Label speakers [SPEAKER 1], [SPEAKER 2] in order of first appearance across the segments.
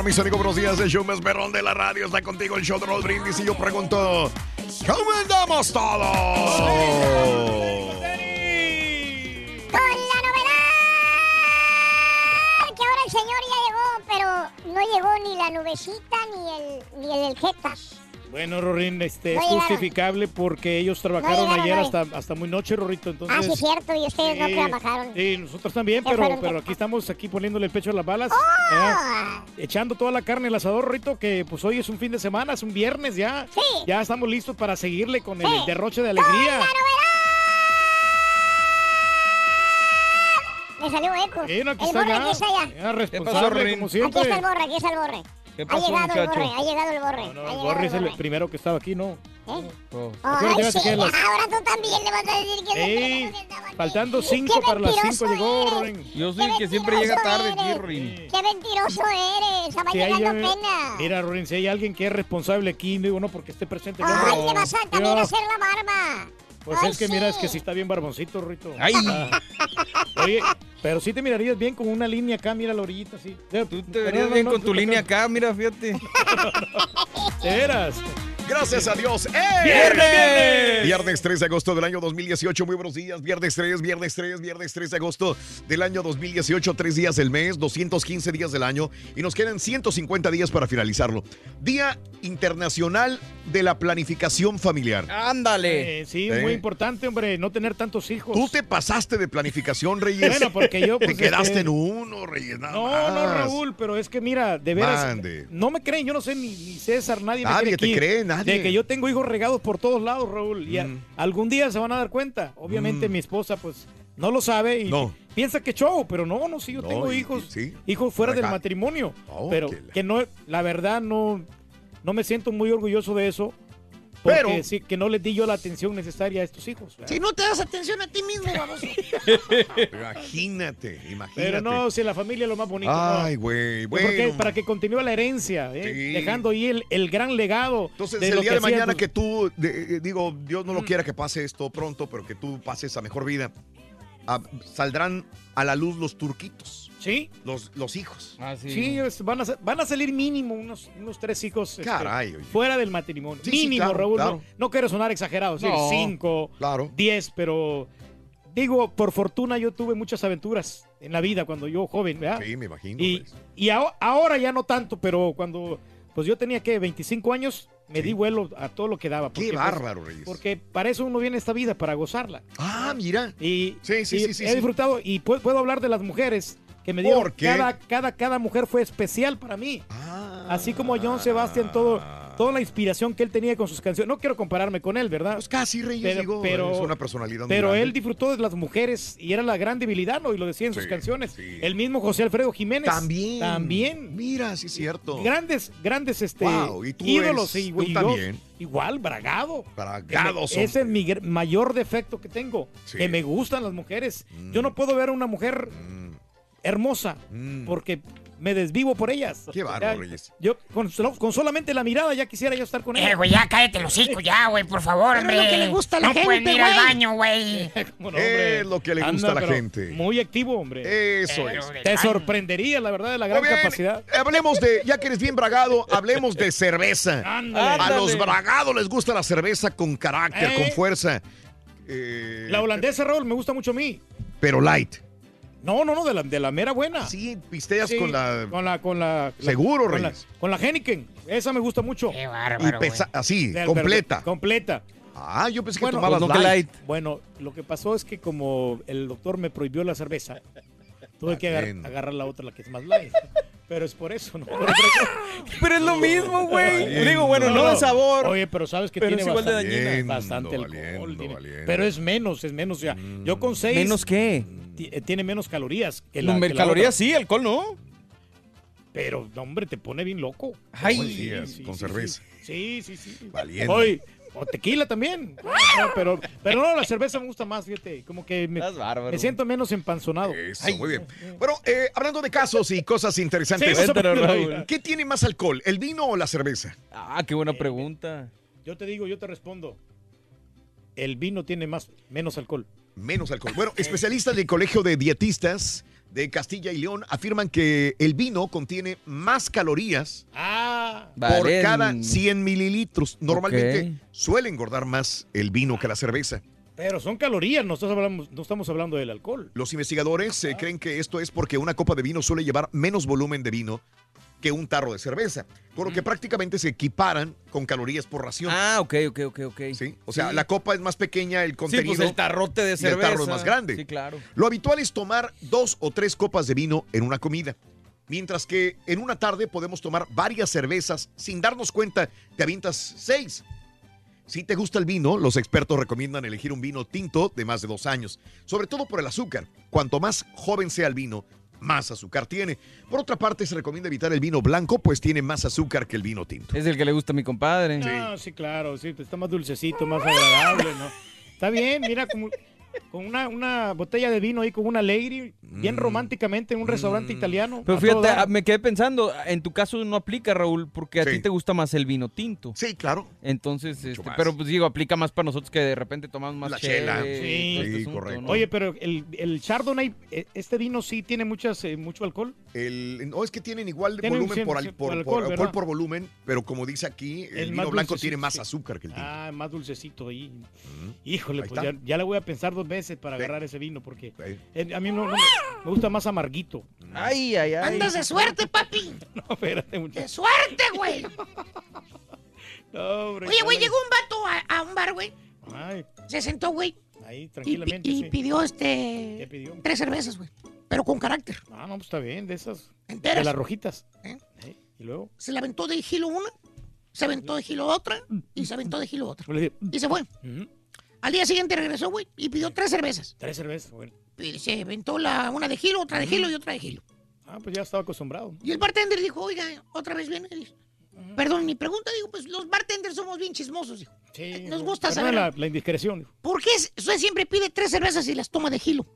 [SPEAKER 1] Mañana, mis amigos. Buenos días. El show más perrón de la radio está contigo. El show de Raúl Brindis. Y yo pregunto: ¿Cómo andamos todos?
[SPEAKER 2] Con la novedad que ahora el señor ya llegó, pero no llegó ni la nubecita ni el ni el del Jetas.
[SPEAKER 3] Bueno, Rorín, este,
[SPEAKER 2] No
[SPEAKER 3] es
[SPEAKER 2] llegaron.
[SPEAKER 3] justificable porque ellos trabajaron
[SPEAKER 2] llegaron
[SPEAKER 3] ayer hasta, hasta muy noche, Rorrito. Entonces,
[SPEAKER 2] ah, sí, es cierto, y ustedes no
[SPEAKER 3] sí,
[SPEAKER 2] trabajaron.
[SPEAKER 3] Sí, nosotros también, pero,
[SPEAKER 2] fueron
[SPEAKER 3] pero aquí estamos aquí poniéndole el pecho a las balas.
[SPEAKER 2] ¡Ah!
[SPEAKER 3] ¿eh? Echando toda la carne al asador, Rorrito, que pues hoy es un fin de semana, es un viernes ya.
[SPEAKER 2] Sí.
[SPEAKER 3] Ya estamos listos para seguirle con
[SPEAKER 2] Sí.
[SPEAKER 3] el derroche de alegría.
[SPEAKER 2] Me salió eco.
[SPEAKER 3] No, aquí
[SPEAKER 2] el
[SPEAKER 3] está
[SPEAKER 2] borre
[SPEAKER 3] ya.
[SPEAKER 2] aquí está.
[SPEAKER 3] Ya,
[SPEAKER 4] pasó,
[SPEAKER 3] responsable, como
[SPEAKER 2] Aquí
[SPEAKER 3] siempre.
[SPEAKER 2] está el borre, aquí está el borre.
[SPEAKER 4] ¿Qué
[SPEAKER 2] ha
[SPEAKER 4] pasó,
[SPEAKER 2] llegado el
[SPEAKER 4] muchacho?
[SPEAKER 2] borre, ha llegado el borre.
[SPEAKER 3] No, no,
[SPEAKER 2] ha
[SPEAKER 3] el
[SPEAKER 2] llegado
[SPEAKER 3] Borre es el
[SPEAKER 2] borre.
[SPEAKER 3] primero que estaba aquí, ¿no?
[SPEAKER 2] ¿Eh?
[SPEAKER 4] Oh.
[SPEAKER 3] ¿A qué hora
[SPEAKER 2] Ay, sí,
[SPEAKER 3] a las-
[SPEAKER 2] ahora tú también le vas a decir que es el
[SPEAKER 3] Ey,
[SPEAKER 2] primero que estaba aquí.
[SPEAKER 3] faltando cinco para las cinco llegó,
[SPEAKER 2] eres.
[SPEAKER 3] Rorín.
[SPEAKER 4] Yo soy el que siempre llega tarde aquí. Rorín.
[SPEAKER 2] Qué mentiroso eres. Va
[SPEAKER 3] Si hay,
[SPEAKER 2] llegando
[SPEAKER 3] eh,
[SPEAKER 2] pena.
[SPEAKER 3] Mira, Rorín, si hay alguien que es responsable aquí, no digo no porque esté presente. el
[SPEAKER 2] Ay, le vas a también a hacer la barba.
[SPEAKER 3] Pues
[SPEAKER 2] Ay,
[SPEAKER 3] es que
[SPEAKER 2] sí.
[SPEAKER 3] mira, es que sí está bien barboncito, Rito.
[SPEAKER 4] Ay.
[SPEAKER 3] Oye, pero sí te mirarías bien con una línea acá, mira la orillita así.
[SPEAKER 4] Tú te verías bien con tu línea acá, mira, fíjate.
[SPEAKER 3] De veras.
[SPEAKER 1] Gracias a Dios. ¡Eh!
[SPEAKER 4] ¡Viernes!
[SPEAKER 1] Viernes 3 de agosto del año 2018. Muy buenos días. Viernes 3, viernes 3, viernes 3 de agosto del año 2018. Tres días del mes, 215 días del año. Y nos quedan 150 días para finalizarlo. Día Internacional de la Planificación Familiar.
[SPEAKER 4] Ándale.
[SPEAKER 3] Eh, sí,
[SPEAKER 1] Eh.
[SPEAKER 3] muy importante, hombre, no tener tantos hijos.
[SPEAKER 1] Tú te pasaste de planificación, Reyes.
[SPEAKER 3] Bueno, porque yo,
[SPEAKER 1] Te
[SPEAKER 3] pues,
[SPEAKER 1] quedaste
[SPEAKER 3] este-
[SPEAKER 1] en uno, Reyes. nada
[SPEAKER 3] No,
[SPEAKER 1] más.
[SPEAKER 3] no, Raúl, pero es que mira, de veras,
[SPEAKER 1] Mande.
[SPEAKER 3] no me creen, yo no sé ni, ni César, nadie, me
[SPEAKER 1] Nadie
[SPEAKER 3] cree
[SPEAKER 1] te
[SPEAKER 3] aquí,
[SPEAKER 1] cree, nadie.
[SPEAKER 3] De que yo tengo hijos regados por todos lados, Raúl, y a-
[SPEAKER 1] Mm.
[SPEAKER 3] algún día se van a dar cuenta. Obviamente
[SPEAKER 1] Mm.
[SPEAKER 3] mi esposa, pues, no lo sabe y
[SPEAKER 1] No.
[SPEAKER 3] piensa que show, pero no, no, sí, yo
[SPEAKER 1] No,
[SPEAKER 3] tengo
[SPEAKER 1] y-
[SPEAKER 3] hijos,
[SPEAKER 1] y sí.
[SPEAKER 3] hijos fuera del matrimonio,
[SPEAKER 1] Oh,
[SPEAKER 3] pero
[SPEAKER 1] que la-
[SPEAKER 3] que no, la verdad no, no me siento muy orgulloso de eso, porque
[SPEAKER 1] Pero-
[SPEAKER 3] sí, que no les di yo la atención necesaria a estos hijos. ¿verdad?
[SPEAKER 2] Si no te das atención a ti mismo, baboso.
[SPEAKER 1] Imagínate, imagínate.
[SPEAKER 3] Pero no, si la familia es lo más bonito. no.
[SPEAKER 1] Ay, güey.
[SPEAKER 3] ¿Por qué?
[SPEAKER 1] Bueno.
[SPEAKER 3] Para que continúe la herencia, ¿eh?
[SPEAKER 1] Sí.
[SPEAKER 3] dejando ahí el, el gran legado.
[SPEAKER 1] Entonces,
[SPEAKER 3] de
[SPEAKER 1] el
[SPEAKER 3] lo
[SPEAKER 1] día de mañana
[SPEAKER 3] pues,
[SPEAKER 1] que tú, de- eh, digo, Dios no lo quiera que pase esto pronto, pero que tú pases a mejor vida, saldrán a la luz los turquitos,
[SPEAKER 3] Sí,
[SPEAKER 1] los, los hijos.
[SPEAKER 4] Ah, sí.
[SPEAKER 3] sí, es- van, a, sa- van a salir mínimo unos, unos tres hijos este,
[SPEAKER 1] Caray, oye.
[SPEAKER 3] fuera del matrimonio.
[SPEAKER 1] Sí, sí,
[SPEAKER 3] mínimo,
[SPEAKER 1] claro,
[SPEAKER 3] Raúl.
[SPEAKER 1] claro.
[SPEAKER 3] No, no quiero sonar exagerado, sí,
[SPEAKER 4] No.
[SPEAKER 3] cinco,
[SPEAKER 1] Claro.
[SPEAKER 3] diez, pero digo, por fortuna yo tuve muchas aventuras en la vida cuando yo joven, ¿verdad?
[SPEAKER 1] Sí, me imagino.
[SPEAKER 3] Y,
[SPEAKER 1] pues.
[SPEAKER 3] y aho- ahora ya no tanto, pero cuando pues yo tenía que 25 años, me
[SPEAKER 1] Sí.
[SPEAKER 3] di vuelo a todo lo que daba.
[SPEAKER 1] Qué
[SPEAKER 3] porque, pues,
[SPEAKER 1] bárbaro, Reyes.
[SPEAKER 3] Porque para eso uno viene a esta vida, para gozarla.
[SPEAKER 1] Ah, mira.
[SPEAKER 3] Y,
[SPEAKER 1] Sí, sí,
[SPEAKER 3] y
[SPEAKER 1] sí, sí,
[SPEAKER 3] he
[SPEAKER 1] sí.
[SPEAKER 3] disfrutado y puedo, puedo hablar de las mujeres que me dieron. Cada, cada, cada mujer fue especial para mí.
[SPEAKER 1] Ah,
[SPEAKER 3] así como John Sebastian, todo, toda la inspiración que él tenía con sus canciones. No quiero compararme con él, ¿verdad?
[SPEAKER 1] Pues casi, Reyes,
[SPEAKER 3] Pero-
[SPEAKER 1] digo,
[SPEAKER 3] pero-
[SPEAKER 1] es una personalidad
[SPEAKER 3] Pero
[SPEAKER 1] grande.
[SPEAKER 3] él disfrutó de las mujeres y era la gran debilidad, ¿no? Y lo decía en sus canciones.
[SPEAKER 1] sí.
[SPEAKER 3] El mismo José Alfredo Jiménez.
[SPEAKER 1] También.
[SPEAKER 3] También.
[SPEAKER 1] Mira, sí es cierto.
[SPEAKER 3] Grandes, grandes este,
[SPEAKER 1] Wow, ¿y tú
[SPEAKER 3] ídolos.
[SPEAKER 1] eres-
[SPEAKER 3] y-
[SPEAKER 1] tú
[SPEAKER 3] y yo-
[SPEAKER 1] también?
[SPEAKER 3] igual, bragado.
[SPEAKER 1] Bragados,
[SPEAKER 3] Ese es mi mayor defecto que tengo.
[SPEAKER 1] Sí.
[SPEAKER 3] Que me gustan las mujeres. Yo no puedo ver a una mujer hermosa
[SPEAKER 1] Mm.
[SPEAKER 3] porque me desvivo por ellas.
[SPEAKER 1] Qué bárbaro,
[SPEAKER 3] Ya,
[SPEAKER 1] Reyes.
[SPEAKER 3] Yo con, solamente la mirada ya quisiera yo estar con ella.
[SPEAKER 5] Eh, güey, ya cállate el hocico ya, güey, por favor,
[SPEAKER 2] Pero es
[SPEAKER 5] hombre.
[SPEAKER 2] lo que le gusta a la
[SPEAKER 5] no pueden
[SPEAKER 2] gente,
[SPEAKER 5] ir al baño, güey.
[SPEAKER 3] ¿Cómo no, hombre?
[SPEAKER 1] Es lo que le gusta
[SPEAKER 3] Anda,
[SPEAKER 1] a la gente.
[SPEAKER 3] Muy activo, hombre.
[SPEAKER 1] Eso
[SPEAKER 5] Pero
[SPEAKER 1] es.
[SPEAKER 3] Te
[SPEAKER 5] baño.
[SPEAKER 3] sorprendería, la verdad, de la gran
[SPEAKER 1] bien,
[SPEAKER 3] capacidad.
[SPEAKER 1] Hablemos de, ya que eres bien bragado, hablemos de cerveza.
[SPEAKER 3] Ándale.
[SPEAKER 1] A los bragados les gusta la cerveza con carácter,
[SPEAKER 3] Eh.
[SPEAKER 1] con fuerza. Eh,
[SPEAKER 3] La holandesa, Raúl, me gusta mucho a mí.
[SPEAKER 1] Pero light.
[SPEAKER 3] No, no, no, de la, de la mera buena.
[SPEAKER 1] Sí, pisteas
[SPEAKER 3] Sí,
[SPEAKER 1] con la.
[SPEAKER 3] Con la, con la. la-
[SPEAKER 1] Seguro,
[SPEAKER 3] con la, con la Henneken. Esa me gusta mucho.
[SPEAKER 5] Qué
[SPEAKER 1] Y
[SPEAKER 5] bárbaro, güey.
[SPEAKER 1] pesa, así,
[SPEAKER 3] Del
[SPEAKER 1] completa.
[SPEAKER 3] verde- Completa.
[SPEAKER 1] Ah, yo pensé que
[SPEAKER 3] Bueno,
[SPEAKER 1] tomabas
[SPEAKER 4] pues no
[SPEAKER 1] light.
[SPEAKER 4] light.
[SPEAKER 3] Bueno, lo que pasó es que como el doctor me prohibió la cerveza, tuve que agar- agarrar la otra, la que es más light. Pero es por eso, ¿no?
[SPEAKER 4] Pero es lo mismo, güey. Digo, bueno, no de sabor.
[SPEAKER 3] Oye, pero sabes que
[SPEAKER 4] Pero
[SPEAKER 3] tiene
[SPEAKER 4] es igual de
[SPEAKER 3] bastante,
[SPEAKER 1] dañina.
[SPEAKER 3] bastante
[SPEAKER 1] Valiendo,
[SPEAKER 3] alcohol.
[SPEAKER 1] valiendo,
[SPEAKER 3] tiene-
[SPEAKER 1] valiendo.
[SPEAKER 3] Pero es menos, es menos. O sea, yo con seis
[SPEAKER 4] ¿Menos qué?
[SPEAKER 3] Eh, tiene menos calorías que la, que la
[SPEAKER 4] calorías
[SPEAKER 3] otra.
[SPEAKER 4] sí, alcohol no.
[SPEAKER 3] Pero, no, hombre, te pone bien loco.
[SPEAKER 4] Ay.
[SPEAKER 1] Decías, con cerveza.
[SPEAKER 3] Sí, sí, sí.
[SPEAKER 1] Valiendo.
[SPEAKER 3] Oye, o tequila también. No, pero, pero no, la cerveza me gusta más, fíjate. Como que me,
[SPEAKER 4] Estás bárbaro.
[SPEAKER 3] me siento menos empanzonado.
[SPEAKER 1] Eso, muy bien. Bueno, eh, hablando de casos y cosas interesantes,
[SPEAKER 3] Sí.
[SPEAKER 1] ¿qué tiene más alcohol, el vino o la cerveza?
[SPEAKER 4] Ah, qué buena pregunta.
[SPEAKER 3] Yo te digo, yo te respondo. El vino tiene más, menos alcohol.
[SPEAKER 1] Menos alcohol. Bueno, especialistas del Colegio de Dietistas de Castilla y León afirman que el vino contiene más calorías
[SPEAKER 3] Ah,
[SPEAKER 1] por
[SPEAKER 4] Valen.
[SPEAKER 1] cada 100 mililitros. Normalmente
[SPEAKER 4] Ok.
[SPEAKER 1] suele engordar más el vino que la cerveza.
[SPEAKER 3] pero son calorías, no estamos hablando, no estamos hablando del alcohol.
[SPEAKER 1] Los investigadores eh, creen que esto es porque una copa de vino suele llevar menos volumen de vino que un tarro de cerveza, por lo que prácticamente se equiparan con calorías por ración.
[SPEAKER 4] Ah, ok, ok, ok, ok.
[SPEAKER 1] ¿sí? O sea,
[SPEAKER 4] Sí.
[SPEAKER 1] la copa es más pequeña, el
[SPEAKER 4] Sí,
[SPEAKER 1] contenido.
[SPEAKER 4] pues el tarrote de
[SPEAKER 1] y el
[SPEAKER 4] cerveza.
[SPEAKER 1] tarro es más grande.
[SPEAKER 4] Sí, claro.
[SPEAKER 1] Lo habitual es tomar dos o tres copas de vino en una comida. Mientras que en una tarde podemos tomar varias cervezas sin darnos cuenta, te avientas seis. Si te gusta el vino, los expertos recomiendan elegir un vino tinto de más de dos años, sobre todo por el azúcar. Cuanto más joven sea el vino, más azúcar tiene. Por otra parte, se recomienda evitar el vino blanco, pues tiene más azúcar que el vino tinto.
[SPEAKER 4] Es el que le gusta a mi compadre.
[SPEAKER 3] No, sí, claro, sí, está más dulcecito, más agradable, ¿no? Está bien, mira, como con una, una botella de vino ahí con una lady, bien románticamente en un restaurante italiano.
[SPEAKER 4] Pero fíjate,
[SPEAKER 3] dar.
[SPEAKER 4] ah, me quedé pensando, en tu caso no aplica, Raúl, porque a
[SPEAKER 1] Sí.
[SPEAKER 4] ti te gusta más el vino tinto.
[SPEAKER 1] Sí, claro.
[SPEAKER 4] Entonces, este, pero pues digo, aplica más para nosotros que de repente tomamos más
[SPEAKER 1] La chela.
[SPEAKER 3] Sí.
[SPEAKER 4] este
[SPEAKER 1] Sí,
[SPEAKER 4] asunto,
[SPEAKER 1] correcto.
[SPEAKER 4] ¿no?
[SPEAKER 3] Oye, pero el, el Chardonnay, eh, este vino sí tiene muchas, eh, mucho alcohol.
[SPEAKER 1] El, no es que tienen igual de volumen por, al-
[SPEAKER 3] 100%
[SPEAKER 1] por, por-
[SPEAKER 3] alcohol,
[SPEAKER 1] alcohol
[SPEAKER 3] ¿verdad?
[SPEAKER 1] por volumen, pero como dice aquí, el vino blanco tiene más
[SPEAKER 3] sí.
[SPEAKER 1] azúcar que el tinto.
[SPEAKER 3] Ah, más dulcecito ahí.
[SPEAKER 1] Ujú.
[SPEAKER 3] Híjole,
[SPEAKER 1] Ahí
[SPEAKER 3] pues ya, ya le voy a pensar dos veces para
[SPEAKER 1] Sí.
[SPEAKER 3] agarrar ese vino, porque
[SPEAKER 1] Sí.
[SPEAKER 3] eh, a mí no, no me, me gusta más amarguito.
[SPEAKER 4] Ay, ay, ay.
[SPEAKER 2] Andas de suerte, papi.
[SPEAKER 3] No, espérate, muchacho.
[SPEAKER 2] De suerte, güey.
[SPEAKER 3] No, hombre,
[SPEAKER 2] Oye, güey, llegó un vato a, a un bar, güey.
[SPEAKER 3] Ay,
[SPEAKER 2] Se sentó, güey.
[SPEAKER 3] Ahí,
[SPEAKER 2] Y,
[SPEAKER 3] tranquilamente.
[SPEAKER 2] y
[SPEAKER 3] sí.
[SPEAKER 2] pidió
[SPEAKER 3] ¿Qué
[SPEAKER 2] este.
[SPEAKER 3] pidió?
[SPEAKER 2] Tres cervezas, güey. Pero con carácter.
[SPEAKER 3] Ah, no, pues está bien, de esas. De
[SPEAKER 2] Enteras.
[SPEAKER 3] las rojitas.
[SPEAKER 2] ¿Eh?
[SPEAKER 3] Eh, Y luego,
[SPEAKER 2] Se la aventó de gilo una, se aventó de gilo otra y se aventó de gilo otra.
[SPEAKER 3] dije,
[SPEAKER 2] Y se fue.
[SPEAKER 3] "Ujú,
[SPEAKER 2] Al día siguiente regresó, güey, y pidió tres cervezas.
[SPEAKER 3] tres cervezas. Bueno,
[SPEAKER 2] Y se aventó la, una de gilo, otra de gilo y otra de gilo.
[SPEAKER 3] ah, pues ya estaba acostumbrado.
[SPEAKER 2] Y el bartender dijo, oiga, otra vez viene. Dijo, Perdón, mi pregunta, digo, pues los bartenders somos bien chismosos, dijo.
[SPEAKER 3] Sí,
[SPEAKER 2] Nos
[SPEAKER 3] no,
[SPEAKER 2] gusta saber-
[SPEAKER 3] La, la indiscreción.
[SPEAKER 2] ¿Por qué usted siempre pide tres cervezas y las toma de gilo?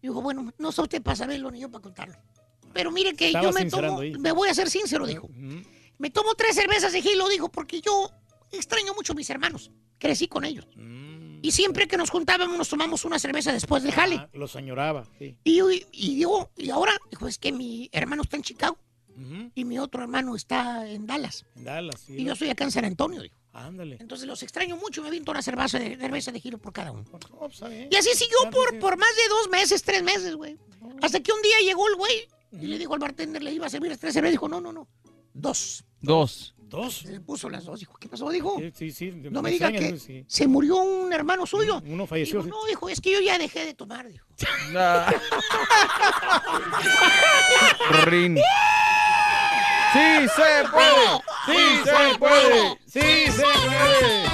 [SPEAKER 2] Dijo, bueno, no sé usted para saberlo ni yo para contarlo. Pero mire que
[SPEAKER 3] Estaba
[SPEAKER 2] yo me tomo,
[SPEAKER 3] ahí.
[SPEAKER 2] me voy a ser sincero, dijo. Me tomo tres cervezas de gilo, dijo, porque yo extraño mucho a mis hermanos. Crecí con ellos.
[SPEAKER 3] Mm.
[SPEAKER 2] Y siempre que nos juntábamos nos tomamos una cerveza después del jale.
[SPEAKER 3] Ah, los añoraba, sí.
[SPEAKER 2] Y, yo- y digo, y ahora, dijo, es que mi hermano está en Chicago Y mi otro hermano está en Dallas.
[SPEAKER 3] en Dallas, sí.
[SPEAKER 2] Y yo estoy acá en San Antonio, dijo.
[SPEAKER 3] Ándale.
[SPEAKER 2] Entonces los extraño mucho y me vinto una cerveza de, cerveza de gilo por cada uno.
[SPEAKER 3] No, pues.
[SPEAKER 2] Y así siguió
[SPEAKER 3] Claro,
[SPEAKER 2] por,
[SPEAKER 3] sí.
[SPEAKER 2] por más de dos meses, tres meses, güey. Hasta que un día llegó el güey y le dijo al bartender, le iba a servir tres cervezas. Dijo, no, no, no, dos.
[SPEAKER 4] Dos.
[SPEAKER 3] Dos.
[SPEAKER 2] Se puso las dos. Dijo, ¿qué pasó? Dijo,
[SPEAKER 3] Sí, sí, sí.
[SPEAKER 2] no me diga
[SPEAKER 3] extraña,
[SPEAKER 2] que
[SPEAKER 3] sí.
[SPEAKER 2] se murió un hermano suyo.
[SPEAKER 3] Uno falleció.
[SPEAKER 2] Dijo, no, dijo, es que yo ya dejé de tomar, dijo.
[SPEAKER 4] Ah. ¡Sí se puede! ¡Sí se puede!
[SPEAKER 3] ¡Sí se puede!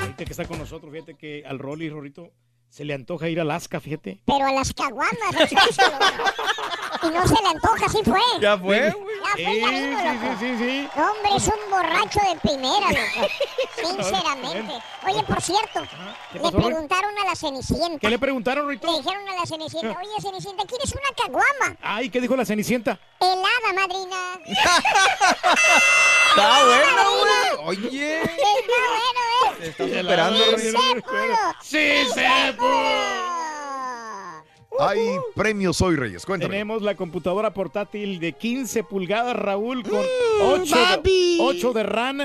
[SPEAKER 3] Fíjate que está con nosotros, fíjate que al Rolly, Rorito, se le antoja ir a Alaska, fíjate.
[SPEAKER 6] Pero a las caguamas. Y no se le antoja, así fue.
[SPEAKER 4] Ya fue,
[SPEAKER 6] Ya fue,
[SPEAKER 3] Sí,
[SPEAKER 6] ya vino,
[SPEAKER 3] sí,
[SPEAKER 6] loco.
[SPEAKER 3] sí, sí, sí.
[SPEAKER 6] Hombre, es un borracho de primera, loco. Sinceramente. Oye, por cierto,
[SPEAKER 3] ¿Qué
[SPEAKER 6] le
[SPEAKER 3] pasó, Roy?
[SPEAKER 6] preguntaron a la Cenicienta.
[SPEAKER 3] ¿Qué le preguntaron,
[SPEAKER 6] Le
[SPEAKER 3] Rorito?
[SPEAKER 6] dijeron a la Cenicienta, oye, Cenicienta, ¿quieres una caguama?
[SPEAKER 3] Ay, ¿qué dijo la Cenicienta?
[SPEAKER 6] Helada, madrina.
[SPEAKER 4] Está bueno, güey. Oye.
[SPEAKER 6] Está bueno, ¿eh?
[SPEAKER 4] Te estás superando,
[SPEAKER 6] ¡Sí se pudo!
[SPEAKER 3] ¡Sí se!
[SPEAKER 1] Hay premios hoy, Reyes. Cuéntame.
[SPEAKER 3] Tenemos la computadora portátil de 15 pulgadas, Raúl, con
[SPEAKER 1] Mm,
[SPEAKER 3] 8,
[SPEAKER 2] papi.
[SPEAKER 3] de, 8 de RAM,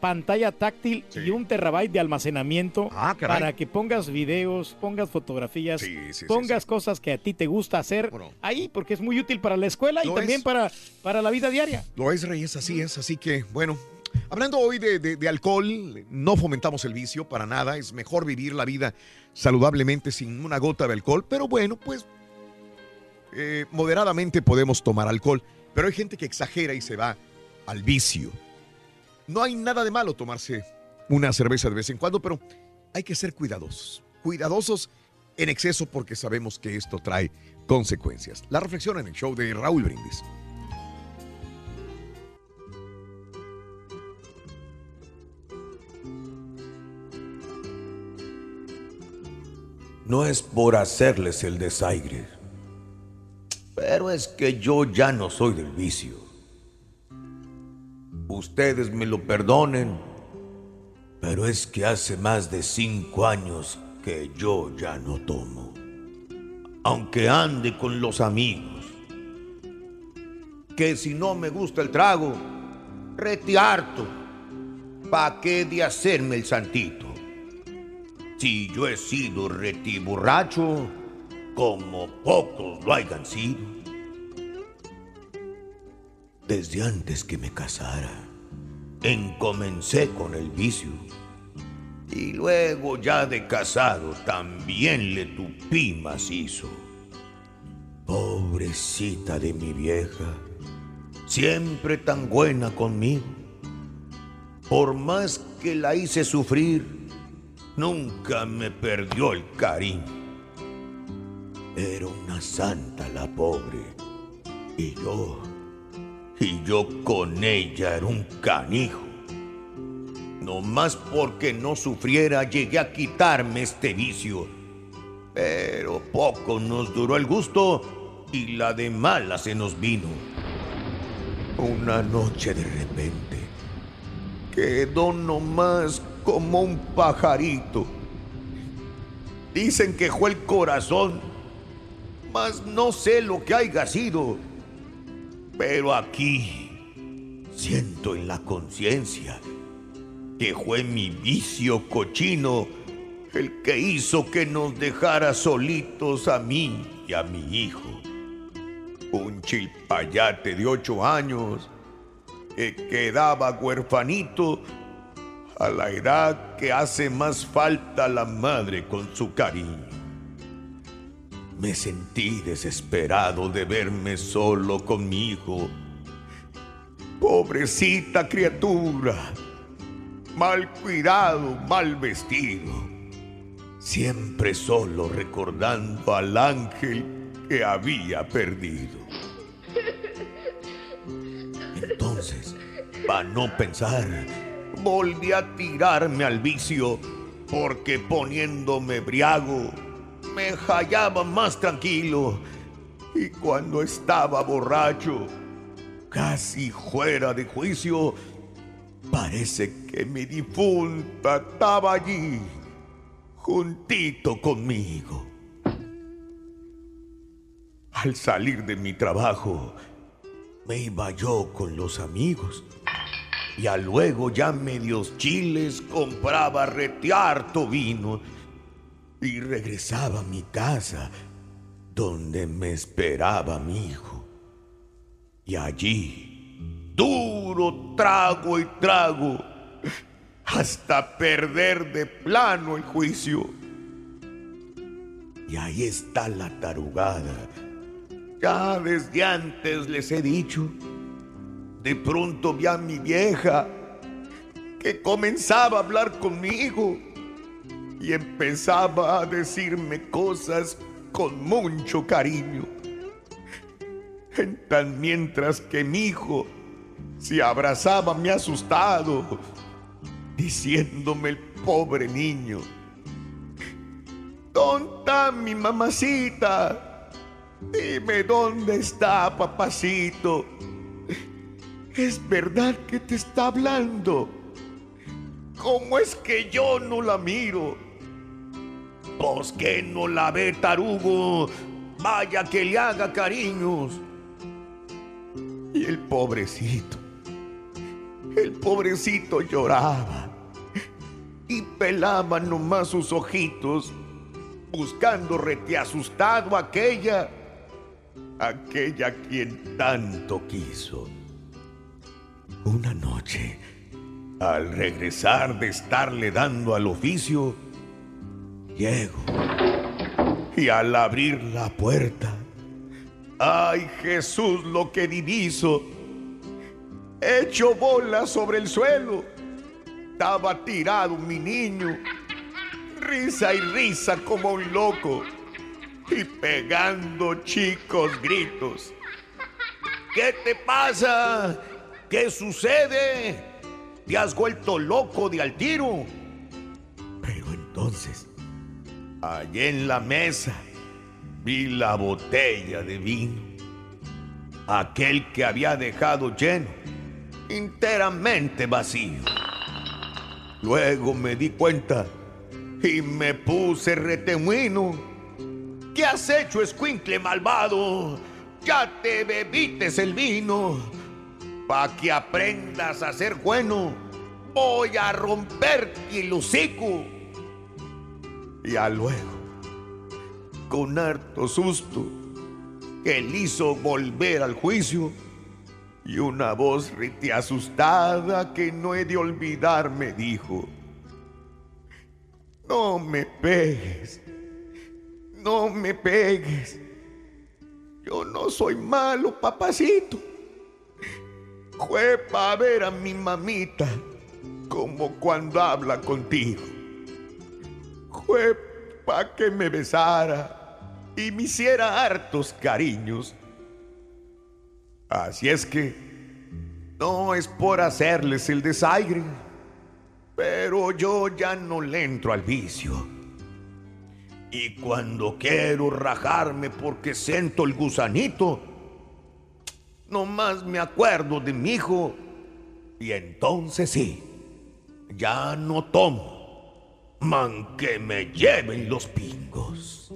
[SPEAKER 3] pantalla, táctil
[SPEAKER 1] Sí.
[SPEAKER 3] y un terabyte de almacenamiento
[SPEAKER 1] Ah,
[SPEAKER 3] para que pongas videos, pongas fotografías,
[SPEAKER 1] Sí, sí, sí,
[SPEAKER 3] pongas cosas que a ti te gusta hacer
[SPEAKER 1] Bueno.
[SPEAKER 3] ahí, porque es muy útil para la escuela y también para, para la vida diaria.
[SPEAKER 1] Lo es, Reyes, así es. Así que, bueno, hablando hoy de, alcohol, no fomentamos el vicio para nada. Es mejor vivir la vida saludablemente sin una gota de alcohol. Pero bueno, pues eh, moderadamente podemos tomar alcohol. Pero hay gente que exagera y se va al vicio. No hay nada de malo tomarse una cerveza de vez en cuando, pero hay que ser cuidadosos. Cuidadosos en exceso porque sabemos que esto trae consecuencias. La reflexión en el show de Raúl Brindis.
[SPEAKER 7] No es por hacerles el desaire, pero es que yo ya no soy del vicio. Ustedes me lo perdonen, pero es que hace más de cinco años que yo ya no tomo. Aunque ande con los amigos. Que si no me gusta el trago, rete. ¿Pa' qué de hacerme el santito? Si yo he sido retiborracho, como pocos lo hayan sido. Desde antes que me casara, encomencé con el vicio. Y luego ya de casado también le tupí macizo. Pobrecita de mi vieja, siempre tan buena conmigo. Por más que la hice sufrir, nunca me perdió el cariño. Era una santa la pobre. Y yo, y yo con ella era un canijo. No más porque no sufriera llegué a quitarme este vicio. Pero poco nos duró el gusto y la de mala se nos vino. Una noche de repente quedó nomás como un pajarito. Dicen que fue el corazón, mas no sé lo que haya sido. Pero aquí siento en la conciencia que fue mi vicio cochino el que hizo que nos dejara solitos a mí y a mi hijo. Un chilpayate de ocho años que quedaba huerfanito a la edad que hace más falta la madre con su cariño. Me sentí desesperado de verme solo con mi hijo. Pobrecita criatura, mal cuidado, mal vestido, siempre solo recordando al ángel que había perdido. Entonces, para no pensar, volví a tirarme al vicio, porque poniéndome briago, me hallaba más tranquilo. Y cuando estaba borracho, casi fuera de juicio, parece que mi difunta estaba allí, juntito conmigo. Al salir de mi trabajo, me iba yo con los amigos. Y a luego ya medios chiles compraba retearto vino y regresaba a mi casa donde me esperaba mi hijo. Y allí, duro trago y trago, hasta perder de plano el juicio. Y ahí está la tarugada Ya desde antes les he dicho, de pronto vi a mi vieja que comenzaba a hablar conmigo y empezaba a decirme cosas con mucho cariño. En tan mientras que mi hijo se abrazaba me asustado, diciéndome el pobre niño, ¿dónde está mi mamacita? Dime dónde está papacito. Es verdad que te está hablando. ¿Cómo es que yo no la miro? Pues que no la ve tarugo. Vaya que le haga cariños. Y el pobrecito, el pobrecito lloraba y pelaba nomás sus ojitos, buscando rete asustado a aquella, aquella quien tanto quiso. Una noche, al regresar de estarle dando al oficio, llego y al abrir la puerta, ¡ay Jesús lo que diviso! Hecho bola sobre el suelo, estaba tirado mi niño, risa y risa como un loco, y pegando chicos gritos. ¿Qué te pasa? ¿Qué sucede? ¿Te has vuelto loco de al tiro? Pero entonces, allí en la mesa, vi la botella de vino. Aquel que había dejado lleno, enteramente vacío. Luego me di cuenta y me puse retemuino. ¿Qué has hecho, escuincle malvado? Ya te bebites el vino. Pa' que aprendas a ser bueno, voy a romperte el hocico. Y a luego, con harto susto, él hizo volver al juicio y una voz rete asustada que no he de olvidar me dijo, no me pegues, no me pegues, yo no soy malo, papacito. Fue para ver a mi mamita como cuando habla contigo. Fue para que me besara y me hiciera hartos cariños. Así es que no es por hacerles el desaire, pero yo ya no le entro al vicio. Y cuando quiero rajarme porque siento el gusanito, nomás me acuerdo de mi hijo y entonces sí, ya no tomo. Man que me lleven los pingos.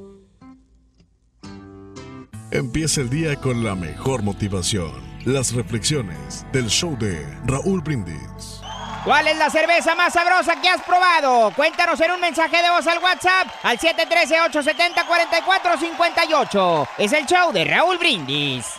[SPEAKER 8] Empieza el día con la mejor motivación. Las reflexiones del show de Raúl Brindis.
[SPEAKER 9] ¿Cuál es la cerveza más sabrosa que has probado? Cuéntanos en un mensaje de voz al WhatsApp al 713-870-4458. Es el show de Raúl Brindis.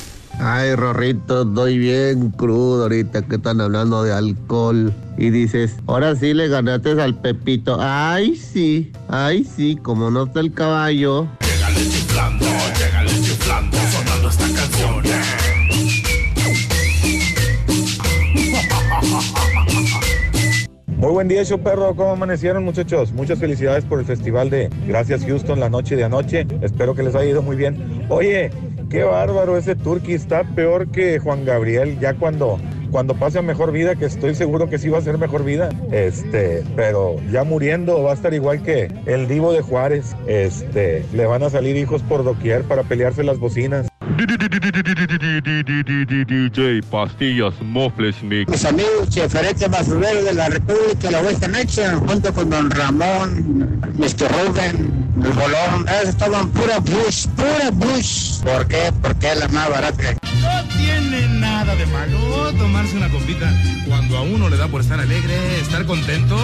[SPEAKER 10] Ay, Rorrito, estoy bien crudo ahorita que están hablando de alcohol. Y dices, ahora sí le ganaste al Pepito. Ay, sí, ay, sí, como no está el caballo.
[SPEAKER 4] Llegale chiflando, llegale chiflando, sonando esta canción.
[SPEAKER 11] Muy buen día, show perro. ¿Cómo amanecieron, muchachos? Muchas felicidades por el festival de Gracias Houston, la noche de anoche. Espero que les haya ido muy bien. Oye, qué bárbaro ese Turqui. Está peor que Juan Gabriel. Ya cuando, cuando pase a mejor vida, que estoy seguro que sí va a ser mejor vida. Este, pero ya muriendo va a estar igual que el Divo de Juárez. Este, le van a salir hijos por doquier para pelearse las bocinas.
[SPEAKER 12] DJ Pastillas Mofles Mix.
[SPEAKER 13] Mis amigos cheferetes basureros de la República de la Western Nation, junto con Don Ramón, Mr. Rubén, el Bolón, esos estaban pura Bush, pura Bush. ¿Por qué? Porque es la más barata.
[SPEAKER 14] No tiene nada de malo tomarse una copita cuando a uno le da por estar alegre, estar contento.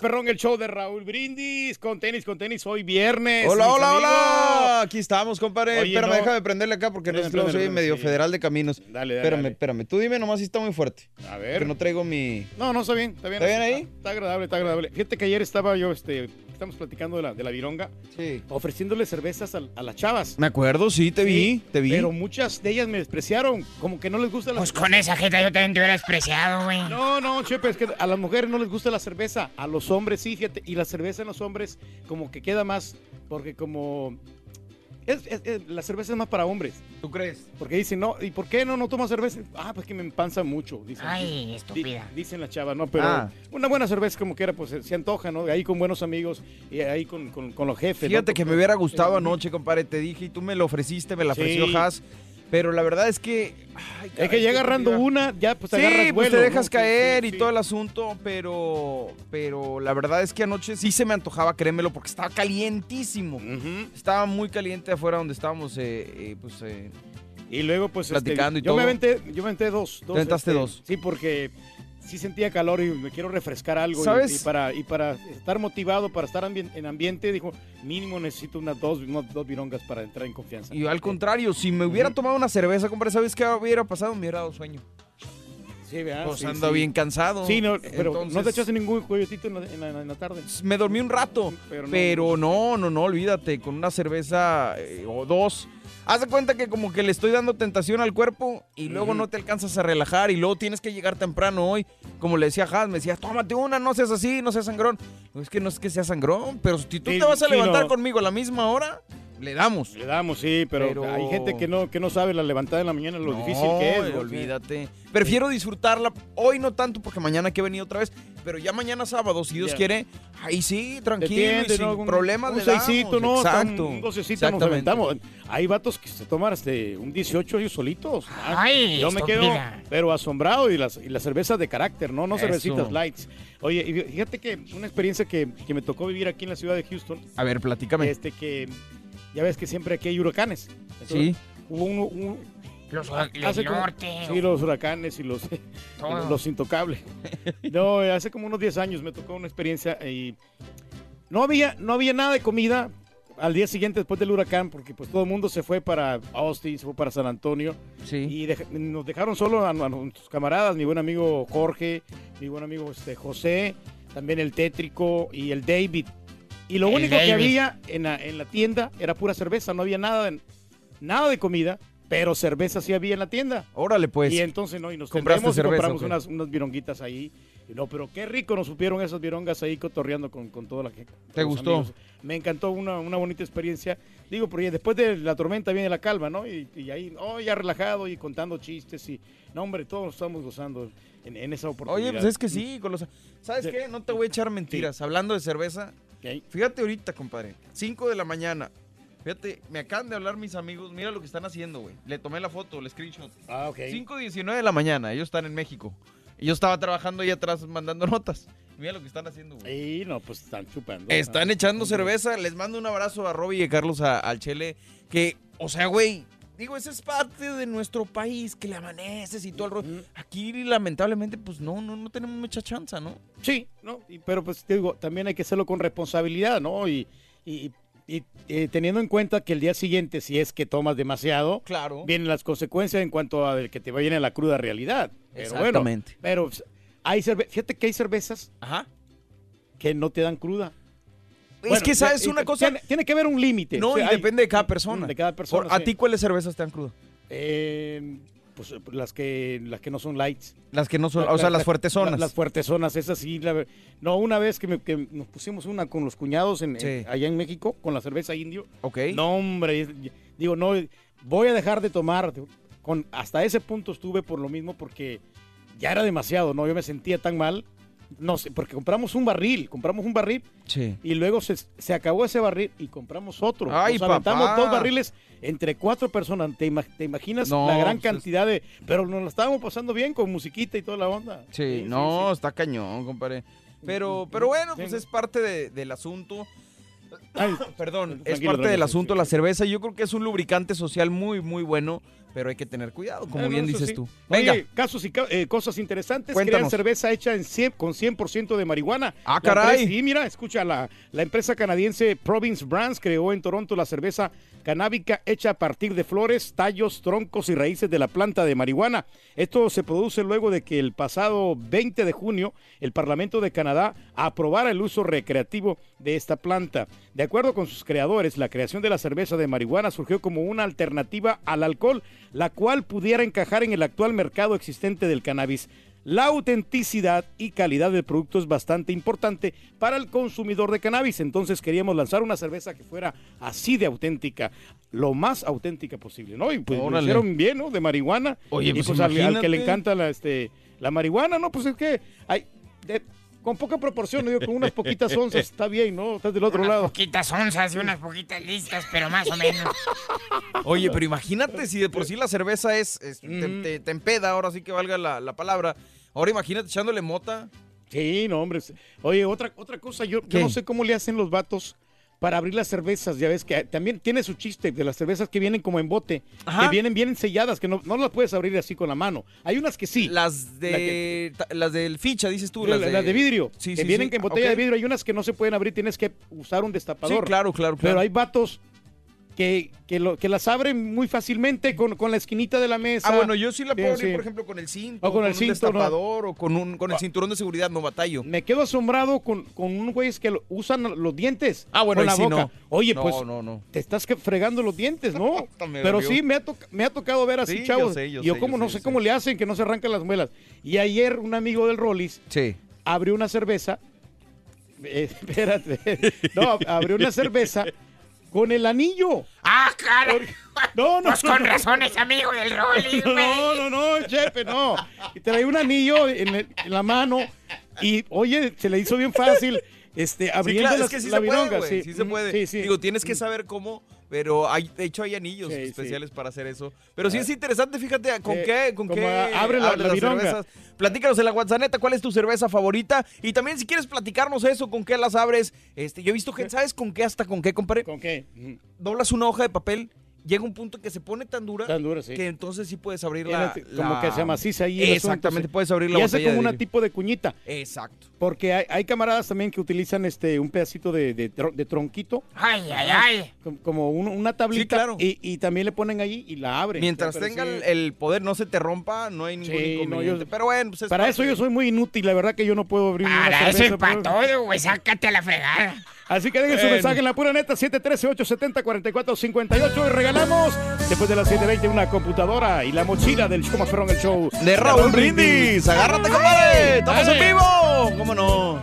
[SPEAKER 3] Perrón, el show de Raúl Brindis con tenis, con tenis, hoy viernes.
[SPEAKER 15] Hola, hola,
[SPEAKER 3] amigos.
[SPEAKER 15] hola. Aquí estamos, compadre.
[SPEAKER 3] Oye,
[SPEAKER 15] espérame,
[SPEAKER 3] no.
[SPEAKER 15] déjame prenderle acá porque no
[SPEAKER 3] Prende,
[SPEAKER 15] es que luego
[SPEAKER 3] prende,
[SPEAKER 15] soy
[SPEAKER 3] prende,
[SPEAKER 15] medio
[SPEAKER 3] sí.
[SPEAKER 15] federal de caminos.
[SPEAKER 3] Dale, dale,
[SPEAKER 15] Espérame,
[SPEAKER 3] dale.
[SPEAKER 15] espérame. Tú dime nomás si está muy fuerte.
[SPEAKER 3] A ver.
[SPEAKER 15] Que no traigo mi.
[SPEAKER 3] No, no, está bien, está bien.
[SPEAKER 15] ¿Está bien ahí?
[SPEAKER 3] Está agradable, está agradable. Fíjate que ayer estaba yo, este, estamos platicando de la, de la vironga.
[SPEAKER 15] Sí.
[SPEAKER 3] Ofreciéndole cervezas a, a las chavas.
[SPEAKER 15] Me acuerdo, sí, te vi, te vi.
[SPEAKER 3] Pero muchas de ellas me despreciaron, como que no les gusta la
[SPEAKER 5] Pues con esa jeta yo también te hubiera despreciado, güey.
[SPEAKER 3] No, no, Chepe, es que a las mujeres no les gusta la cerveza, a los hombres sí, fíjate, y la cerveza en los hombres como que queda más, porque como... es- es- es- la cerveza es más para hombres.
[SPEAKER 15] ¿Tú crees?
[SPEAKER 3] Porque dicen, no, ¿y por qué no, no tomas cerveza? Ah, pues que me empanza mucho. Dicen,
[SPEAKER 5] Ay,
[SPEAKER 3] Di-
[SPEAKER 5] estúpida.
[SPEAKER 3] Dicen las chavas, ¿no? Pero
[SPEAKER 15] Ah.
[SPEAKER 3] una buena cerveza como quiera, pues se, antoja, ¿no? Ahí con buenos amigos y ahí con, con- con los jefes. ¿no?
[SPEAKER 15] Fíjate que me hubiera gustado
[SPEAKER 3] Eh,
[SPEAKER 15] anoche, compadre. Te dije y tú me lo ofreciste, me la ofreció
[SPEAKER 3] Sí.
[SPEAKER 15] Haas. Pero la verdad es que. ay,
[SPEAKER 3] Es que ya
[SPEAKER 15] ¿qué te
[SPEAKER 3] agarrando una, ya pues
[SPEAKER 15] sí,
[SPEAKER 3] agarras
[SPEAKER 15] pues
[SPEAKER 3] vuelo,
[SPEAKER 15] te dejas caer
[SPEAKER 3] sí,
[SPEAKER 15] y todo el asunto, pero pero la verdad es que anoche sí se me antojaba, créemelo, porque estaba calientísimo. Estaba muy caliente afuera donde estábamos, eh, eh, pues... eh,
[SPEAKER 3] Y luego, pues, este,
[SPEAKER 15] platicando y
[SPEAKER 3] yo
[SPEAKER 15] todo.
[SPEAKER 3] me aventé, yo me aventé dos. dos
[SPEAKER 15] Te aventaste
[SPEAKER 3] este,
[SPEAKER 15] dos.
[SPEAKER 3] Sí, porque sí sentía calor y me quiero refrescar algo.
[SPEAKER 15] ¿Sabes?
[SPEAKER 3] Y, para, y para estar motivado, para estar en ambiente, dijo, mínimo necesito unas dos, unas dos virongas para entrar en confianza.
[SPEAKER 15] Y al contrario, si me hubiera tomado una cerveza, compadre, ¿sabes qué hubiera pasado? Me hubiera dado sueño.
[SPEAKER 3] Sí, ¿verdad?
[SPEAKER 15] Pues
[SPEAKER 3] Sí,
[SPEAKER 15] ando
[SPEAKER 3] sí.
[SPEAKER 15] bien cansado.
[SPEAKER 3] Sí, no, pero no te
[SPEAKER 15] Entonces-
[SPEAKER 3] echaste ningún coyotito en la, en la- en la tarde.
[SPEAKER 15] Me dormí un rato,
[SPEAKER 3] Pero
[SPEAKER 15] pero
[SPEAKER 3] no-
[SPEAKER 15] no, no, no, olvídate, con una cerveza eh, o dos. Haz de cuenta que como que le estoy dando tentación al cuerpo y luego no te alcanzas a relajar y luego tienes que llegar temprano hoy. Como le decía Has, me decía, tómate una, no seas así, no seas sangrón. No, es que no es que sea sangrón, pero si tú te vas a levantar conmigo a la misma hora, le damos.
[SPEAKER 3] Le damos, sí, pero,
[SPEAKER 15] Pero-
[SPEAKER 3] hay gente que no, que no sabe la levantada en la mañana, lo
[SPEAKER 15] No,
[SPEAKER 3] difícil que es.
[SPEAKER 15] olvídate. Prefiero disfrutarla. Hoy no tanto porque mañana que venir otra vez, pero ya mañana sábado, si Dios quiere, ahí sí, tranquilo, sin
[SPEAKER 3] ¿no? Un-
[SPEAKER 15] problemas
[SPEAKER 3] Un
[SPEAKER 15] le damos.
[SPEAKER 3] seisito, ¿no? Hasta
[SPEAKER 15] Exacto.
[SPEAKER 3] Un, un docecito nos aventamos. Hay vatos que se toman este, un 18 ellos solitos.
[SPEAKER 5] Ay,
[SPEAKER 3] Yo me quedo, pero asombrado. Y las, y las cervezas de carácter, ¿no? No
[SPEAKER 15] Eso.
[SPEAKER 3] cervecitas lights. Oye, y fíjate que una experiencia que, que me tocó vivir aquí en la ciudad de Houston.
[SPEAKER 15] A ver, platícame.
[SPEAKER 3] Este que, ya ves que siempre aquí hay huracanes.
[SPEAKER 15] Sí.
[SPEAKER 3] Hubo uno, un-
[SPEAKER 5] Los
[SPEAKER 3] hace como-
[SPEAKER 5] norte.
[SPEAKER 3] Sí, los huracanes y los,
[SPEAKER 5] Todo.
[SPEAKER 3] los intocables. No, eh, hace como unos 10 años me tocó una experiencia y no había, no había nada de comida al día siguiente después del huracán porque pues todo el mundo se fue para Austin, se fue para San Antonio y deja- nos dejaron solo a, a nuestros camaradas, mi buen amigo Jorge, mi buen amigo este, José, también el tétrico y el David. Y lo
[SPEAKER 5] El
[SPEAKER 3] único que había en la, en la tienda era pura cerveza, no había nada de, nada de comida, pero cerveza sí había en la tienda.
[SPEAKER 15] Órale, pues.
[SPEAKER 3] Y entonces, ¿no? Y nos
[SPEAKER 15] ¿Compraste
[SPEAKER 3] tendemos y
[SPEAKER 15] cerveza,
[SPEAKER 3] compramos unas, unas vironguitas ahí. Y no, pero qué rico nos supieron esas virongas ahí cotorreando con, con toda la gente.
[SPEAKER 15] ¿Te gustó?
[SPEAKER 3] amigos. Me encantó, una, una bonita experiencia. Digo, porque después de la tormenta viene la calma, ¿no? Y, y ahí, oh, ya relajado y contando chistes y... No, hombre, todos estamos gozando en, en esa oportunidad.
[SPEAKER 15] Oye, pues es que sí, con los... ¿Sabes qué? No te voy a echar mentiras. Hablando de cerveza, fíjate ahorita, compadre. 5 de la mañana. Fíjate, me acaban de hablar mis amigos. Mira lo que están haciendo, güey. Le tomé la foto, el screenshot.
[SPEAKER 3] Ah, ok.
[SPEAKER 15] 5.19 de la mañana. Ellos están en México. Y yo estaba trabajando ahí atrás mandando notas. Mira lo que están haciendo, güey.
[SPEAKER 3] Y no, pues están chupando.
[SPEAKER 15] Están
[SPEAKER 3] Ah,
[SPEAKER 15] echando cerveza. Les mando un abrazo a Robbie y a Carlos a- al Chele. Que, o sea, güey, digo, esa es parte de nuestro país, que le amaneces y todo el rollo. Aquí, lamentablemente, pues no, no, no tenemos mucha chance, ¿no?
[SPEAKER 3] Sí, ¿no? Y- pero pues te digo, también hay que hacerlo con responsabilidad, ¿no? Y, y- y, eh, teniendo en cuenta que el día siguiente, si es que tomas demasiado,
[SPEAKER 15] claro.
[SPEAKER 3] vienen las consecuencias en cuanto a el que te vayan a la cruda realidad. Pero
[SPEAKER 15] Exactamente.
[SPEAKER 3] Bueno, pero pues, hay cerve- fíjate que hay cervezas que no te dan cruda.
[SPEAKER 15] Es que, ¿sabes una cosa?
[SPEAKER 3] Tiene, tiene que haber un límite.
[SPEAKER 15] No,
[SPEAKER 3] O sea,
[SPEAKER 15] y
[SPEAKER 3] hay-
[SPEAKER 15] depende de cada persona.
[SPEAKER 3] De cada persona.
[SPEAKER 15] ¿A
[SPEAKER 3] sí.
[SPEAKER 15] ti cuáles cervezas te dan crudo?
[SPEAKER 3] Eh, pues las que, las que no son lights.
[SPEAKER 15] Las que no son,
[SPEAKER 3] La-
[SPEAKER 15] o sea,
[SPEAKER 3] la-
[SPEAKER 15] las fuertezonas.
[SPEAKER 3] la- Las fuertezonas, esas sí. la- no, una vez que, me- que nos pusimos una con los cuñados en, allá en México, con la cerveza indio.
[SPEAKER 15] Ok.
[SPEAKER 3] No, hombre, digo, no, voy a dejar de tomar. Con, hasta ese punto estuve por lo mismo porque ya era demasiado, ¿no? Yo me sentía tan mal. No sé, porque compramos un barril, compramos un barril
[SPEAKER 15] Sí.
[SPEAKER 3] y luego se, se acabó ese barril y compramos otro.
[SPEAKER 15] Ay,
[SPEAKER 3] Nos aventamos dos barriles entre cuatro personas. ¿Te, te imaginas
[SPEAKER 15] No,
[SPEAKER 3] la gran
[SPEAKER 15] pues es-
[SPEAKER 3] cantidad de... Pero nos la estábamos pasando bien con musiquita y toda la onda.
[SPEAKER 15] Sí, no, está cañón, compadre. Pero, pero bueno, pues es parte de- del asunto. Perdón, es parte del asunto la cerveza. Yo creo que es un lubricante social muy, muy bueno. Pero hay que tener cuidado, como
[SPEAKER 3] no,
[SPEAKER 15] bien dices
[SPEAKER 3] sí.
[SPEAKER 15] tú. Venga.
[SPEAKER 3] Oye, casos y eh, cosas interesantes.
[SPEAKER 15] Cuéntanos.
[SPEAKER 3] Crean cerveza hecha en 100 con 100% de marihuana.
[SPEAKER 15] Ah,
[SPEAKER 3] La
[SPEAKER 15] caray.
[SPEAKER 3] Sí, mira, escucha, la, la empresa canadiense Province Brands creó en Toronto la cerveza canábica hecha a partir de flores, tallos, troncos y raíces de la planta de marihuana. Esto se produce luego de que el pasado 20 de junio el Parlamento de Canadá aprobara el uso recreativo de esta planta. De acuerdo con sus creadores, la creación de la cerveza de marihuana surgió como una alternativa al alcohol, la cual pudiera encajar en el actual mercado existente del cannabis. La autenticidad y calidad del producto es bastante importante para el consumidor de cannabis, entonces queríamos lanzar una cerveza que fuera así de auténtica, lo más auténtica posible, ¿no? Y pues lo hicieron bien, ¿no? De marihuana.
[SPEAKER 15] Oye,
[SPEAKER 3] y
[SPEAKER 15] pues
[SPEAKER 3] pues al, al que le encanta la, este, la marihuana, ¿no? Pues es que hay... de- con poca proporción, digo, con unas poquitas onzas está bien, ¿no? Estás del otro
[SPEAKER 5] unas
[SPEAKER 3] lado.
[SPEAKER 5] poquitas onzas y unas poquitas listas, pero más o menos.
[SPEAKER 15] Oye, pero imagínate si de por sí la cerveza es, es- te, te- te empeda, ahora sí que valga la, la palabra. Ahora imagínate echándole mota.
[SPEAKER 3] Sí, no, hombre. Oye, otra, otra cosa, yo, no sé cómo le hacen los vatos para abrir las cervezas. Ya ves que también tiene su chiste de las cervezas que vienen como en bote,
[SPEAKER 15] Ajá.
[SPEAKER 3] que vienen bien selladas, que no, no las puedes abrir así con la mano. Hay unas que sí.
[SPEAKER 15] Las de las del ficha, dices tú.
[SPEAKER 3] las,
[SPEAKER 15] Las
[SPEAKER 3] de, vidrio,
[SPEAKER 15] Sí,
[SPEAKER 3] que
[SPEAKER 15] sí,
[SPEAKER 3] vienen
[SPEAKER 15] sí.
[SPEAKER 3] en botella de vidrio. Hay unas que no se pueden abrir, tienes que usar un destapador.
[SPEAKER 15] Sí, claro, claro,
[SPEAKER 3] Pero
[SPEAKER 15] claro.
[SPEAKER 3] hay vatos que, que, lo- que las abren muy fácilmente con, con la esquinita de la mesa.
[SPEAKER 15] Ah, bueno, yo sí la puedo abrir,
[SPEAKER 3] sí.
[SPEAKER 15] por ejemplo, con el cinto,
[SPEAKER 3] O con el
[SPEAKER 15] un
[SPEAKER 3] cinto, ¿no?
[SPEAKER 15] o con, un, con el cinturón de seguridad, no batallo.
[SPEAKER 3] Me quedo asombrado con, con unos güeyes que lo- usan los dientes.
[SPEAKER 15] Ah, bueno,
[SPEAKER 3] con la
[SPEAKER 15] sí
[SPEAKER 3] boca.
[SPEAKER 15] no.
[SPEAKER 3] Oye,
[SPEAKER 15] No,
[SPEAKER 3] pues
[SPEAKER 15] no, no.
[SPEAKER 3] te estás fregando los dientes, ¿no? Pero sí, me ha, me ha tocado ver así,
[SPEAKER 15] yo
[SPEAKER 3] chavos.
[SPEAKER 15] sé, yo
[SPEAKER 3] y yo
[SPEAKER 15] sé,
[SPEAKER 3] como
[SPEAKER 15] yo
[SPEAKER 3] no
[SPEAKER 15] sé,
[SPEAKER 3] cómo le hacen que no se arrancan las muelas. Y ayer un amigo del Rollis
[SPEAKER 15] Sí.
[SPEAKER 3] abrió una cerveza. eh, espérate. No, abrió una cerveza con el anillo.
[SPEAKER 5] ¡Ah, cara!
[SPEAKER 3] No, no,
[SPEAKER 5] Pues con
[SPEAKER 3] no.
[SPEAKER 5] razón es amigo del Rolly, güey.
[SPEAKER 3] No, no, no, chefe, no. Y trae un anillo en, el- en la mano y, oye, se le hizo bien fácil este,
[SPEAKER 15] Sí,
[SPEAKER 3] abriendo
[SPEAKER 15] claro,
[SPEAKER 3] la,
[SPEAKER 15] es que sí
[SPEAKER 3] la
[SPEAKER 15] se puede,
[SPEAKER 3] vironga, sí.
[SPEAKER 15] sí se puede.
[SPEAKER 3] Sí, sí.
[SPEAKER 15] Digo, tienes que saber cómo, pero hay, de hecho hay anillos
[SPEAKER 3] Sí, sí.
[SPEAKER 15] especiales para hacer eso. Pero sí es interesante, fíjate, ¿con
[SPEAKER 3] Eh,
[SPEAKER 15] qué, con qué
[SPEAKER 3] abre la- la
[SPEAKER 15] las cervezas? Platícanos en la WhatsApp, ¿cuál es tu cerveza favorita? Y también si quieres platicarnos eso, ¿con qué las abres? Este, yo he visto que, ¿sabes con qué hasta con qué, compadre?
[SPEAKER 3] ¿Con qué?
[SPEAKER 15] Doblas una hoja de papel, llega un punto que se pone tan dura,
[SPEAKER 3] Tan dura, sí.
[SPEAKER 15] que entonces sí puedes abrir la,
[SPEAKER 3] Como que se amaciza ahí. asunto,
[SPEAKER 15] Exactamente, puedes abrir la
[SPEAKER 3] Y hace
[SPEAKER 15] botella
[SPEAKER 3] como una tipo de cuñita.
[SPEAKER 15] Exacto.
[SPEAKER 3] Porque hay, hay camaradas también que utilizan este un pedacito de, de tro- de tronquito.
[SPEAKER 5] Ay, ay, ay.
[SPEAKER 3] Como, como un- una tablita.
[SPEAKER 15] claro.
[SPEAKER 3] y, y también le ponen ahí y la abren.
[SPEAKER 15] Mientras tenga
[SPEAKER 3] sí.
[SPEAKER 15] el, poder, no se te rompa, no hay ningún
[SPEAKER 3] Sí, no,
[SPEAKER 15] inconveniente.
[SPEAKER 3] yo-
[SPEAKER 15] Pero bueno, pues es
[SPEAKER 3] Para eso yo soy muy inútil, la verdad que yo no puedo abrir una
[SPEAKER 5] Para eso
[SPEAKER 3] cerveza,
[SPEAKER 5] y para
[SPEAKER 3] pero-
[SPEAKER 5] todo, güey. Sácate a la fregada.
[SPEAKER 3] Así que dejen su mensaje en la pura neta 713-870-4458 y regalamos después de las 7.20 una computadora y la mochila del show más perrón, el show
[SPEAKER 15] De Raúl Brindis. Agárrate, compadre. Estamos en vivo. ¿Cómo no?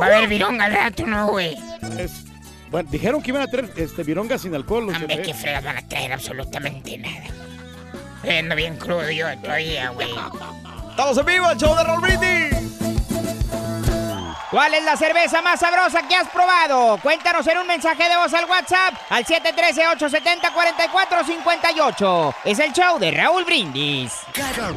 [SPEAKER 5] Va a haber vironga al rato, ¿no, güey?
[SPEAKER 3] Es- bueno, dijeron que iban a traer este, vironga sin alcohol. de-
[SPEAKER 5] qué fregas van a traer absolutamente nada. Estoy ando bien crudo yo todavía, güey.
[SPEAKER 15] Estamos en vivo, el show de Raúl Brindis.
[SPEAKER 9] ¿Cuál es la cerveza más sabrosa que has probado? Cuéntanos en un mensaje de voz al WhatsApp al 713-870-4458. Es el show de Raúl Brindis.
[SPEAKER 16] Cada,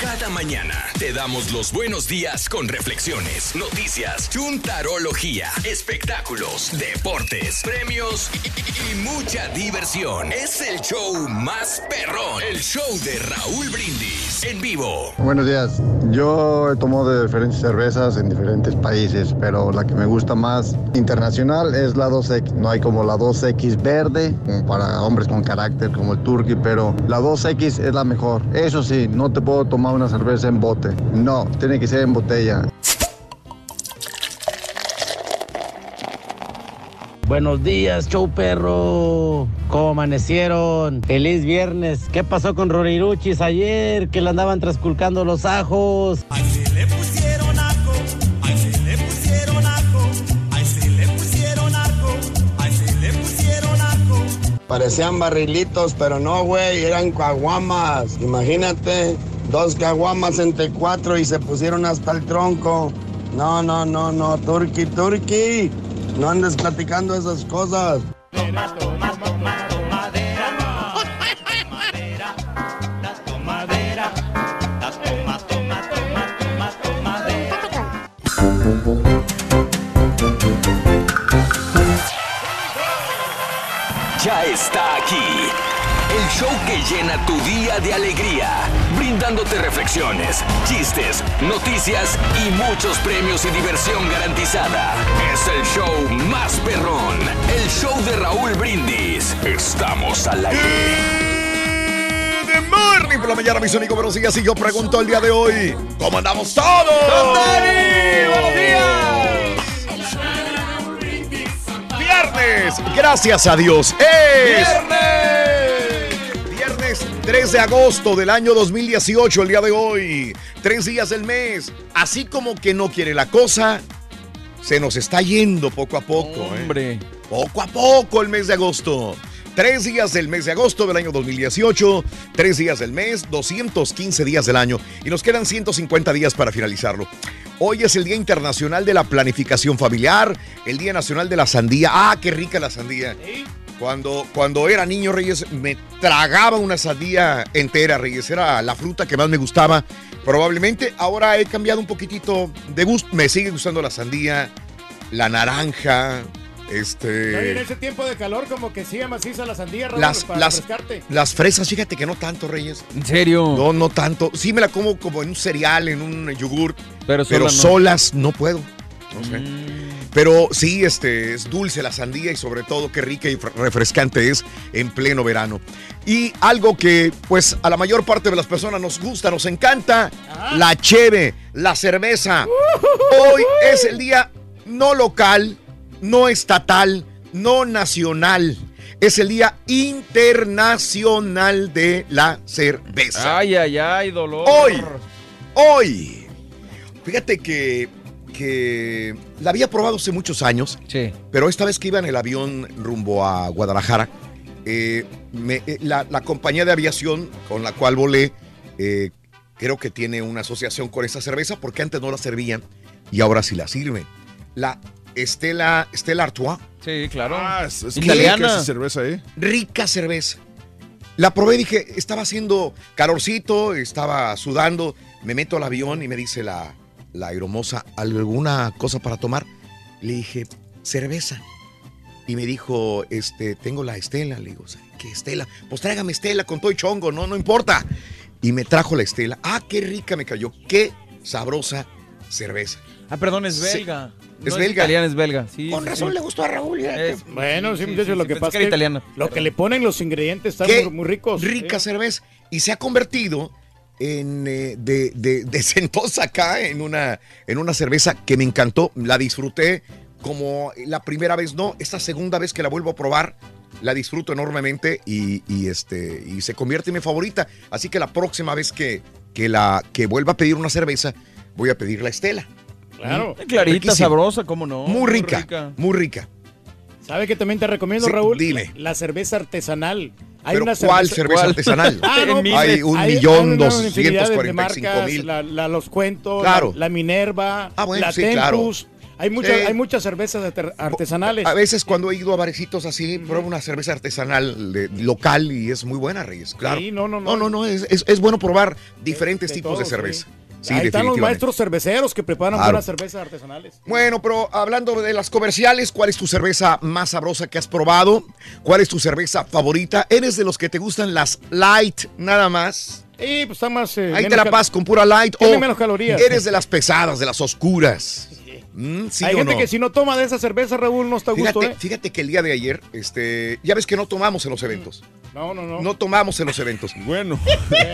[SPEAKER 16] cada mañana te damos los buenos días con reflexiones, noticias, chuntarología, espectáculos, deportes, premios y, y mucha diversión. Es el show más perrón, el show de Raúl Brindis en vivo.
[SPEAKER 17] Buenos días. Yo he tomado de diferentes cervezas en diferentes países, pero la que me gusta más internacional es la 2X. No hay como la 2X verde, como para hombres con carácter, como el Turkey, pero la 2X es la mejor. Eso sí, no te puedo tomar una cerveza en bote. No, tiene que ser en botella.
[SPEAKER 18] Buenos días, show perro. ¿Cómo amanecieron? Feliz viernes. ¿Qué pasó con Roriruchis ayer? Que le andaban trasculcando los ajos.
[SPEAKER 4] le
[SPEAKER 19] Parecían barrilitos, pero no, güey, eran caguamas. Imagínate, dos caguamas entre cuatro y se pusieron hasta el tronco. No, no, no, no, Turqui, Turqui. No andes platicando esas cosas.
[SPEAKER 16] Ya está aquí el show que llena tu día de alegría, brindándote reflexiones, chistes, noticias y muchos premios y diversión garantizada. Es el show más perrón, el show de Raúl Brindis. Estamos al aire.
[SPEAKER 1] De morning por la mañana, mis amigos, buenos días. Y yo pregunto el día de hoy, ¿cómo andamos todos?
[SPEAKER 15] ¡Buenos
[SPEAKER 1] Viernes, gracias a Dios. Es Viernes 3 de agosto del año 2018, el día de hoy. Tres días del mes. Así como que no quiere la cosa, se nos está yendo poco a poco. ¿eh?
[SPEAKER 15] Hombre.
[SPEAKER 1] Poco a poco el mes de agosto. Tres días del mes de agosto del año 2018, tres días del mes, 215 días del año y nos quedan 150 días para finalizarlo. Hoy es el Día Internacional de la Planificación Familiar, el Día Nacional de la Sandía. ¡Ah, qué rica la sandía! Cuando, cuando era niño, Reyes, me tragaba una sandía entera, Reyes. Era la fruta que más me gustaba. Probablemente ahora he cambiado un poquitito de gusto. Me sigue gustando la sandía, la naranja, este...
[SPEAKER 3] No, y en ese tiempo de calor como que sigue maciza la sandía, Raúl,
[SPEAKER 1] Las,
[SPEAKER 3] para
[SPEAKER 1] las,
[SPEAKER 3] refrescarte.
[SPEAKER 1] las fresas, fíjate que no tanto, Reyes.
[SPEAKER 15] ¿En serio?
[SPEAKER 1] No, no tanto. Sí me la como como en un cereal, en un yogur.
[SPEAKER 15] Pero
[SPEAKER 1] Pero,
[SPEAKER 15] sola no.
[SPEAKER 1] solas no puedo. No sé. Pero sí, este, es dulce la sandía y sobre todo qué rica y fre- refrescante es en pleno verano. Y algo que pues a la mayor parte de las personas nos gusta, nos encanta, la cheve, la cerveza. Hoy es el día no local, no estatal, no nacional. Es el día internacional de la cerveza.
[SPEAKER 15] Ay, ay, ay, dolor.
[SPEAKER 1] Hoy, hoy. Fíjate que, que la había probado hace muchos años.
[SPEAKER 15] Sí.
[SPEAKER 1] Pero esta vez que iba en el avión rumbo a Guadalajara, eh, me- eh, la, la compañía de aviación con la cual volé, eh, creo que tiene una asociación con esta cerveza porque antes no la servían y ahora sí la sirven. La Estela, Estela Artois.
[SPEAKER 15] Sí, claro.
[SPEAKER 20] Ah, es, es
[SPEAKER 15] Italiana.
[SPEAKER 20] rica esa cerveza, ¿eh?
[SPEAKER 1] Rica cerveza. La probé y dije, estaba haciendo calorcito, estaba sudando. Me meto al avión y me dice la, la aeromoza, ¿alguna cosa para tomar? Le dije, cerveza. Y me dijo, este, tengo la Estela. Le digo, ¿qué Estela? Pues tráigame Estela con todo y chongo, no, no importa. Y me trajo la Estela. Ah, qué rica me cayó. Qué sabrosa cerveza.
[SPEAKER 15] Ah, perdón, es
[SPEAKER 1] Sí. Es
[SPEAKER 15] No
[SPEAKER 1] belga.
[SPEAKER 15] italiana, es belga. Sí,
[SPEAKER 2] Con
[SPEAKER 15] sí,
[SPEAKER 2] razón
[SPEAKER 15] sí.
[SPEAKER 2] le gustó a Raúl.
[SPEAKER 15] Es-
[SPEAKER 3] Bueno, sí,
[SPEAKER 15] sí,
[SPEAKER 3] muchachos,
[SPEAKER 15] sí,
[SPEAKER 3] lo que pasa
[SPEAKER 15] que
[SPEAKER 3] es
[SPEAKER 15] era
[SPEAKER 3] que
[SPEAKER 15] italiana.
[SPEAKER 3] lo que le ponen los ingredientes están
[SPEAKER 1] Qué
[SPEAKER 3] muy, muy ricos.
[SPEAKER 1] Rica
[SPEAKER 3] Sí.
[SPEAKER 1] cerveza. Y se ha convertido en eh, de, de, de Sentosa acá en una, en una cerveza que me encantó. La disfruté como la primera vez, no. Esta segunda vez que la vuelvo a probar, la disfruto enormemente y, y, este, y se convierte en mi favorita. Así que la próxima vez que, que, la, que vuelva a pedir una cerveza, voy a pedir la Estela.
[SPEAKER 3] Claro.
[SPEAKER 15] Clarita, sabrosa, ¿cómo no?
[SPEAKER 1] Muy rica, muy rica.
[SPEAKER 3] ¿Sabe que también te recomiendo,
[SPEAKER 1] Sí,
[SPEAKER 3] Raúl?
[SPEAKER 1] dime.
[SPEAKER 3] La, cerveza artesanal. Hay
[SPEAKER 1] Pero
[SPEAKER 3] una
[SPEAKER 1] ¿cuál
[SPEAKER 3] cerveza-
[SPEAKER 1] artesanal?
[SPEAKER 3] Ah, no,
[SPEAKER 1] Hay un
[SPEAKER 3] hay-
[SPEAKER 1] millón doscientos cuarenta y cinco mil.
[SPEAKER 3] La, la- los cuentos,
[SPEAKER 1] Claro.
[SPEAKER 3] la, la Minerva,
[SPEAKER 1] Ah, bueno,
[SPEAKER 3] la
[SPEAKER 1] sí, claro.
[SPEAKER 3] Hay, muchas,
[SPEAKER 1] Sí.
[SPEAKER 3] hay muchas cervezas arte- artesanales.
[SPEAKER 1] A veces cuando he ido a barecitos así, pruebo una cerveza artesanal de- local y es muy buena, Reyes. Claro.
[SPEAKER 3] Sí, no, no,
[SPEAKER 1] No,
[SPEAKER 3] no.
[SPEAKER 1] no, no, es, es- es bueno probar diferentes
[SPEAKER 3] de
[SPEAKER 1] tipos de cerveza.
[SPEAKER 3] sí.
[SPEAKER 1] Sí,
[SPEAKER 3] Ahí están los maestros cerveceros que preparan
[SPEAKER 1] Claro.
[SPEAKER 3] buenas cervezas artesanales.
[SPEAKER 1] Bueno, pero hablando de las comerciales, ¿cuál es tu cerveza más sabrosa que has probado? ¿Cuál es tu cerveza favorita? ¿Eres de los que te gustan las light nada más?
[SPEAKER 3] Y pues está más. eh,
[SPEAKER 1] Ahí te la pasas con pura light.
[SPEAKER 3] Tiene
[SPEAKER 1] o
[SPEAKER 3] menos calorías.
[SPEAKER 1] Eres de las pesadas, de las oscuras. Mm, ¿sí
[SPEAKER 3] Hay
[SPEAKER 1] o
[SPEAKER 3] gente
[SPEAKER 1] no?
[SPEAKER 3] que si no toma de esa cerveza, Raúl, no está a gusto,
[SPEAKER 1] Fíjate,
[SPEAKER 3] ¿eh?
[SPEAKER 1] fíjate que el día de ayer, este, ya ves que no tomamos en los eventos.
[SPEAKER 3] No, no, no.
[SPEAKER 1] No tomamos en los eventos.
[SPEAKER 20] Bueno.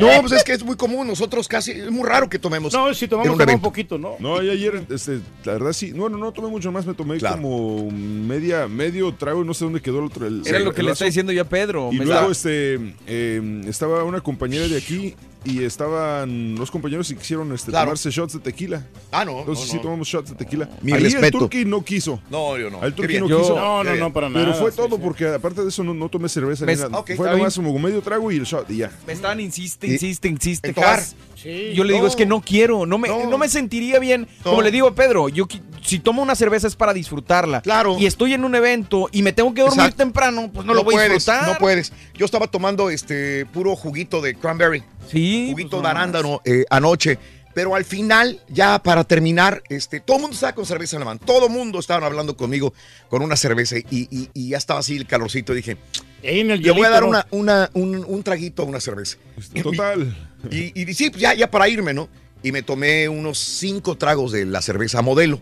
[SPEAKER 1] No, pues es que es muy común. Nosotros casi, es muy raro que tomemos.
[SPEAKER 3] No, si tomamos,
[SPEAKER 1] un
[SPEAKER 3] tomamos un poquito, ¿no?
[SPEAKER 20] No, y ayer, este, la verdad sí, bueno, no tomé mucho más, me tomé
[SPEAKER 1] Claro.
[SPEAKER 20] como media, medio trago, no sé dónde quedó el otro. el-
[SPEAKER 15] Era
[SPEAKER 20] el-
[SPEAKER 15] lo que
[SPEAKER 20] el
[SPEAKER 15] le está diciendo ya Pedro.
[SPEAKER 20] Y
[SPEAKER 15] Me
[SPEAKER 20] luego
[SPEAKER 15] está-
[SPEAKER 20] este eh, estaba una compañera de aquí y estaban los compañeros y quisieron este,
[SPEAKER 1] Claro.
[SPEAKER 20] tomarse shots de tequila.
[SPEAKER 1] Ah, no.
[SPEAKER 20] Entonces
[SPEAKER 1] no,
[SPEAKER 20] sí
[SPEAKER 1] no.
[SPEAKER 20] tomamos shots de tequila.
[SPEAKER 1] Mi
[SPEAKER 20] Ahí
[SPEAKER 1] respeto.
[SPEAKER 20] el turqui no quiso.
[SPEAKER 1] No, yo no.
[SPEAKER 20] El turqui no
[SPEAKER 15] Yo-
[SPEAKER 20] quiso.
[SPEAKER 3] No, no, no, para
[SPEAKER 20] Pero
[SPEAKER 3] nada.
[SPEAKER 20] fue
[SPEAKER 3] sí,
[SPEAKER 20] todo
[SPEAKER 3] sí.
[SPEAKER 20] porque aparte de eso no, no tomé cerveza.
[SPEAKER 15] ¿Ves?
[SPEAKER 20] Ni nada. Fue nomás como medio trago y el shot y ya.
[SPEAKER 15] Me estaban insiste, insiste, insiste. Has.
[SPEAKER 3] Sí.
[SPEAKER 15] Yo le digo, es que no quiero, no me,
[SPEAKER 1] No.
[SPEAKER 15] no. me sentiría bien. Como le digo a Pedro, yo si tomo una cerveza es para disfrutarla.
[SPEAKER 1] Claro.
[SPEAKER 15] Y estoy en un evento y me tengo que dormir
[SPEAKER 1] Exacto.
[SPEAKER 15] temprano, pues no, lo voy
[SPEAKER 1] puedes,
[SPEAKER 15] a disfrutar.
[SPEAKER 1] No puedes. Yo estaba tomando este puro juguito de cranberry,
[SPEAKER 15] Sí.
[SPEAKER 1] juguito
[SPEAKER 15] pues,
[SPEAKER 1] de
[SPEAKER 15] nomás.
[SPEAKER 1] arándano eh, anoche. Pero al final, ya para terminar, este, todo el mundo estaba con cerveza en la mano. Todo el mundo estaba hablando conmigo con una cerveza y, y- y ya estaba así el calorcito. Y dije,
[SPEAKER 3] Ahí en el
[SPEAKER 1] Le voy a dar una, una- un, un traguito a una cerveza.
[SPEAKER 20] Total.
[SPEAKER 1] Y, y sí, pues ya, ya para irme, ¿no? Y me tomé unos cinco tragos de la cerveza modelo.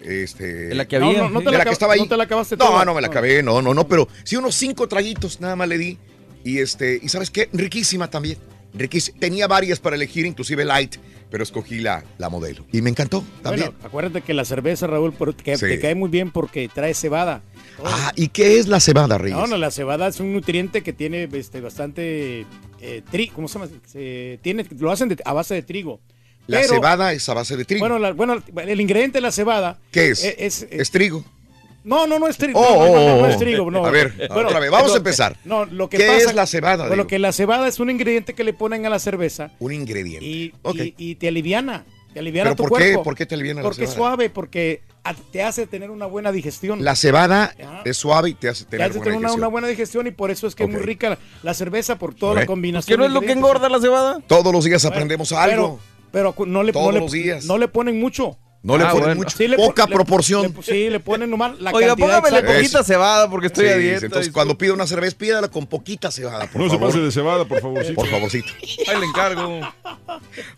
[SPEAKER 1] Este,
[SPEAKER 15] De la que había.
[SPEAKER 3] No, no, no te
[SPEAKER 1] de
[SPEAKER 3] la
[SPEAKER 1] la que estaba ahí.
[SPEAKER 3] no te la acabaste
[SPEAKER 1] No,
[SPEAKER 3] toda.
[SPEAKER 1] no me la acabé, no, no, no, pero sí unos cinco traguitos nada más le di. Y este, y ¿sabes qué? Riquísima también. Riquísima. Tenía varias para elegir, inclusive light, pero escogí la, la modelo. Y me encantó también.
[SPEAKER 3] Bueno, acuérdate que la cerveza, Raúl, que
[SPEAKER 1] Sí.
[SPEAKER 3] te cae muy bien porque trae cebada.
[SPEAKER 1] ah, ¿y qué es la cebada, Reyes?
[SPEAKER 3] No, no, la cebada es un nutriente que tiene este, bastante eh, tri, ¿cómo se llama? Se- tiene, lo hacen de- a base de trigo.
[SPEAKER 1] la
[SPEAKER 3] Pero-
[SPEAKER 1] cebada es a base de trigo.
[SPEAKER 3] Bueno, la- bueno, el ingrediente de la cebada.
[SPEAKER 1] ¿Qué es?
[SPEAKER 3] e- Es,
[SPEAKER 1] ¿Es trigo?
[SPEAKER 3] No, no, no es trigo.
[SPEAKER 1] Oh,
[SPEAKER 3] no, no, no, no,
[SPEAKER 1] oh,
[SPEAKER 3] no
[SPEAKER 1] oh.
[SPEAKER 3] es trigo. No.
[SPEAKER 1] A ver, otra vez, vamos a empezar.
[SPEAKER 3] No, lo que
[SPEAKER 1] ¿Qué
[SPEAKER 3] pasa-
[SPEAKER 1] es la cebada,
[SPEAKER 3] Bueno,
[SPEAKER 1] digo?
[SPEAKER 3] que la cebada es un ingrediente que le ponen a la cerveza
[SPEAKER 1] Un ingrediente.
[SPEAKER 3] y,
[SPEAKER 1] Ok.
[SPEAKER 3] y- y te aliviana. Te aliviana
[SPEAKER 1] ¿Pero
[SPEAKER 3] tu
[SPEAKER 1] por qué?
[SPEAKER 3] cuerpo.
[SPEAKER 1] ¿Por qué te aliviana la
[SPEAKER 3] Porque es
[SPEAKER 1] cebada?
[SPEAKER 3] suave, porque te hace tener una buena digestión.
[SPEAKER 1] La cebada
[SPEAKER 3] Ajá.
[SPEAKER 1] es suave y te hace
[SPEAKER 3] Te
[SPEAKER 1] tener
[SPEAKER 3] hace
[SPEAKER 1] buena
[SPEAKER 3] tener una,
[SPEAKER 1] digestión.
[SPEAKER 3] una buena digestión y por eso es que es muy rica la, la cerveza por toda la combinación.
[SPEAKER 15] ¿Qué no es lo que engorda la cebada?
[SPEAKER 1] Todos los días aprendemos algo.
[SPEAKER 3] Pero, pero no, le,
[SPEAKER 1] Todos
[SPEAKER 3] no, le,
[SPEAKER 1] los días.
[SPEAKER 3] no le ponen mucho.
[SPEAKER 1] No le
[SPEAKER 15] Ah,
[SPEAKER 1] ponen
[SPEAKER 15] bueno.
[SPEAKER 1] mucho.
[SPEAKER 3] Sí, le pon-
[SPEAKER 1] Poca
[SPEAKER 3] le-
[SPEAKER 1] proporción.
[SPEAKER 3] le- sí, le ponen nomás la
[SPEAKER 15] Oiga,
[SPEAKER 3] cantidad
[SPEAKER 15] póngamele poquita cebada porque estoy
[SPEAKER 1] Sí,
[SPEAKER 15] a dieta.
[SPEAKER 1] entonces cuando pida una cerveza, pídala con poquita cebada, por
[SPEAKER 20] No se pase de cebada, por favor.
[SPEAKER 1] Por favorcito.
[SPEAKER 15] Ahí le encargo.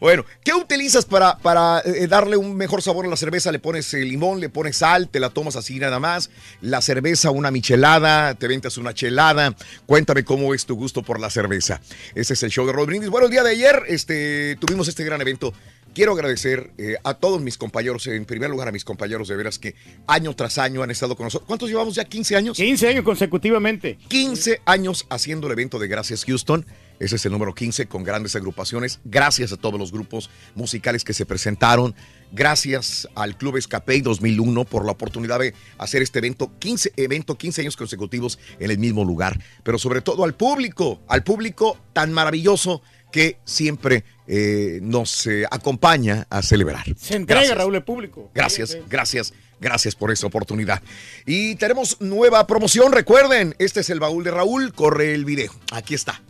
[SPEAKER 1] Bueno, ¿qué utilizas para, para eh, darle un mejor sabor a la cerveza? Le pones eh, limón, le pones sal, te la tomas así nada más. La cerveza, una michelada, te ventas una chelada. Cuéntame cómo es tu gusto por la cerveza. Ese es el show de Roll Brindis. Bueno, el día de ayer este, tuvimos este gran evento. Quiero agradecer eh, a todos mis compañeros, en primer lugar a mis compañeros de veras que año tras año han estado con nosotros. ¿Cuántos llevamos ya? ¿15 años?
[SPEAKER 3] 15 años consecutivamente.
[SPEAKER 1] 15 años haciendo el evento de Gracias Houston. Ese es el número 15 con grandes agrupaciones. Gracias a todos los grupos musicales que se presentaron. Gracias al Club Escapey 2001 por la oportunidad de hacer este evento, 15 evento, 15 años consecutivos en el mismo lugar. Pero sobre todo al público, al público tan maravilloso que siempre eh, nos eh, acompaña a celebrar.
[SPEAKER 3] Se entrega,
[SPEAKER 1] Gracias.
[SPEAKER 3] Raúl, el público.
[SPEAKER 1] Gracias, gracias, gracias por esta oportunidad. Y tenemos nueva promoción, recuerden, este es el baúl de Raúl, corre el video, aquí está.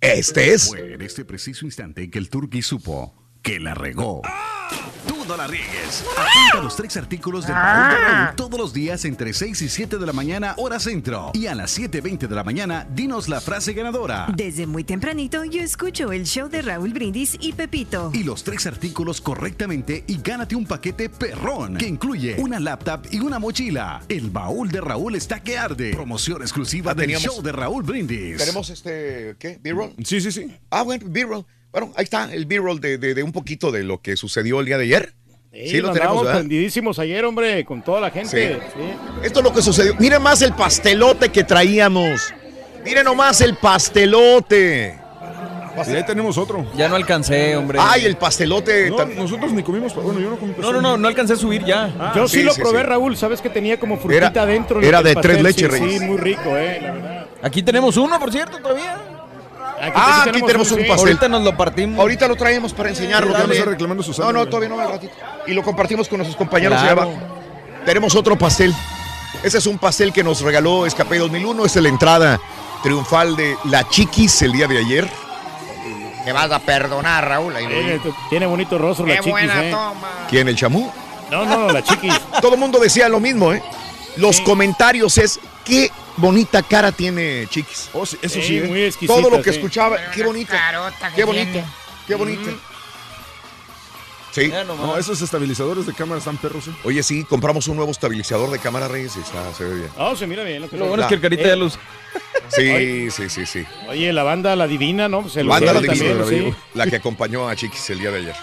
[SPEAKER 1] Este es...
[SPEAKER 21] Fue en este preciso instante que el Turqui supo que la regó. Tú no la riegues. Apunta los tres artículos del baúl de Raúl todos los días entre 6 y 7 de la mañana, hora centro. Y a las 7.20 de la mañana, dinos la frase ganadora.
[SPEAKER 22] Desde muy tempranito yo escucho el show de Raúl Brindis y Pepito.
[SPEAKER 21] Y los tres artículos correctamente y gánate un paquete perrón que incluye una laptop y una mochila. El baúl de Raúl está que arde. Promoción exclusiva
[SPEAKER 1] Ah,
[SPEAKER 21] del
[SPEAKER 1] teníamos-
[SPEAKER 21] show de Raúl Brindis.
[SPEAKER 1] Tenemos este, ¿qué? ¿B-roll?
[SPEAKER 20] Sí, sí, sí.
[SPEAKER 1] Ah, bueno, B-roll. Bueno, ahí está el B-roll de, de- de un poquito de lo que sucedió el día de ayer.
[SPEAKER 3] Sí,
[SPEAKER 1] Sí, lo tenemos,
[SPEAKER 3] prendidísimos ayer, hombre, con toda la gente.
[SPEAKER 1] Sí.
[SPEAKER 3] Sí.
[SPEAKER 1] Esto es lo que sucedió. Miren más el pastelote que traíamos. Miren nomás el pastelote.
[SPEAKER 20] Y ahí tenemos otro.
[SPEAKER 15] Ya no alcancé, hombre.
[SPEAKER 1] Ay, el pastelote.
[SPEAKER 20] No, nosotros ni comimos. Bueno, yo no comí
[SPEAKER 15] No, no, no, no alcancé a subir ya.
[SPEAKER 3] Yo sí,
[SPEAKER 1] sí,
[SPEAKER 3] lo
[SPEAKER 1] sí,
[SPEAKER 3] probé,
[SPEAKER 1] sí.
[SPEAKER 3] Raúl. Sabes que tenía como frutita
[SPEAKER 1] Era-
[SPEAKER 3] adentro.
[SPEAKER 1] era de
[SPEAKER 3] pastel,
[SPEAKER 1] tres leches,
[SPEAKER 3] sí,
[SPEAKER 1] Reyes.
[SPEAKER 3] Sí, muy rico, eh, la verdad.
[SPEAKER 15] Aquí tenemos uno, por cierto, todavía.
[SPEAKER 3] Aquí,
[SPEAKER 1] Ah, aquí tenemos un pastel.
[SPEAKER 15] Ahorita nos lo partimos.
[SPEAKER 1] Ahorita lo traemos para enseñarlo.
[SPEAKER 20] Ya está reclamando su
[SPEAKER 1] No,
[SPEAKER 20] sangre.
[SPEAKER 1] no, todavía no, al ratito. Y lo compartimos con nuestros compañeros allá abajo. Tenemos otro pastel. Ese es un pastel que nos regaló Escape 2001. Esta es la entrada triunfal de La Chiquis el día de ayer.
[SPEAKER 2] Me vas a perdonar, Raúl. ahí.
[SPEAKER 3] Tiene, bonito rostro la
[SPEAKER 2] Qué
[SPEAKER 3] chiquis,
[SPEAKER 2] buena
[SPEAKER 3] eh.
[SPEAKER 2] toma.
[SPEAKER 1] ¿Quién? ¿El chamú?
[SPEAKER 3] No, no, no, la chiquis.
[SPEAKER 1] Todo el mundo decía lo mismo, ¿eh? Los comentarios es, qué bonita cara tiene Chiquis.
[SPEAKER 20] Oh, sí, eso
[SPEAKER 3] Sí,
[SPEAKER 20] sí. ¿eh?
[SPEAKER 3] muy exquisita.
[SPEAKER 1] Todo lo que
[SPEAKER 3] sí.
[SPEAKER 1] escuchaba, qué bonita. Qué bonita.
[SPEAKER 5] tiene.
[SPEAKER 1] Qué bonita. Sí.
[SPEAKER 15] Ya nomás.
[SPEAKER 20] No, esos estabilizadores de cámara están perros, ¿eh?
[SPEAKER 1] Oye, sí, compramos un nuevo estabilizador de cámara Reyes y está, se ve bien.
[SPEAKER 3] No, se mira bien. Lo, que
[SPEAKER 15] Lo bueno es que el carita
[SPEAKER 3] Eh,
[SPEAKER 15] ya los.
[SPEAKER 1] Sí, sí, sí, sí.
[SPEAKER 3] Oye, la banda La Divina, ¿no? El
[SPEAKER 1] Banda La Divina,
[SPEAKER 3] también, sí.
[SPEAKER 1] la que acompañó a Chiquis el día de ayer.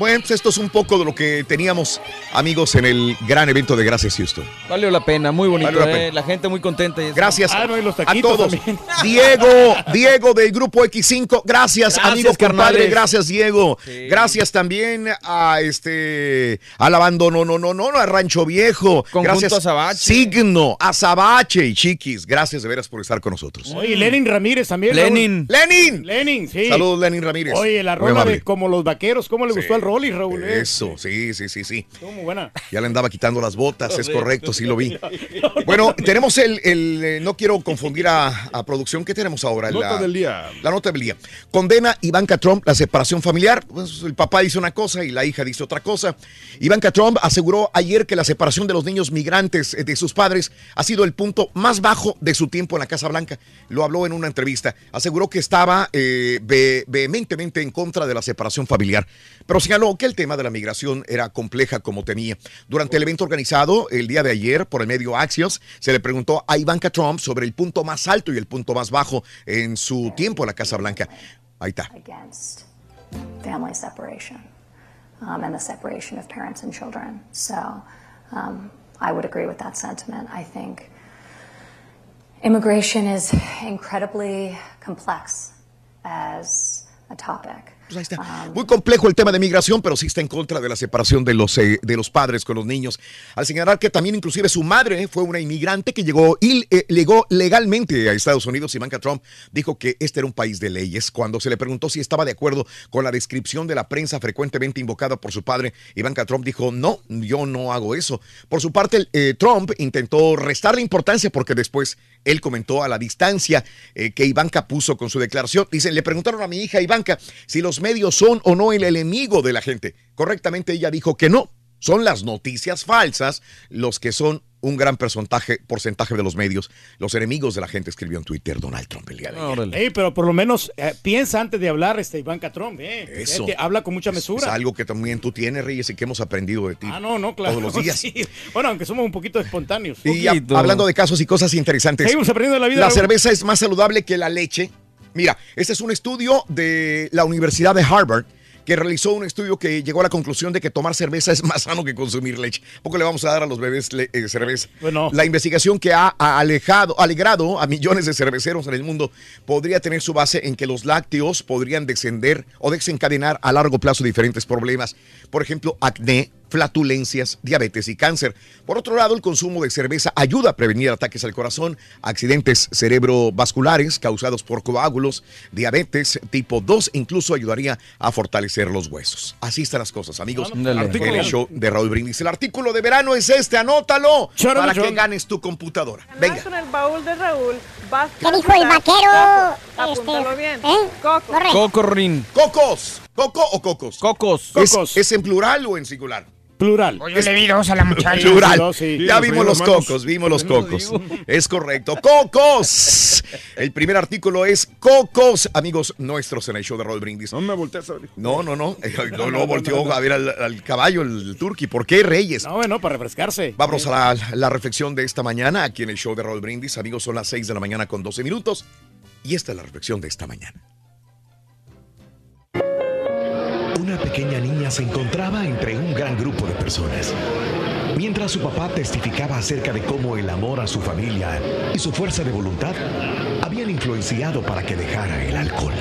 [SPEAKER 1] Bueno, pues esto es un poco de lo que teníamos, amigos, en el gran evento de Gracias Houston.
[SPEAKER 15] Valió la pena, muy bonito,
[SPEAKER 1] Valió la
[SPEAKER 15] eh.
[SPEAKER 1] pena.
[SPEAKER 15] La gente muy contenta. y.
[SPEAKER 1] Gracias
[SPEAKER 3] Ah, no, y los
[SPEAKER 1] a todos.
[SPEAKER 3] también.
[SPEAKER 1] Diego, Diego del grupo X5, gracias,
[SPEAKER 15] Gracias,
[SPEAKER 1] amigo compadre, gracias Diego.
[SPEAKER 15] Sí.
[SPEAKER 1] Gracias también a este al abandono, no, no, no, no, a Rancho Viejo.
[SPEAKER 15] Conjunto
[SPEAKER 1] gracias
[SPEAKER 15] Azabache.
[SPEAKER 1] Signo, Azabache y Chiquis, gracias de veras por estar con nosotros.
[SPEAKER 3] Oye, Lenin Ramírez también.
[SPEAKER 15] Lenin.
[SPEAKER 1] Lenin.
[SPEAKER 3] Raúl. Lenin, sí.
[SPEAKER 1] Saludos Lenin Ramírez.
[SPEAKER 3] Oye, la
[SPEAKER 1] amable.
[SPEAKER 3] de Como los Vaqueros, ¿cómo le
[SPEAKER 1] Sí.
[SPEAKER 3] gustó al Rolly, Raúl. ¿eh?
[SPEAKER 1] Eso, sí, sí, sí, sí.
[SPEAKER 3] Estuvo muy buena.
[SPEAKER 1] Ya le andaba quitando las botas, es correcto, sí lo vi. Bueno, tenemos el, el, eh, no quiero confundir a, a producción, ¿qué tenemos ahora?
[SPEAKER 20] Nota
[SPEAKER 1] La-
[SPEAKER 20] del día.
[SPEAKER 1] La nota del día. Condena Ivanka Trump la separación familiar. Pues, el papá dice una cosa y la hija dice otra cosa. Ivanka Trump aseguró ayer que la separación de los niños migrantes eh, de sus padres ha sido el punto más bajo de su tiempo en la Casa Blanca. Lo habló en una entrevista. Aseguró que estaba eh, ve- vehementemente en contra de la separación familiar, pero señaló que el tema de la migración era compleja como temía. Durante el evento organizado el día de ayer por el medio Axios, se le preguntó a Ivanka Trump sobre el punto más alto y el punto más bajo en su tiempo en la Casa Blanca. Ahí está.
[SPEAKER 23] family separation um, and the separation of parents and children. So um, I would agree with that sentiment. I think immigration is incredibly complex as a topic.
[SPEAKER 1] Pues ahí está. Muy complejo el tema de migración, pero sí está en contra de la separación de los, eh, de los padres con los niños. Al señalar que también inclusive su madre fue una inmigrante que llegó, eh, llegó legalmente a Estados Unidos, Ivanka Trump dijo que este era un país de leyes. Cuando se le preguntó si estaba de acuerdo con la descripción de la prensa frecuentemente invocada por su padre, Ivanka Trump dijo, no, yo no hago eso. Por su parte, eh, Trump intentó restarle importancia porque después él comentó a la distancia eh, que Ivanka puso con su declaración. Dicen, le preguntaron a mi hija Ivanka si los medios son o no el enemigo de la gente. Correctamente ella dijo que no. Son las noticias falsas los que son un gran porcentaje, porcentaje de los medios. Los enemigos de la gente escribió en Twitter Donald Trump el día de ayer.
[SPEAKER 3] Ey, pero por lo menos eh, piensa antes de hablar este Ivanka Trump, ¿eh?
[SPEAKER 1] Eso.
[SPEAKER 3] Es habla con mucha
[SPEAKER 1] Es
[SPEAKER 3] mesura.
[SPEAKER 1] algo que también tú tienes, Reyes, y que hemos aprendido de ti.
[SPEAKER 3] Ah, no, no, claro.
[SPEAKER 1] Todos los días.
[SPEAKER 3] Sí. Bueno, aunque somos un poquito espontáneos.
[SPEAKER 1] Y hablando de casos y cosas interesantes.
[SPEAKER 3] Seguimos aprendiendo de la vida,
[SPEAKER 1] La
[SPEAKER 3] Raúl.
[SPEAKER 1] cerveza es más saludable que la leche. Mira, este es un estudio de la Universidad de Harvard que realizó un estudio que llegó a la conclusión de que tomar cerveza es más sano que consumir leche. Poco le vamos a dar a los bebés le- eh, cerveza.
[SPEAKER 3] Bueno.
[SPEAKER 1] La investigación que ha ha alejado, alegrado a millones de cerveceros en el mundo podría tener su base en que los lácteos podrían descender o desencadenar a largo plazo diferentes problemas. Por ejemplo, acné, flatulencias, diabetes y cáncer. Por otro lado, el consumo de cerveza ayuda a prevenir ataques al corazón, accidentes cerebrovasculares causados por coágulos, diabetes tipo 2, incluso ayudaría a fortalecer los huesos. Así están las cosas, amigos. El show de Raúl Brindis. El artículo de verano es este, anótalo para que ganes tu computadora. Venga.
[SPEAKER 24] Con el baúl de Raúl. Vas
[SPEAKER 25] ¿Qué dijo el vaquero?
[SPEAKER 24] Apúntalo
[SPEAKER 25] Este,
[SPEAKER 24] bien.
[SPEAKER 25] ¿eh?
[SPEAKER 24] Coco.
[SPEAKER 25] Corre.
[SPEAKER 15] Cocorrin.
[SPEAKER 1] Cocos. ¿Coco o cocos?
[SPEAKER 15] Cocos.
[SPEAKER 1] ¿Es, ¿Es en plural o en singular?
[SPEAKER 3] Plural.
[SPEAKER 5] Yo le vi dos a la muchacha.
[SPEAKER 1] Plural.
[SPEAKER 3] Sí.
[SPEAKER 1] Ya vimos los
[SPEAKER 20] manos.
[SPEAKER 1] cocos, vimos los cocos. Es correcto. ¡Cocos! El primer artículo es cocos, amigos nuestros en el show de Raúl Brindis.
[SPEAKER 20] No me voltees a ver.
[SPEAKER 1] No, no, no. No, no, volteó a ver al, al caballo, el turqui. ¿Por qué Reyes?
[SPEAKER 3] No, bueno, para refrescarse.
[SPEAKER 1] Vamos a la, la reflexión de esta mañana aquí en el show de Raúl Brindis. Amigos, son las 6 de la mañana con 12 minutos. Y esta es la reflexión de esta mañana.
[SPEAKER 26] Una pequeña niña se encontraba entre un gran grupo de personas. Mientras su papá testificaba acerca de cómo el amor a su familia y su fuerza de voluntad habían influenciado para que dejara el alcohol.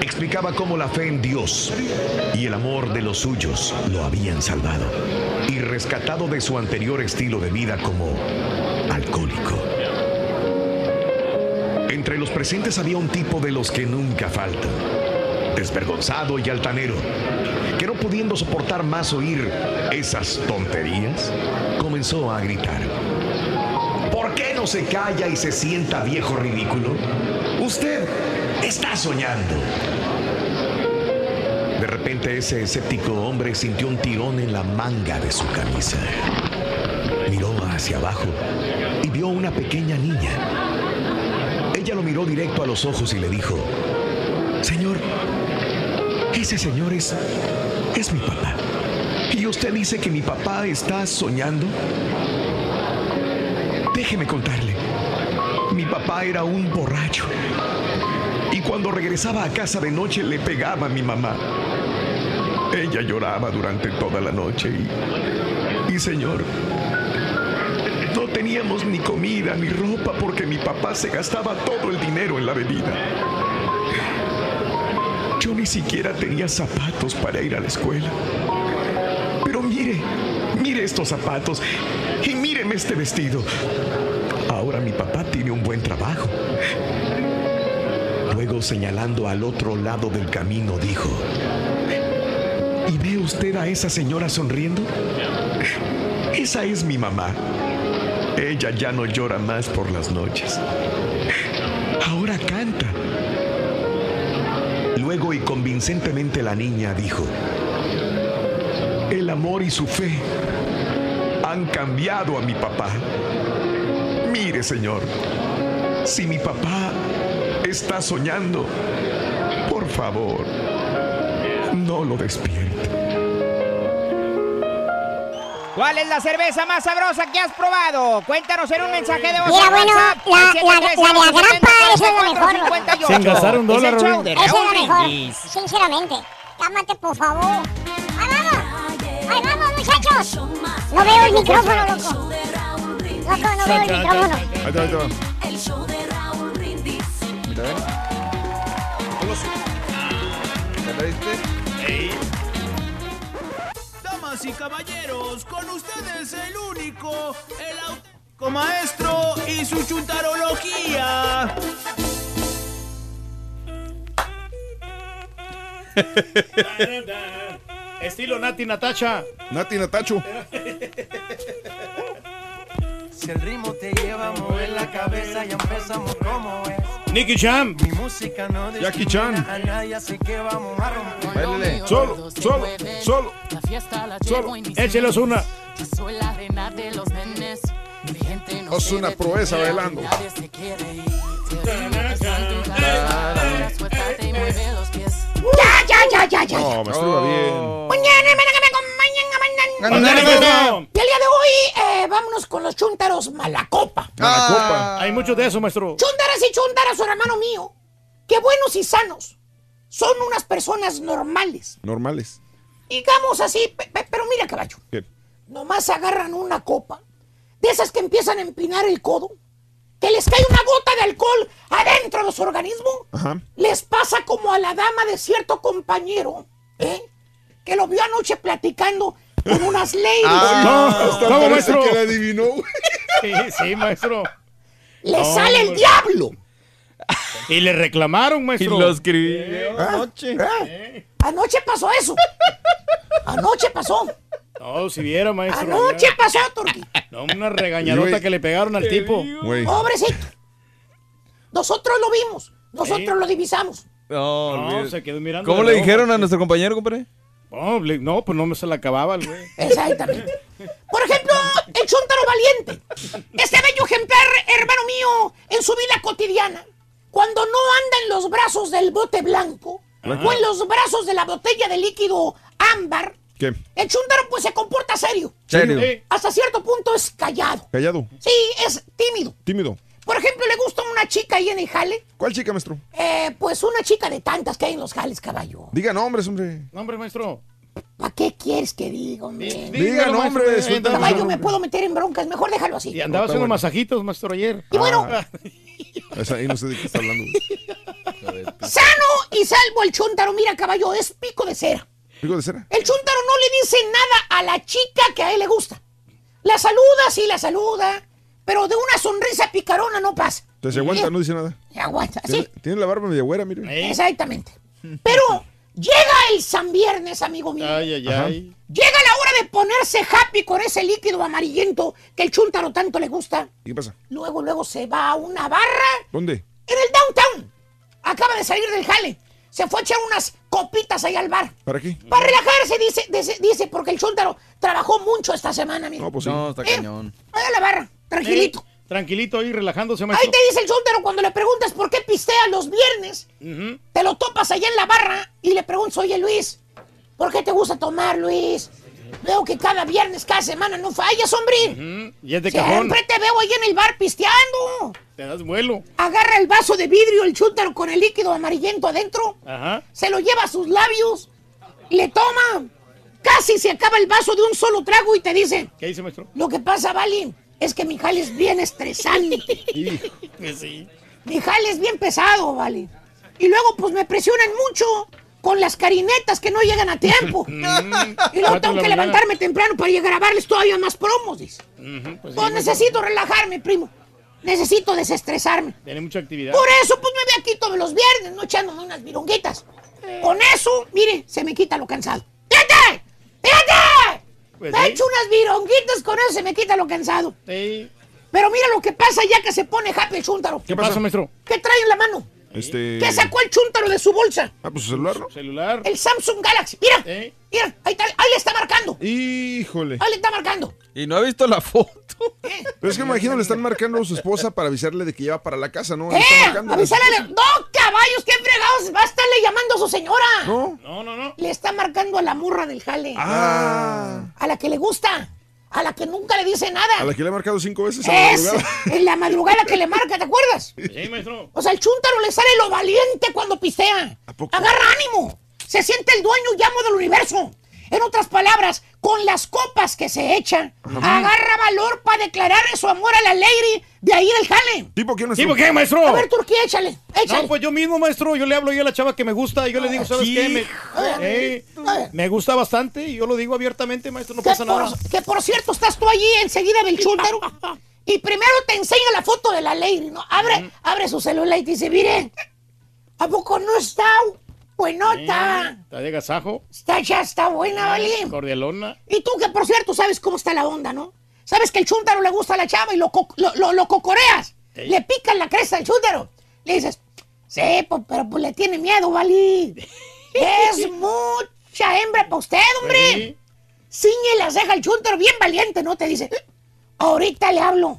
[SPEAKER 26] Explicaba cómo la fe en Dios y el amor de los suyos lo habían salvado y rescatado de su anterior estilo de vida como alcohólico. Entre los presentes había un tipo de los que nunca faltan, desvergonzado y altanero, que no pudiendo soportar más oír esas tonterías, comenzó a gritar. ¿Por qué no se calla y se sienta viejo ridículo? Usted está soñando. De repente ese escéptico hombre sintió un tirón en la manga de su camisa. Miró hacia abajo y vio una pequeña niña. Ella lo miró directo a los ojos y le dijo, Señor, ese señor es, es mi papá. ¿Y usted dice que mi papá está soñando? Déjeme contarle. Mi papá era un borracho. Y cuando regresaba a casa de noche le pegaba a mi mamá. Ella lloraba durante toda la noche y, y señor, no teníamos ni comida ni ropa porque mi papá se gastaba todo el dinero en la bebida. Yo ni siquiera tenía zapatos para ir a la escuela. Pero mire, mire estos zapatos y míreme este vestido. Ahora mi papá tiene un buen trabajo. Luego señalando al otro lado del camino dijo, ¿Y ve usted a esa señora sonriendo? Esa es mi mamá. Ella ya no llora más por las noches. Ahora canta. Luego y convincentemente la niña dijo, el amor y su fe han cambiado a mi papá. Mire, señor, si mi papá está soñando, por favor, no lo despierte.
[SPEAKER 9] ¿Cuál es la cerveza más sabrosa que has probado? Cuéntanos en un mensaje de voz.
[SPEAKER 27] Mira, bueno,
[SPEAKER 9] WhatsApp,
[SPEAKER 27] la,
[SPEAKER 9] al
[SPEAKER 27] la, la de
[SPEAKER 9] 713-870-4458.
[SPEAKER 27] agrapa es lo mejor.
[SPEAKER 3] Sin gastar un dólar,
[SPEAKER 9] Es
[SPEAKER 27] la mejor. Sinceramente. Cámate, por favor. ¡Ahí vamos! ¡Ahí vamos, muchachos! No veo el micrófono, loco. Loco, no veo el micrófono.
[SPEAKER 20] Ahí va, ahí te
[SPEAKER 4] Damas y caballeros, con ustedes el único, el auténtico maestro y su chuntarología.
[SPEAKER 3] Estilo Nati Natacha.
[SPEAKER 20] Nati Natacho.
[SPEAKER 4] Si el ritmo te lleva a mover la cabeza, ya empezamos como es.
[SPEAKER 3] Nicky Jam.
[SPEAKER 4] Mi música no
[SPEAKER 20] Jackie Chan.
[SPEAKER 4] a nadie, así que vamos a romper.
[SPEAKER 15] Báilale.
[SPEAKER 20] Solo, solo, solo.
[SPEAKER 28] La fiesta la llevo
[SPEAKER 3] Échelos una.
[SPEAKER 28] Soy la reina de los nenes. Mi gente no
[SPEAKER 20] Es una proeza bailando.
[SPEAKER 28] Nadie se quiere ir. Y.
[SPEAKER 2] Ya, ya, ya, ya, ya.
[SPEAKER 20] No, me estuvo bien.
[SPEAKER 2] El día de hoy, eh, vámonos con los chúntaros malacopa.
[SPEAKER 15] Ah.
[SPEAKER 3] Hay mucho de eso, maestro.
[SPEAKER 2] Chúntaras y chúntaras, hermano mío, que buenos y sanos son unas personas normales.
[SPEAKER 20] Normales.
[SPEAKER 2] Digamos así, pe- pe- pero mira, caballo.
[SPEAKER 20] ¿Qué?
[SPEAKER 2] Nomás agarran una copa, de esas que empiezan a empinar el codo, que les cae una gota de alcohol adentro de su organismo,
[SPEAKER 20] Ajá.
[SPEAKER 2] les pasa como a la dama de cierto compañero, ¿eh? Que lo vio anoche platicando con unas ladies.
[SPEAKER 15] Ah.
[SPEAKER 20] Hasta
[SPEAKER 3] ¿Cómo, maestro?
[SPEAKER 20] que la adivinó, güey.
[SPEAKER 3] Sí, sí, maestro.
[SPEAKER 2] ¡Le
[SPEAKER 3] No,
[SPEAKER 2] sale el
[SPEAKER 3] hombre.
[SPEAKER 2] diablo!
[SPEAKER 3] Y le reclamaron,
[SPEAKER 15] Y
[SPEAKER 3] maestro.
[SPEAKER 15] lo escribí anoche.
[SPEAKER 2] Anoche pasó eso. Anoche pasó.
[SPEAKER 3] No, si viera, maestro.
[SPEAKER 2] Anoche pasó, Turquí.
[SPEAKER 3] No, una regañadota que le pegaron al tipo.
[SPEAKER 20] Güey.
[SPEAKER 2] Pobrecito. Nosotros lo vimos. Nosotros lo divisamos.
[SPEAKER 15] No,
[SPEAKER 3] No, se quedó mirando.
[SPEAKER 15] ¿Cómo le dijeron a nuestro compañero, compadre?
[SPEAKER 3] No, le- no, pues no me se la acababa el güey.
[SPEAKER 2] Exactamente. Por ejemplo, el chúntaro valiente. Este bello ejemplar, hermano mío, en su vida cotidiana, cuando no anda en los brazos del bote blanco o en los brazos de la botella de líquido ámbar,
[SPEAKER 20] ¿Qué?
[SPEAKER 2] el chúntaro pues se comporta serio.
[SPEAKER 15] ¿Serio?
[SPEAKER 2] Hasta cierto punto es callado.
[SPEAKER 20] Callado.
[SPEAKER 2] Sí, es tímido.
[SPEAKER 20] Tímido.
[SPEAKER 2] Por ejemplo, le gusta una chica ahí en el jale.
[SPEAKER 20] ¿Cuál chica, maestro?
[SPEAKER 2] Eh, pues una chica de tantas que hay en los jales, caballo.
[SPEAKER 20] Diga nombres, hombre.
[SPEAKER 3] No, hombre, maestro.
[SPEAKER 2] ¿Para qué quieres que diga, hombre?
[SPEAKER 20] Diga
[SPEAKER 3] Dígalo,
[SPEAKER 20] nombres,
[SPEAKER 3] maestro.
[SPEAKER 20] suelta-
[SPEAKER 2] Caballo, me puedo meter en broncas. Mejor déjalo así.
[SPEAKER 3] Y andaba haciendo
[SPEAKER 20] bueno.
[SPEAKER 3] masajitos, maestro, ayer.
[SPEAKER 2] Y bueno,
[SPEAKER 20] Esa ahí no sé de qué está hablando.
[SPEAKER 2] sano y salvo el chúntaro. Mira, caballo, es pico de cera.
[SPEAKER 20] ¿Pico de cera?
[SPEAKER 2] El chúntaro no le dice nada a la chica que a él le gusta. La saluda, sí la saluda, pero de una sonrisa picarona no pasa.
[SPEAKER 20] Entonces se aguanta, no dice nada.
[SPEAKER 2] Se aguanta,
[SPEAKER 20] Tiene,
[SPEAKER 2] sí,
[SPEAKER 20] tiene la barba media güera, mire.
[SPEAKER 2] exactamente. Pero llega el San Viernes, amigo mío.
[SPEAKER 3] Ay, ay,
[SPEAKER 20] Ajá.
[SPEAKER 3] ay.
[SPEAKER 2] Llega la hora de ponerse happy con ese líquido amarillento que el chúntaro tanto le gusta.
[SPEAKER 20] ¿Y qué pasa?
[SPEAKER 2] Luego, luego se va a una barra
[SPEAKER 20] ¿Dónde?
[SPEAKER 2] en el downtown. Acaba de salir del jale. Se fue a echar unas copitas ahí al bar.
[SPEAKER 20] ¿Para qué?
[SPEAKER 2] Para relajarse, dice, dice, dice, porque el chúntaro trabajó mucho esta semana, mira.
[SPEAKER 20] No, pues sí.
[SPEAKER 15] No, está
[SPEAKER 2] Eh,
[SPEAKER 15] cañón.
[SPEAKER 2] Ahí a la barra, tranquilito.
[SPEAKER 3] Eh, tranquilito ahí, relajándose,
[SPEAKER 2] Ahí
[SPEAKER 3] maestro.
[SPEAKER 2] te dice el chúntaro cuando le preguntas por qué pistea los viernes. Te lo topas allá en la barra y le preguntas, oye Luis, ¿por qué te gusta tomar, Luis? Veo que cada viernes, cada semana no fallas, hombre.
[SPEAKER 3] Ujú. Y es de cajón.
[SPEAKER 2] Siempre te veo ahí en el bar pisteando.
[SPEAKER 3] Te das vuelo.
[SPEAKER 2] Agarra el vaso de vidrio, el chúntaro con el líquido amarillento adentro.
[SPEAKER 3] Ajá.
[SPEAKER 2] se lo lleva a sus labios, le toma, casi se acaba el vaso de un solo trago y te dice,
[SPEAKER 3] ¿Qué dice, maestro?
[SPEAKER 2] lo que pasa, Vali, es que mi jale es bien estresante.
[SPEAKER 3] Que sí.
[SPEAKER 2] mi jale es bien pesado, Vali. Y luego pues me presionan mucho con las carinetas que no llegan a tiempo. y luego tengo que levantarme temprano para llegar a grabarles todavía más promos, dice.
[SPEAKER 3] Ujú, pues
[SPEAKER 2] Pues necesito relajarme, primo. Necesito desestresarme.
[SPEAKER 3] Tiene mucha actividad.
[SPEAKER 2] Por eso, pues me ve aquí todos los viernes, no echándome unas virunguitas. Con eso, mire, se me quita lo cansado. Fíjate ¡Fíjate! ¡Fíjate!
[SPEAKER 3] Pues
[SPEAKER 2] me
[SPEAKER 3] sí.
[SPEAKER 2] he hecho unas vironguitas con eso, se me quita lo cansado.
[SPEAKER 3] Sí.
[SPEAKER 2] Pero mira lo que pasa ya que se pone happy el chúntaro.
[SPEAKER 3] ¿Qué pasa, maestro?
[SPEAKER 2] ¿Qué trae en la mano?
[SPEAKER 20] Este.
[SPEAKER 2] ¿Qué sacó el chúntaro de su bolsa?
[SPEAKER 20] Ah, pues su celular, ¿no?
[SPEAKER 3] Celular.
[SPEAKER 2] El Samsung Galaxy. Mira, mira, ahí, está, ahí le está marcando.
[SPEAKER 20] Híjole.
[SPEAKER 2] Ahí le está marcando.
[SPEAKER 15] Y no ha visto la foto.
[SPEAKER 20] Pero es que me imagino le están marcando a su esposa para avisarle de que ya va para la casa, ¿no? Le
[SPEAKER 2] ¡Eh! Avísale. ¡No, caballos! ¡Qué fregados! Va a estarle llamando a su señora.
[SPEAKER 20] ¿No?
[SPEAKER 3] No, no, no.
[SPEAKER 2] Le está marcando a la murra del jale.
[SPEAKER 20] Ah.
[SPEAKER 2] A la que le gusta. A la que nunca le dice nada.
[SPEAKER 20] A la que le he marcado cinco veces a la
[SPEAKER 2] Es
[SPEAKER 20] madrugada.
[SPEAKER 2] en la madrugada que le marca, ¿te acuerdas?
[SPEAKER 3] Sí, maestro.
[SPEAKER 2] O sea, el chúntaro le sale lo valiente cuando pistea. Agarra ánimo. Se siente el dueño y amo del universo. En otras palabras, con las copas que se echa, agarra valor para declararle su amor a la lady de ahí del jale.
[SPEAKER 20] ¿Tipo quién
[SPEAKER 3] ¿Tipo qué, maestro?
[SPEAKER 2] A ver, Turquía, échale, échale.
[SPEAKER 3] No, pues yo mismo, maestro, yo le hablo yo a la chava que me gusta y yo le digo, ¿sabes qué? Me, Eh, me gusta bastante y yo lo digo abiertamente, maestro, no pasa nada.
[SPEAKER 2] que por cierto, estás tú allí enseguida del chúntaro y primero te enseña la foto de la lady, ¿no? Abre, abre su celular y te dice, mire, ¿a poco no está buenota?
[SPEAKER 3] Está de gasajo.
[SPEAKER 2] Está ya está buena, ¿vale?
[SPEAKER 3] Cordialona.
[SPEAKER 2] Y tú que por cierto sabes cómo está la onda, ¿no? Sabes que el chúntaro le gusta a la chava y lo, co- lo, lo- lo cocoreas. Le pican la cresta al chúntaro. Le dices, sí, pues, pero pues le tiene miedo, ¿vale? es mucha hembra para usted, hombre. Ciñe las deja el chúntaro bien valiente, ¿no? Te dice, ahorita le hablo.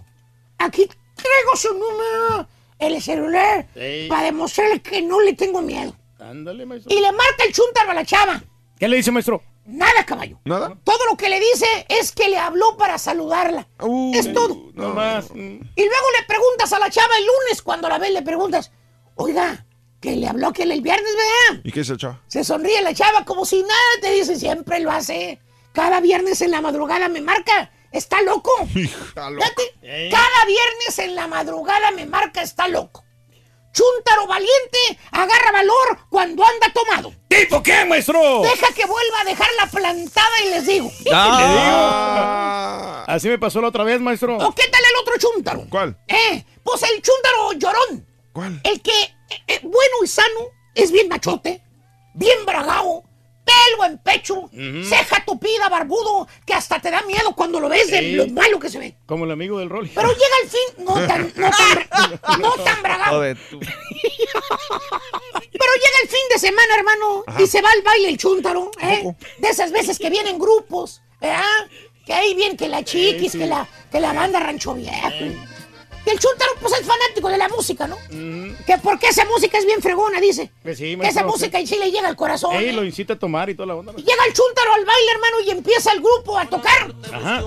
[SPEAKER 2] Aquí traigo su número, el celular,
[SPEAKER 3] Sí.
[SPEAKER 2] para demostrarle que no le tengo miedo.
[SPEAKER 3] Ándale, maestro.
[SPEAKER 2] Y le marca el chúntaro a la chava.
[SPEAKER 3] ¿Qué le dice, maestro?
[SPEAKER 2] Nada, caballo.
[SPEAKER 20] ¿Nada?
[SPEAKER 2] Todo lo que le dice es que le habló para saludarla. es todo.
[SPEAKER 3] No más.
[SPEAKER 2] Y luego le preguntas a la chava el lunes cuando la ves, le preguntas, oiga, que le habló que el viernes, ¿verdad?
[SPEAKER 20] ¿Y qué es el chavo?
[SPEAKER 2] Se sonríe la chava como si nada, te dice, siempre lo hace. Cada viernes en la madrugada me marca, está loco. Fíjate, cada viernes en la madrugada me marca, está loco. Chúntaro valiente, agarra valor cuando anda tomado.
[SPEAKER 3] ¿Tipo qué, maestro?
[SPEAKER 2] Deja que vuelva a dejar la plantada y les digo.
[SPEAKER 3] Ah. Así me pasó la otra vez, maestro.
[SPEAKER 2] ¿O qué tal el otro chúntaro?
[SPEAKER 20] ¿Cuál?
[SPEAKER 2] Eh, pues el chúntaro llorón.
[SPEAKER 20] ¿Cuál?
[SPEAKER 2] El que, eh, eh, bueno y sano, es bien machote, bien bragao, pelo en pecho, ceja tupida, barbudo, que hasta te da miedo cuando lo ves de
[SPEAKER 3] Sí.
[SPEAKER 2] lo malo que se ve.
[SPEAKER 3] Como el amigo del Rolly.
[SPEAKER 2] Pero llega el fin, no tan, no tan, no tan
[SPEAKER 15] tú.
[SPEAKER 2] Pero llega el fin de semana, hermano, y se va al baile el chúntaro, ¿eh? De esas veces que vienen grupos, ¿verdad? Que ahí viene que la chiquis, que, la, que la banda Rancho Viejo. El chúntaro, pues es fanático de la música, ¿no? Que porque esa música es bien fregona, dice.
[SPEAKER 3] Pues sí,
[SPEAKER 2] Que esa música en sí le llega al corazón.
[SPEAKER 3] Ey,
[SPEAKER 2] ¿eh?
[SPEAKER 3] lo incita a tomar y toda la onda.
[SPEAKER 2] Y Llega el chúntaro al baile, hermano, y empieza el grupo a tocar.
[SPEAKER 3] Ajá.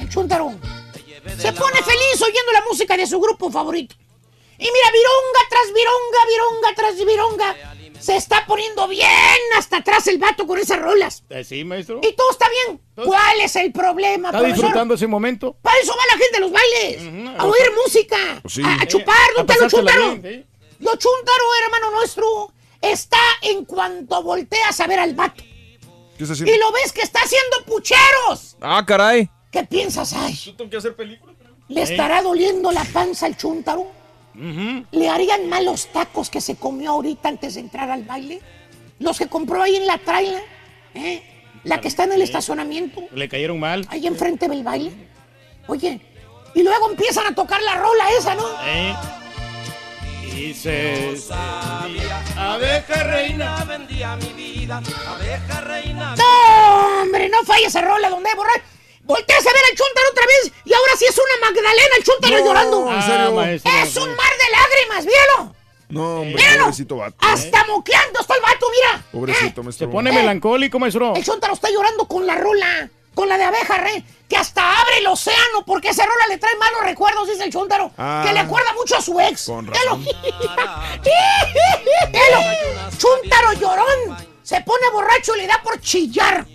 [SPEAKER 2] El chúntaro se pone feliz oyendo la música de su grupo favorito. Y mira, vironga tras vironga, vironga tras vironga. Se está poniendo bien hasta atrás el vato con esas rolas.
[SPEAKER 3] Eh, Sí, maestro.
[SPEAKER 2] Y todo está bien. ¿Cuál es el problema,
[SPEAKER 3] Está
[SPEAKER 2] profesor?
[SPEAKER 3] disfrutando ese momento.
[SPEAKER 2] Para eso va la gente a los bailes. A oír música.
[SPEAKER 3] Pues sí.
[SPEAKER 2] A, a chupar,
[SPEAKER 3] Eh,
[SPEAKER 2] ¿dónde está lo
[SPEAKER 3] bien,
[SPEAKER 2] Lo chúntaro, hermano nuestro, está en cuanto volteas a ver al vato.
[SPEAKER 20] ¿Qué está haciendo?
[SPEAKER 2] Y lo ves que está haciendo pucheros.
[SPEAKER 15] Ah, caray.
[SPEAKER 2] ¿Qué piensas, ay?
[SPEAKER 3] tengo que hacer película.
[SPEAKER 2] ¿Le estará doliendo la panza al ¿Le harían mal los tacos que se comió ahorita antes de entrar al baile? ¿Los que compró ahí en la trailer? ¿Eh? ¿La que está en el estacionamiento?
[SPEAKER 3] Le cayeron mal.
[SPEAKER 2] Ahí enfrente del baile. Oye, y luego empiezan a tocar la rola esa, ¿no?
[SPEAKER 3] Eh. Y se... Abeja reina.
[SPEAKER 4] vendía mi vida, abeja reina.
[SPEAKER 2] ¡No, hombre! No falla esa rola donde borrar. Volteas a ver al chúntaro otra vez y ahora sí es una Magdalena el chúntaro
[SPEAKER 20] No,
[SPEAKER 2] llorando.
[SPEAKER 20] ¿en serio?
[SPEAKER 3] Ah, maestro.
[SPEAKER 2] Es un mar de lágrimas, míralo.
[SPEAKER 20] No, hombre,
[SPEAKER 2] Míralo.
[SPEAKER 20] pobrecito vato.
[SPEAKER 2] Hasta moqueando está el vato, mira.
[SPEAKER 20] Pobrecito, maestro.
[SPEAKER 3] Se pone melancólico, maestro.
[SPEAKER 2] El chúntaro está llorando con la rola, con la de abeja re, que hasta abre el océano porque esa rola le trae malos recuerdos, dice el chúntaro.
[SPEAKER 20] Ah.
[SPEAKER 2] que le acuerda mucho a su ex.
[SPEAKER 20] Con razón.
[SPEAKER 2] Velo. Chúntaro llorón. Se pone borracho y le da por chillar.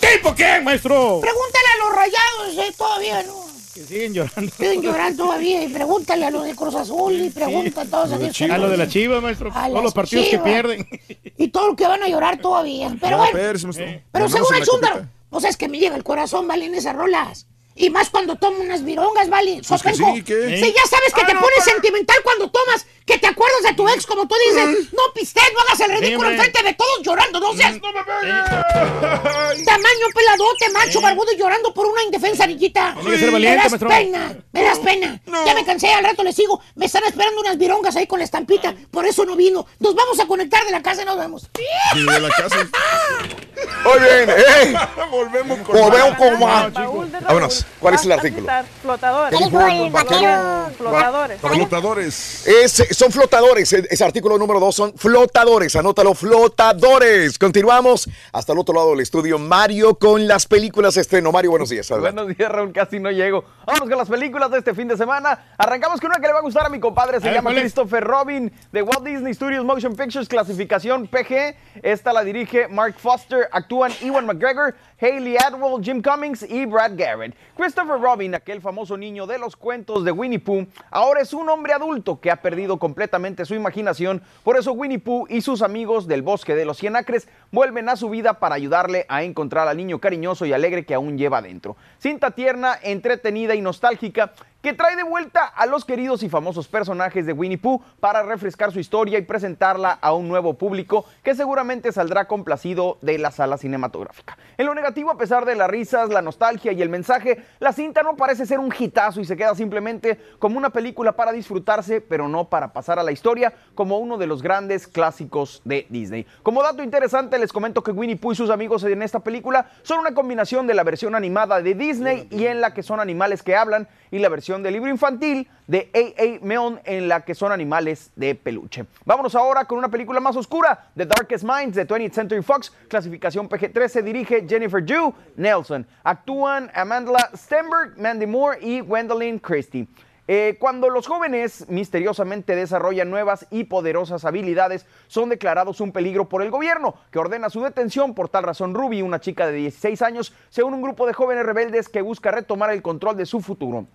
[SPEAKER 3] ¿Tipo qué, maestro?
[SPEAKER 2] Pregúntale a los rayados, eh, todavía, ¿no?
[SPEAKER 3] Que siguen llorando.
[SPEAKER 2] Siguen llorando todavía. Y pregúntale a los de Cruz Azul y pregunta a todos aquellos
[SPEAKER 3] A lo de la chiva, maestro.
[SPEAKER 2] A
[SPEAKER 3] Todos los partidos
[SPEAKER 2] Chivas.
[SPEAKER 3] que pierden.
[SPEAKER 2] Y todos los que van a llorar todavía. Pero
[SPEAKER 20] No,
[SPEAKER 2] bueno.
[SPEAKER 20] maestro.
[SPEAKER 2] Pero según el
[SPEAKER 20] copita.
[SPEAKER 2] pues es que me llega el corazón, valen esas rolas. Y más cuando tomo unas virongas, ¿vale?
[SPEAKER 20] Pues que sí, ¿qué?
[SPEAKER 2] Sí, ya sabes que
[SPEAKER 20] Ah,
[SPEAKER 2] te
[SPEAKER 20] no,
[SPEAKER 2] pones
[SPEAKER 20] para.
[SPEAKER 2] sentimental cuando tomas, que te acuerdas de tu ex, como tú dices. No pistes, no hagas el ridículo enfrente de todos llorando, no seas.
[SPEAKER 20] ¡No me pegues!
[SPEAKER 2] Tamaño peladote, macho barbudo y llorando por una indefensa niñita. Me das
[SPEAKER 3] maestro.
[SPEAKER 2] pena, me das pena. Ya me cansé, al rato le sigo. Me están esperando unas virongas ahí con la estampita. Por eso no vino. Nos vamos a conectar de la casa y nos vemos.
[SPEAKER 20] Sí, de la casa.
[SPEAKER 1] Muy bien, ¡eh!
[SPEAKER 20] Volvemos con
[SPEAKER 1] Volvemos con más. Vámonos. ¿Cuál es el
[SPEAKER 24] va a
[SPEAKER 1] artículo?
[SPEAKER 24] Flotadores. Flotadores.
[SPEAKER 20] Flotadores.
[SPEAKER 1] Es- son flotadores, es, es artículo número dos, son flotadores, anótalo, flotadores. Continuamos hasta el otro lado del estudio, Mario con las películas estreno. Mario, buenos días. adelante.
[SPEAKER 29] Buenos días, Raúl. Casi no llego. Vamos con las películas de este fin de semana. Arrancamos con una que le va a gustar a mi compadre. Se
[SPEAKER 3] A
[SPEAKER 29] llama. Christopher Robin de Walt Disney Studios Motion Pictures, clasificación PG. Esta la dirige Mark Foster. Actúan Ewan McGregor, Haley Atwell, Jim Cummings y Brad Garrett. Christopher Robin, aquel famoso niño de los cuentos de Winnie Pooh, ahora es un hombre adulto que ha perdido completamente su imaginación. Por eso Winnie Pooh y sus amigos del bosque de los Cien Acres vuelven a su vida para ayudarle a encontrar al niño cariñoso y alegre que aún lleva dentro. Cinta tierna, entretenida y nostálgica que trae de vuelta a los queridos y famosos personajes de Winnie Pooh para refrescar su historia y presentarla a un nuevo público que seguramente saldrá complacido de la sala cinematográfica. En lo negativo, a pesar de las risas, la nostalgia y el mensaje, la cinta no parece ser un hitazo y se queda simplemente como una película para disfrutarse, pero no para pasar a la historia como uno de los grandes clásicos de Disney. Como dato interesante, les comento que Winnie Pooh y sus amigos en esta película son una combinación de la versión animada de Disney y en la que son animales que hablan y la versión del libro infantil de A.A. Milne en la que son animales de peluche. Vámonos ahora con una película más oscura, The Darkest Minds de 20th Century Fox, clasificación PG-13, dirige Jennifer Ju Nelson. Actúan Amanda Stenberg, Mandy Moore y Gwendolyn Christie. Eh, cuando los jóvenes misteriosamente desarrollan nuevas y poderosas habilidades, son declarados un peligro por el gobierno, que ordena su detención. Por tal razón, Ruby, una chica de 16 años, se une a un grupo de jóvenes rebeldes que busca retomar el control de su futuro.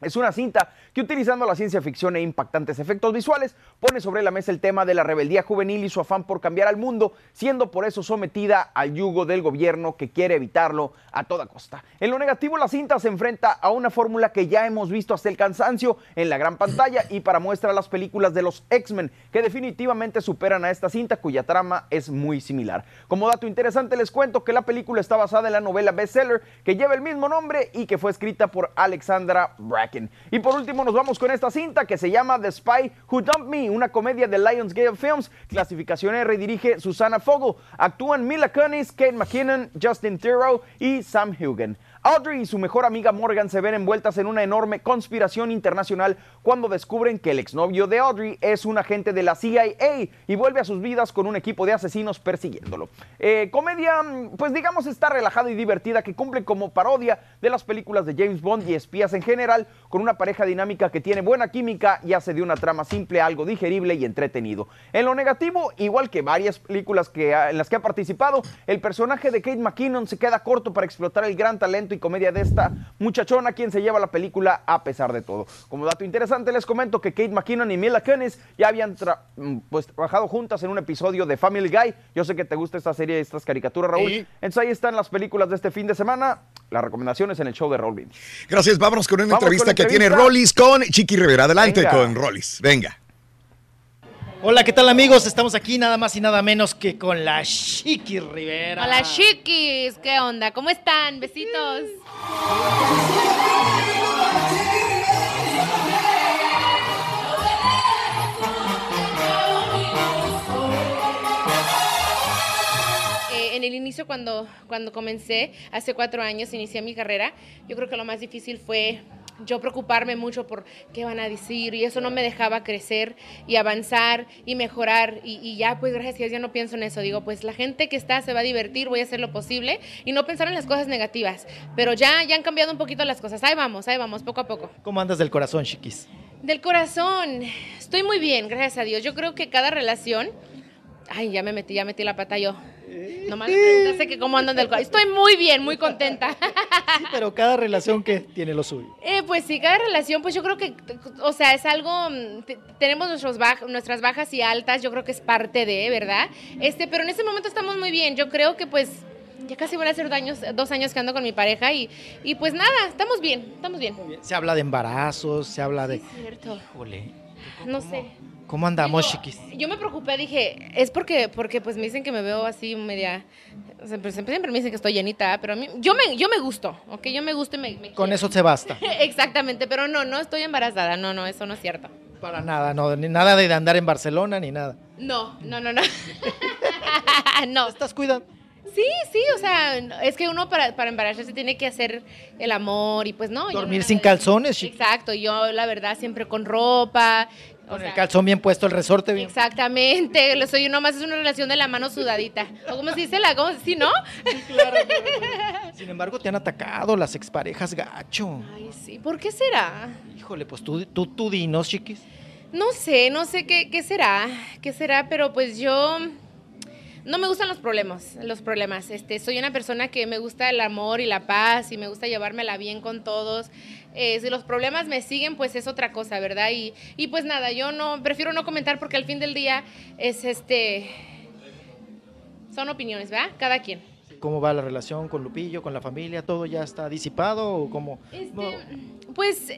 [SPEAKER 29] Es una cinta que utilizando la ciencia ficción e impactantes efectos visuales pone sobre la mesa el tema de la rebeldía juvenil y su afán por cambiar al mundo, siendo por eso sometida al yugo del gobierno que quiere evitarlo a toda costa. En lo negativo, la cinta se enfrenta a una fórmula que ya hemos visto hasta el cansancio en la gran pantalla y para muestra las películas de los X-Men, que definitivamente superan a esta cinta cuya trama es muy similar. Como dato interesante les cuento que la película está basada en la novela bestseller que lleva el mismo nombre y que fue escrita por Alexandra Y por último nos vamos con esta cinta que se llama The Spy Who Dumped Me, una comedia de Lionsgate Films, clasificación R dirige Susana Fogel. Actúan Mila Kunis, Kate McKinnon, Justin Theroux y Sam Hugen. Audrey y su mejor amiga Morgan se ven envueltas en una enorme conspiración internacional cuando descubren que el exnovio de Audrey es un agente de la CIA y vuelve a sus vidas con un equipo de asesinos persiguiéndolo. Eh, comedia, mm, pues digamos, está relajada y divertida que cumple como parodia de las películas de James Bond y espías en general, con una pareja dinámica que tiene buena química y hace de una trama simple algo digerible y entretenido. En lo negativo, igual que varias películas que, en las que ha participado, el personaje de Kate McKinnon se queda corto para explotar el gran talento y comedia de esta muchachona quien se lleva la película a pesar de todo. Como dato interesante les comento que Kate McKinnon y Mila Kunis ya habían tra- mm, pues, trabajado juntas en un episodio de Family Guy. Yo sé que te gusta esta serie, estas caricaturas, Raúl. Entonces ahí están las películas de este fin de semana. Las recomendaciones en el show de Raúl.
[SPEAKER 1] Gracias, vámonos con una
[SPEAKER 29] Vamos con
[SPEAKER 1] entrevista que tiene. Rollis con Chiqui Rivera. Adelante
[SPEAKER 29] Venga.
[SPEAKER 1] con Rollis. Venga.
[SPEAKER 30] Hola, ¿qué tal amigos? Estamos aquí nada más y nada menos que con la Chiqui Rivera.
[SPEAKER 31] Hola chiquis, ¿qué onda? ¿Cómo están? Besitos. Eh, en el inicio, cuando, cuando comencé, hace cuatro años, inicié mi carrera, yo creo que lo más difícil fue yo preocuparme mucho por qué van a decir y eso no me dejaba crecer y avanzar y mejorar y, y ya pues gracias a Dios ya no pienso en eso, digo pues la gente que está se va a divertir, voy a hacer lo posible y no pensar en las cosas negativas, pero ya, ya han cambiado un poquito las cosas, ahí vamos, ahí vamos, poco a poco.
[SPEAKER 30] ¿Cómo andas del corazón, Chiquis?
[SPEAKER 31] Del corazón, estoy muy bien, gracias a Dios, yo creo que cada relación, ay ya me metí, ya metí la pata yo. Nomás me preguntaste que cómo andan del corazón. Estoy muy bien, muy contenta.
[SPEAKER 30] Pero cada relación que tiene lo suyo.
[SPEAKER 31] Eh, pues sí, cada relación, pues yo creo que, o sea, es algo, mm, te- tenemos nuestros baj- nuestras bajas y altas, yo creo que es parte de, ¿verdad? Este, pero en este momento estamos muy bien, yo creo que pues ya casi van a ser dos años, dos años que ando con mi pareja y, y pues nada, estamos bien, estamos bien.
[SPEAKER 32] Se habla de embarazos, se habla de...
[SPEAKER 31] Cierto.
[SPEAKER 32] Híjole,
[SPEAKER 31] No sé.
[SPEAKER 32] ¿Cómo andamos, chiquis?
[SPEAKER 31] Yo me preocupé, dije, es porque, porque pues me dicen que me veo así media, siempre, siempre, siempre me dicen que estoy llenita, pero a mí, yo me, yo me gusto, ¿ok? Yo me gusto y me, me
[SPEAKER 32] Con eso se basta.
[SPEAKER 31] Exactamente, pero no, no estoy embarazada, no, no, eso no es cierto.
[SPEAKER 32] Para nada, no, ni nada de andar en Barcelona ni nada.
[SPEAKER 31] No, no, no, no. no.
[SPEAKER 32] ¿Estás cuidando?
[SPEAKER 31] Sí, sí, o sea, es que uno para, para embarazarse tiene que hacer el amor y pues no.
[SPEAKER 32] Dormir sin calzones.
[SPEAKER 31] Exacto, yo la verdad siempre con ropa. O
[SPEAKER 32] Con el
[SPEAKER 31] sea,
[SPEAKER 32] calzón bien puesto, el resorte bien.
[SPEAKER 31] Exactamente, lo soy uno más, es una relación de la mano sudadita. ¿O cómo se dice la? ¿Cómo, ¿Sí, no?
[SPEAKER 32] Sin embargo, te han atacado las exparejas gacho.
[SPEAKER 31] Ay, sí, ¿por qué será?
[SPEAKER 32] Híjole, pues tú, tú, tú dinos, chiquis.
[SPEAKER 31] No sé, no sé qué, qué será, qué será, pero pues yo no me gustan los problemas, los problemas. Este, soy una persona que me gusta el amor y la paz y me gusta llevármela bien con todos. Eh, si los problemas me siguen, pues es otra cosa, ¿verdad? Y, y pues nada, yo no prefiero no comentar porque al fin del día es este son opiniones, ¿verdad? Cada quien.
[SPEAKER 32] ¿Cómo va la relación con Lupillo, con la familia? ¿Todo ya está disipado o cómo? No,
[SPEAKER 31] Pues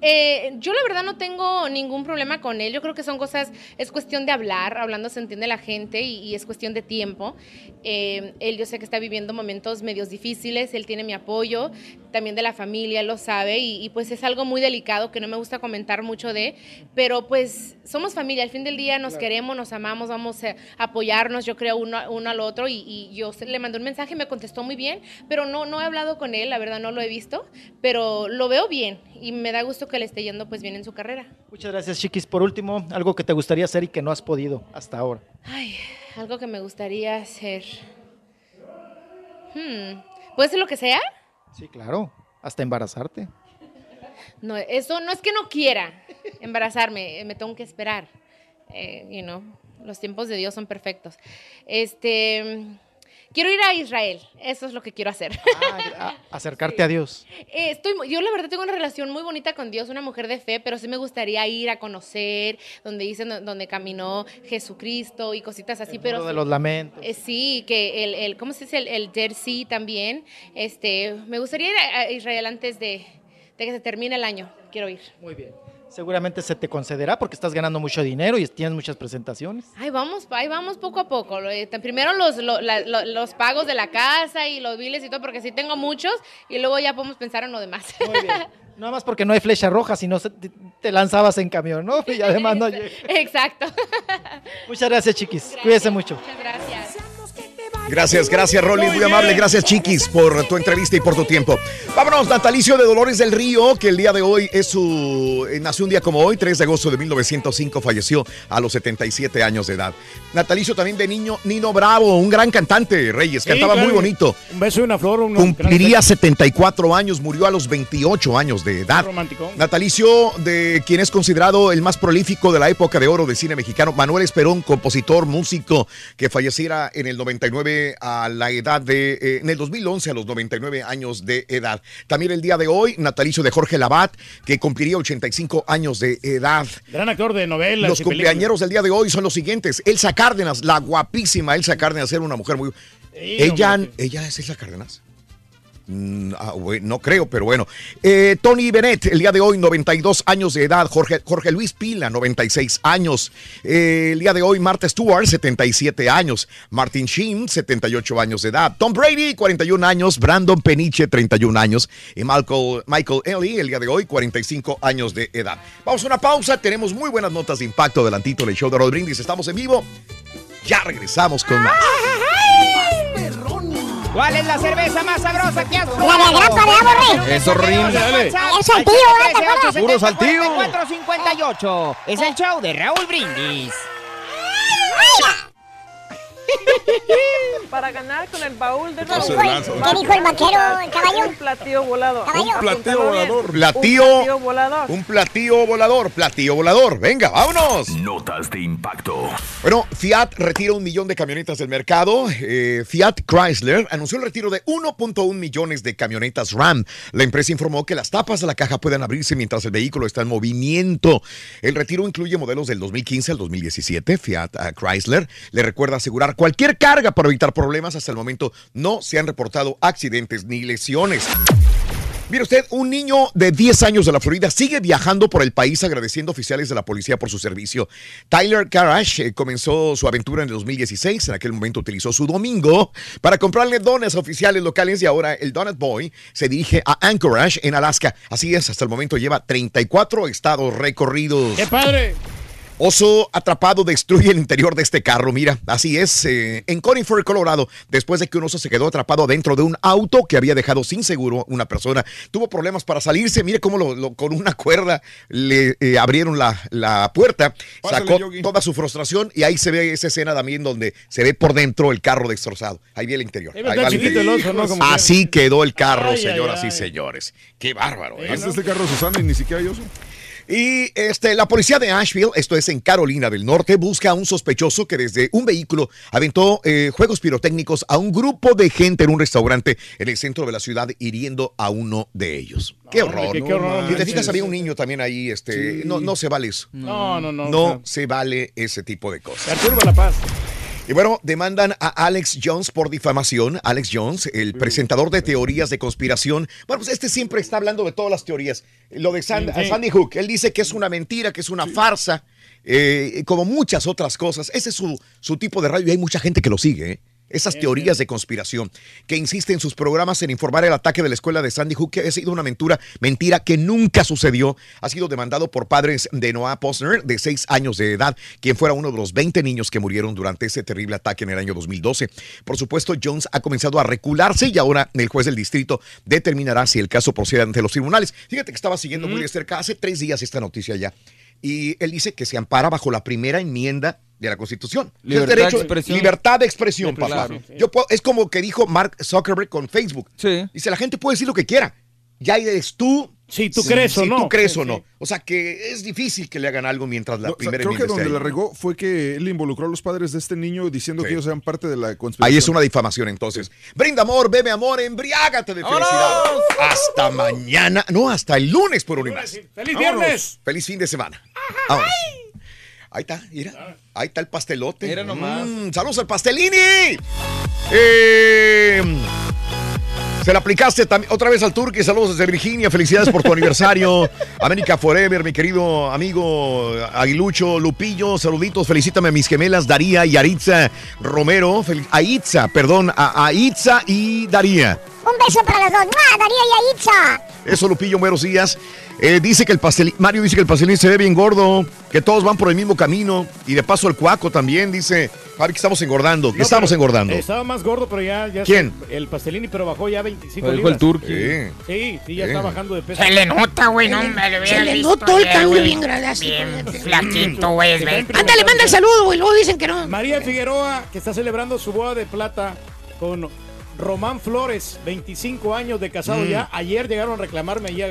[SPEAKER 31] eh, yo la verdad no tengo ningún problema con él. Yo creo que son cosas, es cuestión de hablar, hablando se entiende la gente y, y es cuestión de tiempo. Eh, él yo sé que está viviendo momentos medios difíciles, él tiene mi apoyo, también de la familia, él lo sabe y, y, pues es algo muy delicado que no me gusta comentar mucho de, pero pues somos familia, al fin del día nos queremos, nos amamos, vamos a apoyarnos, yo creo uno, uno al otro y, y yo le mandé un mensaje, me contestó muy bien, pero no, no he hablado con él, la verdad no lo he visto, pero lo veo bien y me da gusto que le esté yendo pues bien en su carrera.
[SPEAKER 32] Muchas gracias, chiquis. Por último, algo que te gustaría hacer y que no has podido hasta ahora.
[SPEAKER 31] Ay, algo que me gustaría hacer. Hmm, ¿Puede ser lo que sea?
[SPEAKER 32] Sí, claro. Hasta embarazarte.
[SPEAKER 31] No, eso no es que no quiera embarazarme, eh, me tengo que esperar. Eh, you know, los tiempos de Dios son perfectos. Este, quiero ir a Israel, eso es lo que quiero hacer.
[SPEAKER 32] Acercarte a Dios.
[SPEAKER 31] Eh, estoy, yo la verdad tengo una relación muy bonita con Dios, una mujer de fe, pero sí me gustaría ir a conocer donde dicen donde caminó Jesucristo y cositas así, pero
[SPEAKER 32] Muro de
[SPEAKER 31] sí-
[SPEAKER 32] los lamentos.
[SPEAKER 31] eh, sí, que el, el ¿cómo se dice? El, el Dead Sea también. Este, me gustaría ir a, a Israel antes de, de que se termine el año. Quiero ir.
[SPEAKER 32] Muy bien. Seguramente se te concederá porque estás ganando mucho dinero y tienes muchas presentaciones.
[SPEAKER 31] Ahí vamos, ahí vamos poco a poco. Eh, Primero los, lo- la- lo- los pagos de la casa y los biles y todo, porque sí tengo muchos, y luego ya podemos pensar en lo demás.
[SPEAKER 32] Nada más porque no hay flecha roja, si no te, lanzabas en camión, ¿no? Y además no llega.
[SPEAKER 31] Exacto.
[SPEAKER 32] Muchas gracias, chiquis. Cuídese mucho.
[SPEAKER 31] Muchas gracias.
[SPEAKER 1] Gracias, gracias, Rolly. Muy amable. Gracias, Chiquis, por tu entrevista y por tu tiempo. Vámonos, natalicio de Dolores del Río, que el día de hoy es su. eh, nació un día como hoy, 3 de agosto de 1905, falleció a los 77 años de edad. Natalicio también de niño Nino Bravo, un gran cantante, Reyes,
[SPEAKER 3] Sí,
[SPEAKER 1] cantaba
[SPEAKER 3] claro.
[SPEAKER 1] muy bonito.
[SPEAKER 3] Un beso y una flor. un
[SPEAKER 1] Cumpliría 74 años, murió a los 28 años de edad.
[SPEAKER 3] Romanticón.
[SPEAKER 1] Natalicio de quien es considerado el más prolífico de la época de oro del cine mexicano, Manuel Esperón, compositor, músico, que falleciera en el 99 a la edad de, eh, en el 2011 a los 99 años de edad. También el día de hoy, natalicio de Jorge Labat, que cumpliría 85 años de edad.
[SPEAKER 3] Gran actor de novelas.
[SPEAKER 1] Los
[SPEAKER 3] películas.
[SPEAKER 1] cumpleañeros del día de hoy son los siguientes. Elsa Cárdenas, la guapísima Elsa Cárdenas, era una mujer muy...
[SPEAKER 3] Sí,
[SPEAKER 1] ella,
[SPEAKER 3] hombre.
[SPEAKER 1] ella es Elsa Cárdenas. Mm, ah, no creo, pero bueno. Eh, Tony Bennett, el día de hoy, 92 años de edad. Jorge, Luis Pila, 96 años. Eh, el día de hoy, Martha Stewart, 77 años. Martin Sheen, 78 años de edad. Tom Brady, 41 años. Brandon Peniche, 31 años. Y Michael, Michael Ealy, el día de hoy, 45 años de edad. Vamos a una pausa. Tenemos muy buenas notas de impacto delantito del show de Rod Brindis. Estamos en vivo. Ya regresamos con más.
[SPEAKER 9] ¿Cuál es la cerveza más sabrosa que has
[SPEAKER 27] La
[SPEAKER 9] probado?
[SPEAKER 27] de grapa de abo, Rey.
[SPEAKER 15] Eso, Rin.
[SPEAKER 27] Dale. El saltillo, ¿verdad? ¿Te acuerdas?
[SPEAKER 15] Puro saltillo.
[SPEAKER 9] 458. Es el show de Raúl Brindis.
[SPEAKER 24] Para ganar con el baúl de
[SPEAKER 1] lanza.
[SPEAKER 27] ¿Qué dijo el vaquero, el caballo?
[SPEAKER 24] Un platillo volador.
[SPEAKER 27] Caballo.
[SPEAKER 1] Un platillo volador.
[SPEAKER 24] Un
[SPEAKER 1] Platillo.
[SPEAKER 24] platillo volador.
[SPEAKER 1] Un platillo volador. Platillo volador. Venga, vámonos.
[SPEAKER 16] Notas de impacto.
[SPEAKER 1] Bueno, Fiat retira un millón de camionetas del mercado. Eh, Fiat Chrysler anunció el retiro de 1.1 millones de camionetas Ram. La empresa informó que las tapas de la caja pueden abrirse mientras el vehículo está en movimiento. El retiro incluye modelos del 2015 al 2017. Fiat ah, Chrysler le recuerda asegurar cualquier carga para evitar problemas. Hasta el momento no se han reportado accidentes ni lesiones. Mire usted, un niño de 10 años de la Florida sigue viajando por el país agradeciendo oficiales de la policía por su servicio. Tyler Karash eh, comenzó su aventura en el 2016. En aquel momento utilizó su domingo para comprarle donas a oficiales locales y ahora el Donut Boy se dirige a Anchorage en Alaska. Así es, hasta el momento lleva 34 estados recorridos.
[SPEAKER 3] ¡Qué padre!
[SPEAKER 1] Oso atrapado destruye el interior de este carro. Mira, así es. eh, en Coniford, Colorado, después de que un oso se quedó atrapado dentro de un auto que había dejado sin seguro una persona, tuvo problemas para salirse. Mire cómo lo- lo- con una cuerda le eh, abrieron la, la puerta,
[SPEAKER 20] Pásale,
[SPEAKER 1] sacó
[SPEAKER 20] Yogi.
[SPEAKER 1] toda su frustración y ahí se ve esa escena también donde se ve por dentro el carro destrozado. Ahí vi el interior.
[SPEAKER 3] Ahí
[SPEAKER 1] va el interior.
[SPEAKER 3] el oso, ¿no? Como
[SPEAKER 1] Así quedó el carro,
[SPEAKER 3] Ay,
[SPEAKER 1] señoras
[SPEAKER 3] ay.
[SPEAKER 1] y señores. Qué bárbaro. ¿eh?
[SPEAKER 20] Hasta este carro Susana y ni siquiera yo.
[SPEAKER 1] Y este, la policía de Asheville, esto es en Carolina del Norte, busca a un sospechoso que desde un vehículo aventó eh, juegos pirotécnicos a un grupo de gente en un restaurante en el centro de la ciudad, hiriendo a uno de ellos. ¡Qué horror!
[SPEAKER 3] qué- qué horror,
[SPEAKER 1] Si te fijas, había un niño también ahí. Este, no, no se vale eso.
[SPEAKER 3] No, no, no.
[SPEAKER 1] No se vale ese tipo de cosas.
[SPEAKER 3] Perturba la paz.
[SPEAKER 1] Y bueno, demandan a Alex Jones por difamación. Alex Jones, el presentador de teorías de conspiración. Bueno, pues este siempre está hablando de todas las teorías. Lo de
[SPEAKER 3] Sí.
[SPEAKER 1] Sandy Hook, él dice que es una mentira, que es una farsa, eh, como muchas otras cosas. Ese es su, su tipo de radio y hay mucha gente que lo sigue. ¿eh? Esas teorías de conspiración que insiste en sus programas en informar el ataque de la escuela de Sandy Hook, que ha sido una mentira, mentira que nunca sucedió. Ha sido demandado por padres de Noah Posner, de 6 años de edad, quien fuera uno de los 20 niños que murieron durante ese terrible ataque en el año 2012. Por supuesto, Jones ha comenzado a recularse y ahora el juez del distrito determinará si el caso procede ante los tribunales. Fíjate que estaba siguiendo muy de cerca hace tres días esta noticia ya. Y él dice que se ampara bajo la primera enmienda de la Constitución.
[SPEAKER 15] Libertad
[SPEAKER 1] derecho-
[SPEAKER 15] de expresión.
[SPEAKER 1] Libertad de expresión, papá.
[SPEAKER 15] sí.
[SPEAKER 1] Yo puedo- es como que dijo Mark Zuckerberg con Facebook. Dice, la gente puede decir lo que quiera. Ya eres tú.
[SPEAKER 3] Si tú crees o
[SPEAKER 1] si
[SPEAKER 3] no.
[SPEAKER 1] tú crees
[SPEAKER 3] Sí,
[SPEAKER 1] o no.
[SPEAKER 3] sí.
[SPEAKER 1] O sea que es difícil que le hagan algo mientras la
[SPEAKER 20] No, o sea,
[SPEAKER 1] primera
[SPEAKER 20] creo que donde
[SPEAKER 1] ahí.
[SPEAKER 20] la regó fue que él involucró a los padres de este niño diciendo
[SPEAKER 1] Sí.
[SPEAKER 20] que ellos eran parte de la conspiración.
[SPEAKER 1] Ahí es una difamación entonces. Brinda amor, bebe amor, embriágate de felicidad. Hasta mañana, no, hasta el lunes por un y más.
[SPEAKER 3] ¡Feliz
[SPEAKER 1] Vámonos.
[SPEAKER 3] viernes!
[SPEAKER 1] Feliz fin de semana. Vámonos. Ahí está, mira. Ahí está el pastelote.
[SPEAKER 15] Mira nomás.
[SPEAKER 1] Mm, saludos al pastelini. Eh, se la aplicaste también otra vez al Turqui. Saludos desde Virginia. Felicidades por tu aniversario. América Forever, mi querido amigo Aguilucho Lupillo. Saluditos. Felicítame a mis gemelas Daría y Aritza Romero. Fel- a Itza, perdón, a, a Itza y Daría.
[SPEAKER 27] Un beso para los dos. ¡Mua! Daría y Aitza.
[SPEAKER 1] Eso, Lupillo, buenos días. Eh, dice que el pastel, Mario dice que el pastelín se ve bien gordo, que todos van por el mismo camino. Y de paso el cuaco también dice, Javi, que estamos engordando, que
[SPEAKER 3] No,
[SPEAKER 1] estamos
[SPEAKER 3] pero
[SPEAKER 1] engordando.
[SPEAKER 3] Estaba más gordo, pero ya. ya
[SPEAKER 1] ¿Quién?
[SPEAKER 3] se- el pastelini, pero bajó ya 25
[SPEAKER 15] Lo dijo el
[SPEAKER 3] libras.
[SPEAKER 15] Turqui.
[SPEAKER 1] Sí.
[SPEAKER 3] Sí, sí, ya
[SPEAKER 1] Sí.
[SPEAKER 3] está bajando de peso.
[SPEAKER 5] Se le nota, güey, no me lo hubiera
[SPEAKER 2] Se le
[SPEAKER 5] visto
[SPEAKER 2] notó el cambio bien grande, así,
[SPEAKER 5] Bien flaquito, güey. güey.
[SPEAKER 2] Ándale, manda el saludo, güey. Luego dicen que no.
[SPEAKER 3] María Figueroa, que está celebrando su boda de plata con Román Flores, 25 años de casado
[SPEAKER 1] Mm.
[SPEAKER 3] ya. Ayer llegaron a reclamarme ya.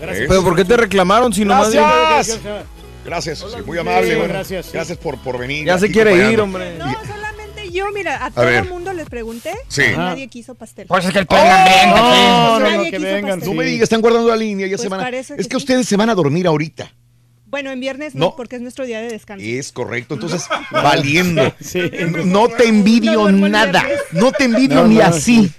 [SPEAKER 3] Gracias.
[SPEAKER 15] Pero ¿por qué te reclamaron si nomás
[SPEAKER 1] Gracias.
[SPEAKER 3] Gracias.
[SPEAKER 1] Gracias, sí, muy amable.
[SPEAKER 3] Sí,
[SPEAKER 1] bueno,
[SPEAKER 3] gracias, sí.
[SPEAKER 1] Gracias por, por venir.
[SPEAKER 15] Ya se quiere ir, hombre.
[SPEAKER 33] No, solamente yo, mira, a todo el mundo les pregunté
[SPEAKER 1] Sí.
[SPEAKER 33] y nadie quiso pastel.
[SPEAKER 5] Pues es que el aquí.
[SPEAKER 3] No, no,
[SPEAKER 33] Nadie
[SPEAKER 3] no, que vengan.
[SPEAKER 33] pastel.
[SPEAKER 1] No me digas, están guardando la línea, ya
[SPEAKER 33] Pues
[SPEAKER 1] se van a...
[SPEAKER 33] parece
[SPEAKER 1] Es
[SPEAKER 33] que
[SPEAKER 1] que ustedes se van a dormir ahorita.
[SPEAKER 33] Bueno, en viernes no,
[SPEAKER 1] No.
[SPEAKER 33] porque es nuestro día de descanso.
[SPEAKER 1] Es correcto, entonces, valiendo.
[SPEAKER 3] Sí.
[SPEAKER 1] No te envidio
[SPEAKER 33] No
[SPEAKER 1] nada. No te envidio
[SPEAKER 3] No,
[SPEAKER 1] ni
[SPEAKER 3] no,
[SPEAKER 1] así.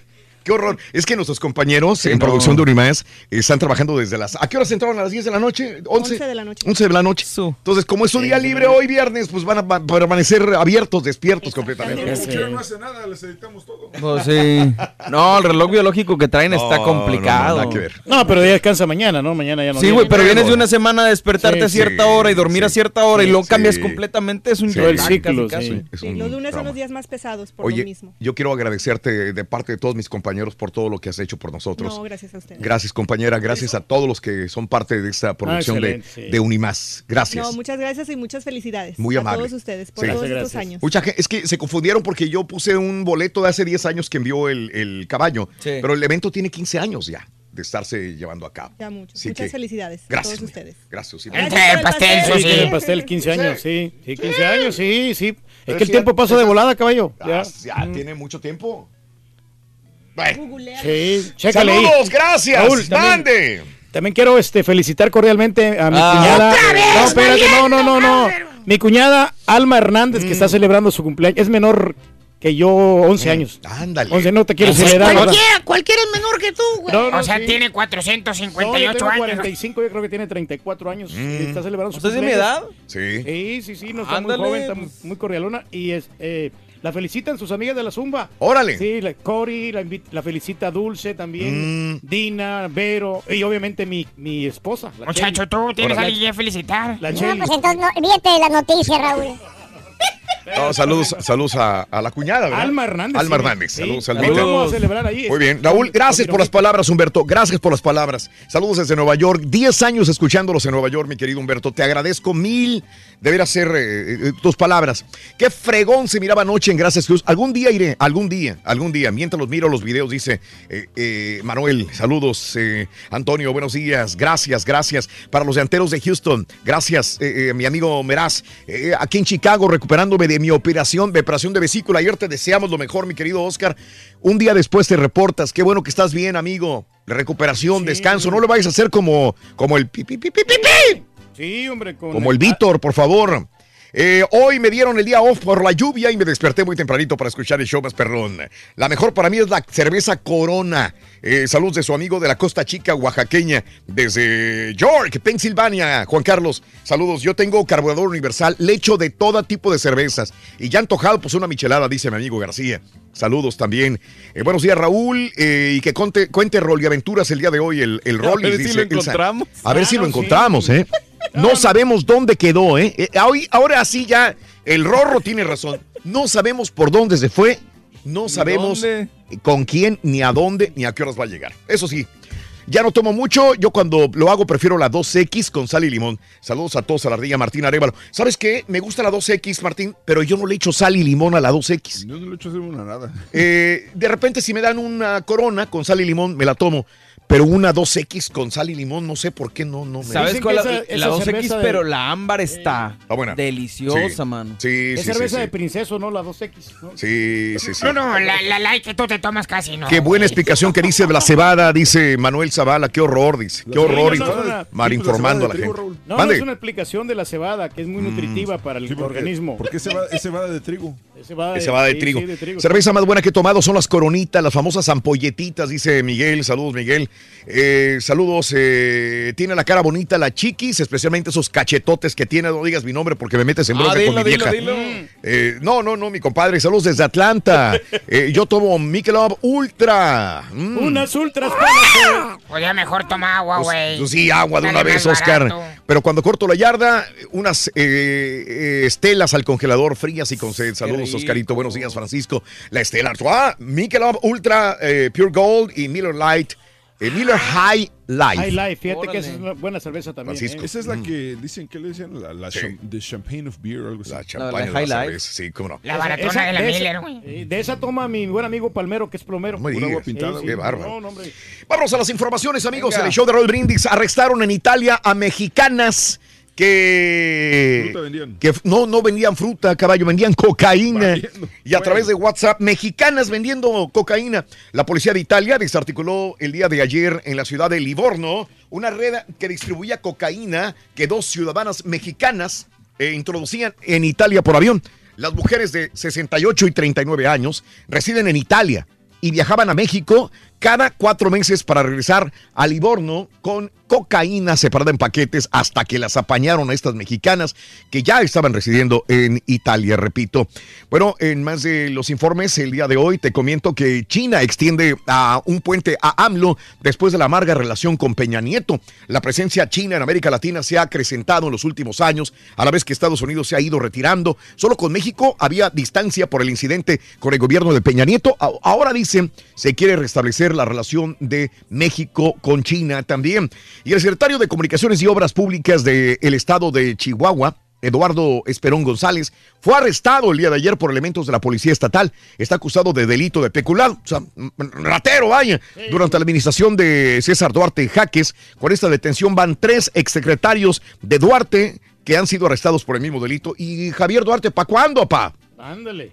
[SPEAKER 1] Qué horror. Es que nuestros compañeros en
[SPEAKER 15] no.
[SPEAKER 1] producción de Unimás están trabajando desde las... ¿A qué horas entraron? ¿A las 10 de la noche? ¿11?
[SPEAKER 33] 11 de la noche.
[SPEAKER 1] 11 de la noche.
[SPEAKER 15] Su.
[SPEAKER 1] Entonces, como es su día libre hoy viernes, pues van a permanecer abiertos, despiertos completamente.
[SPEAKER 3] Sí.
[SPEAKER 20] No hace nada, les editamos todo.
[SPEAKER 15] Pues sí. No, el reloj biológico que traen está
[SPEAKER 1] No,
[SPEAKER 15] complicado.
[SPEAKER 1] no, no, nada que ver.
[SPEAKER 3] No, pero ya descansa mañana, ¿no? Mañana ya no.
[SPEAKER 15] Sí, güey, pero vienes de una semana a despertarte
[SPEAKER 3] Sí,
[SPEAKER 15] a cierta
[SPEAKER 1] sí,
[SPEAKER 15] hora y dormir a
[SPEAKER 1] sí,
[SPEAKER 15] cierta hora y luego
[SPEAKER 1] sí.
[SPEAKER 15] cambias completamente. Es un
[SPEAKER 1] Sí.
[SPEAKER 3] El
[SPEAKER 15] casi,
[SPEAKER 3] ciclo, sí.
[SPEAKER 33] Sí, los lunes son los días más pesados por lo
[SPEAKER 1] Oye,
[SPEAKER 33] mismo.
[SPEAKER 1] yo quiero agradecerte de parte de todos mis compañeros por todo lo que has hecho por nosotros.
[SPEAKER 33] No, gracias a ustedes.
[SPEAKER 1] Gracias, compañera. Gracias a todos los que son parte de esta producción de,
[SPEAKER 3] excelente, sí.
[SPEAKER 1] de Unimás. Gracias.
[SPEAKER 33] No, muchas gracias y muchas felicidades
[SPEAKER 1] Muy
[SPEAKER 33] a
[SPEAKER 1] amable.
[SPEAKER 33] todos ustedes por
[SPEAKER 1] Sí.
[SPEAKER 33] todos
[SPEAKER 3] Gracias,
[SPEAKER 33] estos
[SPEAKER 3] gracias.
[SPEAKER 33] años.
[SPEAKER 1] Mucha gente, es que se confundieron porque yo puse un boleto de hace 10 años que envió el, el caballo,
[SPEAKER 15] Sí.
[SPEAKER 1] pero el evento tiene 15 años ya de estarse llevando a cabo.
[SPEAKER 33] Ya mucho.
[SPEAKER 1] Así
[SPEAKER 33] Muchas
[SPEAKER 1] que,
[SPEAKER 33] felicidades
[SPEAKER 1] Gracias.
[SPEAKER 33] a todos ustedes.
[SPEAKER 1] Gracias. sí.
[SPEAKER 33] Gracias
[SPEAKER 5] el pastel,
[SPEAKER 3] Sí,
[SPEAKER 5] sí.
[SPEAKER 3] el pastel 15 años, sí. Sí, 15 años, sí, sí. Es que el tiempo pasa de volada, caballo.
[SPEAKER 1] Ah,
[SPEAKER 3] Ya.
[SPEAKER 1] ya
[SPEAKER 3] Mm.
[SPEAKER 1] tiene mucho tiempo.
[SPEAKER 3] Sí, chécale ahí.
[SPEAKER 1] Saludos, gracias.
[SPEAKER 3] Raúl, también-
[SPEAKER 1] Mande.
[SPEAKER 3] También quiero este, felicitar cordialmente a mi
[SPEAKER 15] Ah.
[SPEAKER 3] cuñada.
[SPEAKER 2] ¡Otra vez,
[SPEAKER 3] no, espérate, no, no, no, no. Mi cuñada Alma Hernández, que está celebrando su cumpleaños. Es menor que yo 11 años.
[SPEAKER 1] Ándale.
[SPEAKER 3] 11 no te quiero ¿verdad?
[SPEAKER 5] cualquiera,
[SPEAKER 2] cualquiera es menor que tú, güey.
[SPEAKER 3] No, no,
[SPEAKER 5] o sea,
[SPEAKER 3] sí.
[SPEAKER 5] tiene
[SPEAKER 3] No,
[SPEAKER 5] 458
[SPEAKER 3] yo tengo
[SPEAKER 5] años.
[SPEAKER 3] 45, yo creo que tiene 34 años.
[SPEAKER 1] Mm.
[SPEAKER 3] Está celebrando su
[SPEAKER 15] ¿Usted es de mi edad?
[SPEAKER 1] Sí.
[SPEAKER 3] Sí, sí, sí, no está muy joven, está muy, muy cordialona. Y es, eh, la felicitan sus amigas de la Zumba.
[SPEAKER 1] Órale.
[SPEAKER 3] Sí, la Cori, la, felicita Dulce también,
[SPEAKER 1] Mm.
[SPEAKER 3] Dina, Vero y obviamente mi, mi esposa. La
[SPEAKER 5] Muchacho, tú tienes a alguien que felicitar.
[SPEAKER 3] La
[SPEAKER 27] No, pues entonces, no, olvídate de la noticia, Raúl.
[SPEAKER 1] No, saludos, saludos a, a la cuñada, ¿verdad?
[SPEAKER 3] Alma Hernández,
[SPEAKER 1] Alma. Hernández.
[SPEAKER 3] Sí,
[SPEAKER 1] Saludos,
[SPEAKER 3] la
[SPEAKER 1] Almita.
[SPEAKER 3] vamos a celebrar ahí.
[SPEAKER 1] Muy bien. Raúl, gracias por las palabras, Humberto. Gracias por las palabras. Saludos desde Nueva York. Diez años escuchándolos en Nueva York, mi querido Humberto. Te agradezco mil. Deberá ser eh, eh, tus palabras. Qué fregón se miraba anoche en Gracias Cruz. Algún día iré, algún día, algún día. Mientras los miro los videos, dice eh, eh, Manuel. Saludos, Antonio. Buenos días. Gracias, gracias. Para los delanteros de Houston. Gracias, mi amigo Meraz. Aquí en Chicago, recuperándome de mi operación, de operación de vesícula. Ayer te deseamos lo mejor, mi querido Oscar. Un día después te reportas. Qué bueno que estás bien, amigo. Recuperación, descanso. No lo vayas a hacer como, como el pi, pi, pi, pi, pi, pi.
[SPEAKER 3] Sí, hombre, con
[SPEAKER 1] Como el Víctor, por favor. Eh, hoy me dieron el día off por la lluvia y me desperté muy tempranito para escuchar el show más perrón. La mejor para mí es la cerveza Corona. Eh, saludos de su amigo de la Costa Chica, oaxaqueña, desde York, Pensilvania. Juan Carlos, saludos. Yo tengo carburador universal, le echo de todo tipo de cervezas. Y ya antojado, pues una michelada, dice mi amigo García. Saludos también. Eh, buenos días, Raúl. eh, y que conte, cuente Rol y Aventuras el día de hoy, el, el
[SPEAKER 15] A
[SPEAKER 1] Rollis,
[SPEAKER 15] ver si lo
[SPEAKER 1] Elsa.
[SPEAKER 15] encontramos.
[SPEAKER 1] A ver
[SPEAKER 15] Ah,
[SPEAKER 1] si lo
[SPEAKER 15] sí.
[SPEAKER 1] encontramos, ¿eh? No sabemos dónde quedó, ¿eh? Eh, hoy- ahora sí ya, el Rorro tiene razón. No sabemos por dónde se fue, no sabemos
[SPEAKER 15] dónde?
[SPEAKER 1] con quién, ni a dónde, ni a qué horas va a llegar. Eso sí, ya no tomo mucho. Yo cuando lo hago prefiero la 2X con sal y limón. Saludos a todos, a la ardilla Martín Arevalo. ¿Sabes qué? Me gusta la 2X, Martín, pero yo no le echo sal y limón a la 2X.
[SPEAKER 20] Yo no le echo hacer una nada.
[SPEAKER 1] Eh, de repente, si me dan una corona con sal y limón, me la tomo. Pero una 2X con sal y limón, no sé por qué no, no me
[SPEAKER 15] ¿Sabes cuál? La,
[SPEAKER 3] esa-
[SPEAKER 15] la
[SPEAKER 3] esa
[SPEAKER 15] 2X,
[SPEAKER 3] cerveza de-
[SPEAKER 15] pero la ámbar está
[SPEAKER 1] Está buena.
[SPEAKER 15] deliciosa,
[SPEAKER 1] Sí.
[SPEAKER 15] mano.
[SPEAKER 1] Sí,
[SPEAKER 3] Es
[SPEAKER 1] sí, sí,
[SPEAKER 3] cerveza
[SPEAKER 1] sí.
[SPEAKER 3] de princeso, ¿no? La 2X. ¿no?
[SPEAKER 1] Sí, sí, sí.
[SPEAKER 5] No, no, la, la like que tú te tomas casi no.
[SPEAKER 1] Qué buena explicación que dice de la cebada, dice Manuel Zavala. Qué horror, dice. Qué horror.
[SPEAKER 3] no, no,
[SPEAKER 1] inf-
[SPEAKER 3] no, no.
[SPEAKER 1] Mal informando a la gente.
[SPEAKER 3] No, no
[SPEAKER 1] Mande.
[SPEAKER 3] es una explicación de la cebada que es muy nutritiva para el
[SPEAKER 20] Sí, porque-
[SPEAKER 3] organismo.
[SPEAKER 20] ¿Por qué cebada, es cebada de trigo?
[SPEAKER 3] Es cebada
[SPEAKER 1] Es cebada de
[SPEAKER 3] sí,
[SPEAKER 1] trigo.
[SPEAKER 3] sí, de trigo.
[SPEAKER 1] Cerveza más buena que he tomado son las coronitas, las famosas ampolletitas, dice Miguel. Saludos, Miguel. Eh, saludos. eh, tiene la cara bonita la chiquis, especialmente esos cachetotes que tiene. No digas mi nombre porque me metes en
[SPEAKER 15] Ah,
[SPEAKER 1] bronca
[SPEAKER 15] dilo,
[SPEAKER 1] con mi
[SPEAKER 15] dilo,
[SPEAKER 1] vieja.
[SPEAKER 15] dilo.
[SPEAKER 1] Eh, no, no, no, mi compadre. Saludos desde Atlanta. Eh, yo tomo Michelob Ultra. Mm.
[SPEAKER 3] Unas ultras para
[SPEAKER 5] Pues ya mejor toma agua,
[SPEAKER 1] Pues,
[SPEAKER 5] güey.
[SPEAKER 1] pues sí, agua de una vez, Oscar.
[SPEAKER 5] barato.
[SPEAKER 1] Pero cuando corto la yarda, unas estelas al congelador frías y con sed. Saludos. Oscarito. Buenos días, Francisco. La estela Artois, Michelob Ultra eh, Pure Gold y Miller Light. Eh, Miller High Life.
[SPEAKER 3] High Life, fíjate que esa es una buena cerveza también.
[SPEAKER 1] Francisco.
[SPEAKER 3] ¿eh?
[SPEAKER 20] Esa es la que dicen, ¿qué le decían? La, la
[SPEAKER 1] Sí.
[SPEAKER 20] cham- the champagne of beer, algo así.
[SPEAKER 1] La
[SPEAKER 15] la
[SPEAKER 1] champaña de
[SPEAKER 15] High
[SPEAKER 1] la
[SPEAKER 15] Life.
[SPEAKER 1] cerveza, Sí, cómo no.
[SPEAKER 5] La baratona
[SPEAKER 3] esa-
[SPEAKER 5] de la
[SPEAKER 3] esa-
[SPEAKER 5] Miller, güey.
[SPEAKER 3] eh, De esa toma mi buen amigo Palmero, que es plomero.
[SPEAKER 1] No Qué bárbaro.
[SPEAKER 3] No, no, hombre.
[SPEAKER 1] Vámonos a las informaciones, amigos.
[SPEAKER 15] Venga.
[SPEAKER 1] En el show de Roll Brindis arrestaron en Italia a mexicanas que, que no, no vendían fruta, caballo, vendían cocaína.
[SPEAKER 20] Valiendo.
[SPEAKER 1] Y a través de WhatsApp, mexicanas vendiendo cocaína. La policía de Italia desarticuló el día de ayer en la ciudad de Livorno una red que distribuía cocaína que dos ciudadanas mexicanas eh, introducían en Italia por avión. Las mujeres de 68 y 39 años residen en Italia y viajaban a México cada cuatro meses para regresar a Livorno con cocaína separada en paquetes hasta que las apañaron a estas mexicanas que ya estaban residiendo en Italia, repito. Bueno, en más de los informes el día de hoy te comento que China extiende a un puente a AMLO después de la amarga relación con Peña Nieto. La presencia china en América Latina se ha acrecentado en los últimos años, a la vez que Estados Unidos se ha ido retirando. Solo con México había distancia por el incidente con el gobierno de Peña Nieto. Ahora dicen se quiere restablecer la relación de México con China también. Y el secretario de Comunicaciones y Obras Públicas del estado de Chihuahua, Eduardo Esperón González, fue arrestado el día de ayer por elementos de la Policía Estatal. Está acusado de delito de peculado, o sea, ratero, vaya. Durante la administración de César Duarte Jaques, con esta detención van tres exsecretarios de Duarte que han sido arrestados por el mismo delito. Y Javier Duarte, ¿pa' cuándo, pa?
[SPEAKER 3] Ándale.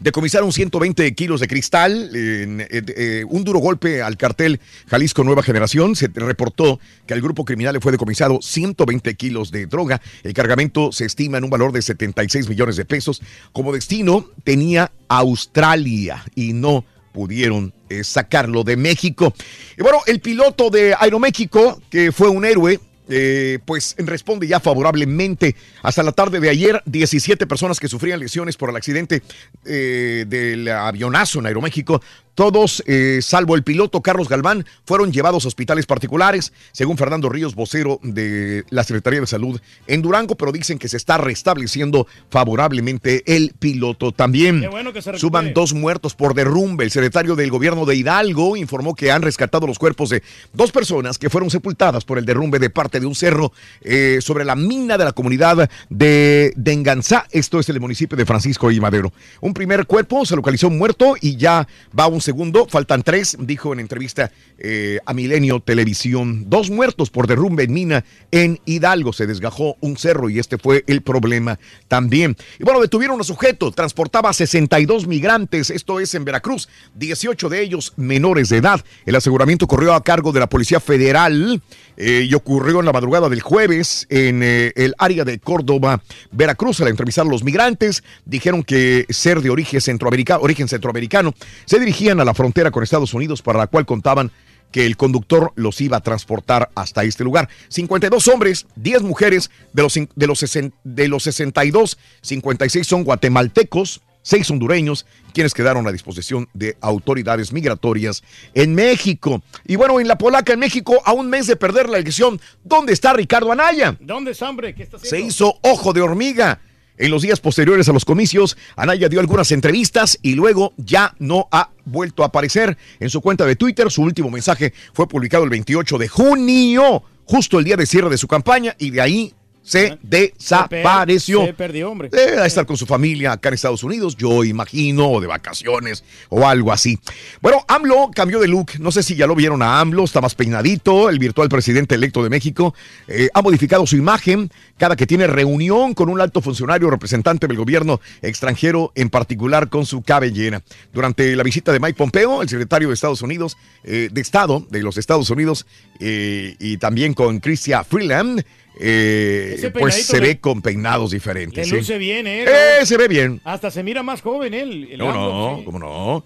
[SPEAKER 1] Decomisaron 120 kilos de cristal, eh, eh, un duro golpe al cartel Jalisco Nueva Generación. Se reportó que al grupo criminal le fue decomisado 120 kilos de droga. El cargamento se estima en un valor de 76 millones de pesos. Como destino tenía Australia y no pudieron eh, sacarlo de México. Y bueno, el piloto de Aeroméxico, que fue un héroe, eh, pues responde ya favorablemente. Hasta la tarde de ayer, 17 personas que sufrían lesiones por el accidente eh, del avionazo en Aeroméxico. Todos, eh, salvo el piloto Carlos Galván, fueron llevados a hospitales particulares, según Fernando Ríos, vocero de la Secretaría de Salud en Durango, pero dicen que se está restableciendo favorablemente el piloto también.
[SPEAKER 3] Qué bueno que se.
[SPEAKER 1] Suban dos muertos por derrumbe. El secretario del gobierno de Hidalgo informó que han rescatado los cuerpos de dos personas que fueron sepultadas por el derrumbe de parte de un cerro eh, sobre la mina de la comunidad de Denganzá. Esto es el municipio de Francisco y Madero. Un primer cuerpo se localizó muerto y ya va un segundo. Faltan tres, dijo en entrevista eh, a Milenio Televisión. Dos muertos por derrumbe en mina en Hidalgo. Se desgajó un cerro y este fue el problema también. Y bueno, detuvieron a sujeto. Transportaba 62 migrantes. Esto es en Veracruz. 18 de ellos menores de edad. El aseguramiento corrió a cargo de la Policía Federal eh, y ocurrió en la madrugada del jueves en eh, el área de Córdoba, Veracruz. Al entrevistar a los migrantes, dijeron que ser de origen centroamericano, origen centroamericano, se dirigían a la frontera con Estados Unidos, para la cual contaban que el conductor los iba a transportar hasta este lugar. 52 hombres, 10 mujeres, de los, de los, sesen- de los 62, 56 son guatemaltecos, 6 hondureños, quienes quedaron a disposición de autoridades migratorias en México. Y bueno, en la polaca en México, a un mes de perder la elección, ¿dónde está Ricardo Anaya?
[SPEAKER 3] ¿Dónde es está
[SPEAKER 1] Se hizo ojo de hormiga. En los días posteriores a los comicios, Anaya dio algunas entrevistas y luego ya no ha vuelto a aparecer en su cuenta de Twitter. Su último mensaje fue publicado el 28 de junio, justo el día de cierre de su campaña, y de ahí se desapareció.
[SPEAKER 3] Se perdió, hombre.
[SPEAKER 1] Debe de estar con su familia acá en Estados Unidos, yo imagino, o de vacaciones o algo así. Bueno, AMLO cambió de look. No sé si ya lo vieron a AMLO, está más peinadito. El virtual presidente electo de México eh, ha modificado su imagen cada que tiene reunión con un alto funcionario representante del gobierno extranjero, en particular con su cabellera. Durante la visita de Mike Pompeo, el secretario de Estados Unidos, eh, de Estado de los Estados Unidos, eh, y también con Chrystia Freeland, eh, pues se
[SPEAKER 3] le-
[SPEAKER 1] ve con peinados diferentes.
[SPEAKER 3] Le
[SPEAKER 1] ¿sí?
[SPEAKER 3] luce bien, ¿eh?
[SPEAKER 1] Eh, se ve bien.
[SPEAKER 3] Hasta se mira más joven él. el
[SPEAKER 1] No, no,
[SPEAKER 3] sí.
[SPEAKER 1] cómo no.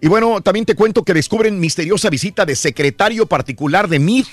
[SPEAKER 1] Y bueno, también te cuento que descubren misteriosa visita de secretario particular de MIF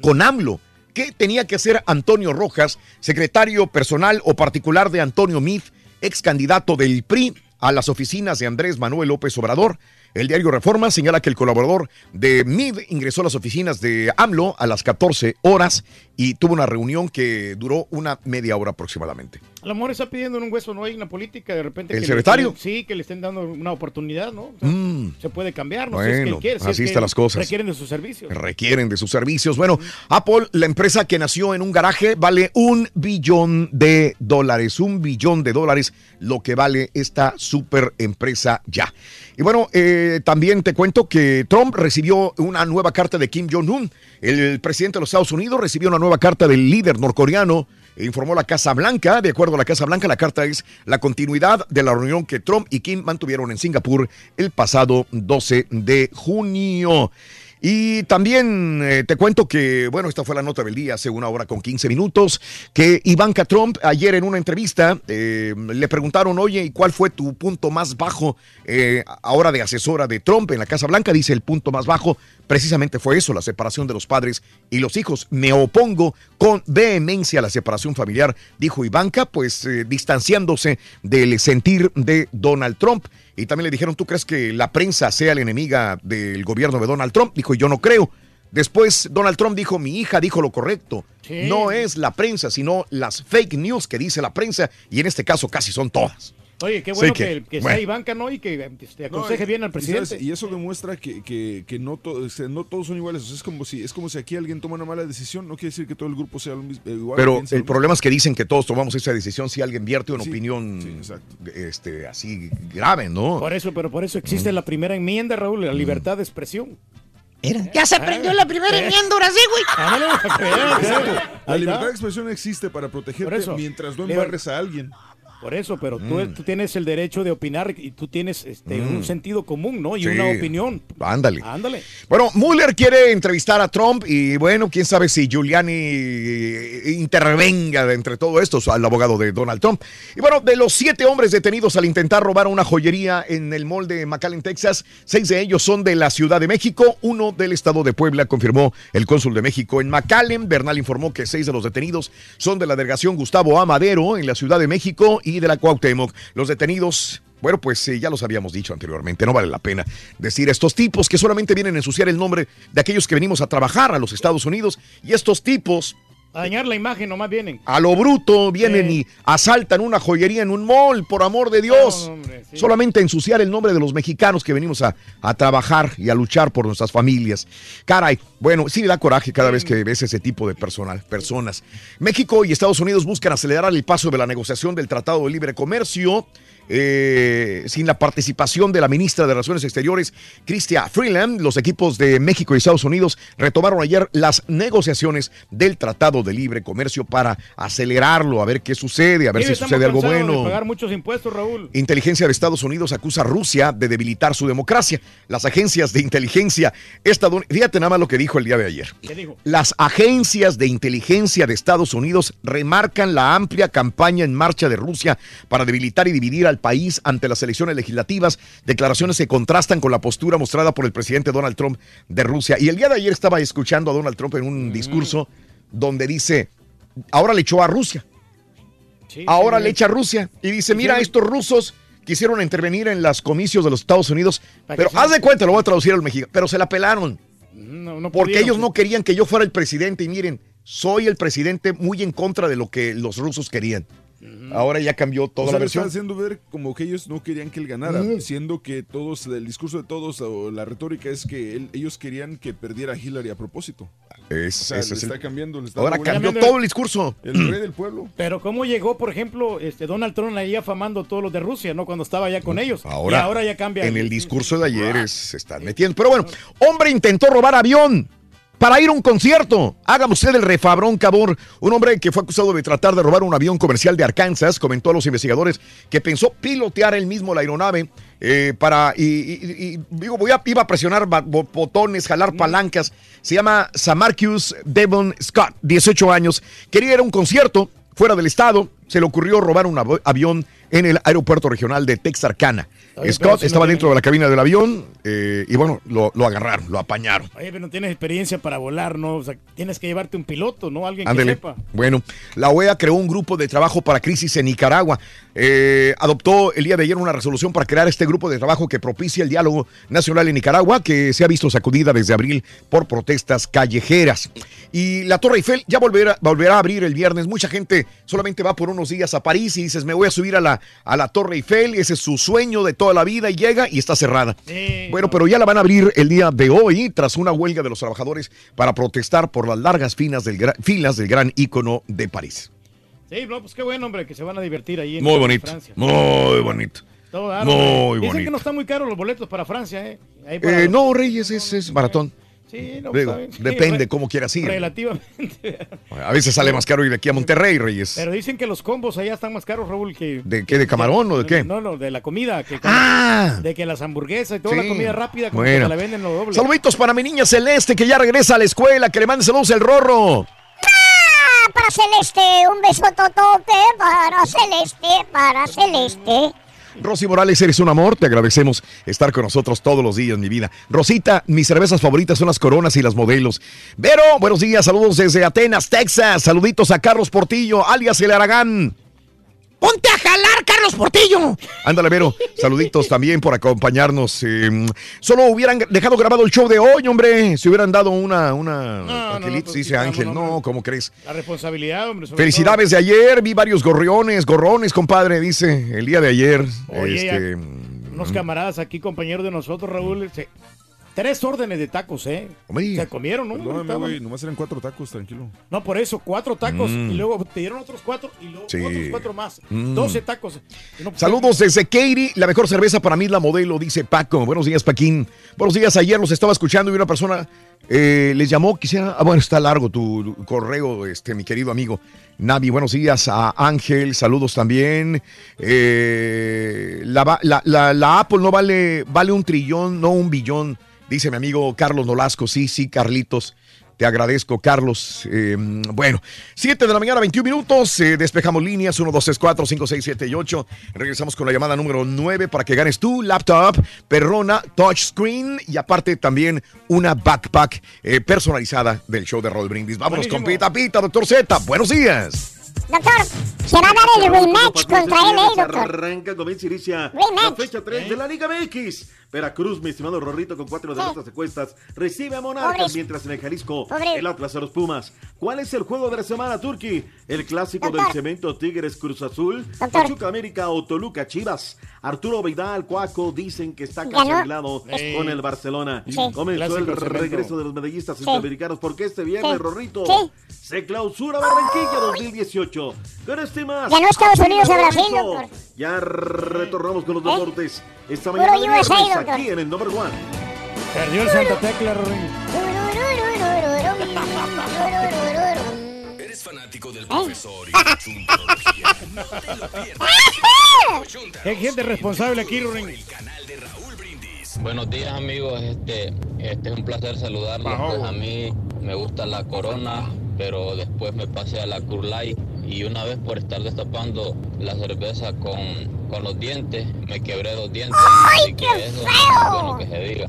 [SPEAKER 1] con AMLO. ¿Qué tenía que hacer Antonio Rojas, secretario personal o particular de Antonio MIF, ex candidato del PRI a las oficinas de Andrés Manuel López Obrador? El diario Reforma señala que el colaborador de MID ingresó a las oficinas de AMLO a las 14 horas y tuvo una reunión que duró una media hora aproximadamente.
[SPEAKER 3] A lo mejor está pidiendo en un hueso, no hay una política de repente.
[SPEAKER 1] ¿El
[SPEAKER 3] que
[SPEAKER 1] secretario?
[SPEAKER 3] estén- sí, que le estén dando una oportunidad, ¿no? O sea,
[SPEAKER 1] Mm.
[SPEAKER 3] Se puede cambiar, no sé si es que
[SPEAKER 1] Bueno,
[SPEAKER 3] él quiere. si es
[SPEAKER 1] así
[SPEAKER 3] que
[SPEAKER 1] están las cosas.
[SPEAKER 3] Requieren de sus servicios.
[SPEAKER 1] requieren de sus servicios. Bueno, Apple, la empresa que nació en un garaje, vale un billón de dólares. Un billón de dólares lo que vale esta super empresa ya. Y bueno, eh, también te cuento que Trump recibió una nueva carta de Kim Jong-un. El presidente de los Estados Unidos recibió una nueva carta del líder norcoreano. Informó la Casa Blanca. De acuerdo a la Casa Blanca, la carta es la continuidad de la reunión que Trump y Kim mantuvieron en Singapur el pasado 12 de junio. Y también eh, te cuento que, bueno, esta fue la nota del día hace una hora con 15 minutos, que Ivanka Trump ayer en una entrevista eh, le preguntaron, oye, ¿y cuál fue tu punto más bajo eh, ahora de asesora de Trump en la Casa Blanca? Dice, el punto más bajo precisamente fue eso, la separación de los padres y los hijos. Me opongo con vehemencia a la separación familiar, dijo Ivanka, pues distanciándose del sentir de Donald Trump. Y también le dijeron, ¿tú crees que la prensa sea la enemiga del gobierno de Donald Trump? Dijo, yo no creo. Después Donald Trump dijo, mi hija dijo lo correcto.
[SPEAKER 3] Sí.
[SPEAKER 1] No es la prensa, sino las fake news que dice la prensa, y en este caso casi son todas.
[SPEAKER 3] Oye, qué
[SPEAKER 1] Sí
[SPEAKER 3] bueno
[SPEAKER 1] que-
[SPEAKER 3] que, que
[SPEAKER 1] bueno.
[SPEAKER 3] sea Ivanka, ¿no? Y que este,
[SPEAKER 20] No,
[SPEAKER 3] aconseje
[SPEAKER 20] y-
[SPEAKER 3] bien al presidente.
[SPEAKER 20] sabes, Y, eso demuestra que, que- que no, to- o sea, no todos son iguales. O sea, es como si es como si aquí alguien toma una mala decisión. No quiere decir que todo el grupo sea lo mismo, eh, igual.
[SPEAKER 1] Pero el
[SPEAKER 20] mismo.
[SPEAKER 1] problema es que dicen que todos tomamos esa decisión si alguien vierte una
[SPEAKER 20] Sí,
[SPEAKER 1] opinión
[SPEAKER 20] sí,
[SPEAKER 1] este, así grave, ¿no?
[SPEAKER 3] Por eso, pero por eso existe
[SPEAKER 1] Mm.
[SPEAKER 3] la primera enmienda, Raúl, la libertad de expresión.
[SPEAKER 2] Ya se prendió la primera enmienda, ahora sí, güey.
[SPEAKER 3] ¿eh?
[SPEAKER 20] La libertad de expresión existe para protegerte
[SPEAKER 3] eso.
[SPEAKER 20] mientras no embarres a alguien.
[SPEAKER 3] Por eso, pero tú,
[SPEAKER 1] Mm.
[SPEAKER 3] tú tienes el derecho de opinar y tú tienes este,
[SPEAKER 1] Mm.
[SPEAKER 3] un sentido común, ¿no? Y
[SPEAKER 1] Sí.
[SPEAKER 3] una opinión.
[SPEAKER 1] Ándale.
[SPEAKER 3] Ándale.
[SPEAKER 1] Bueno, Mueller quiere entrevistar a Trump y bueno, quién sabe si Giuliani intervenga de entre todo esto, al abogado de Donald Trump. Y bueno, de los siete hombres detenidos al intentar robar una joyería en el mall de McAllen, Texas, seis de ellos son de la Ciudad de México, uno del estado de Puebla, confirmó el cónsul de México en McAllen. Bernal informó que seis de los detenidos son de la delegación Gustavo Amadero en la Ciudad de México y de la Cuauhtémoc. Los detenidos bueno, pues eh, ya los habíamos dicho anteriormente, no vale la pena decir estos tipos que solamente vienen a ensuciar el nombre de aquellos que venimos a trabajar a los Estados Unidos y estos tipos
[SPEAKER 3] A dañar la imagen nomás vienen.
[SPEAKER 1] a lo bruto vienen y asaltan una joyería en un mall, por amor de Dios. Solamente ensuciar el nombre de los mexicanos que venimos a, a trabajar y a luchar por nuestras familias. Caray, bueno, sí me da coraje cada vez que ves ese tipo de personal, personas. México y Estados Unidos buscan acelerar el paso de la negociación del Tratado de Libre Comercio. Eh, sin la participación de la ministra de Relaciones Exteriores, Chrystia Freeland, los equipos de México y Estados Unidos retomaron ayer las negociaciones del Tratado de Libre Comercio para acelerarlo, a ver qué sucede, a ver
[SPEAKER 3] Sí,
[SPEAKER 1] si sucede algo bueno.
[SPEAKER 3] De pagar muchos impuestos, Raúl.
[SPEAKER 1] Inteligencia de Estados Unidos acusa a Rusia de debilitar su democracia. Las agencias de inteligencia estadounidenses, fíjate nada más lo que dijo el día de ayer.
[SPEAKER 3] ¿Qué dijo?
[SPEAKER 1] Las agencias de inteligencia de Estados Unidos remarcan la amplia campaña en marcha de Rusia para debilitar y dividir al país ante las elecciones legislativas, declaraciones que contrastan con la postura mostrada por el presidente Donald Trump de Rusia. Y el día de ayer estaba escuchando a Donald Trump en un discurso donde dice, ahora le echó a Rusia. ahora le echa a Rusia y dice, mira, estos rusos quisieron intervenir en los comicios de los Estados Unidos, pero haz de cuenta, lo voy a traducir al mexicano, pero se la pelaron.
[SPEAKER 3] No, no
[SPEAKER 1] Porque ellos no querían que yo fuera el presidente y miren, soy el presidente muy en contra de lo que los rusos querían. Ahora ya cambió toda
[SPEAKER 20] O sea,
[SPEAKER 1] la
[SPEAKER 20] le está
[SPEAKER 1] versión.
[SPEAKER 20] haciendo ver como que ellos no querían que él ganara,
[SPEAKER 1] Mm.
[SPEAKER 20] siendo que todos, el discurso de todos o la retórica es que él- ellos querían que perdiera a Hillary a propósito.
[SPEAKER 1] Es-
[SPEAKER 20] O sea,
[SPEAKER 1] ese
[SPEAKER 20] le
[SPEAKER 1] es
[SPEAKER 20] está
[SPEAKER 1] el-
[SPEAKER 20] cambiando. le está
[SPEAKER 1] Ahora cambió todo el discurso.
[SPEAKER 20] El rey del pueblo.
[SPEAKER 3] Pero cómo llegó, por ejemplo, este Donald Trump ahí afamando a todos los de Rusia, ¿no? Cuando estaba ya con ellos.
[SPEAKER 1] Ahora,
[SPEAKER 3] y ahora ya cambia.
[SPEAKER 1] En el discurso de ayer es- se están metiendo. Pero bueno, hombre intentó robar avión para ir a un concierto. Hágame usted el refabrón, cabor. Un hombre que fue acusado de tratar de robar un avión comercial de Arkansas comentó a los investigadores que pensó pilotear él mismo la aeronave eh, para. Y, y- y- digo, voy a, iba a presionar botones, jalar palancas. Se llama Samarcus Devon Scott, 18 años. Quería ir a un concierto fuera del estado. Se le ocurrió robar un av- avión en el aeropuerto regional de Texarkana.
[SPEAKER 3] Oye,
[SPEAKER 1] Scott
[SPEAKER 3] si no
[SPEAKER 1] estaba
[SPEAKER 3] tiene-
[SPEAKER 1] dentro de la cabina del avión eh, y bueno, lo, lo agarraron, lo apañaron.
[SPEAKER 3] Oye, pero no tienes experiencia para volar, ¿no? O sea, tienes que llevarte un piloto, ¿no? Alguien que sepa.
[SPEAKER 1] Bueno, la OEA creó un grupo de trabajo para crisis en Nicaragua. Eh, adoptó el día de ayer una resolución para crear este grupo de trabajo que propicia el diálogo nacional en Nicaragua, que se ha visto sacudida desde abril por protestas callejeras. Y la Torre Eiffel ya volverá, volverá a abrir el viernes. Mucha gente solamente va por unos días a París y dices, me voy a subir a la, a la Torre Eiffel, ese es su sueño de toda la vida y llega y está cerrada. Bueno, pero ya la van a abrir el día de hoy tras una huelga de los trabajadores para protestar por las largas filas del, gra- filas del gran ícono de París.
[SPEAKER 3] Sí, no, pues qué bueno, hombre, que se van a divertir ahí en
[SPEAKER 1] Muy bonito,
[SPEAKER 3] Francia.
[SPEAKER 1] muy bonito.
[SPEAKER 3] Todo
[SPEAKER 1] Muy.
[SPEAKER 3] Dicen
[SPEAKER 1] bonito.
[SPEAKER 3] que no están muy caros los boletos para Francia, ¿eh? Ahí para
[SPEAKER 1] Eh,
[SPEAKER 3] los-
[SPEAKER 1] no, Reyes, es, es maratón.
[SPEAKER 3] Sí, no,
[SPEAKER 1] Digo.
[SPEAKER 3] Sí,
[SPEAKER 1] depende cómo quieras ir.
[SPEAKER 3] Relativamente.
[SPEAKER 1] A veces sale más caro ir de aquí a Monterrey, Reyes.
[SPEAKER 3] Pero dicen que los combos allá están más caros, Raúl, que...
[SPEAKER 1] ¿De qué? ¿De camarón o de qué?
[SPEAKER 3] No, no, de la comida. Que
[SPEAKER 1] Ah.
[SPEAKER 3] De que las hamburguesas y toda
[SPEAKER 1] Sí.
[SPEAKER 3] la comida rápida, como
[SPEAKER 1] Bueno.
[SPEAKER 3] que la venden lo doble.
[SPEAKER 1] Saluditos para mi niña Celeste que ya regresa a la escuela. Que le mande saludos el rorro.
[SPEAKER 27] Ah, para Celeste, un beso totote para Celeste, para Celeste.
[SPEAKER 1] Rosy Morales, eres un amor. Te agradecemos estar con nosotros todos los días, mi vida. Rosita, mis cervezas favoritas son las coronas y las modelos. Vero, buenos días. Saludos desde Atenas, Texas. Saluditos a Carlos Portillo, alias El Aragán.
[SPEAKER 2] ¡Ponte a jalar, Carlos Portillo!
[SPEAKER 1] Ándale, Vero. Saluditos también por acompañarnos. Eh, solo hubieran dejado grabado el show de hoy, hombre. Si hubieran dado una, una aquelitos, dice Ángel. No, ¿cómo crees?
[SPEAKER 3] La responsabilidad, hombre. sobre
[SPEAKER 1] Felicidades de ayer. Vi varios gorriones, gorrones, compadre, dice el día de ayer.
[SPEAKER 3] Oye,
[SPEAKER 1] Este.
[SPEAKER 3] Unos camaradas aquí, compañeros de nosotros, Raúl, se, Tres órdenes de tacos, ¿eh?
[SPEAKER 1] Hombre.
[SPEAKER 3] Se comieron, ¿no?
[SPEAKER 20] Perdóname, güey, nomás eran cuatro tacos, tranquilo.
[SPEAKER 3] No, por eso, cuatro tacos.
[SPEAKER 1] Mm.
[SPEAKER 3] Y luego te dieron otros cuatro y luego
[SPEAKER 1] Sí.
[SPEAKER 3] otros cuatro más.
[SPEAKER 1] Mm.
[SPEAKER 3] Doce tacos. No, pues,
[SPEAKER 1] Saludos desde Katy. La mejor cerveza para mí es la modelo, dice Paco. Buenos días, Paquín. Buenos días. Ayer los estaba escuchando y una persona eh, les llamó. Quisiera. Ah, bueno, está largo tu, correo, este, mi querido amigo. Navi, buenos días a Ángel. Saludos también. Eh, la, la- la- la Apple no vale, vale un trillón, no un billón, dice mi amigo Carlos Nolasco. Sí, sí, Carlitos. Te agradezco, Carlos. Eh, bueno, 7 de la mañana, 21 minutos. eh, despejamos líneas 1, 2, 3, 4, 5, 6, 7 y 8. Regresamos con la llamada número 9 para que ganes tu laptop, perrona, touchscreen y aparte también una backpack eh, personalizada del show de Roll Brindis. Vámonos con Pita Pita, doctor Z. Buenos días.
[SPEAKER 27] Doctor, se va a dar el rematch contra LA, doctor.
[SPEAKER 34] Arranca, comienza, inicia
[SPEAKER 27] Rematch.
[SPEAKER 34] la fecha 3 de la Liga MX. Veracruz, mi estimado Rorrito, con cuatro derrotas de cuestas, recibe a Monarcas, mientras en el Jalisco,
[SPEAKER 27] Pobre.
[SPEAKER 34] el Atlas a los Pumas. ¿Cuál es el juego de la semana, Turki? El clásico
[SPEAKER 27] Doctor.
[SPEAKER 34] del cemento Tigres Cruz Azul,
[SPEAKER 27] Doctor.
[SPEAKER 34] Pachuca América o Toluca Chivas. Arturo Vidal, Cuaco, dicen que está arreglado
[SPEAKER 27] Sí.
[SPEAKER 34] con el Barcelona.
[SPEAKER 27] Sí.
[SPEAKER 34] Comenzó el regreso de los medallistas
[SPEAKER 27] Sí.
[SPEAKER 34] centroamericanos, porque este viernes,
[SPEAKER 27] Sí.
[SPEAKER 34] Rorrito,
[SPEAKER 27] Sí.
[SPEAKER 34] se clausura Barranquilla 2018. Con este más.
[SPEAKER 27] Ganó Estados Unidos a Brasil, doctor.
[SPEAKER 34] Ya retornamos con los
[SPEAKER 27] ¿Eh?
[SPEAKER 34] Esta
[SPEAKER 27] Puro
[SPEAKER 34] mañana de
[SPEAKER 27] USA,
[SPEAKER 34] viernes, aquí en el number one.
[SPEAKER 3] Perdió el Santa Tecla.
[SPEAKER 27] ¿Eres
[SPEAKER 21] fanático del
[SPEAKER 27] profesor
[SPEAKER 3] Hay gente responsable aquí,
[SPEAKER 35] Buenos días amigos, este, este es un placer saludarlos. Pues a mí me gusta la corona, pero después me pasé a la Curlay y una vez por estar destapando la cerveza con, con los dientes, me quebré dos dientes. así que eso es bueno que se diga.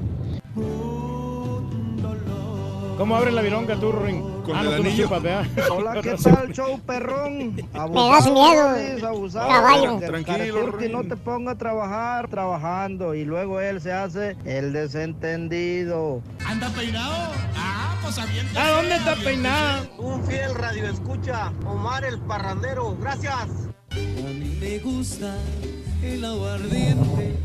[SPEAKER 3] ¿Cómo abre la vironga tú, Rorín?
[SPEAKER 20] Con
[SPEAKER 3] ah,
[SPEAKER 20] el
[SPEAKER 3] no, no
[SPEAKER 20] anillo.
[SPEAKER 3] chupas, ¿verdad?
[SPEAKER 36] Hola, ¿qué tal, show perrón?
[SPEAKER 27] Me das miedo,
[SPEAKER 36] Luis, abusado.
[SPEAKER 27] caballo.
[SPEAKER 20] Tranquilo,
[SPEAKER 36] Careturqui no te ponga a trabajar trabajando y luego él se hace el desentendido.
[SPEAKER 4] ¿Anda peinado? Ah, pues avienta.
[SPEAKER 3] ¿A dónde está peinada?
[SPEAKER 36] Un fiel radio escucha, Omar el parrandero. Gracias.
[SPEAKER 4] A mí me gusta el aguardiente.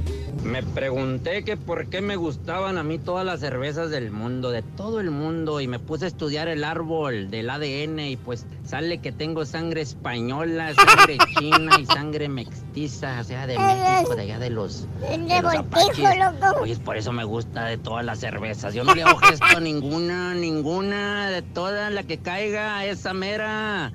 [SPEAKER 25] Me pregunté que por qué me gustaban a mí todas las cervezas del mundo, de todo el mundo, y me puse a estudiar el árbol del ADN y pues sale que tengo sangre española, sangre china y sangre mestiza, o sea, de México, de allá de los,
[SPEAKER 27] De
[SPEAKER 25] de los apaches. Oye, por eso me gusta de todas las cervezas. Yo no le hago gesto a ninguna, ninguna, de todas, la que caiga, esa mera.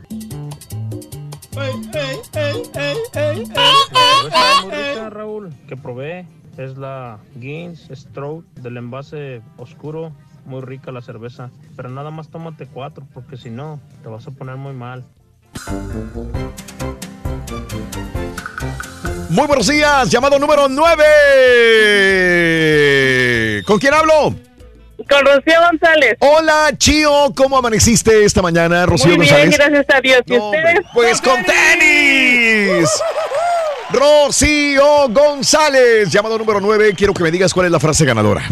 [SPEAKER 37] Rica, Raúl, que probé es la Guinness Stroke del envase oscuro. Muy rica la cerveza. Pero nada más tómate cuatro, porque si no, te vas a poner muy mal.
[SPEAKER 1] Muy buenos días, llamado número 9. ¿Con quién hablo?
[SPEAKER 24] Con Rocío González.
[SPEAKER 1] Hola, Chío, ¿cómo amaneciste esta mañana, Rocío
[SPEAKER 24] Muy bien,
[SPEAKER 1] González?
[SPEAKER 24] gracias a Dios. ¿Y
[SPEAKER 1] No,
[SPEAKER 24] ustedes?
[SPEAKER 1] Pues con tenis. Rocío González, llamado número 9. Quiero que me digas cuál es la frase ganadora.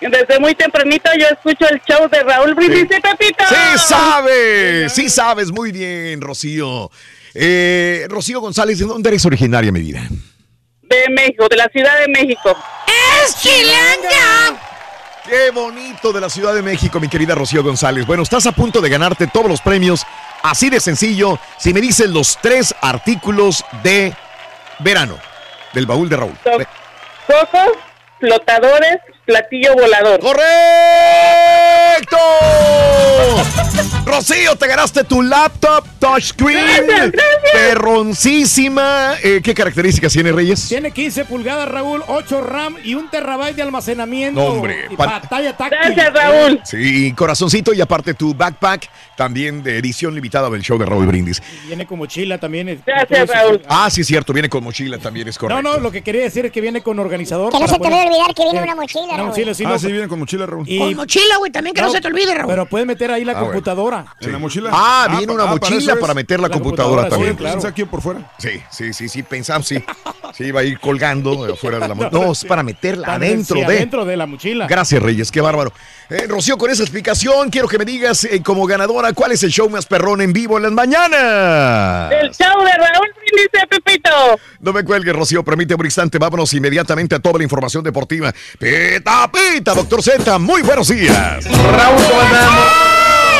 [SPEAKER 24] Desde muy tempranito yo escucho el show de Raúl Brindis y Pepito.
[SPEAKER 1] Sí sabes, sí sabes muy bien, Rocío. Eh, Rocío González, ¿de dónde eres originaria, mi vida?
[SPEAKER 24] De México, de la Ciudad de México.
[SPEAKER 27] ¡Es chilanga!
[SPEAKER 1] Qué bonito de la Ciudad de México, mi querida Rocío González. Bueno, estás a punto de ganarte todos los premios, así de sencillo, si me dices los tres artículos de verano del baúl de Raúl.
[SPEAKER 24] Flotadores, platillo volador.
[SPEAKER 1] ¡Correcto! Rocío, te ganaste tu laptop touchscreen.
[SPEAKER 24] Gracias, gracias.
[SPEAKER 1] Perroncísima. Eh, ¿Qué características tiene Reyes?
[SPEAKER 3] Tiene 15 pulgadas, Raúl, 8 RAM y un terabyte de almacenamiento.
[SPEAKER 1] No, hombre,
[SPEAKER 3] Y
[SPEAKER 1] pa-
[SPEAKER 3] pantalla táctil.
[SPEAKER 24] Gracias, Raúl.
[SPEAKER 1] Sí, corazoncito y aparte tu backpack también de edición limitada del show de Raúl Brindis.
[SPEAKER 3] Viene con mochila también.
[SPEAKER 24] Gracias. Raúl.
[SPEAKER 1] Ah, sí, cierto, viene con mochila también, es correcto.
[SPEAKER 3] No, no, lo que quería decir es que viene con organizador.
[SPEAKER 27] Que no se te vaya a olvidar que viene una mochila,
[SPEAKER 3] Una
[SPEAKER 27] Raúl.
[SPEAKER 3] mochila, sí,
[SPEAKER 20] ah,
[SPEAKER 3] no,
[SPEAKER 20] sí, viene con mochila, Raúl.
[SPEAKER 3] y-
[SPEAKER 2] Con mochila, güey, también que no, se te olvide, Raúl.
[SPEAKER 3] Pero puedes meter ahí la
[SPEAKER 1] Ah, bueno.
[SPEAKER 3] computadora.
[SPEAKER 20] ¿En la mochila?
[SPEAKER 1] Ah, viene una
[SPEAKER 20] para
[SPEAKER 1] mochila. para meter la,
[SPEAKER 20] La
[SPEAKER 1] computadora,
[SPEAKER 20] computadora,
[SPEAKER 1] también.
[SPEAKER 20] sí, claro. aquí por fuera.
[SPEAKER 1] Sí, sí, sí, sí, pensamos, sí. Sí, iba a ir colgando afuera de la mochila. No, es para meterla adentro
[SPEAKER 3] Sí,
[SPEAKER 1] de.
[SPEAKER 3] adentro de la mochila.
[SPEAKER 1] Gracias, Reyes, qué bárbaro. Eh, Rocío, con esa explicación, quiero que me digas eh, como ganadora cuál es el show más perrón en vivo en las mañanas.
[SPEAKER 24] El show de Raúl Brindis, Pepito.
[SPEAKER 1] No me cuelgues, Rocío, permíteme un instante, vámonos inmediatamente a toda la información deportiva. Pita, pita, doctor Z, muy buenos días.
[SPEAKER 34] Raúl, ¿cómo andamos?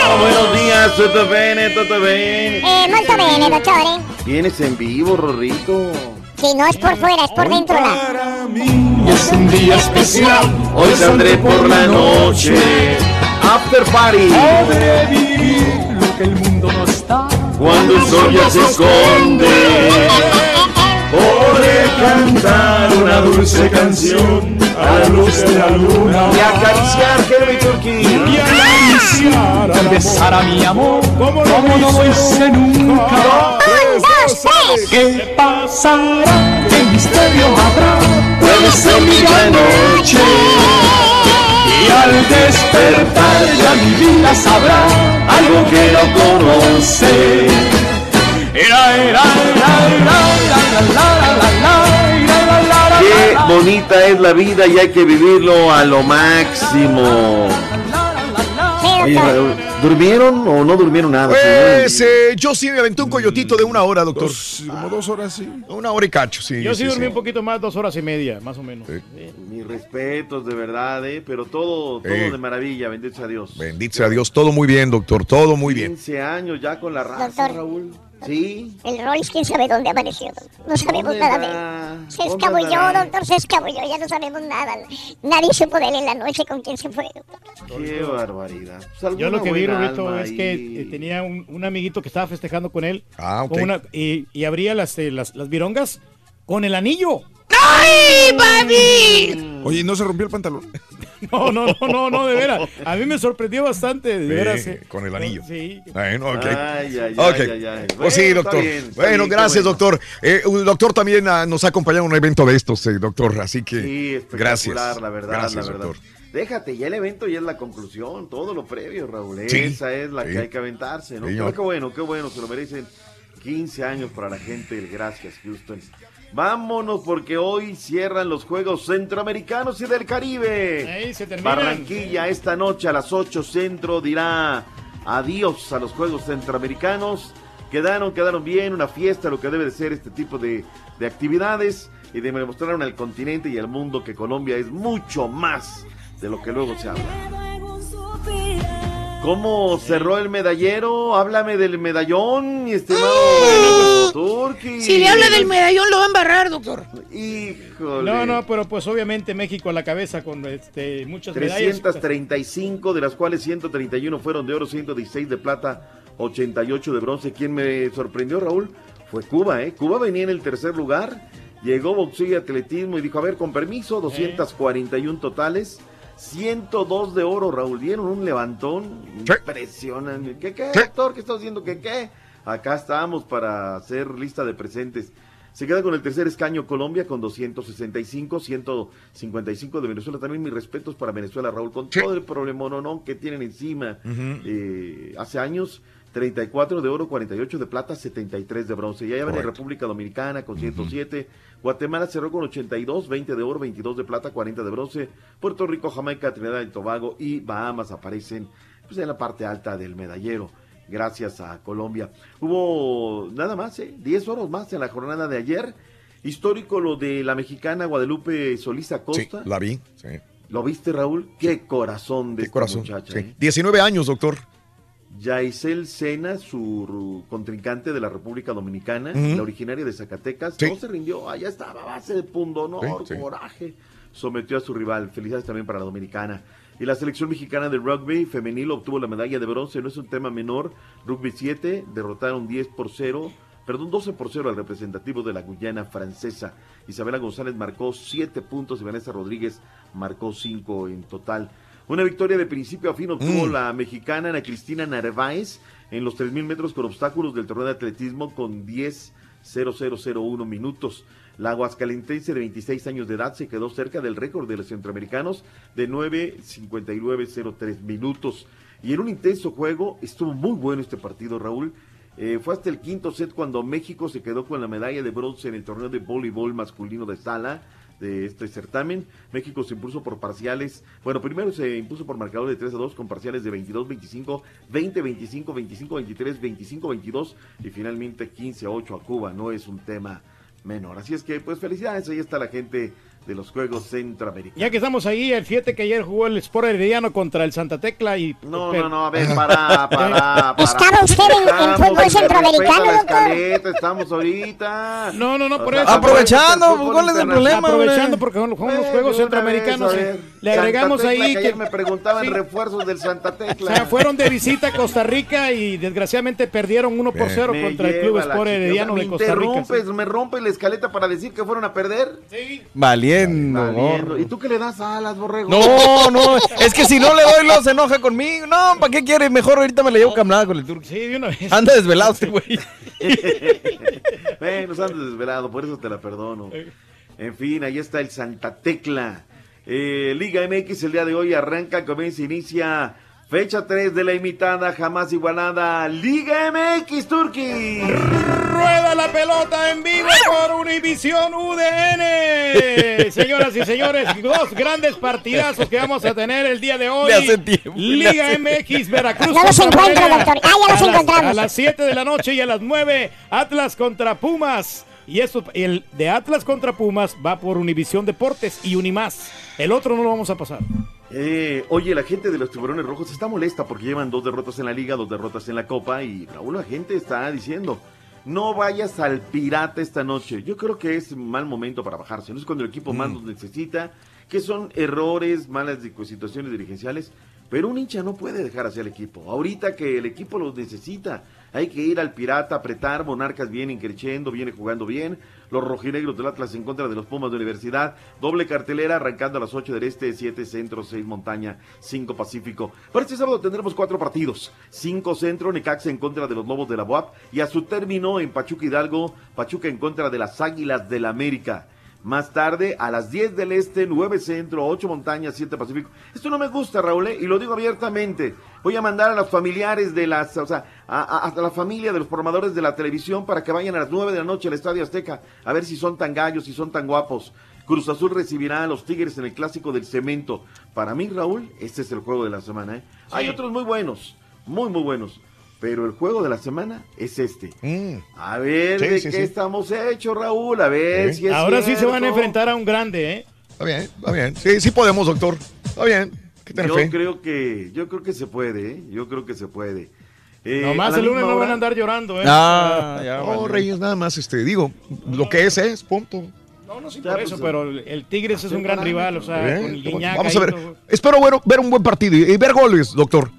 [SPEAKER 34] Oh, buenos días, todo bien, todo bien.
[SPEAKER 27] Eh, molto bene, dottore.
[SPEAKER 34] Vienes en vivo, Rorrito.
[SPEAKER 27] Sí, no es por fuera, es por dentro. La...
[SPEAKER 34] Es un día especial, hoy saldré por la noche. After party.
[SPEAKER 4] Podré vivir lo que el mundo no está.
[SPEAKER 34] Cuando el sol ya se esconde. Cantar una dulce canción a la luz de la luna. Y acariciar Henry Turkey.
[SPEAKER 4] Y acariciar al besar a mi amor, como no lo hice nunca. ¿Qué pasará? ¿Qué misterio habrá? Puede ser medianoche. Y al despertar ya mi vida sabrá algo que no conoce. Era, era, era, era, la,
[SPEAKER 34] Qué bonita es la vida y hay que vivirlo a lo máximo. Oye, ¿durmieron o no durmieron nada?
[SPEAKER 1] Pues eh, yo sí me aventé un coyotito de una hora, doctor.
[SPEAKER 20] como dos horas, sí.
[SPEAKER 1] Una hora y cacho, sí.
[SPEAKER 3] Yo sí,
[SPEAKER 1] sí,
[SPEAKER 3] dormí
[SPEAKER 1] sí.
[SPEAKER 3] un poquito más, dos horas y media, más o menos.
[SPEAKER 34] Mis respetos, de verdad, ¿eh? Pero todo, todo
[SPEAKER 1] Eh.
[SPEAKER 34] de maravilla, bendito sea Dios.
[SPEAKER 1] Bendito sea Dios, todo muy bien, doctor, todo muy bien.
[SPEAKER 34] 15 años ya con la raza,
[SPEAKER 27] Doctor.
[SPEAKER 34] Raúl. Sí.
[SPEAKER 27] El Rolls, quién sabe dónde apareció. No sabemos
[SPEAKER 34] ¿Dónde
[SPEAKER 27] nada
[SPEAKER 34] va?
[SPEAKER 27] de él. Se
[SPEAKER 34] ¿Dónde
[SPEAKER 27] escabulló, doctor, se escabulló. Ya no sabemos nada. Nadie supo de él en la noche con quién se fue, doctor.
[SPEAKER 34] Qué barbaridad. Pues
[SPEAKER 3] Yo lo que vi, Rubito, es que eh, tenía un, un amiguito que estaba festejando con él.
[SPEAKER 1] Ah, ok.
[SPEAKER 3] con una- y, y abría las, eh, las, las virongas con el anillo.
[SPEAKER 2] ¡Ay, papi!
[SPEAKER 20] Oye, ¿y ¿no se rompió el pantalón?
[SPEAKER 3] No, no, no, no, no, de veras. A mí me sorprendió bastante, de
[SPEAKER 1] Sí,
[SPEAKER 3] veras. eh.
[SPEAKER 1] con el anillo.
[SPEAKER 3] Sí.
[SPEAKER 1] Bueno, ok.
[SPEAKER 34] Ay, ay,
[SPEAKER 1] Ok.
[SPEAKER 34] ay, ay, ay.
[SPEAKER 1] Pues sí, doctor.
[SPEAKER 34] bien, está
[SPEAKER 1] bueno,
[SPEAKER 34] bien,
[SPEAKER 1] gracias,
[SPEAKER 34] bueno.
[SPEAKER 1] doctor. Eh, un doctor también ah, nos ha acompañado en un evento de estos, eh, doctor. Así que
[SPEAKER 34] Sí, espectacular,
[SPEAKER 1] gracias.
[SPEAKER 34] la verdad,
[SPEAKER 1] gracias,
[SPEAKER 34] la verdad.
[SPEAKER 1] doctor.
[SPEAKER 34] Déjate, ya el evento ya es la conclusión, todo lo previo, Raúl.
[SPEAKER 1] Sí,
[SPEAKER 34] Esa es la
[SPEAKER 1] sí.
[SPEAKER 34] que hay que aventarse, ¿no? Pero qué bueno, qué bueno, se lo merecen 15 años para la gente. Gracias, Houston. Vámonos porque hoy cierran los Juegos Centroamericanos y del Caribe.
[SPEAKER 3] Ey, se.
[SPEAKER 34] Barranquilla esta noche a las 8 centro dirá adiós a los Juegos Centroamericanos. Quedaron, quedaron bien, una fiesta, lo que debe de ser este tipo de, de actividades y demostraron al continente y al mundo que Colombia es mucho más de lo que luego se habla. ¿Cómo cerró el medallero? Háblame del medallón, mi estimado Turki.
[SPEAKER 2] Si le habla del medallón, lo va a embarrar, doctor.
[SPEAKER 34] Híjole.
[SPEAKER 3] No, no, pero pues obviamente México a la cabeza con este, muchas medallas.
[SPEAKER 34] 335, de las cuales 131 fueron de oro, 116 de plata, 88 de bronce. ¿Quién me sorprendió, Raúl? Fue Cuba, ¿eh? Cuba venía en el tercer lugar, llegó boxeo y atletismo y dijo, a ver, con permiso, 241 totales. 102 de oro, Raúl. Dieron un levantón impresionante. ¿Qué, qué, doctor? ¿Qué estás haciendo? ¿Qué, qué? Acá estamos para hacer lista de presentes. Se queda con el tercer escaño Colombia con 265, 155 de Venezuela. También mis respetos para Venezuela, Raúl, con todo el problema no, no, que tienen encima. eh, hace años, 34 de oro, 48 de plata, 73 de bronce. Y allá viene. República Dominicana con 107. Guatemala cerró con 82, 20 de oro, 22 de plata, 40 de bronce. Puerto Rico, Jamaica, Trinidad y Tobago y Bahamas aparecen pues, en la parte alta del medallero. Gracias a Colombia. Hubo nada más, ¿eh? 10 oros más en la jornada de ayer. Histórico lo de la mexicana Guadalupe Solís
[SPEAKER 1] Sí,
[SPEAKER 34] Acosta.
[SPEAKER 1] la vi. Sí.
[SPEAKER 34] ¿Lo viste, Raúl? Qué corazón de
[SPEAKER 1] Qué
[SPEAKER 34] esta
[SPEAKER 1] corazón.
[SPEAKER 34] muchacha.
[SPEAKER 1] sí.
[SPEAKER 34] ¿eh?
[SPEAKER 1] 19 años, doctor.
[SPEAKER 34] Yaisel Sena, su contrincante de la República Dominicana, la originaria de Zacatecas,
[SPEAKER 1] Sí.
[SPEAKER 34] no se rindió, allá estaba a base de pundonor,
[SPEAKER 1] Sí, sí.
[SPEAKER 34] coraje, sometió a su rival. Felicidades también para la dominicana. Y la selección mexicana de rugby femenil obtuvo la medalla de bronce, no es un tema menor. Rugby 7 derrotaron 10 por 0, perdón, 12 por 0 al representativo de la Guyana francesa. Isabela González marcó 7 puntos y Vanessa Rodríguez marcó 5 en total. Una victoria de principio a fin obtuvo
[SPEAKER 1] Mm.
[SPEAKER 34] la mexicana Ana Cristina Narváez en los 3.000 metros con obstáculos del torneo de atletismo con 10.0001 minutos. La aguascalentense de 26 años de edad se quedó cerca del récord de los centroamericanos de 9.5903 minutos. Y en un intenso juego, estuvo muy bueno este partido, Raúl. Eh, fue hasta el quinto set cuando México se quedó con la medalla de bronce en el torneo de voleibol masculino de sala de este certamen. México se impuso por parciales. Bueno, primero se impuso por marcador de 3 a 2 con parciales de 22-25, 20-25, 25-23, 25-22 y finalmente 15 a 8 a Cuba. No es un tema menor. Así es que, pues felicidades. Ahí está la gente de los Juegos Centroamericanos.
[SPEAKER 3] Ya que estamos ahí, el fíjate que ayer jugó el Sport Herediano contra el Santa Tecla y...
[SPEAKER 34] No, no, no, a ver, para, para, para.
[SPEAKER 27] ¿Estaba usted en- en fútbol centroamericano,
[SPEAKER 34] la
[SPEAKER 27] doctor?
[SPEAKER 34] escaleta, Estamos ahorita.
[SPEAKER 3] No, no, no, por
[SPEAKER 34] O sea,
[SPEAKER 3] eso.
[SPEAKER 15] Aprovechando, ¿cuál es el problema,
[SPEAKER 3] Aprovechando porque son, los
[SPEAKER 34] Eh,
[SPEAKER 3] Juegos Centroamericanos.
[SPEAKER 34] vez, a ver.
[SPEAKER 3] Le
[SPEAKER 34] Santa
[SPEAKER 3] agregamos
[SPEAKER 34] Tecla,
[SPEAKER 3] ahí
[SPEAKER 34] que
[SPEAKER 3] que...
[SPEAKER 34] ayer me preguntaban
[SPEAKER 3] Sí.
[SPEAKER 34] refuerzos del Santa Tecla.
[SPEAKER 3] O sea, fueron de visita a Costa Rica y desgraciadamente perdieron 1 por 0
[SPEAKER 34] Me
[SPEAKER 3] contra el Club Sport. Herediano
[SPEAKER 34] O sea,
[SPEAKER 3] de
[SPEAKER 34] me
[SPEAKER 3] Costa Rica.
[SPEAKER 34] interrumpes, me rompes la escaleta para decir que fueron a perder.
[SPEAKER 15] Valiendo.
[SPEAKER 34] ¿Y tú qué le das alas, borrego?
[SPEAKER 15] No, no, es que si no le doy, luego se enoja conmigo. No, ¿para qué quiere? Mejor ahorita me le llevo camnada con el turco.
[SPEAKER 3] Sí, de una vez.
[SPEAKER 15] Anda desvelado este güey.
[SPEAKER 34] Bueno, andas desvelado, por eso te la perdono. En fin, ahí está el Santa Tecla. Eh, Liga MX el día de hoy arranca, comienza, inicia fecha 3 de la imitada, jamás igualada. Liga MX Turquía.
[SPEAKER 3] Rueda la pelota en vivo por Univisión UDN. Señoras y señores, dos grandes partidazos que vamos a tener el día de hoy.
[SPEAKER 15] Tiempo,
[SPEAKER 3] Liga MX Veracruz.
[SPEAKER 27] No los
[SPEAKER 3] contra
[SPEAKER 27] encuentro, doctor. Ah, ya los
[SPEAKER 3] A las-. A las 7 de la noche y a las 9, Atlas contra Pumas. Y esto, el de Atlas contra Pumas va por Univisión Deportes y Unimás. El otro no lo vamos a pasar.
[SPEAKER 34] Eh, oye, la gente de los tiburones rojos está molesta porque llevan dos derrotas en la liga, dos derrotas en la copa y Raúl, la gente está diciendo, no vayas al pirata esta noche. Yo creo que es un mal momento para bajarse, no es cuando el equipo más nos necesita, que son errores, malas situaciones dirigenciales, pero un hincha no puede dejar hacia el equipo. Ahorita que el equipo los necesita, hay que ir al pirata, apretar, Monarcas viene creciendo, viene jugando bien, los rojinegros del Atlas en contra de los Pumas de Universidad, doble cartelera arrancando a las 8 del Este, 7 Centro, 6 Montaña, 5 Pacífico. Para este sábado tendremos cuatro partidos, 5 Centro, Necaxa en contra de los Lobos de la UAP y a su término en Pachuca Hidalgo, Pachuca en contra de las Águilas del América. Más tarde, a las 10 del Este, 9 Centro, 8 Montañas, 7 Pacífico. Esto no me gusta, Raúl, ¿eh? y lo digo abiertamente. Voy a mandar a los familiares de las, o sea, a, a- a la familia de los formadores de la televisión para que vayan a las 9 de la noche al Estadio Azteca a ver si son tan gallos, si son tan guapos. Cruz Azul recibirá a los Tigres en el clásico del cemento. Para mí, Raúl, este es el juego de la semana. ¿eh? Hay otros muy buenos, muy, muy buenos. Pero el juego de la semana es este. A ver,
[SPEAKER 1] Mm. Sí,
[SPEAKER 34] ¿de
[SPEAKER 1] sí,
[SPEAKER 34] qué
[SPEAKER 1] sí.
[SPEAKER 34] estamos hechos, Raúl? A ver
[SPEAKER 1] Sí.
[SPEAKER 34] si es
[SPEAKER 3] Ahora sí se van a enfrentar a un grande, ¿eh?
[SPEAKER 1] Está bien, está bien. Sí, sí podemos, doctor. Está bien.
[SPEAKER 34] Yo
[SPEAKER 1] fe.
[SPEAKER 34] creo que, yo creo que se puede, ¿eh? Yo creo que se puede. Eh,
[SPEAKER 3] Nomás el lunes no van a andar llorando, ¿eh?
[SPEAKER 1] Ah,
[SPEAKER 3] ya,
[SPEAKER 1] no. Reyes, nada más, este, digo, lo que es es, punto.
[SPEAKER 3] No, no, sí, por
[SPEAKER 34] pues,
[SPEAKER 3] eso, pero el- Tigres es un gran rival, o sea, con el
[SPEAKER 1] vamos-
[SPEAKER 3] Guiñac
[SPEAKER 1] Vamos a ver.
[SPEAKER 3] todo.
[SPEAKER 1] Espero ver, ver un buen partido y, ver goles, doctor.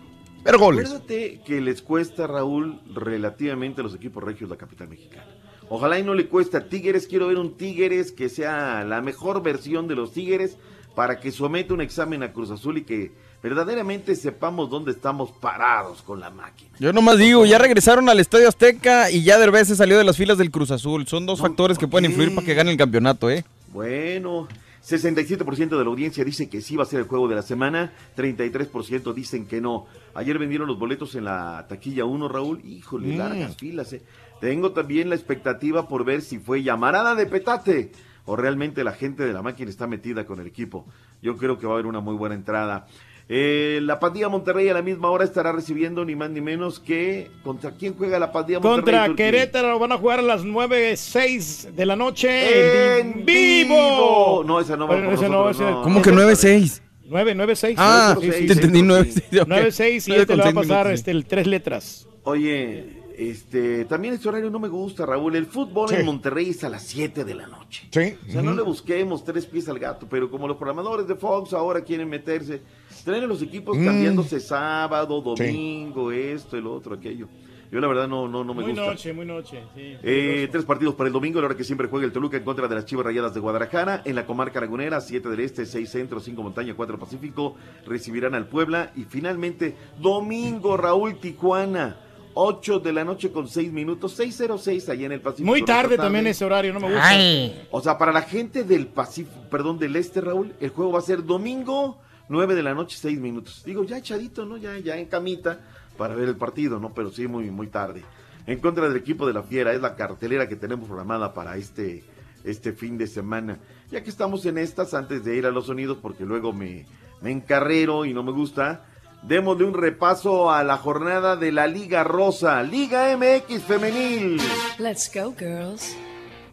[SPEAKER 1] Ver goles.
[SPEAKER 34] Acuérdate que les cuesta, Raúl, relativamente a los equipos regios la capital mexicana. Ojalá y no le cuesta a Tigres. Quiero ver un Tigres que sea la mejor versión de los Tigres para que someta un examen a Cruz Azul y que verdaderamente sepamos dónde estamos parados con la máquina.
[SPEAKER 15] Yo nomás digo, ya regresaron al Estadio Azteca y ya Derbez se salió de las filas del Cruz Azul. Son dos factores que pueden influir para que gane el campeonato, ¿eh?
[SPEAKER 34] Bueno, 67% de la audiencia dice que sí va a ser el juego de la semana, 33% dicen que no. Ayer vendieron los boletos en la taquilla 1, Raúl. Híjole,
[SPEAKER 1] Mm.
[SPEAKER 34] largas filas, eh. Tengo también la expectativa por ver si fue llamarada de petate o realmente la gente de la máquina está metida con el equipo. Yo creo que va a haber una muy buena entrada. Eh, la Pandilla Monterrey a la misma hora estará recibiendo ni más ni menos que... ¿Contra quién juega la Pandilla Monterrey?
[SPEAKER 3] Contra
[SPEAKER 34] Turquía?
[SPEAKER 3] Querétaro van a jugar a las 9, 6 de la noche
[SPEAKER 34] En
[SPEAKER 3] en
[SPEAKER 34] vivo.
[SPEAKER 3] vivo.
[SPEAKER 34] No, esa no va
[SPEAKER 3] Bueno, no,
[SPEAKER 34] no.
[SPEAKER 15] ¿Cómo que 9-6?
[SPEAKER 3] 9, 9, 6.
[SPEAKER 15] Ah,
[SPEAKER 34] sí, sí,
[SPEAKER 15] te entendí 9-6. ok.
[SPEAKER 3] 9, 6 y este le va a
[SPEAKER 15] seis
[SPEAKER 3] pasar
[SPEAKER 15] minutos,
[SPEAKER 3] este, el tres letras.
[SPEAKER 34] Oye, este, también este horario no me gusta, Raúl. El fútbol
[SPEAKER 1] Sí.
[SPEAKER 34] en Monterrey es a las 7 de la noche.
[SPEAKER 1] Sí.
[SPEAKER 34] O sea, no le busquemos tres pies al gato, pero como los programadores de Fox ahora quieren meterse, traen a los equipos
[SPEAKER 1] Mm.
[SPEAKER 34] cambiándose sábado, domingo, esto, el otro, aquello. Yo la verdad no, no, no me
[SPEAKER 3] muy
[SPEAKER 34] gusta.
[SPEAKER 3] noche, muy noche. Sí,
[SPEAKER 34] Eh, tres partidos para el domingo, a la hora que siempre juega el Toluca en contra de las Chivas Rayadas de Guadalajara. En la comarca lagunera, 7 del Este, 6 Centro, 5 Montaña, 4 Pacífico, recibirán al Puebla. Y finalmente, domingo, Raúl Tijuana, 8 de la noche con 6 minutos, 606 allá en el Pacífico.
[SPEAKER 3] Muy tarde también ese horario, no me gusta.
[SPEAKER 5] Ay,
[SPEAKER 34] O sea, para la gente del Pacífico, perdón, del Este, Raúl, el juego va a ser domingo, 9 de la noche, 6 minutos. Digo, ya echadito, ¿no? Ya, ya en camita para ver el partido, ¿no? Pero sí, muy, muy tarde. en contra del equipo de la Fiera. Es la cartelera que tenemos programada para este, este fin de semana. Ya que estamos en estas, antes de ir a los sonidos, porque luego me, me encarrero y no me gusta, démosle un repaso a la jornada de la Liga Rosa, Liga MX Femenil.
[SPEAKER 33] Let's go, girls.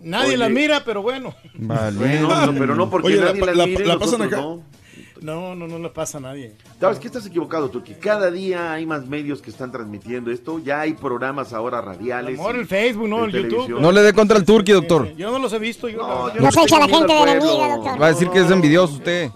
[SPEAKER 3] Nadie
[SPEAKER 34] Oye.
[SPEAKER 3] la mira, pero bueno.
[SPEAKER 34] Bueno, no, pero no porque
[SPEAKER 20] Oye, la
[SPEAKER 34] nadie la,
[SPEAKER 20] la-
[SPEAKER 34] mire,
[SPEAKER 20] la pasan acá.
[SPEAKER 34] no.
[SPEAKER 3] No, no, no le pasa a nadie.
[SPEAKER 34] ¿Sabes qué estás equivocado, Turki? Cada día hay más medios que están transmitiendo esto. Ya hay programas ahora radiales.
[SPEAKER 3] Amor, el Facebook, no, el YouTube.
[SPEAKER 15] No le dé contra el turqui, doctor.
[SPEAKER 3] Yo no los he visto. Yo
[SPEAKER 34] No, yo
[SPEAKER 27] No se echa la gente de enemiga,
[SPEAKER 34] pueblo.
[SPEAKER 27] doctor.
[SPEAKER 15] Va a decir que es envidioso usted.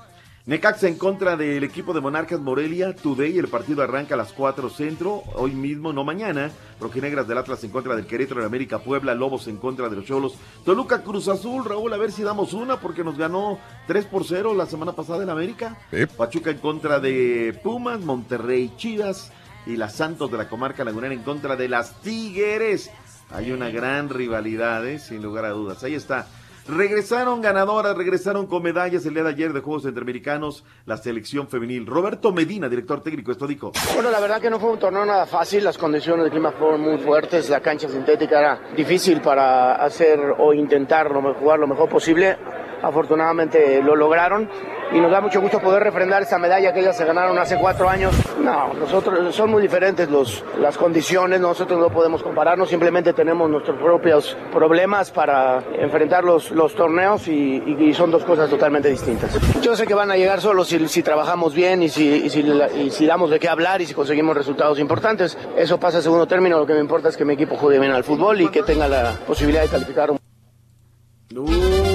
[SPEAKER 34] Necaxa en contra del equipo de Monarcas Morelia, Today, el partido arranca a las 4 centro, hoy mismo, no mañana. Rojinegras del Atlas en contra del Querétaro, el América Puebla, Lobos en contra de los Cholos. Toluca Cruz Azul, Raúl, a ver si damos una, porque nos ganó 3 por 0 la semana pasada en América. Pachuca en contra de Pumas, Monterrey Chivas y las Santos de la comarca lagunera en contra de las Tigres. Hay una gran rivalidad, ¿eh? sin lugar a dudas. Ahí está. Regresaron ganadoras, regresaron con medallas el día de ayer de Juegos Centroamericanos, la selección femenil. Roberto Medina, director técnico, esto dijo.
[SPEAKER 38] Bueno, la verdad que no fue un torneo nada fácil, las condiciones de clima fueron muy fuertes, la cancha sintética era difícil para hacer o intentar lo jugar lo mejor posible. Afortunadamente lo lograron y nos da mucho gusto poder refrendar esa medalla que ellas se ganaron hace cuatro años. No, nosotros son muy diferentes los, las condiciones, nosotros no podemos compararnos, simplemente tenemos nuestros propios problemas para enfrentar los, los torneos y, son dos cosas totalmente distintas. Yo sé que van a llegar solo si, trabajamos bien y si, si, damos de qué hablar y si conseguimos resultados importantes. Eso pasa a segundo término, lo que me importa es que mi equipo juegue bien al fútbol y que tenga la posibilidad de calificar un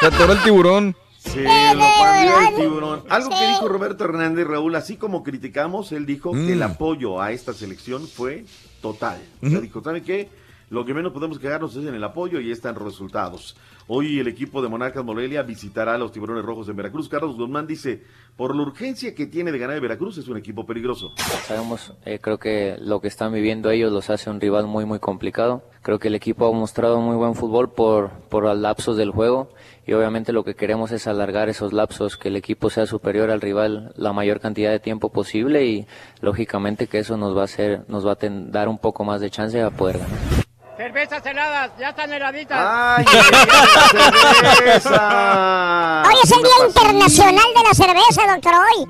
[SPEAKER 15] Se atoró el tiburón.
[SPEAKER 34] Lo cambió el tiburón. Algo que dijo Roberto Hernández, Raúl, así como criticamos, él dijo que el
[SPEAKER 1] Mm.
[SPEAKER 34] apoyo a esta selección fue total. O sea, dijo, ¿saben qué? Lo que menos podemos quedarnos es en el apoyo y están resultados. Hoy el equipo de Monarcas Morelia visitará a los tiburones rojos en Veracruz. Carlos Guzmán dice, por la urgencia que tiene de ganar el Veracruz, es un equipo peligroso.
[SPEAKER 39] Sabemos, eh, creo que lo que están viviendo ellos los hace un rival muy, muy complicado. Creo que el equipo ha mostrado muy buen fútbol por, por lapsos del juego y obviamente lo que queremos es alargar esos lapsos, que el equipo sea superior al rival la mayor cantidad de tiempo posible y lógicamente que eso nos va a hacer, nos va a dar un poco más de chance a poder ganar.
[SPEAKER 9] Cervezas heladas, ya están heladitas.
[SPEAKER 34] ¡Ay, cerveza!
[SPEAKER 27] Hoy es el Día Internacional de la Cerveza, doctor, hoy.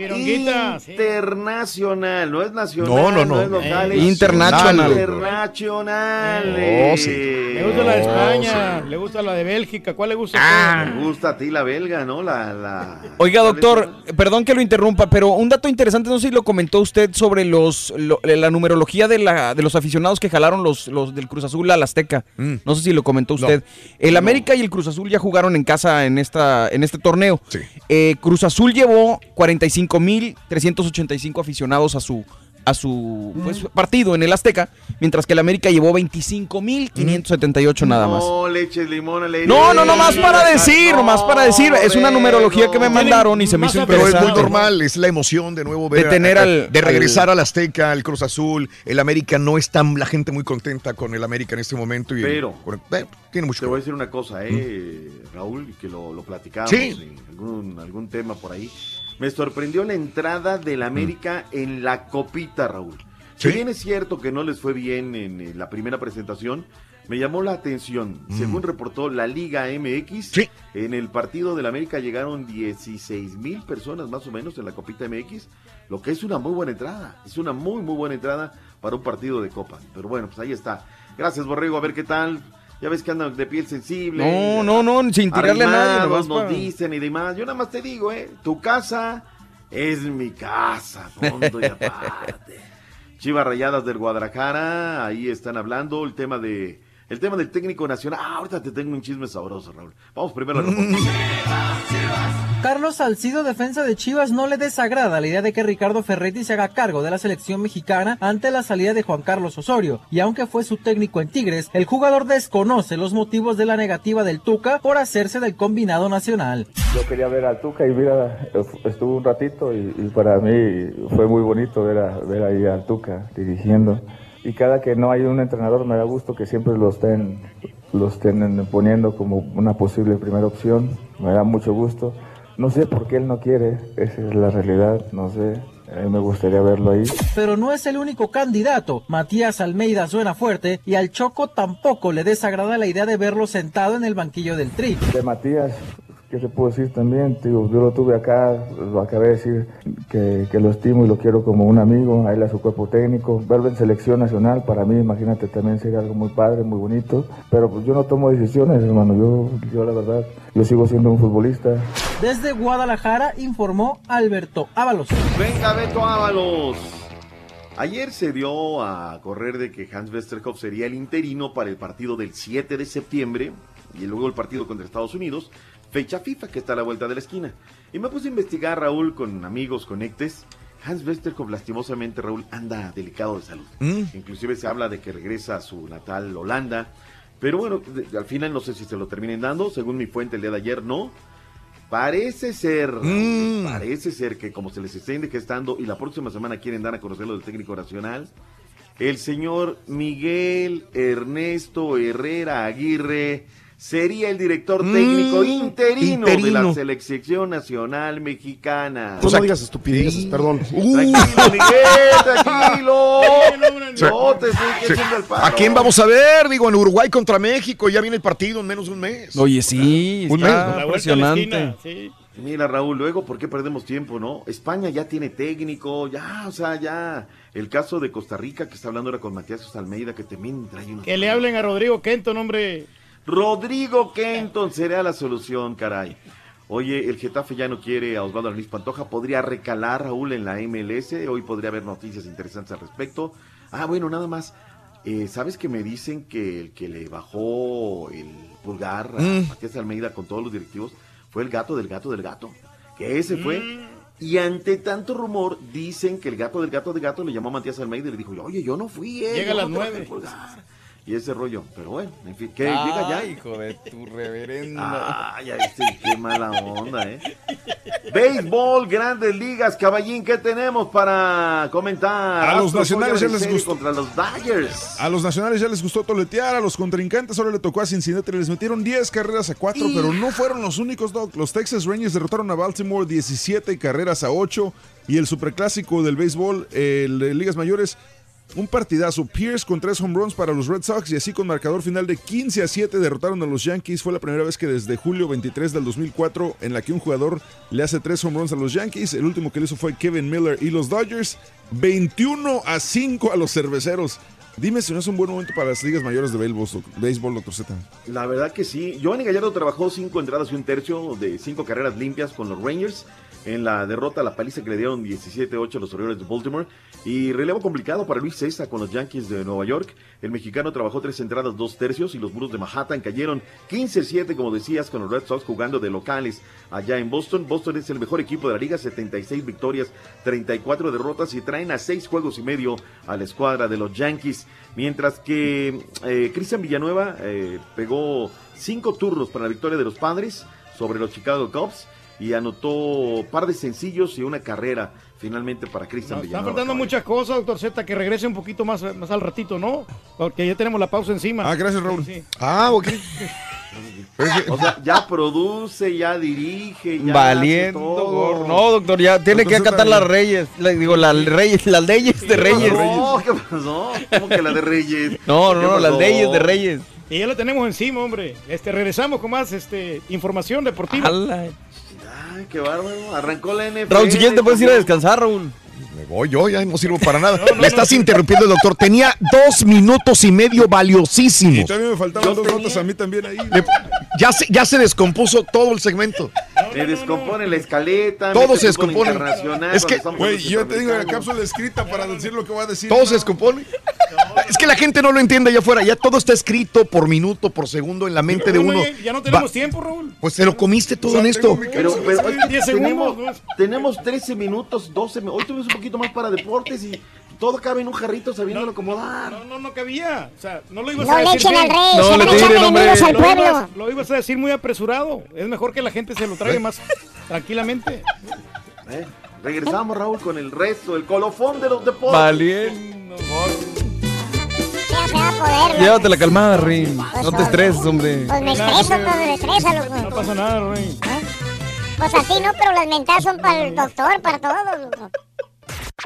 [SPEAKER 34] Internacional, no es nacional,
[SPEAKER 1] No, no, no.
[SPEAKER 34] es local,
[SPEAKER 15] Eh,
[SPEAKER 34] es
[SPEAKER 15] internacional.
[SPEAKER 34] Internacional.
[SPEAKER 1] Oh, sí.
[SPEAKER 3] Le gusta la de España, le gusta la de Bélgica. ¿Cuál le gusta? a usted?
[SPEAKER 34] Me gusta a ti la belga, ¿no? La, la...
[SPEAKER 15] Oiga, doctor, perdón que lo interrumpa, pero un dato interesante, no sé si lo comentó usted sobre los lo- la numerología de, la, de los aficionados que jalaron los, los del Cruz Azul al Azteca. No sé si lo comentó usted. El América y el Cruz Azul ya jugaron en casa en esta en este torneo. Eh, Cruz Azul llevó 45.385 aficionados a su a su pues, partido en el Azteca, mientras que el América llevó 25.578 nada más.
[SPEAKER 34] No le eches limón
[SPEAKER 15] No, no, no, más para decir, nomás para decir. Es una numerología que me mandaron y se me hizo
[SPEAKER 1] Pero es muy normal, es la emoción de nuevo ver
[SPEAKER 15] De tener al-
[SPEAKER 1] de regresar
[SPEAKER 15] al-
[SPEAKER 1] al Azteca, al Cruz Azul, el América no está la gente muy contenta con el América en este momento y
[SPEAKER 34] Pero-
[SPEAKER 1] con- eh, tiene mucho
[SPEAKER 34] Te voy a decir una cosa, eh, Raúl, que lo, lo platicamos
[SPEAKER 1] Sí.
[SPEAKER 34] en algún, algún tema por ahí. Me sorprendió la entrada del América en la copita, Raúl. Si
[SPEAKER 1] Sí.
[SPEAKER 34] bien es cierto que no les fue bien en, la primera presentación, me llamó la atención. Según reportó la Liga MX, en el partido del América llegaron 16 mil personas más o menos en la copita MX, lo que es una muy buena entrada. Es una muy, muy buena entrada para un partido de copa. Pero bueno, pues ahí está. Gracias, Borrego. A ver qué tal. Ya ves que andan de piel sensible.
[SPEAKER 15] No, no, no, sin tirarle a nadie,
[SPEAKER 34] nos
[SPEAKER 15] pa-
[SPEAKER 34] dicen y demás. Yo nada más te digo, ¿eh? Tu casa es mi casa, punto y aparte. Chivas Rayadas del Guadalajara, ahí están hablando el tema de el tema del técnico nacional. Ah, ahorita te tengo un chisme sabroso, Raúl. Vamos primero a la
[SPEAKER 40] Carlos Salcido, defensa de Chivas, no le desagrada la idea de que Ricardo Ferretti se haga cargo de la selección mexicana ante la salida de Juan Carlos Osorio. Y aunque fue su técnico en Tigres, el jugador desconoce los motivos de la negativa del Tuca por hacerse del combinado nacional.
[SPEAKER 41] Yo quería ver al Tuca y mira, estuvo un ratito y, y para mí fue muy bonito ver, a- ver ahí al Tuca dirigiendo. Y cada que no hay un entrenador me da gusto que siempre lo estén, lo estén poniendo como una posible primera opción. Me da mucho gusto. No sé por qué él no quiere, esa es la realidad, no sé. eh, me gustaría verlo ahí.
[SPEAKER 40] Pero no es el único candidato. Matías Almeida suena fuerte y al Choco tampoco le desagrada la idea de verlo sentado en el banquillo del Tri.
[SPEAKER 41] De Matías, ¿qué se puedo decir también? Tío, yo lo tuve acá, lo acabé de decir que, que lo estimo y lo quiero como un amigo, a él a su cuerpo técnico. Verlo en selección nacional, para mí, imagínate, también sería algo muy padre, muy bonito. Pero pues yo no tomo decisiones, hermano. Yo, yo la verdad, yo sigo siendo un futbolista.
[SPEAKER 40] Desde Guadalajara informó Alberto Ábalos.
[SPEAKER 34] Venga, Beto Ábalos. Ayer se dio a correr de que Hans Westerhoff sería el interino para el partido del 7 de septiembre y luego el partido contra Estados Unidos, fecha FIFA que está a la vuelta de la esquina. Y me puse a investigar, Raúl, con amigos, conectes. Hans Westerhoff, lastimosamente, Raúl, anda delicado de salud. Inclusive se habla de que regresa a su natal Holanda. Pero bueno, al final no sé si se lo terminen dando. Según mi fuente el día de ayer, no. Parece ser, Raúl, parece ser que como se les está indicando y la próxima semana quieren dar a conocer lo del técnico nacional, el señor Miguel Ernesto Herrera Aguirre sería el director técnico
[SPEAKER 1] Mm,
[SPEAKER 34] interino, de la selección nacional mexicana.
[SPEAKER 42] Tú no digas estupideces, perdón.
[SPEAKER 34] Tranquilo, Miguel, tranquilo. No te estoy
[SPEAKER 1] Sí.
[SPEAKER 34] haciendo el paro.
[SPEAKER 1] ¿A quién vamos a ver? Digo, en Uruguay contra México, ya viene el partido en menos de un mes.
[SPEAKER 15] Oye, sí,
[SPEAKER 1] Un
[SPEAKER 15] está
[SPEAKER 1] mes, ¿no?
[SPEAKER 15] impresionante.
[SPEAKER 34] Mira, Raúl, luego, ¿por qué perdemos tiempo, no? España ya tiene técnico, ya, o sea, ya. El caso de Costa Rica, que está hablando ahora con Matías Almeida, que también trae unos...
[SPEAKER 3] Que le hablen a Rodrigo Kenton, hombre.
[SPEAKER 34] Rodrigo Kenton será la solución, caray. Oye, el Getafe ya no quiere a Osvaldo Luis Pantoja, podría recalar Raúl en la MLS, hoy podría haber noticias interesantes al respecto. Ah, bueno, nada más. Eh, ¿Sabes que me dicen que el que le bajó el pulgar a
[SPEAKER 1] Mm.
[SPEAKER 34] Matías Almeida con todos los directivos fue el gato del gato del gato? Que ese fue. Y ante tanto rumor, dicen que el gato del gato del gato le llamó a Matías Almeida y le dijo, oye, yo no fui, eh.
[SPEAKER 3] Llega a las nueve.
[SPEAKER 34] El pulgar". Y ese rollo, pero bueno, en fin, que llega ya.
[SPEAKER 15] Ay, hijo de tu reverenda.
[SPEAKER 34] Ah, ya viste, qué mala onda, ¿eh? Béisbol, grandes ligas, caballín, ¿qué tenemos para comentar?
[SPEAKER 20] A los
[SPEAKER 34] Astros
[SPEAKER 20] nacionales ya les gustó.
[SPEAKER 34] Contra los Dodgers.
[SPEAKER 20] A los nacionales ya les gustó toletear, a los contrincantes ahora le tocó a Cincinnati, les metieron 10 carreras a 4, pero no fueron los únicos, Doc. Los Texas Rangers derrotaron a Baltimore 17 carreras a 8 y el superclásico del béisbol, el de Ligas Mayores, un partidazo. Pierce con tres home runs para los Red Sox y así con marcador final de 15 a 7 derrotaron a los Yankees. Fue la primera vez que desde julio 23 del 2004 en la que un jugador le hace tres home runs a los Yankees. El último que le hizo fue Kevin Miller y los Dodgers 21 a 5 a los cerveceros. Dime si no es un buen momento para las ligas mayores de béisbol, doc- béisbol doctor Z.
[SPEAKER 34] La verdad que sí. Giovanni Gallardo trabajó cinco entradas y un tercio de cinco carreras limpias con los Rangers. En la derrota, la paliza que le dieron 17-8 a los Orioles de Baltimore. Y relevo complicado para Luis César con los Yankees de Nueva York. El mexicano trabajó tres entradas, dos tercios. Y los muros de Manhattan cayeron 15-7, como decías, con los Red Sox jugando de locales allá en Boston. Boston es el mejor equipo de la liga, 76 victorias, 34 derrotas. Y traen a seis juegos y medio a la escuadra de los Yankees. Mientras que eh, Cristian Villanueva eh, pegó cinco turnos para la victoria de los padres sobre los Chicago Cubs y anotó par de sencillos y una carrera finalmente para Cristian
[SPEAKER 3] Nos están faltando muchas cosas, doctor Z, que regrese un poquito más, más al ratito, ¿no? Porque ya tenemos la pausa encima.
[SPEAKER 20] Ah, gracias, Raúl.
[SPEAKER 3] Sí, sí.
[SPEAKER 1] Ah, ok.
[SPEAKER 34] O sea, ya produce, ya dirige, ya
[SPEAKER 15] Valiendo,
[SPEAKER 34] hace todo.
[SPEAKER 15] gorro. No, doctor, ya tiene que acatar las reyes. Digo, las reyes, las leyes de reyes.
[SPEAKER 34] No, ¿qué pasó? ¿Cómo que la de Reyes?
[SPEAKER 15] No,
[SPEAKER 34] ¿Qué
[SPEAKER 15] no, no, las
[SPEAKER 34] pasó?
[SPEAKER 15] leyes de reyes.
[SPEAKER 3] Y ya lo tenemos encima, hombre. Este, regresamos con más este, información deportiva.
[SPEAKER 34] Ay, qué bárbaro. Arrancó la NFL.
[SPEAKER 15] Raúl, si quieres te puedes ir a descansar, Raúl.
[SPEAKER 1] Me voy yo, ya no sirvo para nada. Me estás interrumpiendo, doctor. Tenía dos minutos y medio
[SPEAKER 20] Y
[SPEAKER 1] valiosísimos.
[SPEAKER 20] también me faltaban dos notas a mí también ahí.
[SPEAKER 1] Le- Ya se, ya se descompuso todo el segmento.
[SPEAKER 34] Me descompone la escaleta.
[SPEAKER 1] Todo se
[SPEAKER 34] descompone
[SPEAKER 1] Es que-
[SPEAKER 20] Güey, yo te digo la cápsula escrita para decir lo que voy a decir.
[SPEAKER 1] Todo se descompone. Es que la gente no lo entiende allá afuera. Ya todo está escrito por minuto, por segundo en la mente de
[SPEAKER 3] Bueno,
[SPEAKER 1] uno.
[SPEAKER 3] ya, ya no tenemos
[SPEAKER 1] Va-
[SPEAKER 3] tiempo, Raúl.
[SPEAKER 1] Pues se lo comiste todo en esto.
[SPEAKER 34] Pero, pero
[SPEAKER 3] Sí,
[SPEAKER 34] es que
[SPEAKER 3] 10
[SPEAKER 34] tenemos, tenemos 13 minutos, 12 mi- Hoy tuvimos un poquito más para deportes y todo cabe en un jarrito sabiéndolo acomodar.
[SPEAKER 3] No, no, no cabía. O sea, no lo ibas
[SPEAKER 27] No
[SPEAKER 3] a
[SPEAKER 27] le
[SPEAKER 3] decir
[SPEAKER 27] echen
[SPEAKER 3] bien.
[SPEAKER 27] al rey,
[SPEAKER 15] No
[SPEAKER 27] se
[SPEAKER 15] le
[SPEAKER 27] al
[SPEAKER 3] Lo
[SPEAKER 27] pueblo.
[SPEAKER 3] ibas, lo ibas a decir muy apresurado. Es mejor que la gente se lo trague más tranquilamente.
[SPEAKER 34] ¿eh? Regresamos, Raúl, con el resto, el colofón de los deportes.
[SPEAKER 15] Valiendo,
[SPEAKER 27] Ya se va a poder. ¿no?
[SPEAKER 15] Llévate la calmada, Rin. No te estreses, hombre.
[SPEAKER 27] Pues me estreso, todo me estresa,
[SPEAKER 3] No
[SPEAKER 27] loco.
[SPEAKER 3] pasa nada, Rey.
[SPEAKER 27] Pues a ti no, pero las mentadas son para el doctor, para todos, loco.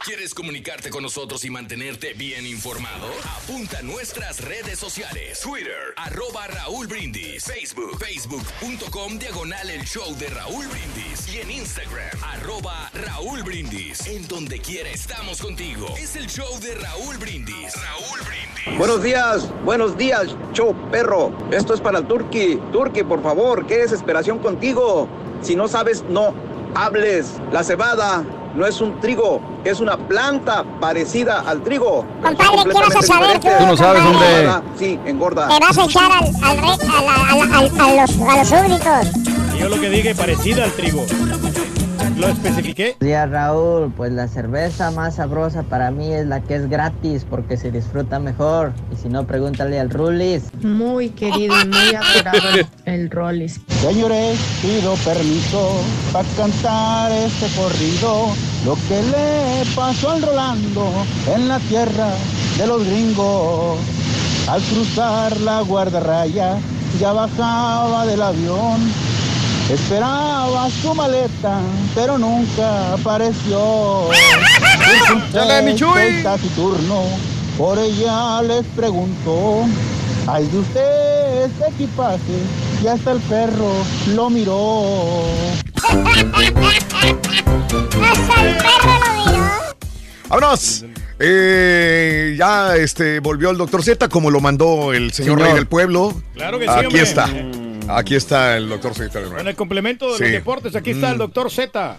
[SPEAKER 42] ¿Quieres comunicarte con nosotros y mantenerte bien informado? Apunta a nuestras redes sociales. Twitter, arroba Raúl Brindis. Facebook, facebook.com, diagonal el show de Raúl Brindis. Y en Instagram, arroba Raúl Brindis. En donde quiera estamos contigo. Es el show de Raúl Brindis. Raúl Brindis.
[SPEAKER 43] Buenos días, buenos días, show perro. Esto es para el Turqui. Turqui, por favor, qué desesperación contigo. Si no sabes, no hables. La cebada no es un trigo, es una planta parecida al trigo.
[SPEAKER 27] Compadre, ¿qué vas a saber tú?
[SPEAKER 15] Tú no sabes, hombre.
[SPEAKER 43] Sí, engorda.
[SPEAKER 27] Te vas a echar al, al re- a, la- a la- al- a los, a los súbditos.
[SPEAKER 3] Y yo lo que dije, parecida al trigo. Lo especifiqué.
[SPEAKER 44] Días Raúl, pues la cerveza más sabrosa para mí es la que es gratis porque se disfruta mejor. Y si no, pregúntale al Rulis.
[SPEAKER 45] Muy querido y muy adorado el Rollis.
[SPEAKER 36] Señores, pido permiso para cantar este corrido. Lo que le pasó al Rolando en la tierra de los gringos. Al cruzar la guardarraya, ya bajaba del avión. Esperaba su maleta, pero nunca apareció.
[SPEAKER 15] ¡Dale, mi Chuy!
[SPEAKER 36] taciturno, por ella les preguntó. Ay de usted este equipaje y hasta el perro lo miró.
[SPEAKER 27] Hasta el perro lo miró.
[SPEAKER 1] ¡Vámonos! Eh, ya este, volvió el doctor Z como lo mandó el señor,
[SPEAKER 3] Señor.
[SPEAKER 1] rey del pueblo.
[SPEAKER 3] Claro que sí,
[SPEAKER 1] Aquí
[SPEAKER 3] hombre.
[SPEAKER 1] está. Aquí está el doctor Z de
[SPEAKER 3] En
[SPEAKER 1] nuevo.
[SPEAKER 3] el complemento de
[SPEAKER 1] Sí.
[SPEAKER 3] los deportes, aquí está
[SPEAKER 1] Mm.
[SPEAKER 3] el doctor Z.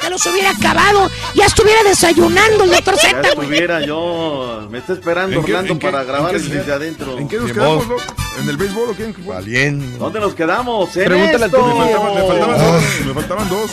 [SPEAKER 2] Ya los hubiera acabado. Ya estuviera desayunando el doctor
[SPEAKER 34] Ya
[SPEAKER 2] Z.
[SPEAKER 34] estuviera yo. Me está esperando
[SPEAKER 20] ¿En qué-
[SPEAKER 34] Orlando
[SPEAKER 20] en qué-
[SPEAKER 34] para grabar
[SPEAKER 20] en qué-
[SPEAKER 34] desde adentro.
[SPEAKER 20] ¿En qué nos quedamos. Doc? ¿En el béisbol o qué?
[SPEAKER 1] Valiente.
[SPEAKER 34] ¿Dónde nos quedamos? En
[SPEAKER 20] Pregúntale al. Me faltaban, me faltaban dos. Me faltaban dos.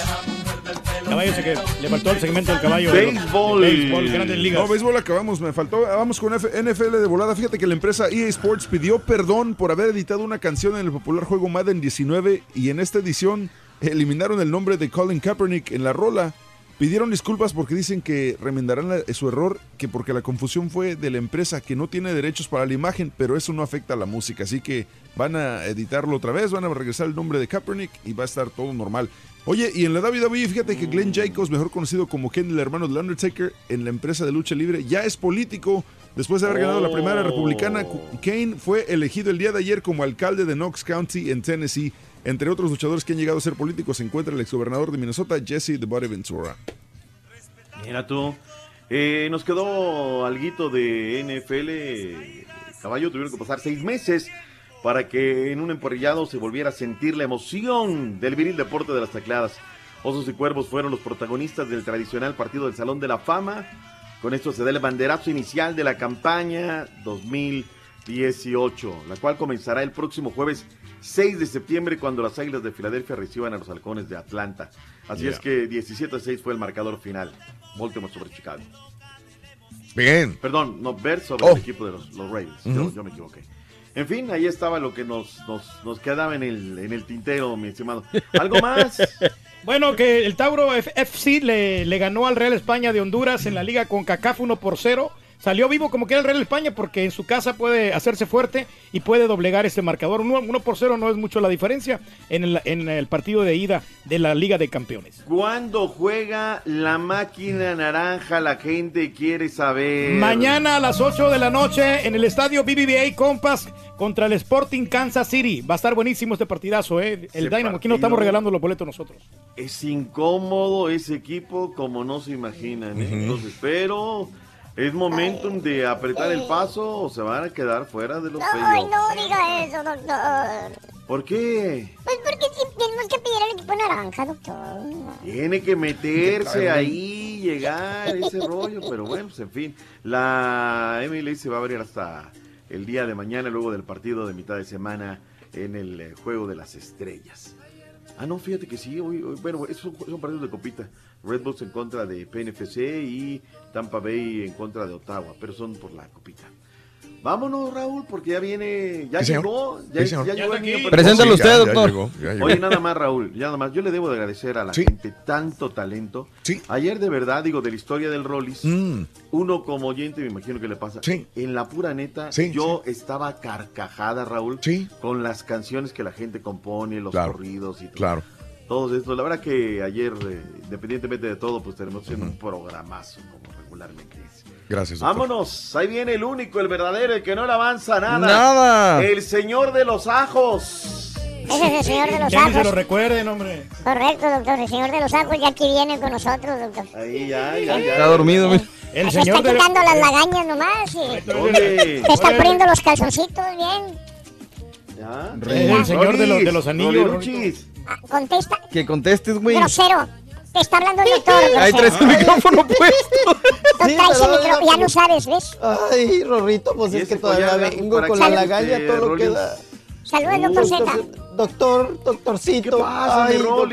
[SPEAKER 3] Caballo, sé que le faltó el segmento del caballo.
[SPEAKER 20] Béisbol.
[SPEAKER 3] Béisbol, grandes ligas.
[SPEAKER 20] No, béisbol acabamos, me faltó. Vamos con F- NFL de volada. Fíjate que la empresa EA Sports pidió perdón por haber editado una canción en el popular juego Madden 19 y en esta edición eliminaron el nombre de Colin Kaepernick en la rola. Pidieron disculpas porque dicen que remendarán la- su error, que porque la confusión fue de la empresa que no tiene derechos para la imagen, pero eso no afecta a la música. Así que van a editarlo otra vez, van a regresar el nombre de Kaepernick y va a estar todo normal. Oye, y en la WWE, fíjate que Glenn Jacobs, mejor conocido como Ken, el hermano del Undertaker, en la empresa de lucha libre, ya es político. Después de haber ganado la primera republicana, Kane fue elegido el día de ayer como alcalde de Knox County en Tennessee. Entre otros luchadores que han llegado a ser políticos se encuentra el exgobernador de Minnesota, Jesse The Body Ventura.
[SPEAKER 34] Mira tú. Eh, nos quedó alguito de NFL. Caballo tuvieron que pasar seis meses para que en un emporrillado se volviera a sentir la emoción del viril deporte de las tacleadas. Osos y Cuervos fueron los protagonistas del tradicional partido del Salón de la Fama. Con esto se da el banderazo inicial de la campaña 2018, la cual comenzará el próximo jueves 6 de septiembre cuando las Águilas de Filadelfia reciban a los Halcones de Atlanta. Así es que 17 a 6 fue el marcador final. Baltimore sobre Chicago.
[SPEAKER 1] Bien.
[SPEAKER 34] Perdón, no, Bears sobre
[SPEAKER 1] Oh.
[SPEAKER 34] el equipo de los, los Ravens. Yo-
[SPEAKER 1] Ujú.
[SPEAKER 34] yo, me equivoqué. En fin, ahí estaba lo que nos, nos, nos quedaba en el, en el tintero, mi estimado. ¿Algo más?
[SPEAKER 3] Bueno, que el Tauro FC le, le ganó al Real España de Honduras en la liga con CACAF 1 por 0. Salió vivo como que era el Real España porque en su casa puede hacerse fuerte y puede doblegar este marcador. 1 por 0 no es mucho la diferencia en el, en el partido de ida de la Liga de Campeones.
[SPEAKER 34] ¿Cuándo juega la máquina naranja? La gente quiere saber.
[SPEAKER 3] Mañana a las 8 de la noche en el estadio BBVA Compass contra el Sporting Kansas City. Va a estar buenísimo este partidazo, ¿eh? El
[SPEAKER 34] Ese
[SPEAKER 3] Dynamo. Aquí no estamos regalando los boletos nosotros.
[SPEAKER 34] Es incómodo ese equipo como no se imaginan. ¿eh? Entonces, pero es momentum de apretar el paso o se van a quedar fuera de los
[SPEAKER 27] Ay,
[SPEAKER 34] playoffs.
[SPEAKER 27] no diga eso, doctor.
[SPEAKER 34] ¿Por qué?
[SPEAKER 27] Pues porque tenemos que pedir al equipo naranja, doctor.
[SPEAKER 34] Tiene que meterse ahí, llegar, ese rollo, pero bueno, pues en fin. La MLS se va a abrir hasta el día de mañana, luego del partido de mitad de semana en el eh, Juego de las Estrellas. Ah, no, fíjate que sí, hoy, hoy- bueno, esos son, son partidos de copita. Red Bulls en contra de PNFC y Tampa Bay en contra de Ottawa, pero son por la copita. Vámonos, Raúl, porque ya viene, ya
[SPEAKER 1] Sí,
[SPEAKER 34] llegó, ya,
[SPEAKER 1] Sí,
[SPEAKER 34] ya
[SPEAKER 1] Ya
[SPEAKER 34] llegó el niño.
[SPEAKER 15] Preséntalo
[SPEAKER 1] Sí,
[SPEAKER 15] usted,
[SPEAKER 1] ya- ya
[SPEAKER 15] doctor.
[SPEAKER 1] llegó, ya llegó.
[SPEAKER 34] Oye, nada más, Raúl, ya nada más. Yo le debo de agradecer a la gente tanto talento. Ayer, de verdad, digo, de la historia del Rollis,
[SPEAKER 1] Mm.
[SPEAKER 34] uno como oyente, me imagino que le pasa. En la pura neta,
[SPEAKER 1] Sí,
[SPEAKER 34] yo estaba carcajada, Raúl, con las canciones que la gente compone, los
[SPEAKER 1] Claro.
[SPEAKER 34] corridos y todo.
[SPEAKER 1] Claro.
[SPEAKER 34] Todos estos. La verdad que ayer, eh, independientemente de todo, pues tenemos haciendo un programazo como regularmente es.
[SPEAKER 1] Gracias. doctor.
[SPEAKER 34] Vámonos, ahí viene el único, el verdadero, el que no le avanza nada.
[SPEAKER 15] Nada.
[SPEAKER 34] El señor de los ajos.
[SPEAKER 27] Ese es el señor de los
[SPEAKER 3] Ya ni se lo
[SPEAKER 27] ajos.
[SPEAKER 3] recuerden, hombre.
[SPEAKER 27] Correcto, doctor. El señor de los ajos ya aquí viene con nosotros, doctor.
[SPEAKER 34] Ahí, ya, ya, ya.
[SPEAKER 15] Está dormido, mira.
[SPEAKER 3] El
[SPEAKER 27] Se
[SPEAKER 3] señor
[SPEAKER 27] está
[SPEAKER 3] de...
[SPEAKER 27] quitando las lagañas nomás y se está poniendo los calzoncitos bien.
[SPEAKER 34] ¿Ya?
[SPEAKER 3] El señor de los, de los anillos.
[SPEAKER 27] Contesta,
[SPEAKER 15] Que contestes, güey.
[SPEAKER 27] grosero. Te está hablando el doctor.
[SPEAKER 15] Ahí traes el micrófono puesto.
[SPEAKER 27] No traes el micro-
[SPEAKER 30] ya,
[SPEAKER 27] no sabes, ¿ves?
[SPEAKER 30] Ay, Rorrito, pues
[SPEAKER 34] ¿Y
[SPEAKER 30] es que todavía vengo con la lagaña, todo lo que da.
[SPEAKER 27] Saludos, doctor Z.
[SPEAKER 30] Doctor, doctor, doctorcito.
[SPEAKER 34] ¿Qué pasa,
[SPEAKER 30] Ay, doctor.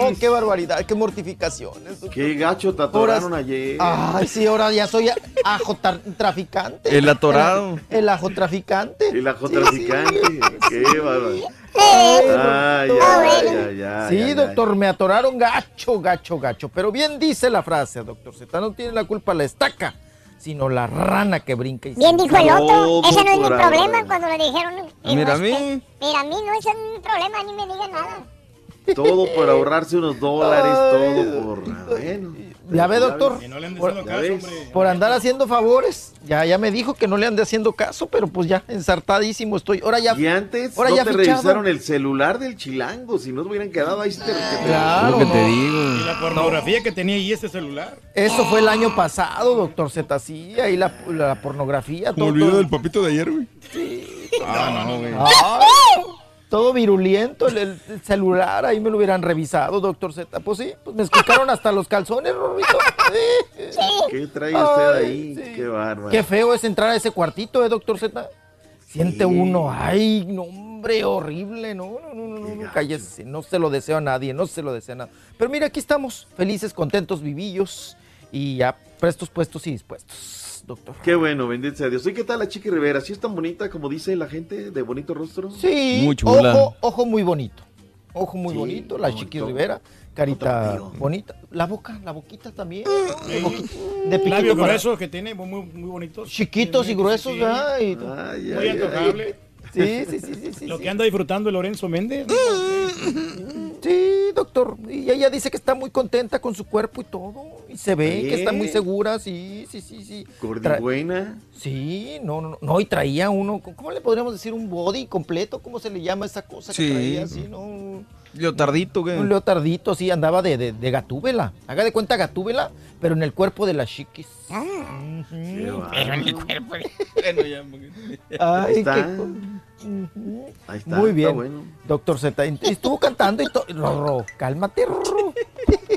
[SPEAKER 30] Oh, qué barbaridad, qué mortificaciones. doctor.
[SPEAKER 34] Qué gacho te atoraron ayer.
[SPEAKER 30] Ay, sí, ahora ya soy ajo traficante.
[SPEAKER 15] El atorado.
[SPEAKER 30] El, el ajo traficante.
[SPEAKER 34] El ajo traficante. Qué
[SPEAKER 30] doctor.
[SPEAKER 34] Ay, ay, ay,
[SPEAKER 30] Sí, doctor, me atoraron gacho, gacho, gacho. Pero bien dice la frase, doctor Z. No tiene la culpa la estaca, sino la rana que brinca y se
[SPEAKER 27] Bien dijo el otro.
[SPEAKER 34] Todo
[SPEAKER 27] Ese no es mi
[SPEAKER 34] por
[SPEAKER 27] problema
[SPEAKER 34] ahora.
[SPEAKER 27] cuando le dijeron. dijo,
[SPEAKER 15] Mira a mí.
[SPEAKER 27] Mira, a mí no ese es mi problema, ni me digan nada.
[SPEAKER 34] Todo por ahorrarse unos dólares,
[SPEAKER 30] Ay,
[SPEAKER 34] todo por. Bueno.
[SPEAKER 30] Ya ve, doctor.
[SPEAKER 3] Que no le
[SPEAKER 30] Por,
[SPEAKER 3] caso, hombre.
[SPEAKER 30] por andar haciendo favores. Ya, ya me dijo que no le ande haciendo caso, pero pues ya, ensartadísimo estoy. Ahora ya.
[SPEAKER 34] Y antes
[SPEAKER 30] Ahora
[SPEAKER 34] no
[SPEAKER 30] ya
[SPEAKER 34] te
[SPEAKER 30] fichado.
[SPEAKER 34] revisaron el celular del chilango. Si no te hubieran quedado ahí, sí te
[SPEAKER 30] Claro,
[SPEAKER 15] Lo que te
[SPEAKER 30] no.
[SPEAKER 15] digo.
[SPEAKER 3] Y la pornografía que tenía ahí este celular.
[SPEAKER 30] Eso fue el año pasado, doctor Z. Sí, ahí la, la pornografía.
[SPEAKER 20] Me
[SPEAKER 30] todo-
[SPEAKER 20] olvidó
[SPEAKER 30] todo-
[SPEAKER 20] del papito de ayer, güey.
[SPEAKER 15] Ah, no, güey.
[SPEAKER 30] Ay, todo viruliento, el, el celular, ahí me lo hubieran revisado, doctor Z. Pues sí, pues me escucharon hasta los calzones, Rorrito. Sí.
[SPEAKER 34] ¿Qué trae usted
[SPEAKER 30] Ay,
[SPEAKER 34] ahí?
[SPEAKER 30] sí.
[SPEAKER 34] Qué bárbaro.
[SPEAKER 30] Qué feo es entrar a ese cuartito, ¿eh, doctor Z? Siente uno, ay, no, hombre, horrible, no, no, no, no, no, no, cállese, no se lo deseo a nadie, no se lo deseo a nadie. Pero mira, aquí estamos, felices, contentos, vivillos y ya prestos, puestos y dispuestos, doctor.
[SPEAKER 34] Qué bueno, bendito sea Dios. ¿Y qué tal la Chiqui Rivera? ¿Sí es tan bonita como dice la gente? ¿De bonito rostro?
[SPEAKER 30] Sí,
[SPEAKER 15] Muy chula.
[SPEAKER 30] Ojo, ojo muy bonito. Ojo muy
[SPEAKER 34] Sí,
[SPEAKER 30] bonito, la Chiqui Rivera, carita bonita. La boca, la boquita también.
[SPEAKER 3] Sí.
[SPEAKER 30] De poquito- de piquito
[SPEAKER 3] Labios
[SPEAKER 30] para-
[SPEAKER 3] gruesos que tiene, muy, muy bonitos.
[SPEAKER 30] Chiquitos y gruesos,
[SPEAKER 3] sí.
[SPEAKER 30] ¿verdad? Y-
[SPEAKER 34] Ay,
[SPEAKER 3] Muy
[SPEAKER 34] ay, ay.
[SPEAKER 3] antojable.
[SPEAKER 30] Sí, sí, sí, sí, sí.
[SPEAKER 3] Lo
[SPEAKER 30] sí.
[SPEAKER 3] que anda disfrutando el Lorenzo Méndez.
[SPEAKER 30] Sí, doctor. Y ella dice que está muy contenta con su cuerpo y todo. Y se ve que está muy segura, sí, sí, sí, sí.
[SPEAKER 34] Gordibuena.
[SPEAKER 30] Sí, no, no, no, y traía uno, ¿cómo le podríamos decir? Un body completo, ¿cómo se le llama esa cosa que
[SPEAKER 15] Sí.
[SPEAKER 30] traía así, no?
[SPEAKER 15] Leotardito, güey.
[SPEAKER 30] Un leotardito, así, andaba de, de, de gatúbela. Haga de cuenta gatúbela, pero en el cuerpo de las chiquis.
[SPEAKER 34] Qué bárbaro.
[SPEAKER 5] Pero en el cuerpo de...
[SPEAKER 15] Bueno, ya, porque-
[SPEAKER 30] Ay,
[SPEAKER 34] Ahí está.
[SPEAKER 30] qué Ujú.
[SPEAKER 34] Ahí está.
[SPEAKER 30] Muy
[SPEAKER 34] está
[SPEAKER 30] bien.
[SPEAKER 34] bueno.
[SPEAKER 30] Doctor Z, estuvo cantando y todo. Rorro, cálmate, Rorro.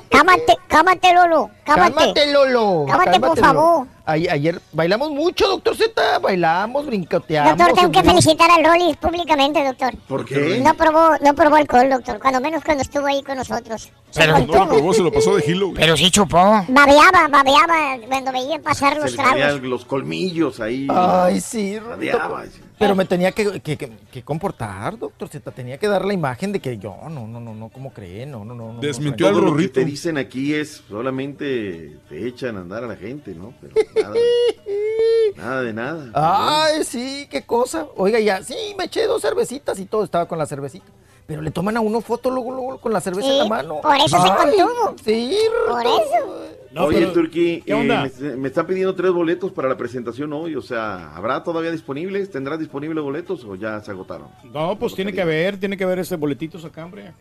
[SPEAKER 27] Cámate, cámate, Lolo. Cámate.
[SPEAKER 30] Cálmate, Lolo.
[SPEAKER 27] Cámate, por
[SPEAKER 30] Lolo.
[SPEAKER 27] favor.
[SPEAKER 30] Ay- ayer bailamos mucho, doctor Z. Bailamos, brincoteamos.
[SPEAKER 27] Doctor, tengo que felicitar al Rollis públicamente, doctor.
[SPEAKER 34] ¿Por qué?
[SPEAKER 27] No probó, no probó alcohol, doctor. Cuando menos cuando estuvo ahí con nosotros.
[SPEAKER 5] Pero-.
[SPEAKER 20] No lo probó, se lo pasó de gilo.
[SPEAKER 5] Pero sí chupó.
[SPEAKER 27] Babeaba, babeaba cuando veía pasar
[SPEAKER 34] Se
[SPEAKER 27] los tragos.
[SPEAKER 34] los colmillos ahí.
[SPEAKER 30] Ay, sí, doctor. Pero me tenía que, que- que- que comportar, doctor Z. Tenía que dar la imagen de que yo, no, no, no, no, ¿cómo cree? No, no, no. no,
[SPEAKER 20] Desmintió
[SPEAKER 34] lo que
[SPEAKER 20] Rorrito.
[SPEAKER 34] te dicen aquí es solamente te echan a andar a la gente, ¿no? Pero nada, nada de nada.
[SPEAKER 30] Ay, sí, qué cosa. Oiga, ya, sí, me eché dos cervecitas y todo estaba con la cervecita. Pero le toman a uno foto luego, luego con la cerveza en la mano.
[SPEAKER 27] por eso se contuvo.
[SPEAKER 30] Sí,
[SPEAKER 27] Por eso.
[SPEAKER 3] No,
[SPEAKER 34] Oye,
[SPEAKER 3] pero-
[SPEAKER 34] Turki,
[SPEAKER 3] ¿qué onda?
[SPEAKER 34] eh, me, me están pidiendo tres boletos para la presentación hoy. O sea, ¿habrá todavía disponibles? ¿Tendrás disponibles boletos o ya se agotaron?
[SPEAKER 3] No, pues tiene que haber, tiene que haber ese boletito acá, hombre.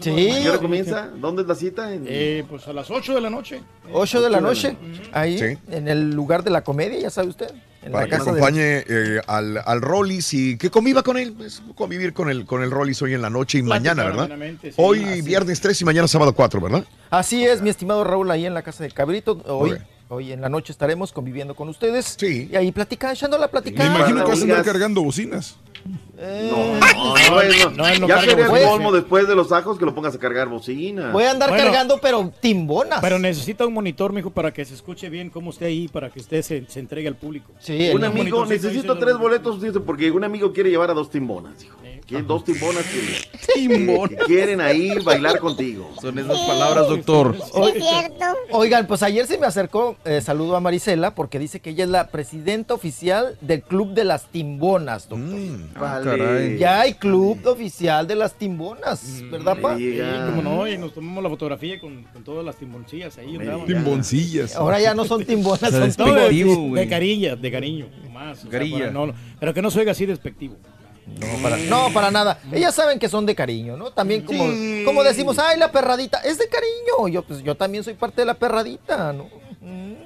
[SPEAKER 30] Sí.
[SPEAKER 34] ¿A qué hora comienza? ¿Dónde es la cita? En-
[SPEAKER 3] Eh, pues a las 8 de la noche.
[SPEAKER 30] 8 de la
[SPEAKER 34] Ocho de la
[SPEAKER 30] noche, ahí,
[SPEAKER 1] Sí.
[SPEAKER 30] en el lugar de la comedia, ya sabe usted.
[SPEAKER 1] Para que acompañe eh, al, al Rollis y que conviva con él, pues, convivir con el, con el Rollis hoy en la noche y mañana, ¿verdad?
[SPEAKER 3] sí.
[SPEAKER 1] Hoy
[SPEAKER 3] Así.
[SPEAKER 1] viernes 3 y mañana sábado 4, ¿verdad?
[SPEAKER 30] Así es, mi estimado Raúl, ahí en la casa de Cabrito. Hoy, hoy en la noche estaremos conviviendo con ustedes.
[SPEAKER 1] Sí.
[SPEAKER 30] Y ahí platicando, echando la
[SPEAKER 20] Me
[SPEAKER 30] plática.
[SPEAKER 20] imagino que vas a andar cargando bocinas.
[SPEAKER 30] Eh,
[SPEAKER 34] No, no, no,
[SPEAKER 3] no,
[SPEAKER 34] ya sería el colmo después de los ajos que lo pongas a cargar bocina.
[SPEAKER 30] Voy a andar
[SPEAKER 3] Bueno.
[SPEAKER 30] cargando, pero timbonas.
[SPEAKER 3] Pero necesita un monitor, mijo, para que se escuche bien cómo esté ahí, para que usted se, se entregue al público.
[SPEAKER 30] Sí,
[SPEAKER 34] un amigo, necesito tres boletos, dice, porque un amigo quiere llevar a dos timbonas, hijo.
[SPEAKER 3] Eh,
[SPEAKER 34] Quieren dos timbonas que, que quieren ahí bailar contigo.
[SPEAKER 15] Son esas palabras, doctor.
[SPEAKER 27] Sí, cierto.
[SPEAKER 30] Oigan, pues ayer se me acercó, eh, saludo a Marisela, porque dice que ella es la presidenta oficial del Club de las Timbonas, doctor.
[SPEAKER 34] Vale. caray.
[SPEAKER 30] Ya hay club oficial de las Timbonas, ¿verdad, pa?
[SPEAKER 3] Sí, cómo no, y nos tomamos la fotografía con, con todas las timboncillas ahí. andábamos.
[SPEAKER 20] Timboncillas.
[SPEAKER 30] Ahora ya no son timbonas,
[SPEAKER 3] No,
[SPEAKER 30] son
[SPEAKER 3] de,
[SPEAKER 30] timbonas.
[SPEAKER 3] de cariño, de cariño, más. o sea,
[SPEAKER 30] Carilla.
[SPEAKER 3] para- no, no, pero que no se oiga así despectivo.
[SPEAKER 30] No para, no, para nada. Ellas saben que son de cariño, ¿no? También como, como decimos, ay, la perradita, es de cariño. Yo, pues, yo también soy parte de la perradita, ¿no?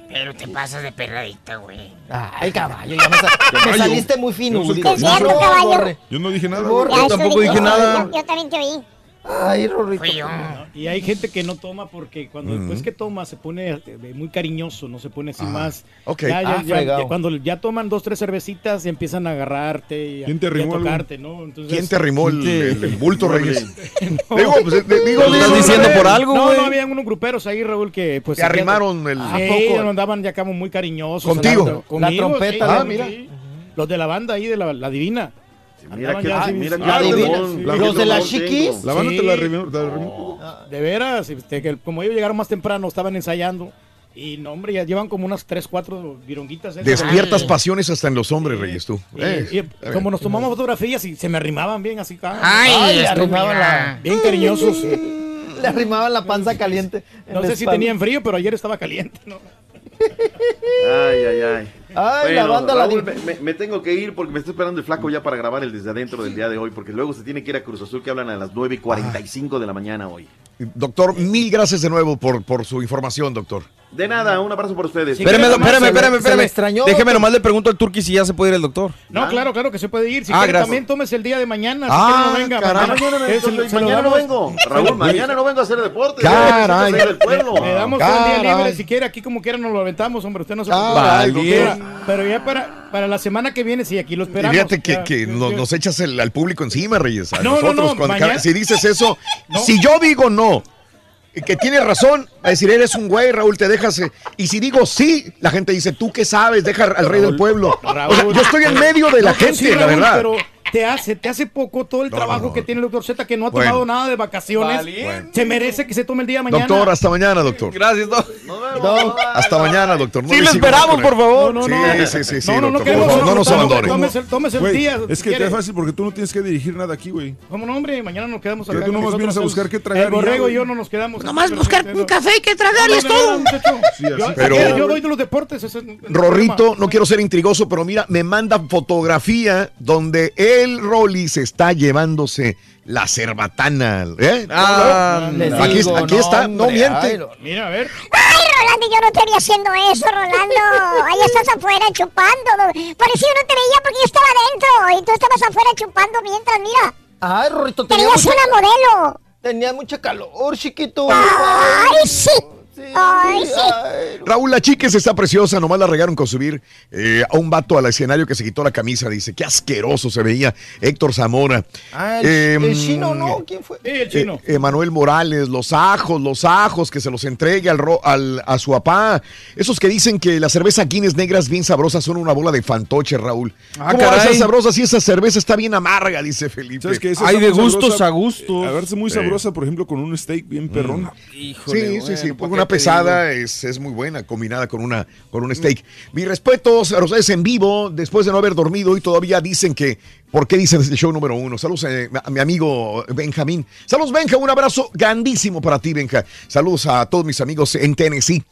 [SPEAKER 5] Pero te pasas de perradita, güey.
[SPEAKER 30] Ay, caballo, ya me, sa- me saliste muy fino.
[SPEAKER 20] Yo no caballo. Yo no dije nada.
[SPEAKER 30] Yo tampoco dije
[SPEAKER 27] dije,
[SPEAKER 30] nada.
[SPEAKER 27] Yo, yo también te oí.
[SPEAKER 30] Ay, Rorrito.
[SPEAKER 3] Y hay gente que no toma porque cuando después que toma se pone eh, muy cariñoso, no se pone así más.
[SPEAKER 1] ok.
[SPEAKER 3] Ya, ya-
[SPEAKER 30] Ah,
[SPEAKER 3] ya- cuando ya toman dos, tres cervecitas y empiezan a agarrarte y a,
[SPEAKER 20] ¿Quién te
[SPEAKER 3] y a tocarte, ¿no? Entonces,
[SPEAKER 1] ¿Quién te arrimó el, el- el bulto, Reyes?
[SPEAKER 3] No.
[SPEAKER 1] Digo, pues, eh, digo,
[SPEAKER 15] Lo estás diciendo por algo,
[SPEAKER 3] No, no, habían unos gruperos ahí, Raúl, que pues...
[SPEAKER 1] Te arrimaron el-
[SPEAKER 3] Sí,
[SPEAKER 1] ¿A poco?
[SPEAKER 3] nos andaban ya como muy cariñosos.
[SPEAKER 1] ¿Contigo?
[SPEAKER 3] conmigo,
[SPEAKER 30] La trompeta,
[SPEAKER 3] sí,
[SPEAKER 30] ah,
[SPEAKER 3] sí,
[SPEAKER 30] mira.
[SPEAKER 3] sí. Los de la banda ahí, de la, la Divina.
[SPEAKER 34] Mira que,
[SPEAKER 3] así,
[SPEAKER 34] mira
[SPEAKER 3] sí,
[SPEAKER 34] que qué
[SPEAKER 30] Los de las chiquis.
[SPEAKER 20] La banda
[SPEAKER 3] Sí.
[SPEAKER 20] te la te.
[SPEAKER 3] De veras, este, que como ellos llegaron más temprano, estaban ensayando. Y no, hombre, ya llevan como unas 3, 4 vironguitas. esas.
[SPEAKER 1] Despiertas pasiones hasta en los hombres, Reyes, tú.
[SPEAKER 3] Y,
[SPEAKER 1] Eh,
[SPEAKER 3] y como nos tomamos fotografías y se me arrimaban bien así, ah,
[SPEAKER 5] Ay,
[SPEAKER 30] Ay, le
[SPEAKER 5] estúpida.
[SPEAKER 30] arrimaban la-
[SPEAKER 3] bien cariñosos.
[SPEAKER 30] Le arrimaban la panza caliente. en
[SPEAKER 3] No sé si tenían frío, pero ayer estaba caliente. ¿no?
[SPEAKER 34] Ay, ay, ay.
[SPEAKER 30] Ay, la banda la
[SPEAKER 34] Raúl,
[SPEAKER 30] di-
[SPEAKER 34] me, me- me tengo que ir porque me está esperando el flaco ya para grabar el desde adentro del día de hoy, porque luego se tiene que ir a Cruz Azul que hablan a las 9 y 45 de la mañana hoy.
[SPEAKER 1] Doctor, mil gracias de nuevo por, por su información, doctor.
[SPEAKER 34] De nada, un abrazo por ustedes.
[SPEAKER 3] Sí,
[SPEAKER 15] Espérame, espérame, espérame, espérame.
[SPEAKER 30] extrañó,
[SPEAKER 15] Déjeme nomás le pregunto al Turqui si ya se puede ir el doctor.
[SPEAKER 3] No,
[SPEAKER 34] Ah.
[SPEAKER 3] claro, claro que se puede ir. Si
[SPEAKER 15] Ah,
[SPEAKER 3] quiere, también tómese el día de mañana. Si
[SPEAKER 1] Ah,
[SPEAKER 3] quiere, no venga.
[SPEAKER 1] caray.
[SPEAKER 34] Mañana,
[SPEAKER 3] Eh,
[SPEAKER 34] entonces,
[SPEAKER 3] lo
[SPEAKER 34] mañana no vengo. Raúl, mañana no vengo a hacer deporte.
[SPEAKER 1] Caray.
[SPEAKER 3] Le damos el día libre si quiere, aquí como quiera nos lo aventamos, hombre, usted no se preocupe. Pero- ya para, para la semana que viene, sí, aquí lo
[SPEAKER 1] Y
[SPEAKER 3] esperamos.
[SPEAKER 1] fíjate que,
[SPEAKER 3] Ya,
[SPEAKER 1] que
[SPEAKER 3] ya,
[SPEAKER 1] nos,
[SPEAKER 3] ya.
[SPEAKER 1] nos echas el- al público encima, Reyes. A
[SPEAKER 3] No, no,
[SPEAKER 1] nosotros,
[SPEAKER 3] no,
[SPEAKER 1] cuando-
[SPEAKER 3] mañana-
[SPEAKER 1] si dices eso,
[SPEAKER 3] No.
[SPEAKER 1] si yo digo no, y que tienes razón, a decir, eres un güey, Raúl, te dejas. eh, Y si digo sí, la gente dice, ¿tú qué sabes? Deja al rey del pueblo.
[SPEAKER 3] Raúl.
[SPEAKER 1] O sea, yo estoy en medio de la
[SPEAKER 3] No, pero
[SPEAKER 1] gente,
[SPEAKER 3] sí,
[SPEAKER 1] la verdad.
[SPEAKER 3] Pero te hace, te hace poco todo el
[SPEAKER 1] No,
[SPEAKER 3] trabajo
[SPEAKER 1] no, no.
[SPEAKER 3] que tiene el doctor Z, que no ha
[SPEAKER 1] Bueno.
[SPEAKER 3] tomado nada de vacaciones. Se merece que se tome el día de mañana.
[SPEAKER 1] Doctor, hasta mañana, doctor.
[SPEAKER 15] Gracias, Doc.
[SPEAKER 1] Hasta mañana, doctor. No
[SPEAKER 15] Sí,
[SPEAKER 1] le
[SPEAKER 15] lo esperamos,
[SPEAKER 1] él.
[SPEAKER 15] por favor.
[SPEAKER 3] No, no, no.
[SPEAKER 1] Sí, sí, sí, sí,
[SPEAKER 3] No, no,
[SPEAKER 1] doctor. nos
[SPEAKER 3] tómese-
[SPEAKER 1] abandone.
[SPEAKER 3] Tómese, tómese el día.
[SPEAKER 20] es
[SPEAKER 3] si
[SPEAKER 20] que te es fácil porque tú no tienes que dirigir nada aquí, güey.
[SPEAKER 3] ¿Cómo no, hombre? Mañana nos quedamos acá.
[SPEAKER 20] tú nomás vienes a buscar qué tragar
[SPEAKER 3] El borrego y yo no nos quedamos.
[SPEAKER 2] Nomás buscar un café y que tragar es
[SPEAKER 3] No, no, no,
[SPEAKER 2] todo.
[SPEAKER 1] Pero-
[SPEAKER 3] yo doy de los deportes.
[SPEAKER 1] Rorrito, no quiero ser intrigoso, pero mira, me manda fotografía donde el Rolly se está llevándose la cerbatana. ¿eh?
[SPEAKER 15] Ah,
[SPEAKER 1] aquí
[SPEAKER 30] digo,
[SPEAKER 1] aquí está, no
[SPEAKER 30] hombre,
[SPEAKER 1] miente.
[SPEAKER 30] ay.
[SPEAKER 3] Mira, a ver.
[SPEAKER 27] Ay, Rolando, yo no te vi haciendo eso, Rolando. Ahí estás afuera chupando. Parecía yo no te veía porque yo estaba adentro y tú estabas afuera chupando mientras, mira.
[SPEAKER 30] Ay, Rorrito, tenía
[SPEAKER 27] Tenías
[SPEAKER 30] mucha,
[SPEAKER 27] una modelo.
[SPEAKER 30] tenía mucha calor, chiquito.
[SPEAKER 27] Ay, sí.
[SPEAKER 30] Sí,
[SPEAKER 27] Ay, sí.
[SPEAKER 30] ay,
[SPEAKER 1] Raúl, la chica está preciosa, nomás la regaron con subir eh, a un vato al escenario que se quitó la camisa. Dice, qué asqueroso se veía Héctor Zamora.
[SPEAKER 30] Ah, el,
[SPEAKER 1] Em,
[SPEAKER 30] el chino, ¿no? ¿Quién fue?
[SPEAKER 3] Sí, el chino.
[SPEAKER 1] Eh, Emanuel Morales, los ajos, los ajos, que se los entregue al, ro- al- a su papá. Esos que dicen que la cerveza Guinness negras bien sabrosas son una bola de fantoche, Raúl.
[SPEAKER 15] Ah,
[SPEAKER 1] ¿Cómo va a
[SPEAKER 15] caray.
[SPEAKER 1] ser sabrosa si esa cerveza está bien amarga? Dice Felipe.
[SPEAKER 20] ¿Sabes qué? Esa
[SPEAKER 15] Hay de gustos
[SPEAKER 20] sabrosa.
[SPEAKER 15] a gustos.
[SPEAKER 20] A verse muy sabrosa, por ejemplo, con un steak bien perrón.
[SPEAKER 15] Híjole,
[SPEAKER 1] Sí, sí,
[SPEAKER 15] bueno,
[SPEAKER 1] sí,
[SPEAKER 15] ¿por
[SPEAKER 1] porque
[SPEAKER 15] qué
[SPEAKER 1] una
[SPEAKER 15] te
[SPEAKER 1] pesada es, es muy buena, combinada con una con un steak. Mis respetos a ustedes en vivo, después de no haber dormido y todavía dicen que, ¿por qué dicen es el show número uno? Saludos eh, a mi amigo Benjamín. Saludos, Benja, un abrazo grandísimo para ti, Benja. Saludos a todos mis amigos en Tennessee.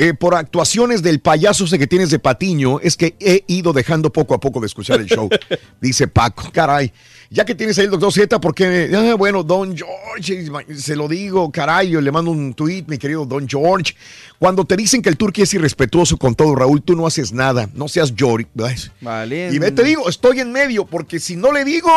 [SPEAKER 1] Eh, por actuaciones del payaso ese que tienes de Patiño, es que he ido dejando poco a poco de escuchar el show. Dice Paco, caray. Ya que tienes ahí el doctor Z, ¿por qué? Ah, bueno, Don George, se lo digo, caray, yo le mando un tweet, mi querido Don George. Cuando te dicen que el turqui es irrespetuoso con todo, Raúl, tú no haces nada, no seas Jory.
[SPEAKER 15] Vale.
[SPEAKER 1] Y te digo, estoy en medio, porque si no le digo,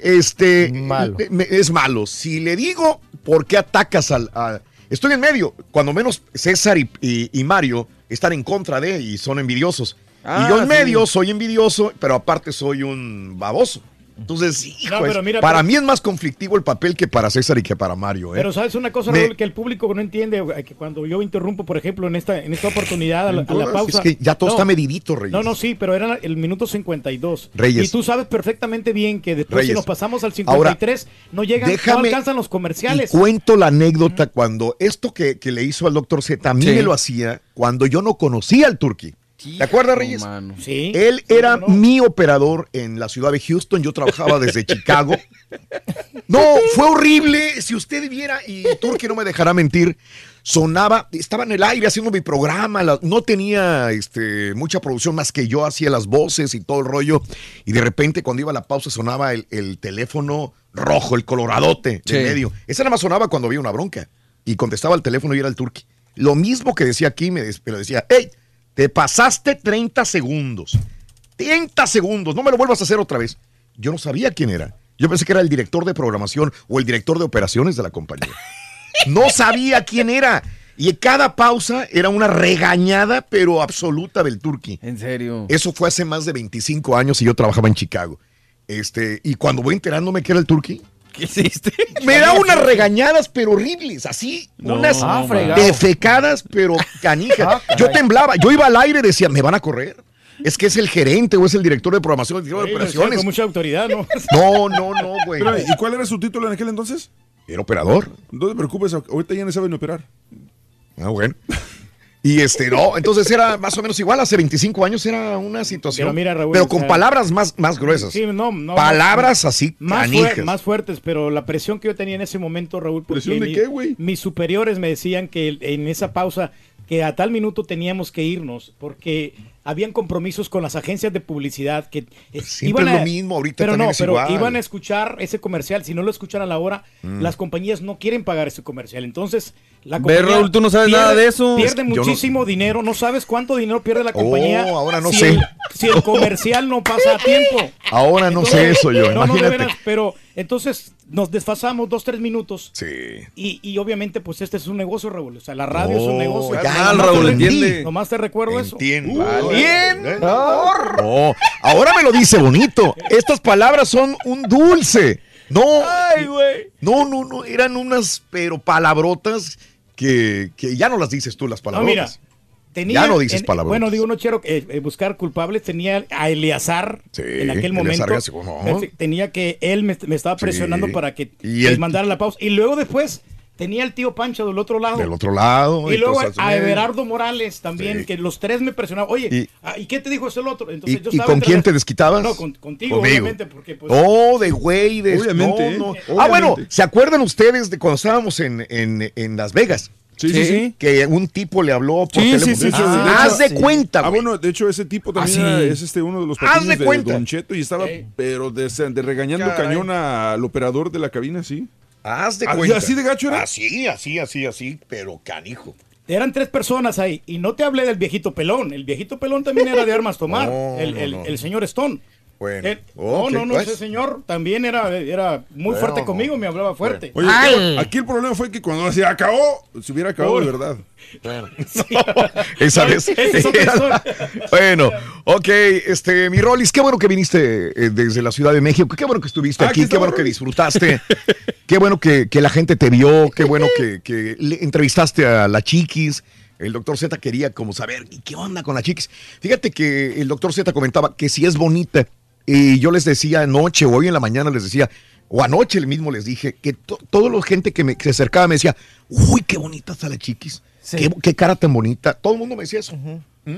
[SPEAKER 1] este,
[SPEAKER 30] Malo.
[SPEAKER 1] es malo. Si le digo, ¿por qué atacas al... a- Estoy en medio, cuando menos César y, y- y Mario están en contra de y son envidiosos.
[SPEAKER 15] Ah,
[SPEAKER 1] y yo en
[SPEAKER 15] sí.
[SPEAKER 1] medio soy envidioso, pero aparte soy un baboso. Entonces, hijo,
[SPEAKER 3] No, pero
[SPEAKER 1] es-
[SPEAKER 3] mira,
[SPEAKER 1] para
[SPEAKER 3] pero-
[SPEAKER 1] mí es más conflictivo el papel que para César y que para Mario. ¿eh?
[SPEAKER 3] Pero sabes una cosa,
[SPEAKER 1] Me-
[SPEAKER 3] Raúl, que el público no entiende, güey, que cuando yo interrumpo, por ejemplo, en esta, en esta oportunidad a la, a la
[SPEAKER 1] todas,
[SPEAKER 3] pausa.
[SPEAKER 1] es que ya todo está medidito, Reyes.
[SPEAKER 3] No, no, sí, pero era el minuto 52.
[SPEAKER 1] Reyes.
[SPEAKER 3] Y tú sabes perfectamente bien que después si
[SPEAKER 1] Reyes.
[SPEAKER 3] nos pasamos al 53, no llegan, no alcanzan los comerciales.
[SPEAKER 1] Y cuento la anécdota cuando esto que, que le hizo al doctor Z,
[SPEAKER 3] Sí.
[SPEAKER 1] me lo hacía cuando yo no conocía al Turqui. ¿Te acuerdas, Reyes?
[SPEAKER 3] Sí.
[SPEAKER 1] Él era mi operador en la ciudad de Houston, yo trabajaba desde Chicago. No, fue horrible. Si usted viera, y Turqui no me dejará mentir, sonaba, estaba en el aire haciendo mi programa, la- no tenía este, mucha producción más que yo, hacía las voces y todo el rollo, y de repente cuando iba a la pausa sonaba el, el teléfono rojo, el coloradote
[SPEAKER 15] Sí.
[SPEAKER 1] de medio. Ese nada más sonaba cuando había una bronca, y contestaba el teléfono y era el Turqui. Lo mismo que decía aquí, me, des- me lo decía, hey, te pasaste 30 segundos. 30 segundos, no me lo vuelvas a hacer otra vez. Yo no sabía quién era. Yo pensé que era el director de programación o el director de operaciones de la compañía. No sabía quién era. Y cada pausa era una regañada, pero absoluta del Turqui.
[SPEAKER 15] En serio.
[SPEAKER 1] Eso fue hace más de 25 años y yo trabajaba en Chicago. Este, y cuando voy enterándome que era el Turqui,
[SPEAKER 15] ¿Qué hiciste?
[SPEAKER 1] me da unas regañadas, pero horribles, así,
[SPEAKER 15] No,
[SPEAKER 1] unas
[SPEAKER 15] ah,
[SPEAKER 1] defecadas, pero canijas.
[SPEAKER 15] Ah,
[SPEAKER 1] yo temblaba, yo iba al aire y decía, ¿me van a correr? Es que es el gerente o es el director de programación, el director de
[SPEAKER 3] Sí,
[SPEAKER 1] operaciones.
[SPEAKER 3] Con mucha autoridad, ¿no?
[SPEAKER 1] No, no, no, güey.
[SPEAKER 20] Pero, ¿Y cuál era su título en aquel entonces?
[SPEAKER 1] Era operador.
[SPEAKER 20] No te preocupes, ahorita ya no saben operar.
[SPEAKER 1] Ah, bueno. Y este, no, entonces era más o menos igual, hace 25 años era una situación.
[SPEAKER 3] Pero mira, Raúl,
[SPEAKER 1] pero
[SPEAKER 3] o
[SPEAKER 1] con
[SPEAKER 3] sea,
[SPEAKER 1] palabras más, más gruesas.
[SPEAKER 3] Sí, no, no,
[SPEAKER 1] palabras así,
[SPEAKER 3] más, fuer- más fuertes, pero la presión que yo tenía en ese momento, Raúl,
[SPEAKER 20] ¿Presión de
[SPEAKER 3] mi-
[SPEAKER 20] qué, güey?
[SPEAKER 3] mis superiores me decían que en esa pausa que a tal minuto teníamos que irnos porque habían compromisos con las agencias de publicidad que eh,
[SPEAKER 1] Siempre es lo mismo, ahorita
[SPEAKER 3] pero no,
[SPEAKER 1] es
[SPEAKER 3] pero
[SPEAKER 1] igual.
[SPEAKER 3] iban a escuchar ese comercial, si no lo escuchan a la hora,
[SPEAKER 1] Mm.
[SPEAKER 3] las compañías no quieren pagar ese comercial, entonces la
[SPEAKER 15] Ve,
[SPEAKER 3] compañía
[SPEAKER 15] Raúl, tú no sabes nada de eso.
[SPEAKER 3] Pierde
[SPEAKER 15] no-
[SPEAKER 3] muchísimo dinero, no sabes cuánto dinero pierde la
[SPEAKER 1] Oh,
[SPEAKER 3] compañía.
[SPEAKER 1] ahora no
[SPEAKER 3] si
[SPEAKER 1] sé.
[SPEAKER 3] el- si el comercial no pasa a tiempo.
[SPEAKER 1] Ahora no sé eso yo,
[SPEAKER 3] No, no, de
[SPEAKER 1] imagínate.
[SPEAKER 3] veras, pero entonces nos desfasamos dos, tres minutos.
[SPEAKER 1] Sí.
[SPEAKER 3] Y, y obviamente, pues este es un negocio, Raúl. O sea, la radio es un
[SPEAKER 1] Oh,
[SPEAKER 3] negocio.
[SPEAKER 1] ya,
[SPEAKER 3] Nomás
[SPEAKER 1] Raúl,
[SPEAKER 3] te-
[SPEAKER 1] entiende.
[SPEAKER 3] Nomás te recuerdo eso. Uh,
[SPEAKER 1] Bien. No, ahora me lo dice bonito. Estas palabras son un dulce. No, no, no, no, eran unas, pero palabrotas que, que ya no las dices tú, las
[SPEAKER 3] No,
[SPEAKER 1] palabrotas.
[SPEAKER 3] mira. Tenía,
[SPEAKER 1] ya no dices
[SPEAKER 3] en-
[SPEAKER 1] palabrotas.
[SPEAKER 3] Bueno, digo, no quiero eh, eh, buscar culpables. Tenía a Eleazar en aquel momento.
[SPEAKER 1] García, ¿cómo no?
[SPEAKER 3] Eh, Tenía que él me, me estaba presionando
[SPEAKER 1] Sí.
[SPEAKER 3] para que
[SPEAKER 1] Y el-
[SPEAKER 3] mandara la pausa. Y luego después tenía el tío Pancho del otro lado.
[SPEAKER 1] Del otro lado.
[SPEAKER 3] Y luego a Everardo Morales también,
[SPEAKER 1] Sí.
[SPEAKER 3] que los tres me presionaban. Oye,
[SPEAKER 1] Y-
[SPEAKER 3] ah, ¿y, qué te dijo ese el otro? Entonces,
[SPEAKER 1] ¿Y,
[SPEAKER 3] yo
[SPEAKER 1] y con quién te desquitabas?
[SPEAKER 3] No, con- contigo,
[SPEAKER 1] Conmigo.
[SPEAKER 3] obviamente, porque pues...
[SPEAKER 1] Oh, de güey, de
[SPEAKER 20] Obviamente,
[SPEAKER 1] no,
[SPEAKER 20] ¿eh?
[SPEAKER 1] Ah, bueno. ¿se acuerdan ustedes de cuando estábamos en, en, en Las Vegas?
[SPEAKER 20] Sí, sí, sí.
[SPEAKER 1] Que un tipo le habló por
[SPEAKER 20] Sí,
[SPEAKER 1] teléfono.
[SPEAKER 20] sí, sí, sí,
[SPEAKER 1] Ah, haz de cuenta,
[SPEAKER 20] Ah, bueno, de hecho, ese tipo también
[SPEAKER 1] Ah, sí.
[SPEAKER 20] era- es este uno de los
[SPEAKER 1] Haz de
[SPEAKER 20] de,
[SPEAKER 1] cuenta.
[SPEAKER 20] Don Cheto y estaba, pero de, de regañando
[SPEAKER 1] Caray.
[SPEAKER 20] cañón al operador de la cabina, sí.
[SPEAKER 1] Haz de
[SPEAKER 20] ¿Así-
[SPEAKER 1] cuenta.
[SPEAKER 20] así de gacho era?
[SPEAKER 1] Así, así, así, así, pero canijo.
[SPEAKER 3] Eran tres personas ahí. Y no te hablé del viejito pelón. El viejito pelón también era de armas tomar.
[SPEAKER 1] No,
[SPEAKER 3] el,
[SPEAKER 1] no,
[SPEAKER 3] el-
[SPEAKER 1] no.
[SPEAKER 3] el señor Stone.
[SPEAKER 1] Bueno.
[SPEAKER 3] Eh, no, no, no,
[SPEAKER 1] pues.
[SPEAKER 3] ese señor también era, era muy
[SPEAKER 1] Bueno,
[SPEAKER 3] fuerte
[SPEAKER 1] no.
[SPEAKER 3] conmigo, me hablaba fuerte.
[SPEAKER 20] Oye, aquí el problema fue que cuando se acabó, se hubiera acabado de verdad.
[SPEAKER 1] Esa vez.
[SPEAKER 20] Esa historia.
[SPEAKER 1] bueno, ok, este, mi Rolis, qué bueno que viniste eh, desde la Ciudad de México, qué bueno que estuviste
[SPEAKER 20] Ah,
[SPEAKER 1] aquí,
[SPEAKER 20] aquí
[SPEAKER 1] qué bueno que disfrutaste, qué bueno que, que la gente te vio, qué bueno que, que le entrevistaste a la Chiquis. El doctor Z quería como saber, ¿y qué onda con la Chiquis? Fíjate que el doctor Z comentaba que si es bonita, y yo les decía anoche o hoy en la mañana les decía, o anoche mismo les dije, que to- toda la gente que, me, que se acercaba me decía, uy, qué bonita está la Chiquis, qué, qué cara tan bonita. Todo el mundo me decía eso.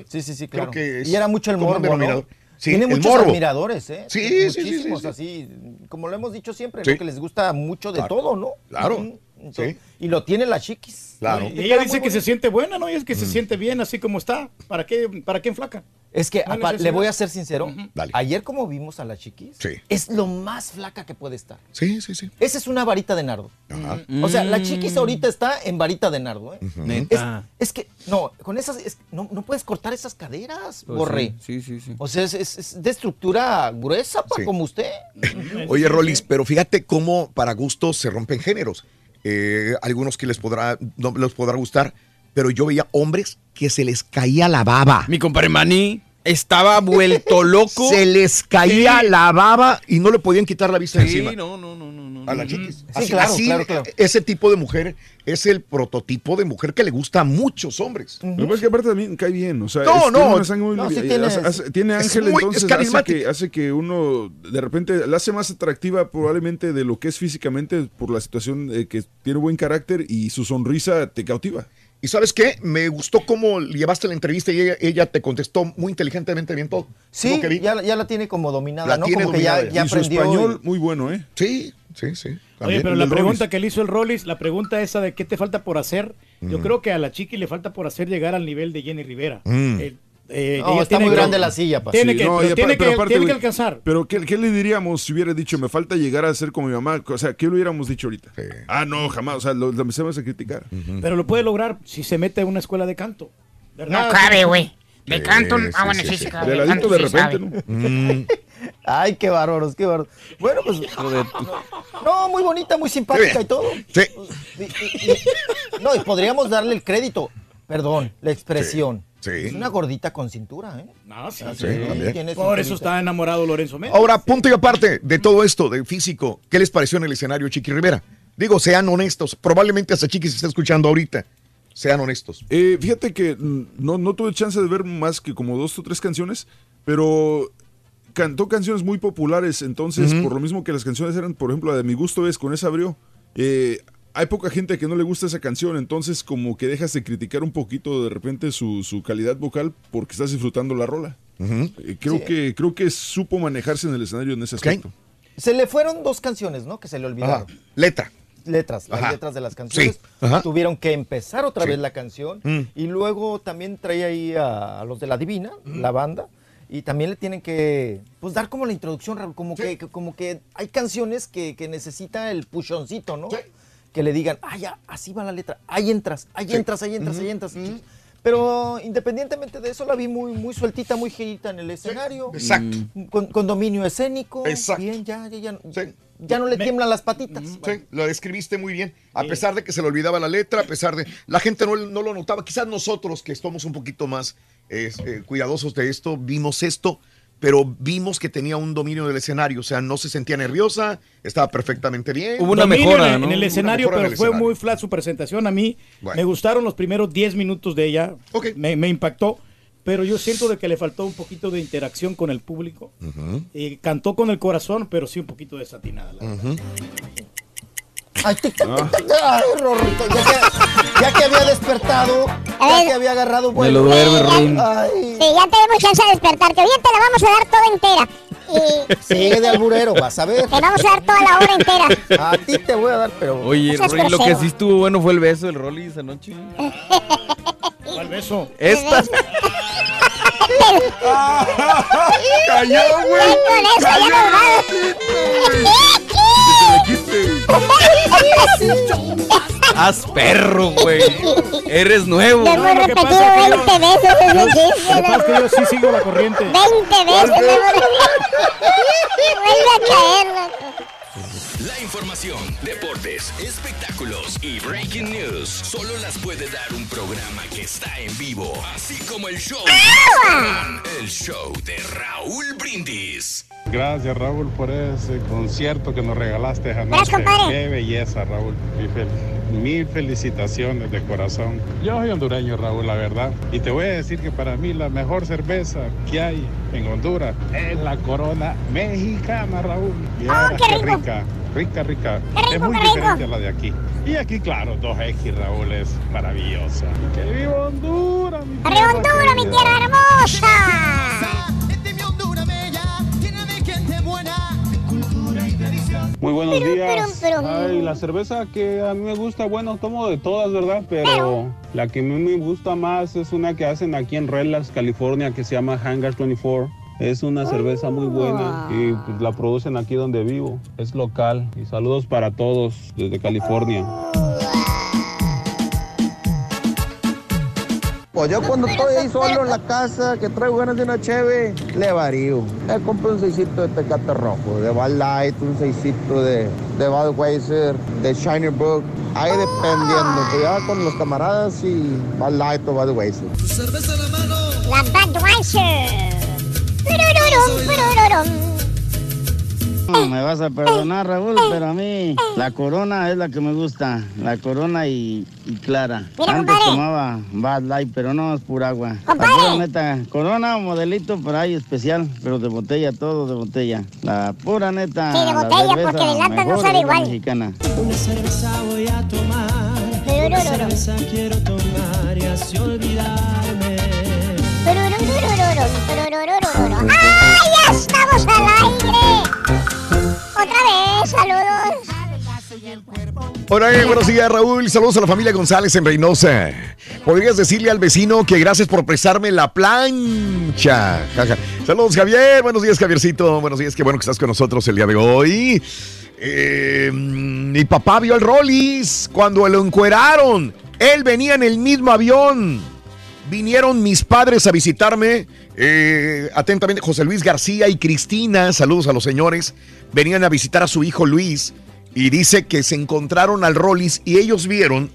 [SPEAKER 30] Sí, sí, sí,
[SPEAKER 1] Creo
[SPEAKER 30] claro.
[SPEAKER 1] que es
[SPEAKER 30] y era mucho el morbo, ¿no?
[SPEAKER 1] Sí,
[SPEAKER 30] Tiene
[SPEAKER 1] el
[SPEAKER 30] muchos
[SPEAKER 1] morbo.
[SPEAKER 30] admiradores, ¿eh?
[SPEAKER 1] Sí, sí, sí, sí,
[SPEAKER 30] Muchísimos,
[SPEAKER 1] sí.
[SPEAKER 30] así, como lo hemos dicho siempre,
[SPEAKER 1] Sí.
[SPEAKER 30] ¿no? Que les gusta mucho de
[SPEAKER 1] Claro.
[SPEAKER 30] todo, ¿no?
[SPEAKER 1] Claro.
[SPEAKER 30] Ujú. Entonces, Y lo tiene la chiquis.
[SPEAKER 1] Claro.
[SPEAKER 3] Y ella dice que se siente buena, ¿no? Y es que se siente bien así como está. ¿Para qué, para qué enflaca?
[SPEAKER 30] Es que apa- le voy a ser sincero.
[SPEAKER 1] Dale.
[SPEAKER 30] Ayer como vimos a la chiquis,
[SPEAKER 1] Sí.
[SPEAKER 30] es lo más flaca que puede estar.
[SPEAKER 1] Sí, sí, sí.
[SPEAKER 30] Esa es una varita de nardo.
[SPEAKER 1] Ajá.
[SPEAKER 30] O sea, la
[SPEAKER 3] Mm.
[SPEAKER 30] chiquis ahorita está en varita de nardo. ¿eh? Es,
[SPEAKER 15] Neta.
[SPEAKER 30] es que, no, con esas, es- no, no puedes cortar esas caderas,
[SPEAKER 15] Pues
[SPEAKER 30] Borre.
[SPEAKER 15] Sí, sí, sí.
[SPEAKER 30] O sea, es, es- es de estructura gruesa, pa,
[SPEAKER 1] Sí.
[SPEAKER 30] como usted.
[SPEAKER 1] Oye, Rolis, pero fíjate cómo para gustos se rompen géneros. Eh, algunos que les podrá, no les podrá gustar, pero yo veía hombres que se les caía la baba.
[SPEAKER 15] Mi compadre Manny. Estaba vuelto loco.
[SPEAKER 1] Se les caía
[SPEAKER 15] Sí.
[SPEAKER 1] la baba y no le podían quitar la vista
[SPEAKER 15] Sí,
[SPEAKER 1] encima.
[SPEAKER 15] no, no, no, no, no.
[SPEAKER 1] A la
[SPEAKER 15] no.
[SPEAKER 1] chiquis.
[SPEAKER 15] Sí,
[SPEAKER 1] Así-
[SPEAKER 15] claro,
[SPEAKER 1] así,
[SPEAKER 15] claro, claro.
[SPEAKER 1] Ese tipo de mujer es el prototipo de mujer que le gusta a muchos hombres.
[SPEAKER 20] Lo que pasa es que aparte también cae bien, o sea,
[SPEAKER 1] No,
[SPEAKER 20] es-
[SPEAKER 1] no.
[SPEAKER 20] tiene muy
[SPEAKER 1] No, tiene-
[SPEAKER 20] hace- hace- tiene
[SPEAKER 1] es
[SPEAKER 20] ángel,
[SPEAKER 1] muy-
[SPEAKER 20] entonces hace que, hace que uno de repente la hace más atractiva probablemente de lo que es físicamente por la situación de que tiene buen carácter y su sonrisa te cautiva.
[SPEAKER 1] ¿Y sabes qué? Me gustó cómo llevaste la entrevista y ella, ella te contestó muy inteligentemente bien todo.
[SPEAKER 30] Sí,
[SPEAKER 1] que
[SPEAKER 30] ya, ya la tiene como dominada,
[SPEAKER 1] La
[SPEAKER 30] ¿no?
[SPEAKER 1] tiene
[SPEAKER 30] como que ya,
[SPEAKER 1] dominada.
[SPEAKER 30] ya
[SPEAKER 20] y su
[SPEAKER 30] aprendió.
[SPEAKER 20] español muy bueno, ¿eh?
[SPEAKER 1] Sí, sí, sí.
[SPEAKER 3] Oye, pero la pregunta que le hizo el Rollis, la pregunta esa de qué te falta por hacer, yo
[SPEAKER 1] Mm.
[SPEAKER 3] creo que a la chiqui le falta por hacer llegar al nivel de Jenny Rivera.
[SPEAKER 1] Mm.
[SPEAKER 3] Eh, eh,
[SPEAKER 30] No,
[SPEAKER 3] ella
[SPEAKER 30] está
[SPEAKER 3] tiene
[SPEAKER 30] muy
[SPEAKER 3] que-
[SPEAKER 30] grande la silla, pa.
[SPEAKER 3] Tiene
[SPEAKER 20] Sí,
[SPEAKER 3] que,
[SPEAKER 20] no,
[SPEAKER 3] pero
[SPEAKER 20] y
[SPEAKER 3] tiene
[SPEAKER 20] aparte- pero
[SPEAKER 3] que-
[SPEAKER 20] aparte,
[SPEAKER 3] tiene que
[SPEAKER 20] güey,
[SPEAKER 3] alcanzar.
[SPEAKER 20] Pero ¿qué, qué le diríamos si hubiera dicho, me falta llegar a ser como mi mamá? O sea, ¿qué le hubiéramos dicho ahorita? Ah, no, jamás. O sea, lo, lo empezamos a criticar.
[SPEAKER 3] Pero lo puede lograr si se mete a una escuela de canto. ¿verdad?
[SPEAKER 5] No cabe, güey. De
[SPEAKER 20] Sí,
[SPEAKER 5] canto.
[SPEAKER 20] sí,
[SPEAKER 5] ah, bueno,
[SPEAKER 20] sí,
[SPEAKER 5] sí,
[SPEAKER 20] sí.
[SPEAKER 5] sí, cabe.
[SPEAKER 20] De ladito
[SPEAKER 5] canto
[SPEAKER 20] de repente.
[SPEAKER 1] Mm.
[SPEAKER 30] Ay, qué bárbaros, qué bárbaros. Bueno, pues. No, muy bonita, muy simpática y todo.
[SPEAKER 1] Sí.
[SPEAKER 30] Y- y- y- no, y podríamos darle el crédito. Perdón, la expresión.
[SPEAKER 1] Sí.
[SPEAKER 30] Es una gordita con cintura, ¿eh?
[SPEAKER 3] No, sí,
[SPEAKER 1] Sí,
[SPEAKER 3] Por eso está enamorado Lorenzo Méndez.
[SPEAKER 1] Ahora, punto y aparte de todo esto, de físico, ¿qué les pareció en el escenario Chiqui Rivera? Digo, sean honestos. Probablemente hasta Chiqui se está escuchando ahorita. Sean honestos.
[SPEAKER 20] Eh, fíjate que mm, no, no tuve chance de ver más que como dos o tres canciones, pero cantó canciones muy populares, entonces por lo mismo que las canciones eran, por ejemplo, la de Mi Gusto es, con esa abrió. eh, hay poca gente que no le gusta esa canción, entonces como que dejas de criticar un poquito de repente su, su calidad vocal porque estás disfrutando la rola. Eh, creo,
[SPEAKER 30] Sí.
[SPEAKER 20] que, creo que supo manejarse en el escenario en ese aspecto.
[SPEAKER 30] Se le fueron dos canciones, ¿no? Que se le olvidaron.
[SPEAKER 1] Ajá. Letra.
[SPEAKER 30] Letras, las
[SPEAKER 1] Ajá.
[SPEAKER 30] letras de las canciones.
[SPEAKER 1] Sí.
[SPEAKER 30] Tuvieron que empezar otra
[SPEAKER 1] Sí.
[SPEAKER 30] vez la canción.
[SPEAKER 1] Mm.
[SPEAKER 30] Y luego también trae ahí a, a los de la Divina, la banda. Y también le tienen que pues dar como la introducción, como, que, que- como que hay canciones que, que necesita el puchoncito, ¿no? Que le digan, ah, ya, así va la letra, ahí entras, ahí
[SPEAKER 1] Sí.
[SPEAKER 30] entras, ahí entras, ahí entras. Pero independientemente de eso, la vi muy, muy sueltita, muy girita en el escenario.
[SPEAKER 1] Exacto.
[SPEAKER 30] Con, con dominio escénico.
[SPEAKER 1] Exacto.
[SPEAKER 30] Bien, ya, ya, ya. Ya no le tiemblan las patitas.
[SPEAKER 1] Sí, lo describiste muy bien. A pesar de que se le olvidaba la letra, a pesar de. La gente no, no lo notaba. Quizás nosotros, que estamos un poquito más eh, eh, cuidadosos de esto, vimos esto, pero vimos que tenía un dominio del escenario. O sea, no se sentía nerviosa, estaba perfectamente bien.
[SPEAKER 3] Dominio en, el- en el
[SPEAKER 1] Una
[SPEAKER 3] escenario,
[SPEAKER 1] mejora en
[SPEAKER 3] pero
[SPEAKER 1] el
[SPEAKER 3] fue
[SPEAKER 1] escenario.
[SPEAKER 3] muy flat su presentación. A mí
[SPEAKER 1] Bueno.
[SPEAKER 3] me gustaron los primeros 10 minutos de ella. Me, me impactó. Pero yo siento de que le faltó un poquito de interacción con el público. Y cantó con el corazón, pero sí un poquito desatinada. la verdad.
[SPEAKER 30] Ay, tic, tac, tic, tac, ay, Rorrito, ya que, ya que había despertado, ya que había agarrado
[SPEAKER 15] Me lo duerme, Rin.
[SPEAKER 30] Ay,
[SPEAKER 27] Sí, ya tenemos chance de despertarte. Hoy ya te la vamos a dar toda entera. Y
[SPEAKER 30] sigue de alburero, vas a ver.
[SPEAKER 27] te vamos a dar toda la hora entera.
[SPEAKER 30] A ti te voy a dar, pero.
[SPEAKER 15] Oye,
[SPEAKER 27] No
[SPEAKER 15] lo que sí estuvo bueno fue el beso del Rolly esa noche.
[SPEAKER 3] ¿Cuál beso?
[SPEAKER 15] Esta.
[SPEAKER 1] ¡Cayó, güey!
[SPEAKER 27] Con eso ya nos
[SPEAKER 15] Haz perro, güey. Eres nuevo.
[SPEAKER 27] Lo hemos repetido
[SPEAKER 3] pasa es que
[SPEAKER 27] 20 veces ese
[SPEAKER 3] Lo que
[SPEAKER 27] chiste.
[SPEAKER 3] pasa es que yo sí sigo la corriente.
[SPEAKER 27] 20 veces lo hemos Vuelve a caer, loco.
[SPEAKER 42] La información, deportes, espectáculos y breaking news solo las puede dar un programa que está en vivo, así como el show. El show de Raúl Brindis.
[SPEAKER 46] Gracias Raúl por ese concierto que nos regalaste anoche. Qué belleza Raúl. Mil felicitaciones de corazón. Yo soy hondureño Raúl, la verdad. Y te voy a decir que para mí la mejor cerveza que hay en Honduras es la Corona Mexicana Raúl. Y
[SPEAKER 27] Oh, qué rico.
[SPEAKER 46] rica, rica, rica.
[SPEAKER 27] Qué rico,
[SPEAKER 46] es muy
[SPEAKER 27] qué rico.
[SPEAKER 46] diferente a la de aquí. Y aquí claro, 2X Raúl es maravillosa. ¡Que viva Honduras! Mi
[SPEAKER 27] ¡Arriba
[SPEAKER 46] tierra
[SPEAKER 27] Honduras, mi tierra hermosa!
[SPEAKER 46] Muy buenos
[SPEAKER 27] Pero,
[SPEAKER 46] días.
[SPEAKER 27] pero, pero-
[SPEAKER 46] Ay, la cerveza que a mí me gusta, bueno, tomo de todas, ¿verdad? Pero la que a mí me gusta más es una que hacen aquí en Relax, California, que se llama Hangar 24. Es una cerveza muy buena y pues, la producen aquí donde vivo. Es local. Y saludos para todos desde California.
[SPEAKER 43] Pues yo cuando estoy ahí solo en la casa, que traigo ganas de una cheve, le varío. Le compro un seisito de Tecate Rojo, de Bud Light, un seisito de, de Budweiser, de Shiner Book. Ahí dependiendo, pues ya con los camaradas y Bud Light o Budweiser.
[SPEAKER 27] La Budweiser. Purururum, purururum.
[SPEAKER 36] No, me vas a perdonar, Raúl, pero a mí la corona es la que me gusta. La corona y, y clara.
[SPEAKER 27] Mira,
[SPEAKER 36] Antes
[SPEAKER 27] compadre.
[SPEAKER 36] tomaba Bad Light, pero no, es pura agua. La
[SPEAKER 27] Compadre.
[SPEAKER 36] pura neta. Corona, modelito por ahí especial, pero de botella, todo de botella. La pura neta.
[SPEAKER 27] Sí, de
[SPEAKER 36] la
[SPEAKER 27] botella,
[SPEAKER 36] cerveza
[SPEAKER 27] porque de lata no sabe igual.
[SPEAKER 36] mexicana.
[SPEAKER 47] Una cerveza voy a tomar. Una cerveza quiero tomar y así olvidarme.
[SPEAKER 27] ¡Ay, ya estamos al aire! Otra vez, saludos.
[SPEAKER 1] Hola, eh, buenos días, Raúl. Saludos a la familia González en Reynosa. ¿Podrías decirle al vecino que gracias por prestarme la plancha? Saludos, Javier. Buenos días, Javiercito. Buenos días, qué bueno que estás con nosotros el día de hoy. Eh, mi papá vio al Rollis cuando lo encueraron. Él venía en el mismo avión. Vinieron mis padres a visitarme. eh, atentamente, José Luis García y Cristina. Saludos a los señores. Venían a visitar a su hijo Luis. Y dice que se encontraron al Rollis y ellos vieron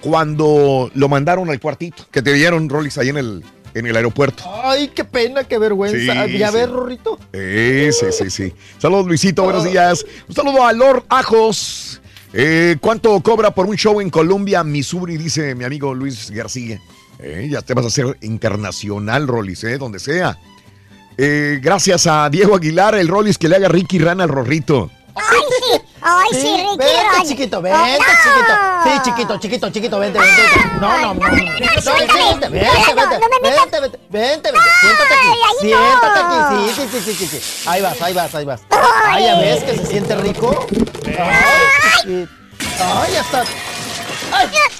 [SPEAKER 1] cuando lo mandaron al cuartito. Que te vieron, Rollis, ahí en el, en el aeropuerto.
[SPEAKER 30] Ay, qué pena, qué vergüenza.
[SPEAKER 1] Sí,
[SPEAKER 30] ya
[SPEAKER 1] sí.
[SPEAKER 30] ves, Rorrito.
[SPEAKER 1] Eh, sí, sí, sí. Saludos, Luisito, buenos días. Un saludo a Lord Ajos. Eh, ¿Cuánto cobra por un show en Colombia, Missouri? Dice mi amigo Luis García. Eh, ya te vas a hacer internacional, Rollis, eh, donde sea. Eh, gracias a Diego Aguilar, el Rollis que le haga Ricky Rana al Rorrito.
[SPEAKER 27] Ay, sí. Ay, sí, Ricky.
[SPEAKER 30] Vente,
[SPEAKER 27] Ron.
[SPEAKER 30] chiquito,
[SPEAKER 27] Oh,
[SPEAKER 30] vente,
[SPEAKER 27] no.
[SPEAKER 30] chiquito. Sí, chiquito, chiquito, chiquito, vente, vente. vente. No, no, no. No, vente, vente, vente, vente, vente, vente, vente. Siéntate aquí, siéntate aquí. Sí, sí, sí, sí, sí, sí. Ahí vas, ahí vas, ahí vas. Ay, ya ves que se siente rico. Ay, chiquito. Ay, ya está.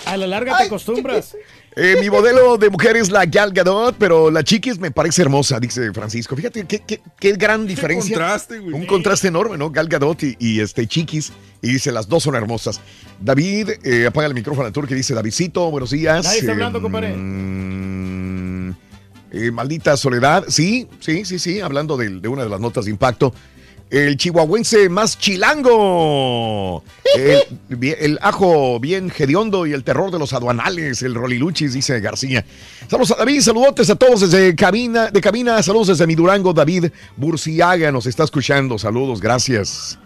[SPEAKER 3] A la larga te acostumbras.
[SPEAKER 1] Eh, mi modelo de mujer es la Gal Gadot, pero la chiquis me parece hermosa, dice Francisco. Fíjate qué, qué- qué gran diferencia.
[SPEAKER 20] contraste, güey.
[SPEAKER 1] Un contraste enorme, ¿no? Gal Gadot y, y, este chiquis. Y dice, las dos son hermosas. David, eh, apaga el micrófono al tour que dice, Davidcito, buenos días.
[SPEAKER 3] Nadie está
[SPEAKER 1] Eh,
[SPEAKER 3] hablando, compadre.
[SPEAKER 1] mm, eh, maldita soledad. Sí, sí, sí, sí, hablando de una de las notas de impacto. El chihuahuense más chilango. El, ajo bien hediondo y el terror de los aduanales, el roliluchis, dice García. Saludos a David, saludotes a todos desde cabina, de cabina, saludos desde mi Durango, David Burciaga nos está escuchando, saludos, gracias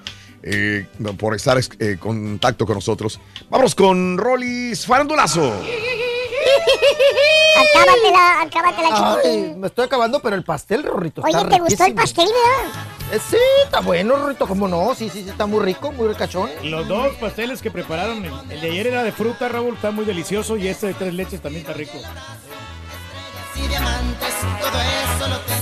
[SPEAKER 1] eh, por estar en eh, contacto con nosotros. Vamos con Rolis Farandulazo.
[SPEAKER 27] Acábatela, acábatela,
[SPEAKER 30] Ay, me estoy acabando, pero el pastel, Rorrito,
[SPEAKER 27] Oye,
[SPEAKER 30] está
[SPEAKER 27] ¿te gustó el pastel, verdad?
[SPEAKER 30] Eh, Sí, está bueno, Rorrito, ¿cómo no? Sí, sí, sí, está muy rico, muy ricachón.
[SPEAKER 3] Los dos pasteles que prepararon, el, el de ayer era de fruta, Raúl, está muy delicioso y este de tres leches también está rico.
[SPEAKER 47] Y diamantes, todo eso lo tendrás.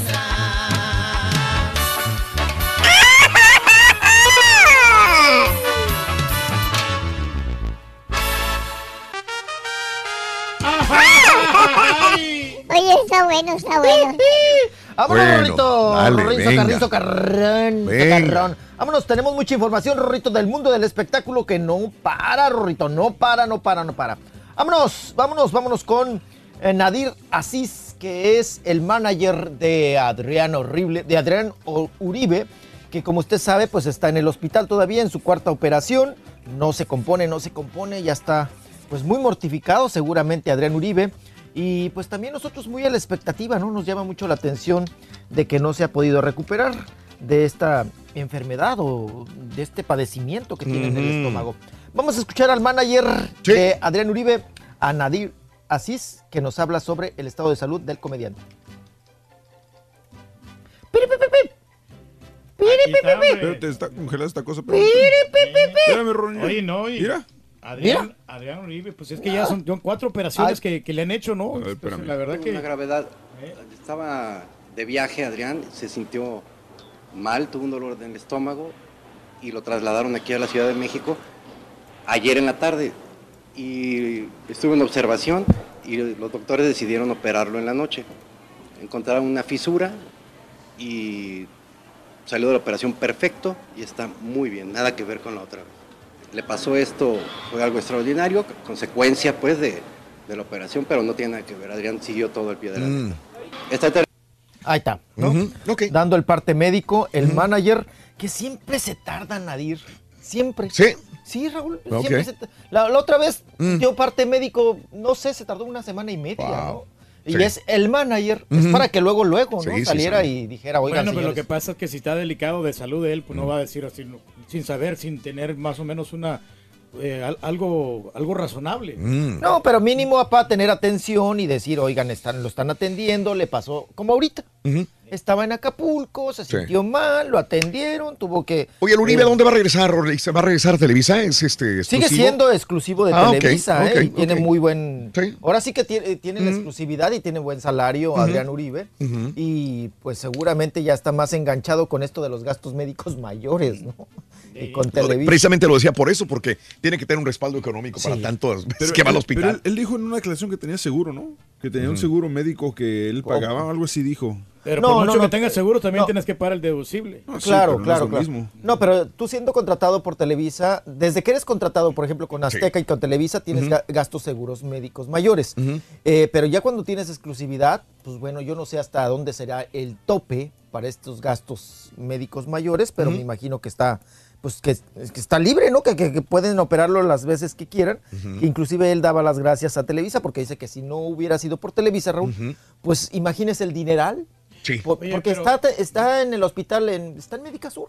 [SPEAKER 27] Oye, está bueno, está bueno.
[SPEAKER 30] Vámonos,
[SPEAKER 1] Bueno,
[SPEAKER 30] Rorrito.
[SPEAKER 1] dale,
[SPEAKER 30] Rorrito. Carrizo, Carrón. Vámonos, tenemos mucha información, Rorrito, del mundo del espectáculo que no para, Rorrito. No para, no para, no para. Vámonos, vámonos, vámonos con eh, Nadir Asís, que es el manager de Adrián Horrible, de Adrián Uribe, que como usted sabe, pues está en el hospital todavía en su cuarta operación. No se compone, no se compone, ya está pues muy mortificado seguramente Adrián Uribe. Y pues también nosotros muy a la expectativa, ¿no? Nos llama mucho la atención de que no se ha podido recuperar de esta enfermedad o de este padecimiento que tiene en el estómago. Vamos a escuchar al manager de Adrián Uribe, a Nadir Asís, que nos habla sobre el estado de salud del comediante.
[SPEAKER 20] Espérate, está congelada esta cosa. espérame. Espérame, Ronnie.
[SPEAKER 3] Oye, no, y
[SPEAKER 20] Mira.
[SPEAKER 3] Adrián, Adrián Uribe, pues es que ya son, son cuatro operaciones que, que le han hecho, ¿no? Pues, la verdad que...
[SPEAKER 48] Una gravedad. Estaba de viaje Adrián, se sintió mal, tuvo un dolor en el estómago y lo trasladaron aquí a la Ciudad de México ayer en la tarde. Y estuvo en observación y los doctores decidieron operarlo en la noche. Encontraron una fisura y salió de la operación perfecto y está muy bien, nada que ver con la otra vez. Le pasó esto, fue algo extraordinario, consecuencia pues de, de la operación, pero no tiene nada que ver. Adrián siguió todo el pie de la. Esta ter-
[SPEAKER 30] Ahí está, ¿no? Dando el parte médico, el manager, que siempre se tarda, Nadir. Siempre.
[SPEAKER 1] Sí.
[SPEAKER 30] Sí, Raúl.
[SPEAKER 1] Ok.
[SPEAKER 30] Siempre se la, la otra vez
[SPEAKER 1] Mm.
[SPEAKER 30] dio parte médico, no sé, se tardó una semana y media,
[SPEAKER 1] Wow.
[SPEAKER 30] ¿no? Y
[SPEAKER 1] Sí.
[SPEAKER 30] es el manager, es para que luego, luego, ¿no?
[SPEAKER 1] Sí,
[SPEAKER 30] Saliera
[SPEAKER 1] sí.
[SPEAKER 30] y dijera, oigan,
[SPEAKER 3] bueno, pero lo
[SPEAKER 30] señores,
[SPEAKER 3] que pasa es que si está delicado de salud de él, pues no va a decir así, no, sin saber, sin tener más o menos una eh, al- algo, algo razonable.
[SPEAKER 1] Mm.
[SPEAKER 30] No, pero mínimo para tener atención y decir, oigan, están, lo están atendiendo, le pasó como ahorita. Estaba en Acapulco, se
[SPEAKER 1] Sí.
[SPEAKER 30] sintió mal, lo atendieron, tuvo que...
[SPEAKER 1] Oye, el Uribe,
[SPEAKER 30] eh,
[SPEAKER 1] ¿a dónde va a regresar? Va a regresar a Televisa? ¿Es este
[SPEAKER 30] Sigue siendo exclusivo de
[SPEAKER 1] Ah,
[SPEAKER 30] Televisa, ¿eh? y tiene muy buen... Ahora sí que tiene, tiene la exclusividad y tiene buen salario. Adrián Uribe. Y pues seguramente ya está más enganchado con esto de los gastos médicos mayores, ¿no? Y con Televisa.
[SPEAKER 1] Precisamente lo decía por eso, porque tiene que tener un respaldo económico para tantos que va al hospital.
[SPEAKER 20] pero él, él dijo en una declaración que tenía seguro, ¿no? Que tenía un seguro médico que él pagaba, algo así dijo.
[SPEAKER 3] Pero
[SPEAKER 30] No,
[SPEAKER 3] por mucho
[SPEAKER 30] no, no,
[SPEAKER 3] que tengas seguro, también
[SPEAKER 30] no.
[SPEAKER 3] tienes que pagar el deducible.
[SPEAKER 30] claro, claro, claro. No, pero tú siendo contratado por Televisa, desde que eres contratado, por ejemplo, con Azteca y con Televisa, tienes gastos seguros médicos mayores. Eh, pero ya cuando tienes exclusividad, pues bueno, yo no sé hasta dónde será el tope para estos gastos médicos mayores, pero me imagino que está, pues que, que está libre, ¿no? Que, que- que pueden operarlo las veces que quieran. Que inclusive él daba las gracias a Televisa porque dice que si no hubiera sido por Televisa, Raúl, pues imagínese el dineral.
[SPEAKER 1] Sí.
[SPEAKER 30] Por-
[SPEAKER 3] Oye,
[SPEAKER 30] porque
[SPEAKER 3] pero-
[SPEAKER 30] está, está en el hospital, en, está en Médica Sur.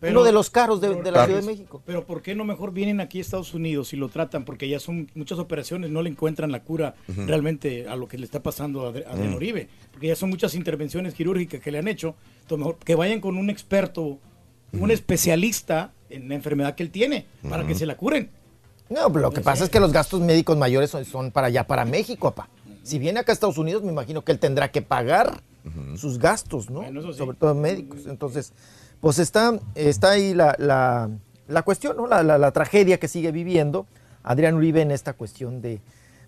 [SPEAKER 3] Pero-
[SPEAKER 30] uno de los caros de, de la
[SPEAKER 3] Claro.
[SPEAKER 30] Ciudad de México.
[SPEAKER 3] Pero ¿por qué no mejor vienen aquí a Estados Unidos y lo tratan? Porque ya son muchas operaciones, no le encuentran la cura realmente a lo que le está pasando a a Adrián. Uribe. Porque ya son muchas intervenciones quirúrgicas que le han hecho. Entonces, mejor que vayan con un experto, un especialista en la enfermedad que él tiene, para que se la curen.
[SPEAKER 30] No, pero lo que pasa es que los gastos médicos mayores son, son para allá, para México, papá. Si viene acá a Estados Unidos, me imagino que él tendrá que pagar sus gastos, ¿no? Sobre todo médicos. Entonces, pues está, está ahí la, la- la cuestión, ¿no? La, la- la tragedia que sigue viviendo Adrián Uribe en esta cuestión de,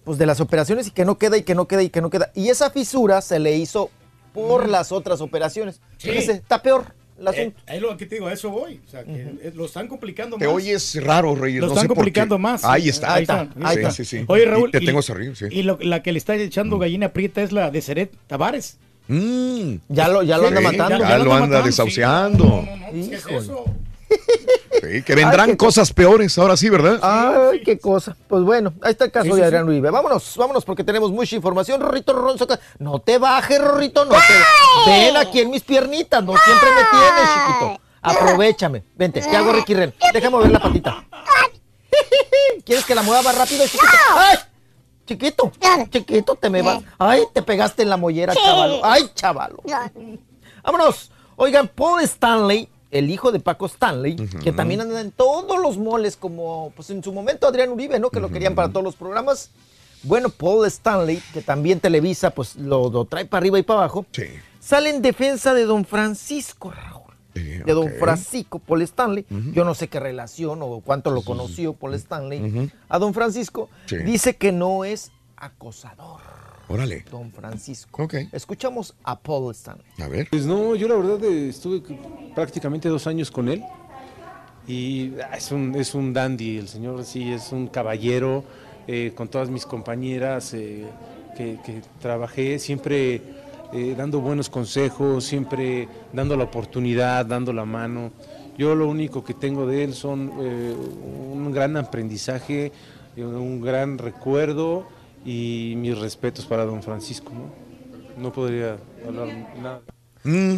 [SPEAKER 30] pues, de las operaciones y que no queda y que no queda y que no queda. Y esa fisura se le hizo por las otras operaciones.
[SPEAKER 3] Sí.
[SPEAKER 30] Fíjese, está peor el
[SPEAKER 3] Eh, lo que te digo, a eso voy. O sea, que lo están complicando
[SPEAKER 1] Te
[SPEAKER 3] más.
[SPEAKER 1] oyes raro, Reyes.
[SPEAKER 3] Lo
[SPEAKER 1] no
[SPEAKER 3] están
[SPEAKER 1] sé por qué.
[SPEAKER 3] complicando más.
[SPEAKER 1] Ahí está.
[SPEAKER 3] Ahí está, ahí
[SPEAKER 1] Sí,
[SPEAKER 3] está.
[SPEAKER 1] sí, sí.
[SPEAKER 3] Oye, Raúl.
[SPEAKER 1] Y te
[SPEAKER 3] y-
[SPEAKER 1] tengo río, sí.
[SPEAKER 3] Y lo- la que le está echando gallina prieta es la de Seret Tavares.
[SPEAKER 1] Mm.
[SPEAKER 30] Ya lo, ya lo anda matando.
[SPEAKER 1] Ya, lo anda desahuciando.
[SPEAKER 3] ¿Qué es eso?
[SPEAKER 1] Sí, que vendrán cosas peores, ahora sí, ¿verdad?
[SPEAKER 30] Ay, qué cosa. Pues bueno, ahí está el caso
[SPEAKER 1] Sí,
[SPEAKER 30] de
[SPEAKER 1] sí.
[SPEAKER 30] Adrián Uribe. Vámonos, vámonos porque tenemos mucha información. Rorrito Ronzo, no te bajes, Rorrito, no te... Ven aquí en mis piernitas, no siempre me tienes, chiquito. Aprovechame. Vente, ¿qué hago, Ricky Ren? Déjame mover la patita. ¿Quieres que la mueva más rápido, chiquito? ¡Ay! Chiquito, chiquito, te me vas. Ay, te pegaste en la mollera, chavalo. Ay, chavalo. Vámonos. Oigan, Paul Stanley, el hijo de Paco Stanley, que también anda en todos los moles, como pues en su momento Adrián Uribe, ¿no? Que lo querían para todos los programas. Bueno, Paul Stanley, que también Televisa, pues lo, lo trae para arriba y para abajo, sale en defensa de don Francisco Raúl. De don. Francisco Paul Stanley. Yo no sé qué relación o cuánto lo conoció Paul Stanley a don Francisco.
[SPEAKER 1] Sí.
[SPEAKER 30] Dice que no es acosador.
[SPEAKER 1] Órale.
[SPEAKER 30] Don Francisco.
[SPEAKER 1] Ok.
[SPEAKER 30] Escuchamos a Paul Stanley.
[SPEAKER 1] A ver.
[SPEAKER 49] Pues no, yo la verdad eh, estuve prácticamente dos años con él y ah, es un, es un dandy, el señor sí es un caballero, eh, con todas mis compañeras eh, que, que trabajé, siempre eh, dando buenos consejos, siempre dando la oportunidad, dando la mano. Yo lo único que tengo de él son eh, un gran aprendizaje, un gran recuerdo y mis respetos para don Francisco. No, no podría hablar nada.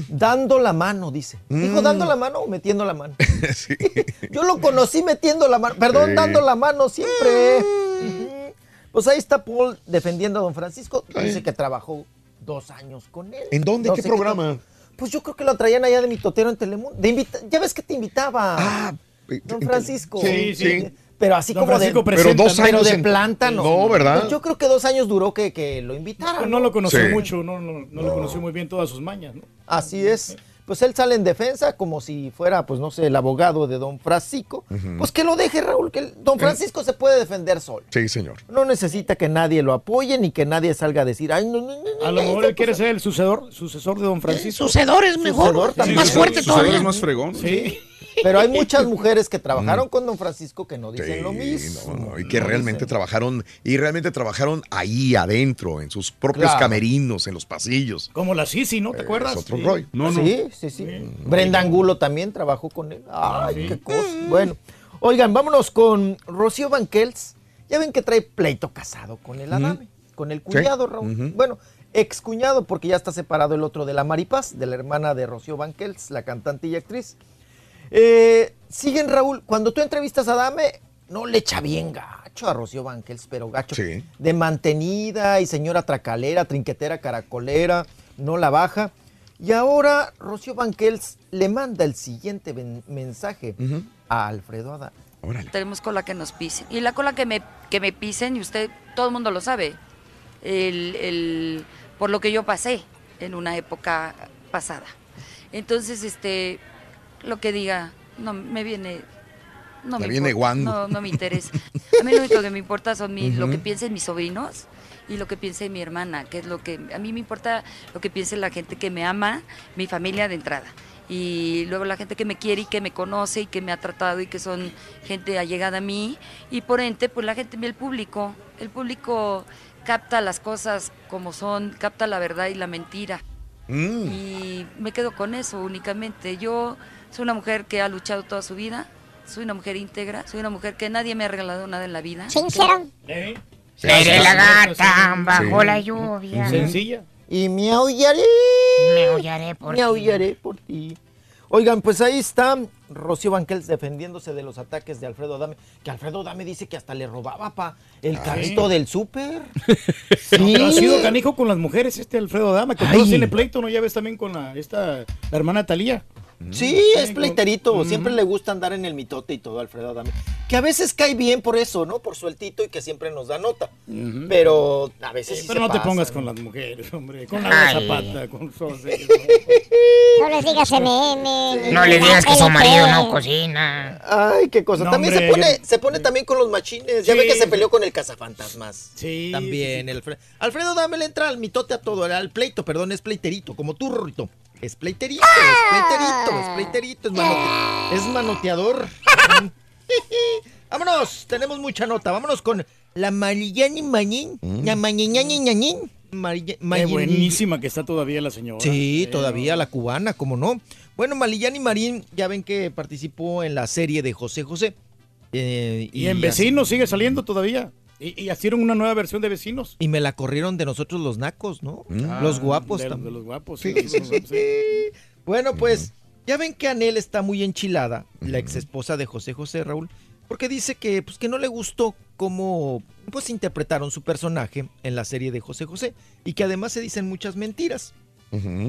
[SPEAKER 30] Dando la mano, dice. ¿Dijo
[SPEAKER 1] Mm.
[SPEAKER 30] dando la mano o metiendo la mano? Yo lo conocí metiendo la mano. Perdón,
[SPEAKER 1] Sí.
[SPEAKER 30] dando la mano siempre. Ujú. Pues ahí está Paul defendiendo a don Francisco. Dice que trabajó dos años con él.
[SPEAKER 1] ¿En dónde?
[SPEAKER 30] No
[SPEAKER 1] ¿Qué programa?
[SPEAKER 30] Pues yo creo que lo traían allá de mi totero en Telemundo. De invita- ya ves que te invitaba. don Francisco.
[SPEAKER 1] Sí, sí.
[SPEAKER 30] Pero así
[SPEAKER 3] Don
[SPEAKER 30] como de,
[SPEAKER 3] Francisco
[SPEAKER 1] Pero dos ¿no?
[SPEAKER 30] pero
[SPEAKER 1] años
[SPEAKER 30] de
[SPEAKER 1] en-
[SPEAKER 30] planta no.
[SPEAKER 1] No, ¿verdad?
[SPEAKER 30] Pues yo creo que dos años duró que, que lo invitaran.
[SPEAKER 3] Pues no lo conoció
[SPEAKER 1] Sí.
[SPEAKER 3] mucho, no, no, no lo conoció muy bien todas sus mañas, ¿no?
[SPEAKER 30] Así es. Pues él sale en defensa como si fuera, pues no sé, el abogado de don Francisco. Pues que lo deje, Raúl, que el- don Francisco se puede defender solo.
[SPEAKER 1] Sí, señor.
[SPEAKER 30] No necesita que nadie lo apoye ni que nadie salga a decir, ay, no, no, no, no,
[SPEAKER 3] A lo
[SPEAKER 30] no,
[SPEAKER 3] mejor él quiere
[SPEAKER 30] cosa".
[SPEAKER 3] ser el sucedor, sucesor de don Francisco.
[SPEAKER 2] Sucedor es mejor.
[SPEAKER 30] Sucedor
[SPEAKER 2] más fuerte
[SPEAKER 20] Sucedor
[SPEAKER 2] todavía.
[SPEAKER 20] es más fregón.
[SPEAKER 3] Sí.
[SPEAKER 30] Pero hay muchas mujeres que trabajaron con don Francisco que no dicen
[SPEAKER 1] Sí,
[SPEAKER 30] lo mismo.
[SPEAKER 1] no, no, y que
[SPEAKER 30] No
[SPEAKER 1] realmente
[SPEAKER 30] dicen.
[SPEAKER 1] trabajaron, y realmente trabajaron ahí adentro, en sus propios
[SPEAKER 30] Claro.
[SPEAKER 1] camerinos, en los pasillos.
[SPEAKER 3] Como la Sisi, ¿no? ¿Te acuerdas?
[SPEAKER 1] Es otro
[SPEAKER 3] Sí.
[SPEAKER 20] No, no.
[SPEAKER 30] Sí, sí, sí. Brenda Angulo también trabajó con él. Ay, qué cosa. Bueno, oigan, vámonos con Rocío Banquels. Ya ven que trae pleito casado con el Adame, con el cuñado, Raúl.
[SPEAKER 1] Ujú.
[SPEAKER 30] Bueno, excuñado, porque ya está separado el otro de la Maripaz, de la hermana de Rocío Banquels, la cantante y actriz. Eh, siguen, Raúl, cuando tú entrevistas a Dame, no le echa bien gacho a Rocío Banquels, pero gacho. De mantenida y señora tracalera, trinquetera, caracolera, no la baja. Y ahora Rocío Banquels le manda el siguiente mensaje a Alfredo Adame.
[SPEAKER 50] Tenemos cola que nos pisen. Y la cola que me, que me pisen, y usted, todo el mundo lo sabe, el, el- por lo que yo pasé en una época pasada. Entonces, este, lo que diga, no me viene... No me
[SPEAKER 1] viene guando.
[SPEAKER 50] No, no me interesa. A mí lo único que me importa son mi- lo que piensen mis sobrinos y lo que piense mi hermana, que es lo que... A mí me importa lo que piense la gente que me ama, mi familia de entrada. Y luego la gente que me quiere y que me conoce y que me ha tratado y que son gente allegada a mí. Y por ende, pues la gente, el público, el público capta las cosas como son, capta la verdad y la mentira.
[SPEAKER 1] Mm.
[SPEAKER 50] Y me quedo con eso únicamente. Yo soy una mujer que ha luchado toda su vida, soy una mujer íntegra, soy una mujer que nadie me ha regalado nada en la vida.
[SPEAKER 27] Sincera.
[SPEAKER 5] Seré la gata bajo
[SPEAKER 30] Sí.
[SPEAKER 5] la lluvia.
[SPEAKER 30] Y me aullaré.
[SPEAKER 5] Me aullaré por
[SPEAKER 30] Me
[SPEAKER 5] ti.
[SPEAKER 30] aullaré por ti. Oigan, pues ahí está Rocío Banquels defendiéndose de los ataques de Alfredo Dame. Que Alfredo Dame dice que hasta le robaba pa el carrito del súper.
[SPEAKER 3] No, pero ha sido canijo con las mujeres este Alfredo Dama, que todos tiene pleito, ¿no? Ya ves también con la, esta, la hermana Talía.
[SPEAKER 30] Sí, es pleiterito. Siempre le gusta andar en el mitote y todo, Alfredo Adame. Que a veces cae bien por eso, ¿no? Por sueltito y que siempre nos da nota. Pero a veces sí
[SPEAKER 3] Pero
[SPEAKER 30] se
[SPEAKER 3] no te
[SPEAKER 30] pasa,
[SPEAKER 3] pongas
[SPEAKER 30] ¿no?
[SPEAKER 3] con las mujeres, hombre. Con la zapata, con Sose.
[SPEAKER 27] No les digas MM.
[SPEAKER 5] No le digas que su marido no cocina.
[SPEAKER 30] Ay, qué cosa.
[SPEAKER 3] No,
[SPEAKER 30] también
[SPEAKER 3] hombre,
[SPEAKER 30] se pone,
[SPEAKER 3] yo-
[SPEAKER 30] se pone también con los machines. Ya ve que se peleó con el cazafantasmas.
[SPEAKER 3] Sí.
[SPEAKER 30] También. el Fre- Alfredo Dame le entra al mitote a todo, al pleito, perdón, es pleiterito, como tú, Rorrito. Es pleiterito, es pleiterito, es pleiterito, es, manote- es manoteador. Vámonos, tenemos mucha nota. Vámonos con la Marillani Mañín. La Mañiñani Ñañín. Marilla-
[SPEAKER 3] Qué buenísima que está todavía la señora.
[SPEAKER 30] Sí,
[SPEAKER 3] Eh,
[SPEAKER 30] todavía la cubana, como no. Bueno, Malillani Marín, ya ven que participó en la serie de José José. eh,
[SPEAKER 3] Y en Vecinos sigue saliendo todavía. Y, y hicieron una nueva versión de Vecinos.
[SPEAKER 30] Y me la corrieron de nosotros los nacos, ¿no? los guapos
[SPEAKER 3] de,
[SPEAKER 30] también.
[SPEAKER 3] de los guapos.
[SPEAKER 30] Sí,
[SPEAKER 3] sí,
[SPEAKER 30] sí,
[SPEAKER 3] los guapos, sí.
[SPEAKER 30] Bueno, pues ya ven que Anel está muy enchilada, la ex esposa de José José Raúl, porque dice que, pues, que no le gustó cómo pues, interpretaron su personaje en la serie de José José y que además se dicen muchas mentiras.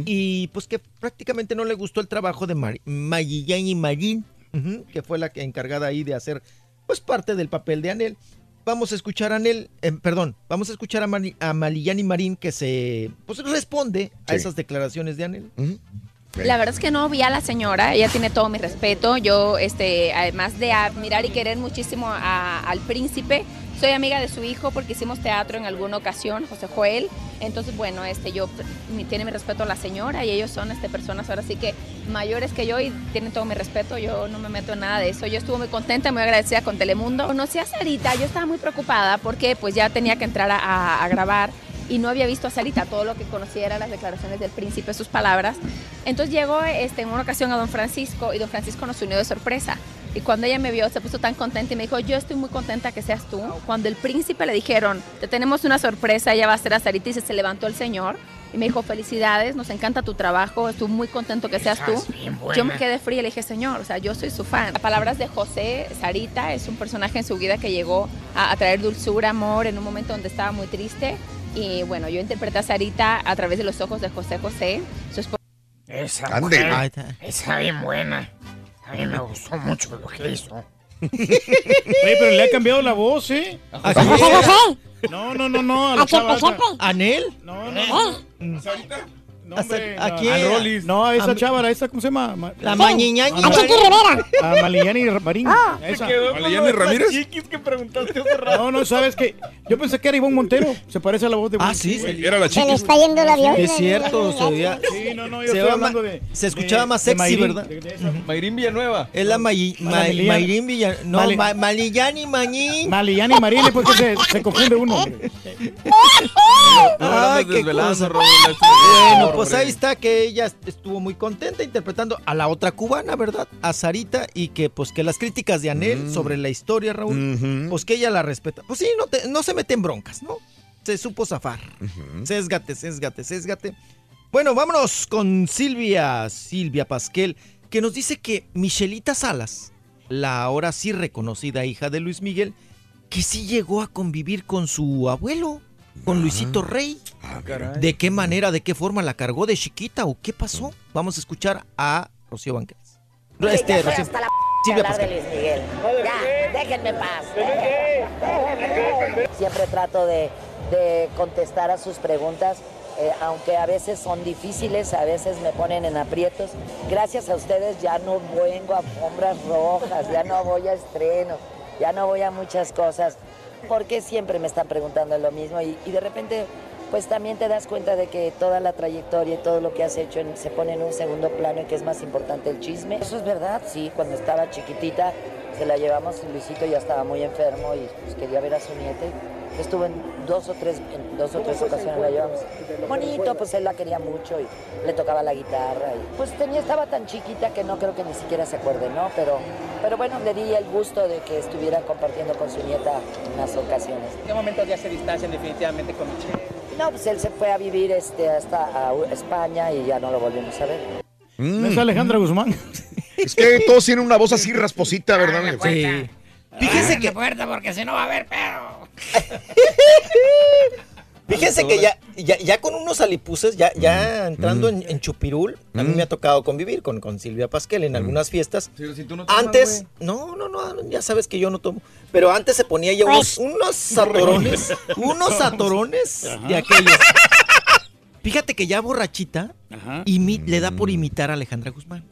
[SPEAKER 30] Y pues que prácticamente no le gustó el trabajo de Mar Mayillani Marín, ujú, que fue la que encargada ahí de hacer pues parte del papel de Anel. Vamos a escuchar a Anel, eh, perdón, vamos a escuchar a, Mari- a Malillani Marín que se pues responde a
[SPEAKER 51] Sí.
[SPEAKER 30] esas declaraciones de Anel.
[SPEAKER 51] La verdad es que no vi a la señora, ella tiene todo mi respeto. Yo, este, además de admirar y querer muchísimo a- al príncipe, soy amiga de su hijo porque hicimos teatro en alguna ocasión, José Joel. Entonces, bueno, este, yo tiene mi respeto a la señora y ellos son este, personas ahora sí que mayores que yo y tienen todo mi respeto. Yo no me meto en nada de eso. Yo estuve muy contenta, muy agradecida con Telemundo. Conocí a Sarita, yo estaba muy preocupada porque pues ya tenía que entrar a grabar y no había visto a Sarita, todo lo que conocía eran las declaraciones del príncipe, sus palabras. Entonces llegó este, en una ocasión a don Francisco y don Francisco nos unió de sorpresa. Y cuando ella me vio, se puso tan contenta y me dijo, yo estoy muy contenta que seas tú. Cuando el príncipe le dijeron, te tenemos una sorpresa, ella va a ser a Sarita y se levantó el señor. Y me dijo, felicidades, nos encanta tu trabajo, estoy muy contento que seas tú. Yo me quedé fría y le dije, señor, o sea, yo soy su fan. Las palabras de José, Sarita, es un personaje en su vida que llegó a, a traer dulzura, amor, en un momento donde estaba muy triste. Y bueno, yo interpreté a Sarita a través de los ojos de José José, su.
[SPEAKER 5] Esa mujer está bien buena. A mí me gustó mucho lo que hizo.
[SPEAKER 3] Oye, pero le ha cambiado la voz, ¿eh?
[SPEAKER 30] ¿A quién? ¿A José José?
[SPEAKER 3] No, no, no, no. A
[SPEAKER 30] ¿A. Chepe? ¿Anel?
[SPEAKER 3] No, no. no. No, hombre,
[SPEAKER 30] ¿A
[SPEAKER 3] no,
[SPEAKER 30] quién?
[SPEAKER 3] a Rolis. No, a esa
[SPEAKER 30] A-
[SPEAKER 3] chava, esa, ¿cómo se llama? Ma-
[SPEAKER 30] La
[SPEAKER 3] no.
[SPEAKER 30] Mañiñañi
[SPEAKER 3] A
[SPEAKER 30] Marín.
[SPEAKER 27] Rivera.
[SPEAKER 3] A Maliani Marín.
[SPEAKER 27] Ah.
[SPEAKER 3] esa.
[SPEAKER 27] Se quedó con ¿Maliani lo de las Ramírez?
[SPEAKER 3] chiquis que preguntaste hace rato. No, no, ¿sabes qué? Yo pensé que era Ivonne Montero. Se parece a la voz de
[SPEAKER 30] Ah,
[SPEAKER 3] Ivonne.
[SPEAKER 30] sí,
[SPEAKER 3] güey.
[SPEAKER 30] era la
[SPEAKER 27] Se le está yendo el avión.
[SPEAKER 30] Es cierto, se oía.
[SPEAKER 3] Sí, no, no, yo
[SPEAKER 30] se,
[SPEAKER 3] estoy hablando de-
[SPEAKER 30] se escuchaba
[SPEAKER 3] de-
[SPEAKER 30] más sexy, ¿verdad?
[SPEAKER 3] de- de esa.
[SPEAKER 15] Mayrín Villanueva.
[SPEAKER 30] Es la May,
[SPEAKER 3] Ma-
[SPEAKER 30] May-
[SPEAKER 3] Malillani.
[SPEAKER 30] Mayrín Villa... No,
[SPEAKER 3] Mali-
[SPEAKER 30] Ma- Malillani Mañín.
[SPEAKER 3] Maliani Marín, porque se, se confunde uno.
[SPEAKER 30] Ay, qué cosa. Bueno. Pues ahí está que ella estuvo muy contenta interpretando a la otra cubana, ¿verdad? A Sarita y que pues que las críticas de Anel
[SPEAKER 1] Mm.
[SPEAKER 30] sobre la historia, Raúl, pues que ella la respeta. Pues sí, no, te- no se mete en broncas, ¿no? se supo zafar. Sésgate, sésgate, sésgate. Bueno, vámonos con Silvia, Silvia Pasquel, que nos dice que Michelita Salas, la ahora sí reconocida hija de Luis Miguel, que sí llegó a convivir con su abuelo, con Luisito Rey. ¿De qué manera, de qué forma la cargó de chiquita o qué pasó? Vamos a escuchar a Rocío Banqueras. Este,
[SPEAKER 52] ya estoy
[SPEAKER 30] Rocío-
[SPEAKER 52] hasta la
[SPEAKER 30] Silvia
[SPEAKER 52] hablar de
[SPEAKER 30] Pasquel.
[SPEAKER 52] Luis Miguel. Ya, déjenme en paz. Siempre trato de, de contestar a sus preguntas, eh, aunque a veces son difíciles, a veces me ponen en aprietos. Gracias a ustedes ya no vengo a alfombras rojas, ya no voy a estrenos, ya no voy a muchas cosas, porque siempre me están preguntando lo mismo y, de repente pues también te das cuenta de que toda la trayectoria y todo lo que has hecho se pone en un segundo plano y que es más importante el chisme. Eso es verdad, sí, cuando estaba chiquitita se la llevamos y Luisito ya estaba muy enfermo y pues, quería ver a su nieta. y Estuvo en dos o tres, en dos o tres ocasiones la llevamos. Bonito, pues él la quería mucho y le tocaba la guitarra. Y, pues tenía, estaba tan chiquita que no creo que ni siquiera se acuerde, ¿no? Pero, pero bueno, le di el gusto de que estuviera compartiendo con su nieta en unas ocasiones.
[SPEAKER 53] ¿En qué momento ya se distancian definitivamente con Michelle?
[SPEAKER 52] No, pues él se fue a vivir este, hasta a España y ya no lo volvimos a ver.
[SPEAKER 3] ¿No es Alejandra Guzmán?
[SPEAKER 1] Es que todos tienen una voz así rasposita, ¿verdad?
[SPEAKER 30] Sí.
[SPEAKER 52] Fíjese que... puerta porque si no va a haber pedo.
[SPEAKER 30] Fíjense que ya, ya, ya con unos alipuses, ya, ya entrando en, en Chupirul, a mí me ha tocado convivir con, con Silvia Pasquel en algunas fiestas. antes, no, no, no, ya sabes que yo no tomo. Pero antes se ponía ya unos, unos atorones, unos atorones de aquellos. Fíjate que ya borrachita imi- le da por imitar a Alejandra Guzmán.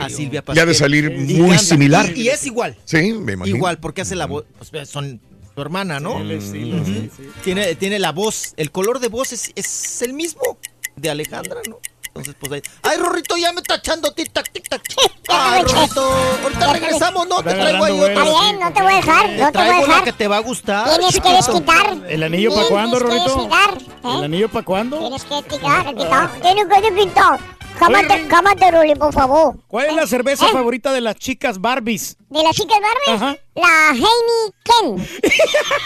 [SPEAKER 30] A Silvia Pasquel.
[SPEAKER 1] Ya de salir muy similar.
[SPEAKER 30] Y, y es igual.
[SPEAKER 1] Sí, me imagino.
[SPEAKER 30] Igual, porque hace la voz. Pues son su hermana, ¿no?
[SPEAKER 3] Sí, el estilo,
[SPEAKER 30] Ujú.
[SPEAKER 3] sí, sí.
[SPEAKER 30] Tiene, tiene la voz, el color de voz es, es el mismo de Alejandra, ¿no? Entonces, pues ahí. ¡Ay, Rorrito, ya me está echando tic-tac, tic-tac! ¡Ay, Rorrito! Ahorita regresamos, ¿no? Te traigo ahí otra.
[SPEAKER 27] Está bien, no te voy a dejar, no te voy a dejar.
[SPEAKER 30] que te va a gustar.
[SPEAKER 27] Tienes que desquitar.
[SPEAKER 3] ¿El anillo para cuándo,
[SPEAKER 27] Tienes que
[SPEAKER 3] Rorrito?
[SPEAKER 27] desquitar.
[SPEAKER 3] ¿El
[SPEAKER 27] ¿eh?
[SPEAKER 3] anillo para cuándo?
[SPEAKER 27] Tienes que quitar, quitar. Tienes que desquitar. Cámate, cámate, Ruli, por favor.
[SPEAKER 3] ¿Cuál es la cerveza
[SPEAKER 27] ¿Eh?
[SPEAKER 3] favorita de las chicas Barbies?
[SPEAKER 27] ¿De las chicas Barbies?
[SPEAKER 3] Ajá.
[SPEAKER 27] La Heineken.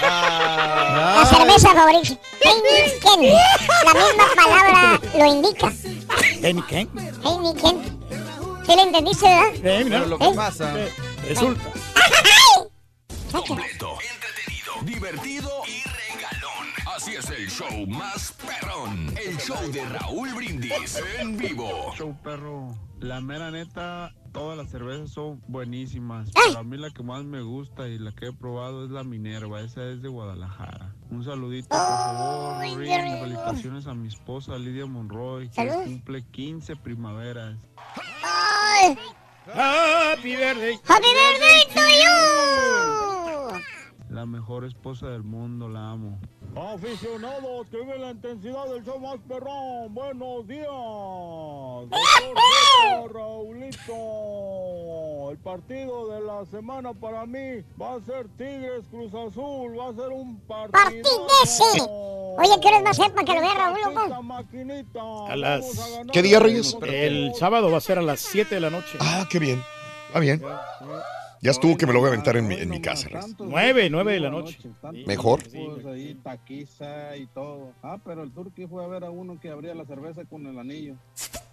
[SPEAKER 27] La cerveza favorita. Heineken. La misma palabra lo indica.
[SPEAKER 3] Heineken.
[SPEAKER 27] Heineken. ¿Sí le entendiste, verdad?
[SPEAKER 3] Eh, mira.
[SPEAKER 27] Pero lo que ¿Eh?
[SPEAKER 15] pasa.
[SPEAKER 3] Resulta.
[SPEAKER 16] Completo, entretenido, divertido y regalón. Así es el show más perrón. El show de Raúl Brindis en vivo.
[SPEAKER 54] Show perro. La mera neta, todas las cervezas son buenísimas. Pero a mí la que más me gusta y la que he probado es la Minerva. Esa es de Guadalajara. Un saludito, por favor.
[SPEAKER 27] Ay,
[SPEAKER 54] Rin. Felicitaciones a mi esposa Lidia Monroy, que
[SPEAKER 27] Salud.
[SPEAKER 54] cumple 15 primaveras.
[SPEAKER 27] ¡Ay!
[SPEAKER 3] Happy birthday.
[SPEAKER 27] ¡Happy birthday to you!
[SPEAKER 54] La mejor esposa del mundo, la amo. Aficionados que viven la intensidad del show más perrón, buenos días. Doctor Raulito, el partido de la semana para mí va a ser Tigres Cruz Azul, va a ser un partido.
[SPEAKER 27] ¡Partidese! Oye, ¿quieres más sepa que lo vea, Raúl, loco?
[SPEAKER 3] A las...
[SPEAKER 1] ¿Qué día, Reyes?
[SPEAKER 3] El sábado va a ser a las 7 de la noche.
[SPEAKER 1] Ah, qué bien. Está bien. Ya estuvo que me lo voy a aventar en mi, en mi casa.
[SPEAKER 3] 9, 9 de la noche.
[SPEAKER 1] Mejor.
[SPEAKER 54] Ahí taquiza y todo. Ah, pero el turqui fue a ver a uno que abría la cerveza con el anillo.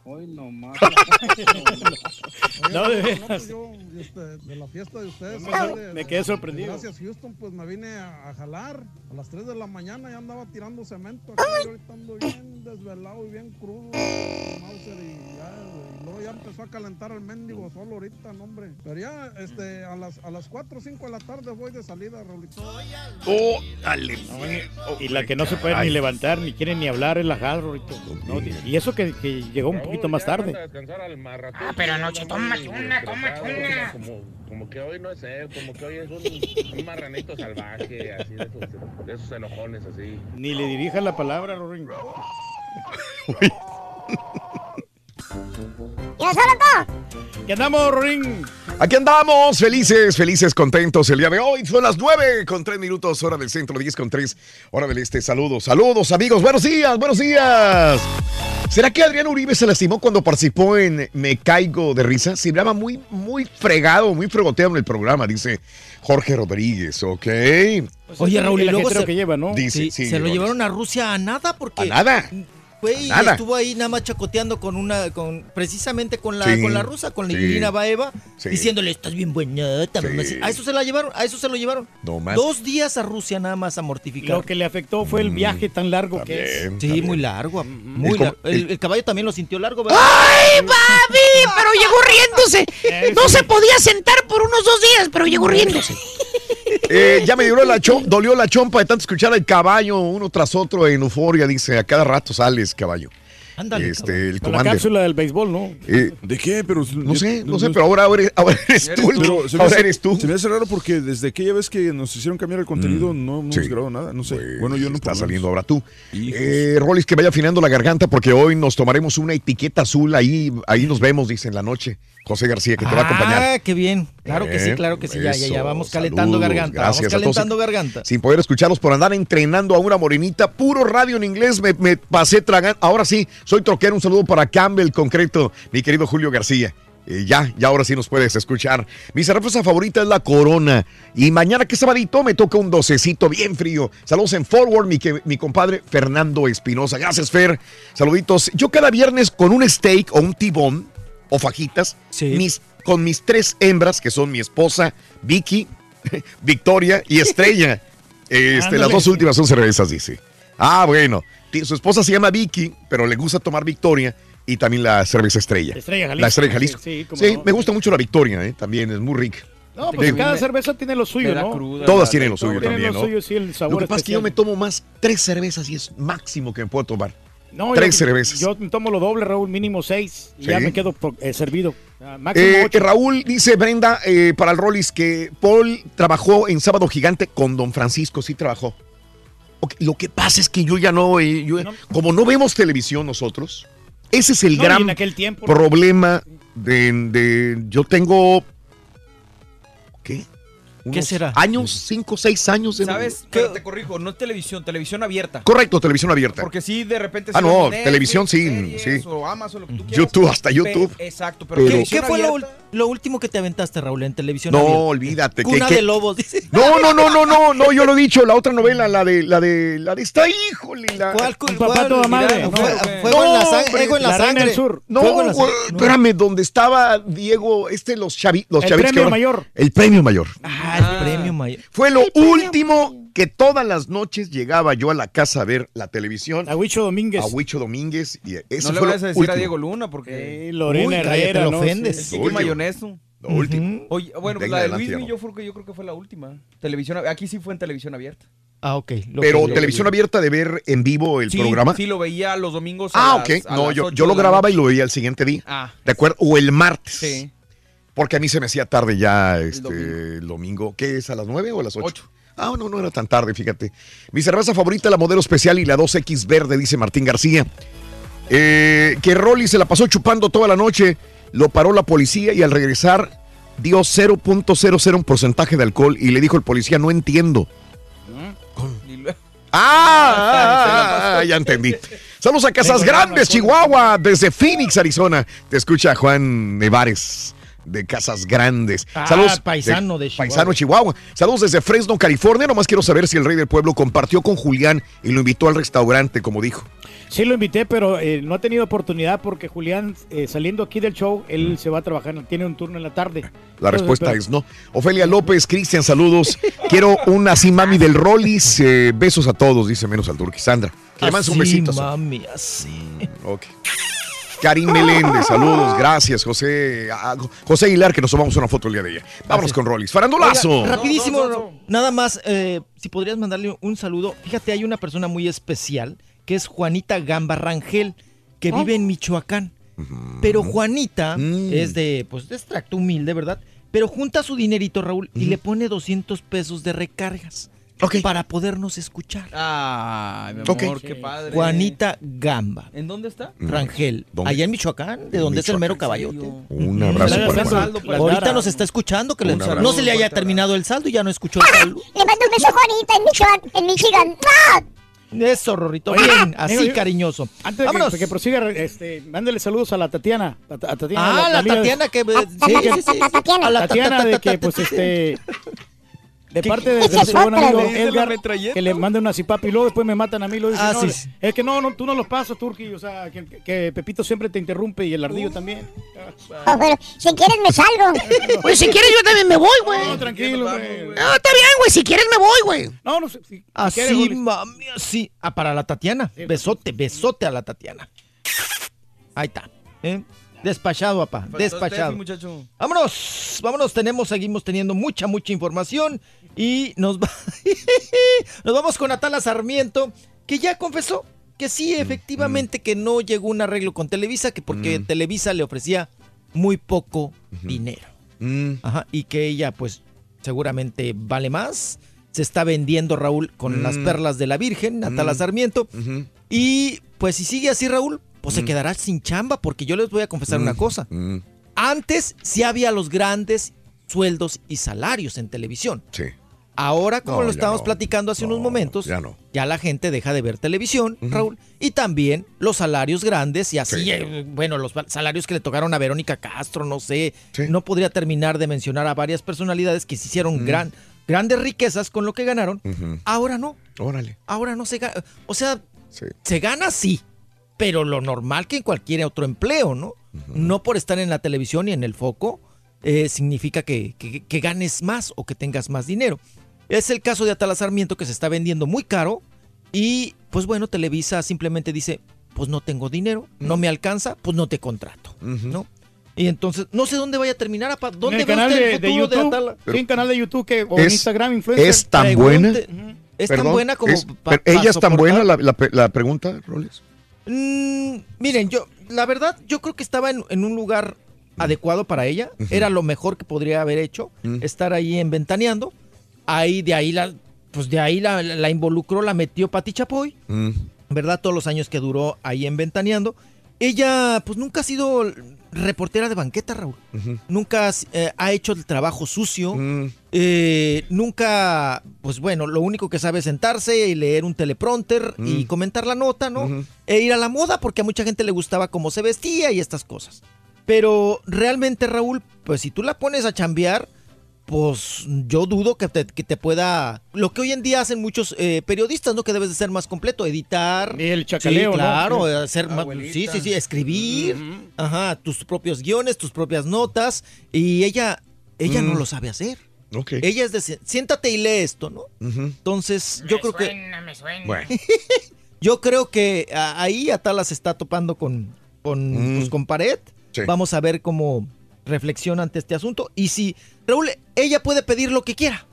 [SPEAKER 54] Hoy nomás.
[SPEAKER 3] No, de veras.
[SPEAKER 54] yo, este, de la fiesta de ustedes.
[SPEAKER 3] Me-
[SPEAKER 54] ahí de-
[SPEAKER 3] me quedé sorprendido.
[SPEAKER 54] Gracias, Houston, pues me vine a, a jalar. A las 3 de la mañana ya andaba tirando cemento. Aquí, ahorita ando bien desvelado y bien crudo. Mauser, y, ya, y luego ya empezó a calentar el mendigo solo ahorita, no, hombre. Pero ya, este, a las, a las 4 o 5 de la tarde voy de salida, Raulito.
[SPEAKER 1] Oh, dale.
[SPEAKER 3] Y la que no se puede ni levantar, ni quiere ni hablar es la Gal, Rorrito. No, y eso que, que llegó un poquito más tarde.
[SPEAKER 5] Ah, pero anoche tómate una, tómate una.
[SPEAKER 55] Como, como que hoy no es él, como que hoy es un, un marranito salvaje, así de esos, de esos enojones así.
[SPEAKER 3] Ni le dirijas la palabra, Rorín.
[SPEAKER 27] ¿Qué pasó, loco?
[SPEAKER 3] ¿Qué andamos, Rorín?
[SPEAKER 1] Aquí andamos, felices, felices, contentos el día de hoy. Son las 9 con 3 minutos, hora del centro, 10 con 3, hora del este. Saludos, saludos, amigos. Buenos días, buenos días. ¿Será que Adrián Uribe se lastimó cuando participó en Me Caigo de Risa? Se hablaba muy, muy fregado, muy fregoteado en el programa, dice Jorge Rodríguez, ¿ok?
[SPEAKER 30] Oye, Raúl, y luego se,
[SPEAKER 3] que lleva, ¿no?
[SPEAKER 30] Sí, se lo llevaron a Rusia a nada porque
[SPEAKER 1] A nada.
[SPEAKER 30] Fue y
[SPEAKER 1] Nada.
[SPEAKER 30] estuvo ahí nada más chacoteando con una, con precisamente con la,
[SPEAKER 1] Sí,
[SPEAKER 30] con la rusa, con la
[SPEAKER 1] sí.
[SPEAKER 30] Irina Baeva,
[SPEAKER 1] Sí.
[SPEAKER 30] diciéndole estás bien buenota, mamá".
[SPEAKER 1] Sí.
[SPEAKER 30] A eso se la llevaron, a eso se lo llevaron.
[SPEAKER 1] No más.
[SPEAKER 30] Dos días a Rusia nada más a mortificar.
[SPEAKER 3] Lo que le afectó fue el viaje tan largo que es.
[SPEAKER 30] Sí, muy largo. Muy
[SPEAKER 1] El com-
[SPEAKER 30] lar- el, el caballo también lo sintió largo, ¿verdad?
[SPEAKER 2] ¡Ay, papi! Pero llegó riéndose. No se podía sentar por unos dos días, pero llegó riéndose.
[SPEAKER 1] Eh, ya me dio la chom- dolió la chompa de tanto escuchar al caballo uno tras otro en euforia. Dice, a cada rato sales, caballo.
[SPEAKER 30] Ándale.
[SPEAKER 1] Este, el
[SPEAKER 3] Con la cápsula del béisbol, ¿no?
[SPEAKER 1] Eh,
[SPEAKER 20] ¿De qué? Pero
[SPEAKER 1] no sé, no sé, pero ahora, ahora eres, ahora eres tú.
[SPEAKER 20] Pero se me,
[SPEAKER 1] ahora
[SPEAKER 20] hace,
[SPEAKER 1] eres tú.
[SPEAKER 20] se me hace raro porque desde aquella vez que nos hicieron cambiar el contenido no, no
[SPEAKER 1] sí.
[SPEAKER 20] hemos grabado nada. No sé. bueno, yo no
[SPEAKER 1] Está saliendo ahora tú. Eh, Rolis, que vaya afinando la garganta porque hoy nos tomaremos una etiqueta azul. Ahí, ahí nos vemos, dice en la noche. José García, que te va a acompañar.
[SPEAKER 30] Ah, qué bien. Claro que sí,
[SPEAKER 1] Eh,
[SPEAKER 30] claro que sí. Ya, ya, ya. Vamos calentando
[SPEAKER 1] saludos,
[SPEAKER 30] garganta.
[SPEAKER 1] gracias
[SPEAKER 30] Vamos
[SPEAKER 1] a todos.
[SPEAKER 30] calentando garganta.
[SPEAKER 1] Sin poder escucharlos por andar entrenando a una morenita. Puro radio en inglés. Me, me pasé tragando. Ahora sí, soy troquero. Un saludo para Campbell concreto, mi querido Julio García. Eh, ya, ya ahora sí nos puedes escuchar. Mi cerveza favorita es la Corona. Y mañana que sabadito me toca un docecito bien frío. Saludos en Forward, mi, que- mi compadre Fernando Espinosa. Gracias, Fer. Saluditos. Yo cada viernes con un steak o un tibón o fajitas, mis, con mis tres hembras, que son mi esposa, Vicky, Victoria y Estrella. Este, las dos últimas son cervezas, dice. Ah, bueno. Su esposa se llama Vicky, pero le gusta tomar Victoria y también la cerveza Estrella.
[SPEAKER 3] Estrella Jalisco.
[SPEAKER 1] La Estrella Jalisco.
[SPEAKER 3] Sí, sí, cómo
[SPEAKER 1] Sí,
[SPEAKER 3] no.
[SPEAKER 1] me gusta mucho la Victoria, eh, también es muy rica.
[SPEAKER 3] No, pues cada cerveza tiene lo suyo, ¿no?
[SPEAKER 15] cruda.
[SPEAKER 1] Todas tienen lo suyo
[SPEAKER 3] Tienen
[SPEAKER 1] también,
[SPEAKER 3] lo
[SPEAKER 1] ¿no?
[SPEAKER 3] suyo, sí, el sabor
[SPEAKER 1] Lo que pasa es que yo me tomo más tres cervezas y es máximo que me puedo tomar.
[SPEAKER 3] No,
[SPEAKER 1] tres
[SPEAKER 3] yo,
[SPEAKER 1] cervezas.
[SPEAKER 3] Yo tomo lo doble, Raúl, mínimo seis. Y
[SPEAKER 1] Sí.
[SPEAKER 3] ya me quedo eh, servido. Ah,
[SPEAKER 1] Eh,
[SPEAKER 3] ocho.
[SPEAKER 1] Raúl dice Brenda eh, para el Rollis que Paul trabajó en Sábado Gigante con Don Francisco, sí trabajó. Lo que pasa es que yo ya no, eh, yo- como no vemos televisión nosotros, ese es el
[SPEAKER 3] No,
[SPEAKER 1] gran
[SPEAKER 3] tiempo, ¿no?
[SPEAKER 1] problema de, de- yo tengo. ¿Qué
[SPEAKER 30] será?
[SPEAKER 1] Años, cinco, seis años. de-
[SPEAKER 15] ¿Sabes? Pero te corrijo, no es televisión, televisión abierta.
[SPEAKER 1] Correcto, televisión abierta.
[SPEAKER 15] Porque sí, de repente...
[SPEAKER 1] Ah, no,
[SPEAKER 15] Netflix,
[SPEAKER 1] televisión sí,
[SPEAKER 15] series,
[SPEAKER 1] sí.
[SPEAKER 15] O Amazon, lo que tú quieras.
[SPEAKER 1] YouTube, hasta
[SPEAKER 15] Pe-
[SPEAKER 1] YouTube.
[SPEAKER 15] exacto, pero,
[SPEAKER 1] Pero-
[SPEAKER 30] ¿Qué, fue lo, último que te aventaste, Raúl, en televisión?
[SPEAKER 1] No,
[SPEAKER 30] abierta?
[SPEAKER 1] olvídate.
[SPEAKER 30] Cuna
[SPEAKER 1] que-
[SPEAKER 30] de lobos, dice.
[SPEAKER 1] No, no, no, no, no, no, yo lo he dicho, la otra novela, la de, la de, la de esta, híjole, la...
[SPEAKER 30] ¿Cuál,
[SPEAKER 3] Un papá toda madre. No,
[SPEAKER 30] fue- fuego en la
[SPEAKER 1] No,
[SPEAKER 30] sangre, fuego en la, sangre.
[SPEAKER 3] del Sur.
[SPEAKER 1] No,
[SPEAKER 30] Fuego en la
[SPEAKER 1] güey,
[SPEAKER 30] sangre. No.
[SPEAKER 1] espérame, donde estaba Diego, este, los chavi, los
[SPEAKER 3] El
[SPEAKER 1] chavitos que
[SPEAKER 3] premio mayor.
[SPEAKER 1] El premio mayor.
[SPEAKER 30] Ah, el premio mayor.
[SPEAKER 1] Fue lo último que todas las noches llegaba yo a la casa a ver la televisión.
[SPEAKER 3] A Huicho Domínguez.
[SPEAKER 1] A Huicho Domínguez. Y eso
[SPEAKER 15] No le
[SPEAKER 1] fue lo
[SPEAKER 15] vayas a decir
[SPEAKER 1] último.
[SPEAKER 15] a Diego Luna porque...
[SPEAKER 3] Eh, Lorena
[SPEAKER 30] Uy,
[SPEAKER 3] Herrera.
[SPEAKER 30] lo
[SPEAKER 3] ¿no?
[SPEAKER 30] ofendes.
[SPEAKER 3] Sí.
[SPEAKER 1] Lo último.
[SPEAKER 15] mayoneso.
[SPEAKER 1] Lo último.
[SPEAKER 15] Oye, bueno, pues la de Luis
[SPEAKER 1] no.
[SPEAKER 15] yo, creo que- yo creo que fue la última. Televisión, aquí sí fue en televisión abierta.
[SPEAKER 30] Ah, ok. lo
[SPEAKER 1] Pero
[SPEAKER 30] que-
[SPEAKER 1] televisión abierta de ver en vivo el
[SPEAKER 15] sí,
[SPEAKER 1] programa.
[SPEAKER 15] Sí, lo veía los domingos.
[SPEAKER 1] ah, ok.
[SPEAKER 15] las-
[SPEAKER 1] No,
[SPEAKER 15] las
[SPEAKER 1] yo, yo lo grababa y lo veía el siguiente día.
[SPEAKER 15] Ah,
[SPEAKER 1] ¿De acuerdo? O el martes.
[SPEAKER 15] sí.
[SPEAKER 1] Porque a mí se me hacía tarde ya este,
[SPEAKER 15] domingo.
[SPEAKER 1] el domingo. ¿Qué es? ¿A las 9 o a las 8?
[SPEAKER 15] Ocho.
[SPEAKER 1] Ah, no, no era tan tarde, fíjate. Mi cerveza favorita, la modelo especial y la 2X verde, dice Martín García. Eh, que Rolly se la pasó chupando toda la noche, lo paró la policía y al regresar dio 0.00 un porcentaje de alcohol y le dijo el policía, no entiendo.
[SPEAKER 15] Y luego-
[SPEAKER 1] Ah, ah, ah, ya entendí. Saludos a Casas Grandes, Chihuahua, desde Phoenix, Arizona. Te escucha Juan Nevares de Casas Grandes.
[SPEAKER 30] Ah,
[SPEAKER 1] Saludos
[SPEAKER 30] paisano de Chihuahua.
[SPEAKER 1] Paisano Chihuahua. Saludos desde Fresno, California. Nomás quiero saber si el rey del pueblo compartió con Julián y lo invitó al restaurante, como dijo.
[SPEAKER 3] Sí lo invité, pero eh, no ha tenido oportunidad porque Julián, eh, saliendo aquí del show, él se va a trabajar, tiene un turno en la tarde.
[SPEAKER 1] La
[SPEAKER 3] Entonces,
[SPEAKER 1] respuesta
[SPEAKER 3] pero-
[SPEAKER 1] es no. Ofelia López, Cristian, saludos. Quiero una así mami del Rollis. eh, besos a todos, dice menos al Turqui. Sandra. Que le un
[SPEAKER 30] Así,
[SPEAKER 1] besito.
[SPEAKER 30] mami, así.
[SPEAKER 1] Ok. Karim Meléndez, saludos, gracias, José. ah, José Aguilar, que nos tomamos una foto el día de ayer. Vámonos con Rollis. Farandulazo.
[SPEAKER 30] Oiga, rapidísimo, nada más, eh, si podrías mandarle un saludo. Fíjate, hay una persona muy especial que es Juanita Gamba Rangel, que vive en Michoacán. Pero Juanita
[SPEAKER 1] Mm.
[SPEAKER 30] es de, pues, de extracto humilde, ¿verdad? Pero junta su dinerito, Raúl, y le pone 200 pesos de recargas. Para podernos escuchar.
[SPEAKER 15] Ay, mi amor, qué padre.
[SPEAKER 30] Juanita Gamba.
[SPEAKER 15] ¿En dónde está?
[SPEAKER 30] Rangel,
[SPEAKER 1] ¿Dónde?
[SPEAKER 30] allá en Michoacán, de donde es el mero caballote.
[SPEAKER 1] Un abrazo
[SPEAKER 30] Mm.
[SPEAKER 1] para
[SPEAKER 30] Saldo
[SPEAKER 1] Juanita.
[SPEAKER 30] para Ahorita nos está escuchando, que
[SPEAKER 1] abrazo.
[SPEAKER 30] no se le haya terminado el saldo y ya no escuchó el saldo.
[SPEAKER 27] Le mando un beso a Juanita en Michoacán. En Michigan. ¡Ah!
[SPEAKER 30] Eso, Rorrito,
[SPEAKER 3] Oye,
[SPEAKER 30] bien,
[SPEAKER 3] digo,
[SPEAKER 30] así
[SPEAKER 3] yo-
[SPEAKER 30] cariñoso.
[SPEAKER 3] Antes de
[SPEAKER 30] Vámonos.
[SPEAKER 3] que, que prosiga, este, mándale saludos a la Tatiana. A, a Tatiana
[SPEAKER 30] Ah, la
[SPEAKER 3] de-
[SPEAKER 30] Tatiana que...
[SPEAKER 3] Sí, que-
[SPEAKER 30] sí, sí, sí.
[SPEAKER 3] a la
[SPEAKER 30] A la
[SPEAKER 3] Tatiana
[SPEAKER 30] ta- ta-
[SPEAKER 3] de que, pues, este... De
[SPEAKER 30] ¿Qué-
[SPEAKER 3] parte de, de nuestro buen amigo? Edgar, que le manden una cipapi y luego después me matan a mí. Lo dicen,
[SPEAKER 30] Ah,
[SPEAKER 3] no,
[SPEAKER 30] sí.
[SPEAKER 3] Es que no, no, tú no los pasas, Turki. O sea, que, que Pepito siempre te interrumpe y el ardillo también.
[SPEAKER 27] Ah, bueno, si quieres me salgo.
[SPEAKER 2] Pues si quieres yo también me voy, güey.
[SPEAKER 3] No, tranquilo, güey.
[SPEAKER 2] No, está bien, güey. Si quieres me voy, güey.
[SPEAKER 3] No, no sé. si- si
[SPEAKER 30] Así,
[SPEAKER 3] quieres,
[SPEAKER 30] mami, así. Ah, para la Tatiana. Besote, besote a la Tatiana. Ahí está. ¿eh? Despachado, papá. Despachado.
[SPEAKER 15] Steffi, muchacho.
[SPEAKER 30] Vámonos, vámonos, tenemos, seguimos teniendo mucha, mucha información y nos, va- nos vamos con Atala Sarmiento, que ya confesó que sí, efectivamente, que no llegó un arreglo con Televisa, que porque Televisa le ofrecía muy poco dinero. Ajá, y que ella, pues, seguramente vale más. Se está vendiendo, Raúl, con
[SPEAKER 1] Mm.
[SPEAKER 30] las perlas de la Virgen, Atala
[SPEAKER 1] Mm.
[SPEAKER 30] Sarmiento. Y pues si sigue así, Raúl, pues se
[SPEAKER 1] Mm.
[SPEAKER 30] quedará sin chamba, porque yo les voy a confesar
[SPEAKER 1] Mm.
[SPEAKER 30] una cosa. Antes sí había los grandes sueldos y salarios en televisión.
[SPEAKER 1] Sí.
[SPEAKER 30] Ahora, como
[SPEAKER 1] No,
[SPEAKER 30] lo
[SPEAKER 1] ya
[SPEAKER 30] estábamos
[SPEAKER 1] no.
[SPEAKER 30] platicando hace unos momentos,
[SPEAKER 1] ya no.
[SPEAKER 30] la gente deja de ver televisión, Raúl, y también los salarios grandes y así,
[SPEAKER 1] Sí.
[SPEAKER 30] eh, bueno, los salarios que le tocaron a Verónica Castro, no sé, no podría terminar de mencionar a varias personalidades que se hicieron gran, grandes riquezas con lo que ganaron. Ahora no.
[SPEAKER 1] Órale.
[SPEAKER 30] Ahora no se gana, o sea, se gana sí, pero lo normal que en cualquier otro empleo, ¿no? No por estar en la televisión y en el foco eh, significa que, que- que ganes más o que tengas más dinero. Es el caso de Atala Sarmiento que se está vendiendo muy caro y pues bueno, Televisa simplemente dice, pues no tengo dinero, no me alcanza, pues no te contrato, ¿no? Y entonces, no sé dónde vaya a terminar, apa.
[SPEAKER 3] En
[SPEAKER 30] ¿Dónde
[SPEAKER 3] el
[SPEAKER 30] ve
[SPEAKER 3] canal
[SPEAKER 30] usted
[SPEAKER 3] de,
[SPEAKER 30] el
[SPEAKER 3] de
[SPEAKER 30] futuro de
[SPEAKER 3] YouTube.
[SPEAKER 30] Atala?
[SPEAKER 3] sí, en canal de YouTube que, o en
[SPEAKER 1] Es-
[SPEAKER 3] Instagram, influencer.
[SPEAKER 1] ¿Es tan buena?
[SPEAKER 30] Es tan
[SPEAKER 1] Perdón,
[SPEAKER 30] buena como
[SPEAKER 1] es-
[SPEAKER 30] pa-
[SPEAKER 1] pero
[SPEAKER 30] pa
[SPEAKER 1] ¿Ella es tan
[SPEAKER 30] soportar.
[SPEAKER 1] buena la, la pregunta, Roles?
[SPEAKER 30] Mm, miren, yo, la verdad, yo creo que estaba en, en un lugar adecuado para ella. Era lo mejor que podría haber hecho.
[SPEAKER 1] Mm.
[SPEAKER 30] Estar ahí en Ventaneando. Ahí, de ahí la, pues de ahí la, la involucró, la metió Pati Chapoy.
[SPEAKER 1] Mm.
[SPEAKER 30] ¿Verdad? Todos los años que duró ahí en Ventaneando. Ella, pues nunca ha sido reportera de banqueta, Raúl. Nunca eh, ha hecho el trabajo sucio. Eh, nunca, pues bueno, lo único que sabe es sentarse y leer un teleprompter y
[SPEAKER 1] Mm.
[SPEAKER 30] comentar la nota, ¿no? E ir a la moda porque a mucha gente le gustaba cómo se vestía y estas cosas. Pero realmente, Raúl, pues si tú la pones a chambear, pues yo dudo que te, que te pueda... Lo que hoy en día hacen muchos eh, periodistas, ¿no? Que debes de ser más completo, editar.
[SPEAKER 3] el chacaleo,
[SPEAKER 30] claro, hacer
[SPEAKER 3] Abuelita.
[SPEAKER 30] sí, sí, sí, escribir, ajá, tus propios guiones, tus propias notas. Y ella, ella no
[SPEAKER 1] Mm.
[SPEAKER 30] lo sabe hacer. Ella es de, siéntate y lee esto, ¿no? Entonces, yo
[SPEAKER 5] me
[SPEAKER 30] creo que...
[SPEAKER 5] suena, me suena.
[SPEAKER 1] Bueno.
[SPEAKER 30] Yo creo que a- ahí Atala se está topando con, con,
[SPEAKER 1] Mm.
[SPEAKER 30] pues, con pared.
[SPEAKER 1] Sí.
[SPEAKER 30] Vamos a ver cómo reflexiona ante este asunto. Y si, Raúl, ella puede pedir lo que quiera,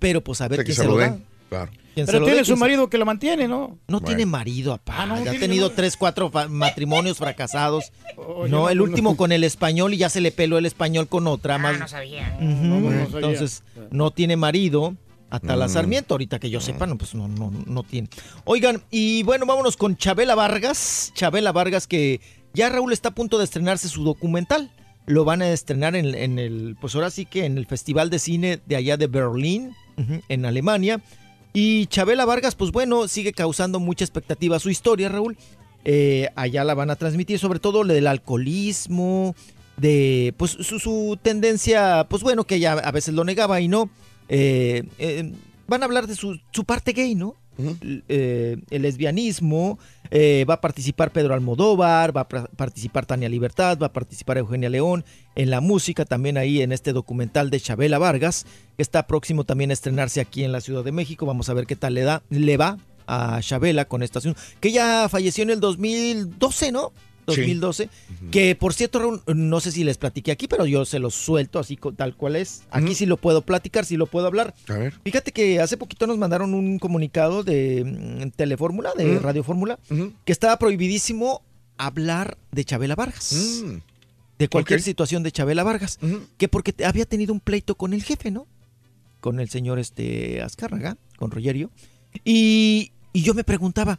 [SPEAKER 30] pero pues a ver
[SPEAKER 1] O sea, que se
[SPEAKER 30] se
[SPEAKER 1] lo
[SPEAKER 30] lo da.
[SPEAKER 1] den. Claro.
[SPEAKER 3] Pero tiene su marido que lo mantiene, ¿no?
[SPEAKER 30] No tiene marido, apá.
[SPEAKER 3] Ah, no,
[SPEAKER 30] ya ha tenido tres, cuatro matrimonios fracasados.
[SPEAKER 3] Oye,
[SPEAKER 30] no, el
[SPEAKER 3] no,
[SPEAKER 30] último
[SPEAKER 3] no.
[SPEAKER 30] con el español y ya se le peló el español con otra más.
[SPEAKER 5] Ah, no sabía.
[SPEAKER 30] Ujú,
[SPEAKER 3] No, no, no sabía.
[SPEAKER 30] Entonces, no tiene marido. Hasta la
[SPEAKER 1] Mm.
[SPEAKER 30] Sarmiento, ahorita que yo sepa, no, pues no, no, no tiene. Oigan, y bueno, vámonos con Chabela Vargas. Chabela Vargas, que ya Raúl está a punto de estrenarse su documental. Lo van a estrenar en, en el, pues ahora sí que en el Festival de Cine de allá de Berlín, en Alemania. Y Chabela Vargas, pues bueno, sigue causando mucha expectativa su historia, Raúl. Eh, allá la van a transmitir, sobre todo del alcoholismo, de pues su, su tendencia, pues bueno, que ella a veces lo negaba y no. Eh, eh, van a hablar de su, su parte gay, ¿no? Eh, el lesbianismo, eh, va a participar Pedro Almodóvar, va a participar Tania Libertad, va a participar Eugenia León, en la música también ahí en este documental de Chabela Vargas, que está próximo también a estrenarse aquí en la Ciudad de México, vamos a ver qué tal le, da, le va a Chabela con esta que ya falleció en el 2012, ¿no? 2012, que por cierto, Raúl, no sé si les platiqué aquí, pero yo se los suelto así tal cual es. Aquí sí lo puedo platicar, sí lo puedo hablar.
[SPEAKER 1] A ver.
[SPEAKER 30] Fíjate que hace poquito nos mandaron un comunicado de mm, Telefórmula, de
[SPEAKER 1] Mm.
[SPEAKER 30] Radio Fórmula, que estaba prohibidísimo hablar de Chabela Vargas. De cualquier situación de Chabela Vargas. Que porque había tenido un pleito con el jefe, ¿no? Con el señor este Azcárraga, con Rogerio. Y, y yo me preguntaba,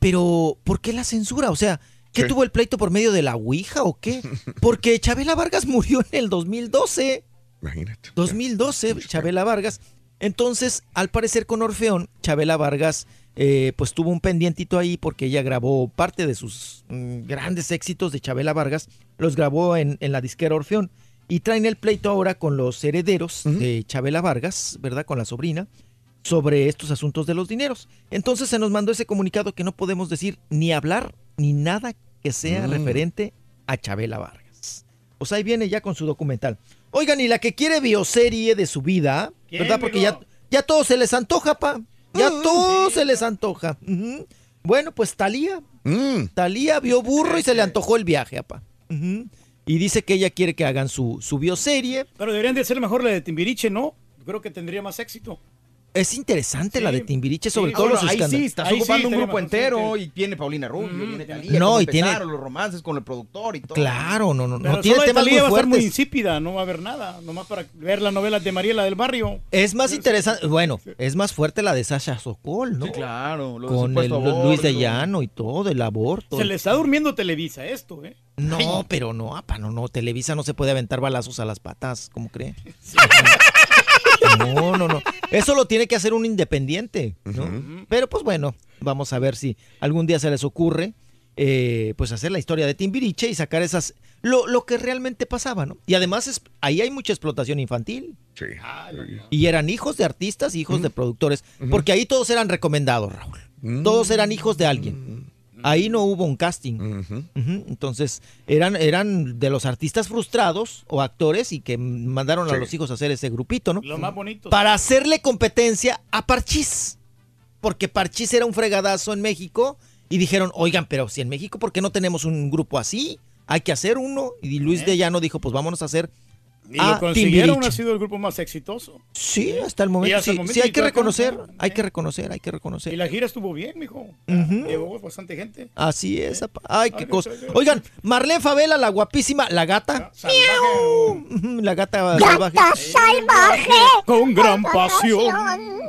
[SPEAKER 30] pero ¿por qué la censura? O sea, ¿qué tuvo el pleito por medio de la Ouija o qué? Porque Chabela Vargas murió en el 2012.
[SPEAKER 1] Imagínate.
[SPEAKER 30] 2012, Chabela Vargas. Entonces, al parecer con Orfeón, Chabela Vargas eh, pues tuvo un pendientito ahí porque ella grabó parte de sus mm, grandes éxitos de Chabela Vargas, los grabó en, en la disquera Orfeón. y traen el pleito ahora con los herederos de Chabela Vargas, ¿verdad? Con la sobrina, sobre estos asuntos de los dineros. Entonces se nos mandó ese comunicado que no podemos decir ni hablar ni nada que sea
[SPEAKER 1] Mm.
[SPEAKER 30] referente a Chabela Vargas. O sea, ahí viene ya con su documental. Oigan, y la que quiere bioserie de su vida,
[SPEAKER 3] ¿Quién,
[SPEAKER 30] ¿verdad? Porque ya, ya todo se les antoja, pa. Ya todo se les antoja. Bueno, pues Talía.
[SPEAKER 1] Mm.
[SPEAKER 30] Talía vio burro y se le antojó el viaje, apa. Ujú. Y dice que ella quiere que hagan su, su bioserie.
[SPEAKER 3] Pero deberían de ser mejor la de Timbiriche, ¿no? Yo creo que tendría más éxito.
[SPEAKER 30] Es interesante la de Timbiriche, sobre
[SPEAKER 3] Sí,
[SPEAKER 30] todo los
[SPEAKER 15] ahí
[SPEAKER 30] escándalos.
[SPEAKER 15] sí, estás
[SPEAKER 3] Ahí sí,
[SPEAKER 15] ocupando un grupo
[SPEAKER 3] sí,
[SPEAKER 15] entero
[SPEAKER 3] sí.
[SPEAKER 15] y tiene Paulina Rubio, viene Talía,
[SPEAKER 30] No, y tiene-
[SPEAKER 15] los romances con el productor y todo.
[SPEAKER 30] Claro, no, no,
[SPEAKER 3] Pero
[SPEAKER 30] no tiene temas muy
[SPEAKER 3] va a estar muy insípida, no va a haber nada. Nomás para ver las novelas de Mariela del Barrio.
[SPEAKER 30] Es más interesante, bueno, es más fuerte la de Sasha Sokol, ¿no?
[SPEAKER 15] Sí, claro. lo
[SPEAKER 30] Con el, Luis de. Llano y todo, el aborto.
[SPEAKER 3] Se le está durmiendo Televisa esto, ¿eh?
[SPEAKER 30] No, pero no, apa, no, no, Televisa no se puede aventar balazos a las patas, ¿cómo cree? No, no, no. Eso lo tiene que hacer un independiente, ¿no? Pero pues bueno, vamos a ver si algún día se les ocurre, eh, pues hacer la historia de Timbiriche y sacar esas, lo, lo que realmente pasaba, ¿no? Y además es, ahí hay mucha explotación infantil.
[SPEAKER 1] Sí.
[SPEAKER 30] Y eran hijos de artistas y hijos de productores, porque ahí todos eran recomendados, Raúl. Todos eran hijos de alguien. Ahí no hubo un casting. Entonces, eran, eran de los artistas frustrados o actores y que mandaron a los hijos a hacer ese grupito, ¿no?
[SPEAKER 3] Lo más bonito.
[SPEAKER 30] Para hacerle competencia a Parchís. Porque Parchís era un fregadazo en México y dijeron, oigan, pero si en México, ¿por qué no tenemos un grupo así? Hay que hacer uno. Y Luis de Llano dijo, pues vámonos a hacer
[SPEAKER 3] Y lo
[SPEAKER 30] a
[SPEAKER 3] consiguieron,
[SPEAKER 30] Timbiriche.
[SPEAKER 3] ha sido el grupo más exitoso.
[SPEAKER 30] Sí, hasta el momento.
[SPEAKER 3] hasta el
[SPEAKER 30] Sí,
[SPEAKER 3] momento
[SPEAKER 30] sí, hay que reconocer,
[SPEAKER 3] no,
[SPEAKER 30] hay que reconocer, hay que reconocer.
[SPEAKER 3] Y la gira estuvo bien, mijo.
[SPEAKER 30] Ujú.
[SPEAKER 3] Llegó bastante gente.
[SPEAKER 30] Así es. apa. Ay, qué
[SPEAKER 3] Ay,
[SPEAKER 30] cosa. Oigan, Marlene Favela, la guapísima, la gata. ¡Miau! La gata salvaje.
[SPEAKER 27] salvaje!
[SPEAKER 3] Con gran pasión.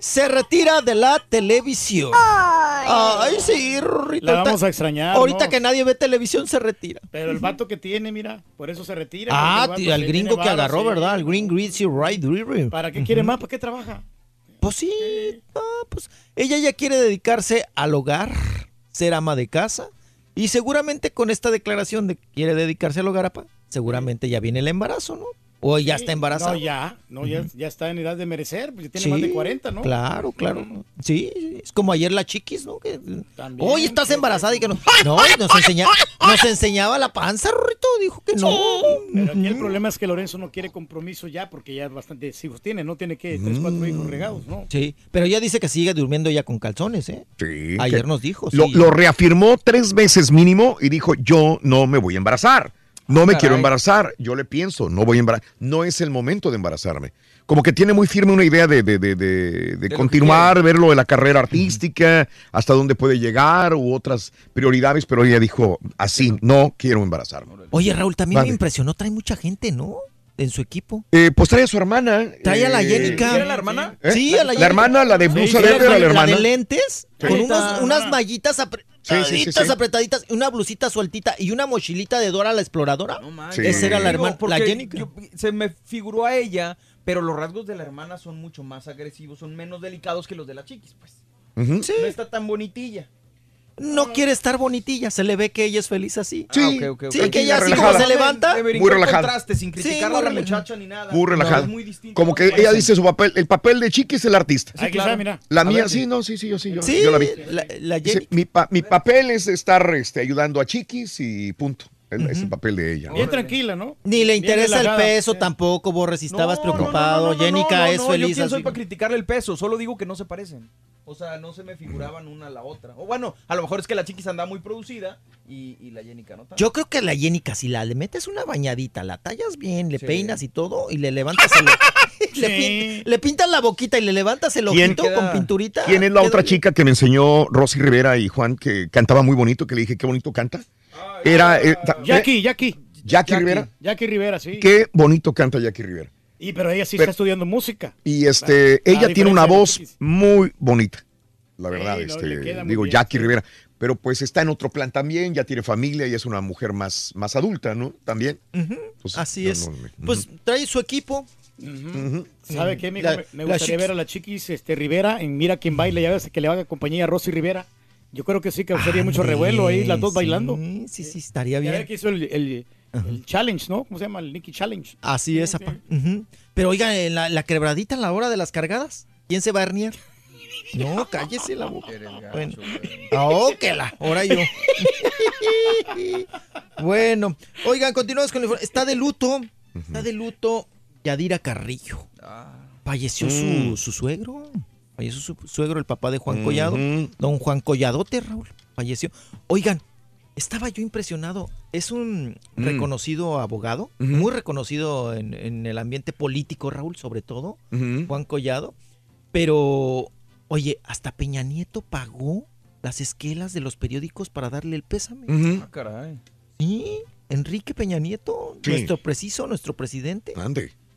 [SPEAKER 30] Se retira de la televisión. Ay, sí, Rorrito.
[SPEAKER 3] La vamos
[SPEAKER 30] Ahorita-
[SPEAKER 3] a extrañar.
[SPEAKER 30] Ahorita
[SPEAKER 3] ¿no?
[SPEAKER 30] que nadie ve televisión, se retira.
[SPEAKER 3] Pero el vato que tiene, mira, por eso se retira.
[SPEAKER 30] Ah, tío,
[SPEAKER 3] vato
[SPEAKER 30] al gringo que agarró,
[SPEAKER 3] sí.
[SPEAKER 30] ¿verdad? Al Green Greasy Right River.
[SPEAKER 3] ¿Para qué quiere más? ¿Para qué trabaja?
[SPEAKER 30] Pues sí, no, pues ella ya quiere dedicarse al hogar, ser ama de casa. Y seguramente con esta declaración de que quiere dedicarse al hogar, apa, seguramente ya viene el embarazo, ¿no? O ya está embarazada.
[SPEAKER 3] No, ya, no, ya, ya está en edad de merecer, pues ya tiene más de 40, ¿no?
[SPEAKER 30] Claro, claro. Sí, es como ayer la chiquis, ¿no? Que,
[SPEAKER 3] También,
[SPEAKER 30] Hoy estás embarazada y que no. No, nos, enseña, nos enseñaba la panza, Rorrito. Dijo que no.
[SPEAKER 3] Pero aquí el problema es que Lorenzo no quiere compromiso ya porque ya bastantes hijos tiene, no tiene que tres, cuatro hijos regados, ¿no?
[SPEAKER 30] Sí, pero ella dice que sigue durmiendo ya con calzones, ¿eh?
[SPEAKER 1] Sí,
[SPEAKER 30] Ayer nos dijo.
[SPEAKER 1] Lo,
[SPEAKER 30] sí.
[SPEAKER 1] lo reafirmó tres veces mínimo y dijo, yo no me voy a embarazar. No me
[SPEAKER 30] caray.
[SPEAKER 1] quiero embarazar. Yo le pienso, no voy a embarazar. No es el momento de embarazarme. Como que tiene muy firme una idea de, de, de, de- continuar, ver lo de la carrera artística, hasta dónde puede llegar u otras prioridades, pero ella dijo, así, no quiero embarazarme.
[SPEAKER 30] Oye, Raúl, también me impresionó. Trae mucha gente, ¿no? En su equipo.
[SPEAKER 1] Eh, pues trae a su hermana.
[SPEAKER 30] Trae a la
[SPEAKER 1] eh,
[SPEAKER 30] Jenica.
[SPEAKER 15] ¿Era la hermana?
[SPEAKER 1] ¿eh?
[SPEAKER 30] Sí, a la
[SPEAKER 1] La hermana, la de blusa
[SPEAKER 30] Sí,
[SPEAKER 1] verde,
[SPEAKER 30] la,
[SPEAKER 1] era la hermana.
[SPEAKER 30] de lentes,
[SPEAKER 1] Sí.
[SPEAKER 30] con unos- unas mallitas
[SPEAKER 1] Sí, sí, sí,
[SPEAKER 30] apretaditas,
[SPEAKER 1] sí.
[SPEAKER 30] apretaditas, una blusita sueltita y una mochilita de Dora la exploradora.
[SPEAKER 1] Sí.
[SPEAKER 30] Esa era la hermana,
[SPEAKER 15] porque
[SPEAKER 30] la Jenica.
[SPEAKER 15] yo- se me figuró a ella, pero los rasgos de la hermana son mucho más agresivos, son menos delicados que los de la chiquis, pues. No está tan bonitilla.
[SPEAKER 30] No quiere estar bonitilla, se le ve que ella es feliz así.
[SPEAKER 15] Sí. Ah.
[SPEAKER 30] Sí, que ella así
[SPEAKER 1] relajada.
[SPEAKER 30] como se levanta.
[SPEAKER 1] Muy relajada.
[SPEAKER 15] sin criticar a la muchacha ni nada.
[SPEAKER 1] Muy relajada.
[SPEAKER 15] No, es muy distinto.
[SPEAKER 1] Como que ella dice su papel, el papel de Chiqui es el artista.
[SPEAKER 3] Ahí está, mira.
[SPEAKER 1] La mía,
[SPEAKER 3] ver.
[SPEAKER 1] sí, no, sí, sí, yo sí, yo,
[SPEAKER 30] Sí,
[SPEAKER 1] yo la vi.
[SPEAKER 30] la, la
[SPEAKER 1] Dice, mi, pa- mi papel es estar este, ayudando a Chiquis y punto. Es, es el papel de ella. ¿no?
[SPEAKER 3] Bien tranquila, ¿no?
[SPEAKER 30] Ni le interesa el peso
[SPEAKER 3] Sí.
[SPEAKER 30] tampoco, Borre, si estabas
[SPEAKER 15] No,
[SPEAKER 30] preocupado.
[SPEAKER 15] no, no, no,
[SPEAKER 30] Jenica
[SPEAKER 15] no, no,
[SPEAKER 30] es
[SPEAKER 15] no,
[SPEAKER 30] feliz
[SPEAKER 15] Yo quién soy para criticarle el peso, solo digo que no se parecen. O sea, no se me figuraban una a la otra. O bueno, a lo mejor es que la chiquis anda muy producida y, y la Jenica no tanto.
[SPEAKER 30] Yo creo que la Jenica, si la le metes una bañadita, la tallas bien, le
[SPEAKER 15] Sí.
[SPEAKER 30] peinas y todo, y le levantas el... le, pin- le pintas la boquita y le levantas el
[SPEAKER 1] ¿Quién
[SPEAKER 30] ojito con pinturita.
[SPEAKER 1] ¿Quién es la
[SPEAKER 30] queda
[SPEAKER 1] otra chica que me enseñó Rosy Rivera y Juan que cantaba muy bonito? Que le dije, qué bonito canta. Era eh, ta-
[SPEAKER 3] Jackie, Jackie.
[SPEAKER 1] eh, Jackie Rivera.
[SPEAKER 3] Jackie Rivera, sí.
[SPEAKER 1] Qué bonito canta Jackie Rivera.
[SPEAKER 3] Y pero ella sí
[SPEAKER 1] Pero-
[SPEAKER 3] está estudiando música.
[SPEAKER 1] Y este, ella tiene una voz muy bonita. La verdad,
[SPEAKER 3] Sí,
[SPEAKER 1] este, digo,
[SPEAKER 3] bien,
[SPEAKER 1] Jackie
[SPEAKER 3] sí.
[SPEAKER 1] Rivera. Pero pues está en otro plan también, ya tiene familia y es una mujer más, más adulta, ¿no? También. Pues,
[SPEAKER 30] Así
[SPEAKER 1] no,
[SPEAKER 30] es.
[SPEAKER 1] no,
[SPEAKER 30] Pues trae su equipo.
[SPEAKER 3] ¿Sabe qué, mijo?
[SPEAKER 30] La-
[SPEAKER 3] me, gustaría ver a la chiquis este, Rivera en Mira quién baila, ya ves que le haga compañía a Rosy Rivera. Yo creo que sí causaría mucho
[SPEAKER 30] Ándale,
[SPEAKER 3] revuelo ahí, las dos
[SPEAKER 30] sí,
[SPEAKER 3] bailando.
[SPEAKER 30] Sí, sí, estaría bien.
[SPEAKER 3] que hizo el, el- el challenge, ¿no? ¿Cómo se llama? El Nicky Challenge.
[SPEAKER 30] Así es, apa. Ujú. Pero oiga, en la, la quebradita en la hora de las cargadas, ¿quién se va a herniar? No, cállese la boca. Bueno. Oh, que la, ahora yo. bueno, oigan, continuamos con información. Está de luto, está de luto Yadira Carrillo. Falleció su,
[SPEAKER 1] Mm.
[SPEAKER 30] su suegro. Falleció su suegro, el papá de Juan. Collado. Don Juan Colladote, Raúl. Falleció. Oigan, estaba yo impresionado. Es un
[SPEAKER 1] Mm.
[SPEAKER 30] reconocido abogado, muy reconocido en, en el ambiente político, Raúl, sobre todo. Juan Collado. Pero, oye, hasta Peña Nieto pagó las esquelas de los periódicos para darle el pésame.
[SPEAKER 15] Ah, caray.
[SPEAKER 30] Sí, Enrique Peña Nieto,
[SPEAKER 1] Sí.
[SPEAKER 30] nuestro preciso, nuestro presidente,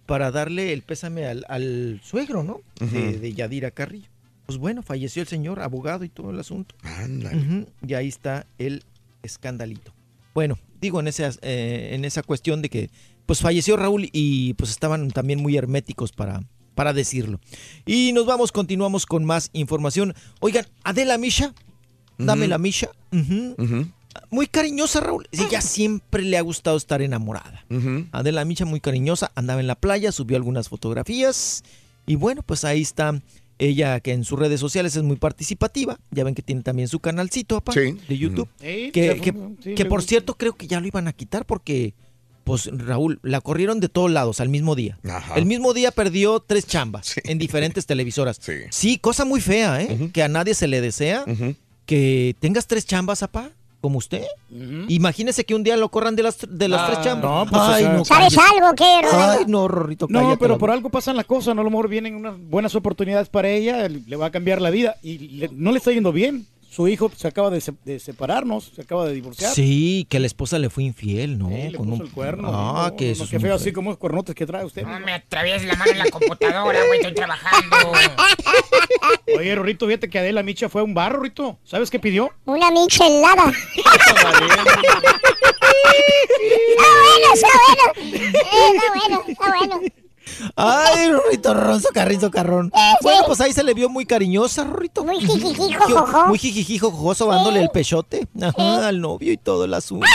[SPEAKER 30] para darle el pésame al, al suegro, ¿no? de, Yadira Carrillo. Pues bueno, falleció el señor, abogado y todo el asunto.
[SPEAKER 1] Ándale.
[SPEAKER 30] Ujú, Y ahí está el escandalito. Bueno, digo en esa, eh, en esa cuestión de que pues falleció Raúl y pues estaban también muy herméticos para, para decirlo. Y nos vamos, continuamos con más información. Oigan, Adela Misha, dame la Misha. Muy cariñosa, Raúl. Ella siempre le ha gustado estar enamorada. Adela Micha, muy cariñosa, andaba en la playa, subió algunas fotografías. Y bueno, pues ahí está ella, que en sus redes sociales es muy participativa. Ya ven que tiene también su canalcito,
[SPEAKER 1] Sí.
[SPEAKER 30] de YouTube.
[SPEAKER 3] Sí,
[SPEAKER 30] Que,
[SPEAKER 3] sí,
[SPEAKER 30] que-
[SPEAKER 3] sí,
[SPEAKER 30] que
[SPEAKER 3] le
[SPEAKER 30] por
[SPEAKER 3] gusta.
[SPEAKER 30] cierto, creo que ya lo iban a quitar porque, pues, Raúl, la corrieron de todos lados al mismo día.
[SPEAKER 1] Ajá.
[SPEAKER 30] El mismo día perdió tres chambas en diferentes televisoras. Sí. cosa muy fea, ¿eh? Que a nadie se le desea que tengas tres chambas, apá, como usted. Imagínese que un día lo corran de las, de las
[SPEAKER 3] Ah,
[SPEAKER 30] tres chambas.
[SPEAKER 3] no, pues, o
[SPEAKER 30] Ay,
[SPEAKER 3] sea-
[SPEAKER 30] no,
[SPEAKER 3] ¿Sabes
[SPEAKER 2] algo qué?
[SPEAKER 30] Ay, no, Rorrito,
[SPEAKER 3] No, pero por algo pasan las cosas, ¿no? A lo mejor vienen unas buenas oportunidades para ella, le va a cambiar la vida y le- no le está yendo bien. Su hijo se acaba de, se- de separarnos, se acaba de divorciar.
[SPEAKER 30] Sí, que la esposa le fue infiel, ¿no?
[SPEAKER 3] Sí, le
[SPEAKER 30] Con
[SPEAKER 3] puso
[SPEAKER 30] un-
[SPEAKER 3] el cuerno.
[SPEAKER 30] Ah,
[SPEAKER 3] no,
[SPEAKER 30] que eso
[SPEAKER 3] no,
[SPEAKER 30] es
[SPEAKER 3] feo, así como los cuernotes que trae usted.
[SPEAKER 5] No me atravieses la mano en la computadora, güey, estoy trabajando.
[SPEAKER 3] Oye, Rorrito, fíjate que Adela Micha fue a un bar, Rorrito. ¿Sabes qué pidió?
[SPEAKER 2] Una michelada. está bueno, está bueno. Eh, está bueno, está bueno.
[SPEAKER 30] Ay, Rorrito, Ronzo, Carrizo, Carrón.
[SPEAKER 2] Eh,
[SPEAKER 30] Bueno, pues ahí se le vio muy cariñosa, Rorrito.
[SPEAKER 2] Muy jijijijo, jojo.
[SPEAKER 30] Muy jijijijo, jojoso, dándole el pechote ajá, al novio y todo el asunto.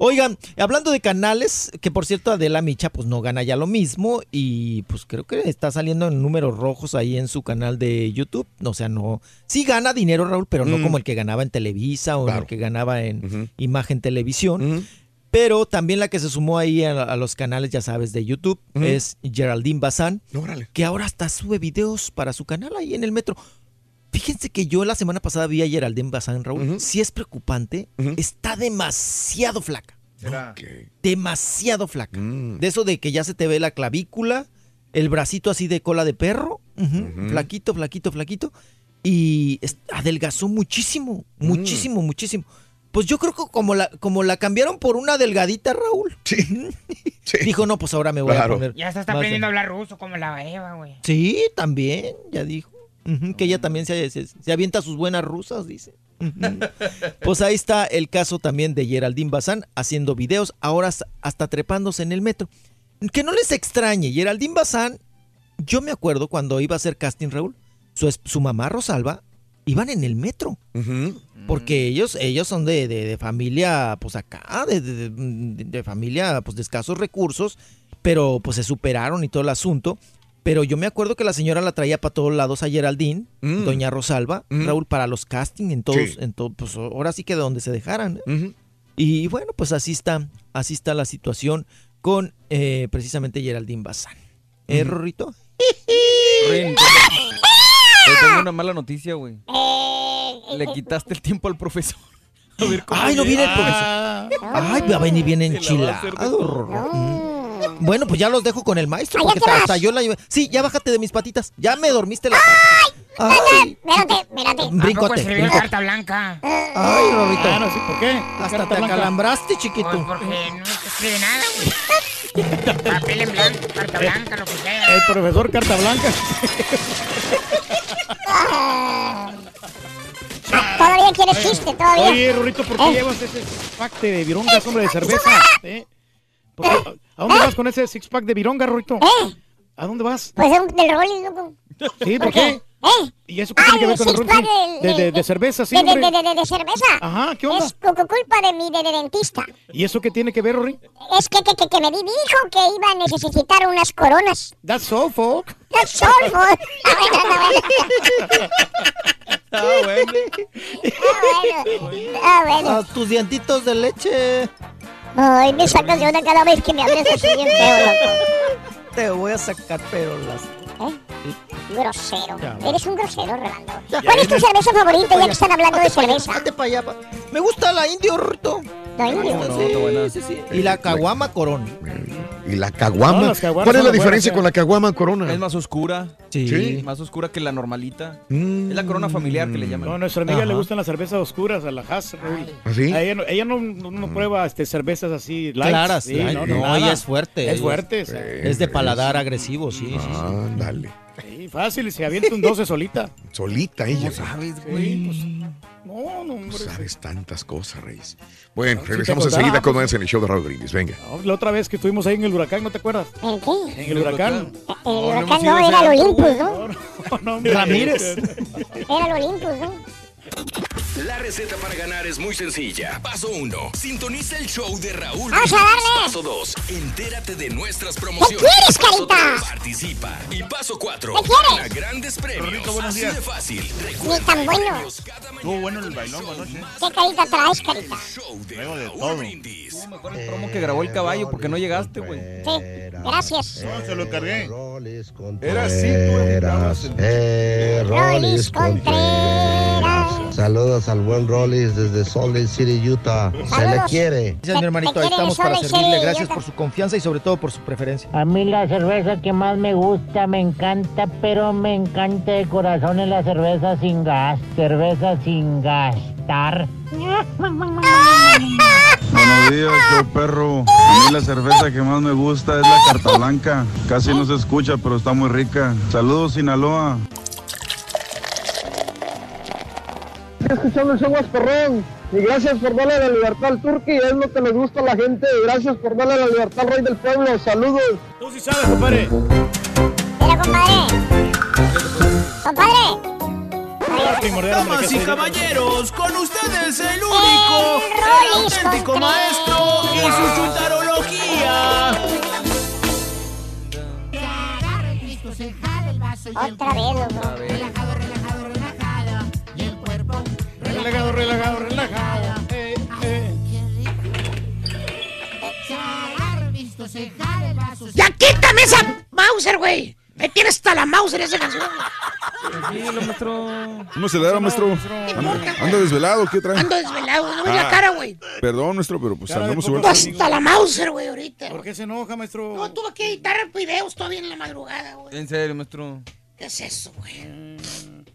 [SPEAKER 30] Oigan, hablando de canales, que por cierto Adela Micha pues no gana ya lo mismo y pues creo que está saliendo en números rojos ahí en su canal de YouTube. O sea, no, sí gana dinero Raúl, pero no
[SPEAKER 1] Mm.
[SPEAKER 30] como el que ganaba en Televisa o
[SPEAKER 1] Claro.
[SPEAKER 30] el que ganaba en Imagen Televisión. Pero también la que se sumó ahí a, a los canales, ya sabes, de YouTube es Geraldine Bazán,
[SPEAKER 1] Órale.
[SPEAKER 30] que ahora hasta sube videos para su canal ahí en el metro. Fíjense que yo la semana pasada vi a Geraldine Bazán, Raúl. Sí es preocupante. Está demasiado flaca. Demasiado flaca.
[SPEAKER 1] Mm.
[SPEAKER 30] De eso de que ya se te ve la clavícula, el bracito así de cola de perro. Flaquito, flaquito, flaquito. Y adelgazó muchísimo,
[SPEAKER 1] Mm.
[SPEAKER 30] muchísimo, muchísimo. Pues yo creo que como la, como la cambiaron por una delgadita, Raúl. Dijo, no, pues ahora me voy
[SPEAKER 1] Claro.
[SPEAKER 30] a poner.
[SPEAKER 5] Ya se está aprendiendo a hablar ruso como la Eva, güey.
[SPEAKER 30] Sí, también, ya dijo. Que ella también se, se- se avienta sus buenas rusas, dice. Pues ahí está el caso también de Geraldine Bazán haciendo videos, ahora hasta- trepándose en el metro. Que no les extrañe, Geraldine Bazán, yo me acuerdo cuando iba a hacer casting, Raúl, su, su mamá Rosalba, iban en el metro. Porque ellos, ellos son de, de- de familia, pues acá, de, de- familia, pues de escasos recursos, pero pues se superaron y todo el asunto. Pero yo me acuerdo que la señora la traía para todos lados a Geraldine, doña Rosalba, Raúl, para los castings, en todos,
[SPEAKER 1] Sí.
[SPEAKER 30] en todo, pues ahora sí que de donde se dejaran. Y bueno, pues así está, así está la situación con eh, precisamente Geraldine Bazán. ¿Eh, Rorrito?
[SPEAKER 15] Te tengo una mala noticia, güey. Le quitaste el tiempo al profesor. A ver cómo
[SPEAKER 30] Ay, no viene el profesor. Ay, va a venir bien enchilado. Mm. Bueno, pues ya los dejo con el maestro, porque
[SPEAKER 2] te vas.
[SPEAKER 30] hasta yo la llevé. Sí, ya bájate de mis patitas. Ya me dormiste la pata. Ay,
[SPEAKER 2] Espérate, espérate.
[SPEAKER 30] Brincote.
[SPEAKER 5] carta blanca.
[SPEAKER 30] Ay, Rorrito.
[SPEAKER 3] Ah, no, sí, ¿por qué?
[SPEAKER 30] Hasta te
[SPEAKER 3] blanca.
[SPEAKER 30] acalambraste,
[SPEAKER 5] Pues
[SPEAKER 30] chiquito.
[SPEAKER 5] porque no se escribe nada, güey. Papel en blanco, carta blanca, lo que sea.
[SPEAKER 3] El profesor Carta Blanca.
[SPEAKER 2] Todavía quiere chiste, todavía.
[SPEAKER 3] Oye, Rorrito, ¿por qué
[SPEAKER 2] ¿Eh?
[SPEAKER 3] llevas ese six-pack de virongas, hombre, de cerveza? ¿Eh? ¿Por qué- ¿A dónde vas con ese six-pack de vironga, Rorrito? ¿A dónde vas?
[SPEAKER 2] Pues del Rolling, loco.
[SPEAKER 3] Sí, ¿por
[SPEAKER 2] ¿Por
[SPEAKER 3] qué?
[SPEAKER 27] ¿Eh?
[SPEAKER 3] ¿Y eso qué tiene que ver
[SPEAKER 27] Ah,
[SPEAKER 3] con el ron? De, de, de cerveza, sí,
[SPEAKER 27] de, de,
[SPEAKER 3] hombre.
[SPEAKER 27] de, de- de cerveza.
[SPEAKER 3] Ajá, ¿qué onda?
[SPEAKER 27] Es cu- cu- culpa de mi de, de dentista.
[SPEAKER 3] ¿Y eso qué tiene que ver, Rory?
[SPEAKER 27] Es que, que, que, que me di- dijo que iba a necesitar unas coronas.
[SPEAKER 3] That's all, folk.
[SPEAKER 27] That's all, folk. Ah, bueno,
[SPEAKER 30] Ah, bueno.
[SPEAKER 27] Ah, bueno. Ah, bueno.
[SPEAKER 30] A tus dientitos de leche.
[SPEAKER 27] Ay, me sacas de onda cada vez que me hables así bien feo, loco.
[SPEAKER 30] Te voy a sacar, pero las.
[SPEAKER 27] Grosero.
[SPEAKER 30] Ya.
[SPEAKER 27] Eres un grosero, Rolando. ¿Cuál es tu cerveza favorita ya que están hablando de cerveza?
[SPEAKER 30] allá, pa- Me gusta la indio, Rito.
[SPEAKER 27] La indio.
[SPEAKER 30] Sí, sí, sí. Y la caguama corona.
[SPEAKER 1] Y la caguama.
[SPEAKER 30] No,
[SPEAKER 1] ¿Cuál es la diferencia
[SPEAKER 30] buenas,
[SPEAKER 1] con la caguama corona?
[SPEAKER 15] Es más oscura.
[SPEAKER 30] Sí.
[SPEAKER 15] Más oscura que la normalita.
[SPEAKER 1] Mm.
[SPEAKER 15] Es la corona familiar que le llaman.
[SPEAKER 3] No, a nuestra amiga
[SPEAKER 15] Ajá.
[SPEAKER 3] le gustan las cervezas oscuras, a la Haas.
[SPEAKER 1] ¿Ah, sí?
[SPEAKER 3] A ella no, ella no, no- no prueba este, cervezas así light.
[SPEAKER 30] Claras,
[SPEAKER 3] Sí,
[SPEAKER 30] light.
[SPEAKER 3] no,
[SPEAKER 30] ella es fuerte.
[SPEAKER 3] Es fuerte. o sea.
[SPEAKER 30] Es de paladar agresivo, sí, sí, sí.
[SPEAKER 1] Ándale.
[SPEAKER 3] Sí, fácil, se avienta un 12 solita.
[SPEAKER 1] Solita ella.
[SPEAKER 3] sabes, güey? Pues, no, no, hombre.
[SPEAKER 1] Sabes tantas cosas, Reyes. Bueno, regresamos enseguida con más en el show de Raúl Brindis. Venga.
[SPEAKER 3] No, La otra vez que estuvimos ahí en el huracán, ¿no te acuerdas?
[SPEAKER 27] ¿En qué?
[SPEAKER 3] En el huracán.
[SPEAKER 27] El huracán no, era el Olympus, ¿no?
[SPEAKER 3] Ramírez.
[SPEAKER 27] Era el Olympus, ¿no?
[SPEAKER 42] La receta para ganar es muy sencilla. Paso 1. Sintoniza el show de Raúl.
[SPEAKER 27] ¡Vamos a darle!
[SPEAKER 42] Paso 2. Entérate de nuestras promociones.
[SPEAKER 27] quieres,
[SPEAKER 42] Paso
[SPEAKER 27] carita?
[SPEAKER 42] tres, Participa. Y paso 4.
[SPEAKER 27] ¿Qué quieres?
[SPEAKER 42] Gana grandes premios.
[SPEAKER 56] buenos
[SPEAKER 42] Así
[SPEAKER 56] días.
[SPEAKER 42] de fácil.
[SPEAKER 27] Ni tan bueno.
[SPEAKER 56] Estuvo bueno el bailón anoche.
[SPEAKER 27] ¿Qué carita traes, carita?
[SPEAKER 56] Luego de todo.
[SPEAKER 15] Mejor el promo que grabó el caballo porque no llegaste, güey.
[SPEAKER 27] Sí, gracias.
[SPEAKER 56] No, se lo cargué.
[SPEAKER 20] Era así, tú
[SPEAKER 36] Eh, Rolis Contreras. Saludos al buen Rolis desde Salt Lake City, Utah. Se le quiere.
[SPEAKER 30] Gracias, mi hermanito. Ahí estamos para servirle. Gracias por su confianza y sobre todo por su preferencia.
[SPEAKER 57] A mí la cerveza que más me gusta, me encanta, pero me encanta de corazón es la cerveza sin gas. Cerveza sin gastar.
[SPEAKER 54] Buenos días, yo perro. A mí la cerveza que más me gusta es la carta blanca. Casi no se escucha, pero está muy rica. Saludos, Sinaloa.
[SPEAKER 58] Escuchando el show más perrón. Y gracias por darle la libertad al Turqui, es lo que les gusta a la gente. Gracias por darle la libertad al rey del pueblo. Saludos.
[SPEAKER 3] Tú sí sabes, compadre.
[SPEAKER 27] Mira, compadre. Compadre.
[SPEAKER 47] Damas y caballeros, con ustedes el único, el auténtico maestro y su chuntarología.
[SPEAKER 27] Otra vez, loco.
[SPEAKER 3] Relajado, relajado, relajado. Eh, eh.
[SPEAKER 2] ¡Ya quítame esa Mauser, güey! Me tiene hasta la Mauser esa canción.
[SPEAKER 15] Tranquilo, maestro.
[SPEAKER 20] ¿Cómo se le da, maestro? Anda, desvelado, ¿qué trae?
[SPEAKER 2] Ando desvelado, no la
[SPEAKER 20] Ah.
[SPEAKER 2] cara, güey.
[SPEAKER 20] Perdón, maestro, pero pues andamos igual.
[SPEAKER 2] Hasta la Mauser, güey, ahorita.
[SPEAKER 3] ¿Por qué se enoja, maestro?
[SPEAKER 2] No, tuve que editar videos todavía en la madrugada, güey.
[SPEAKER 15] En serio, maestro.
[SPEAKER 2] ¿Qué es eso, güey?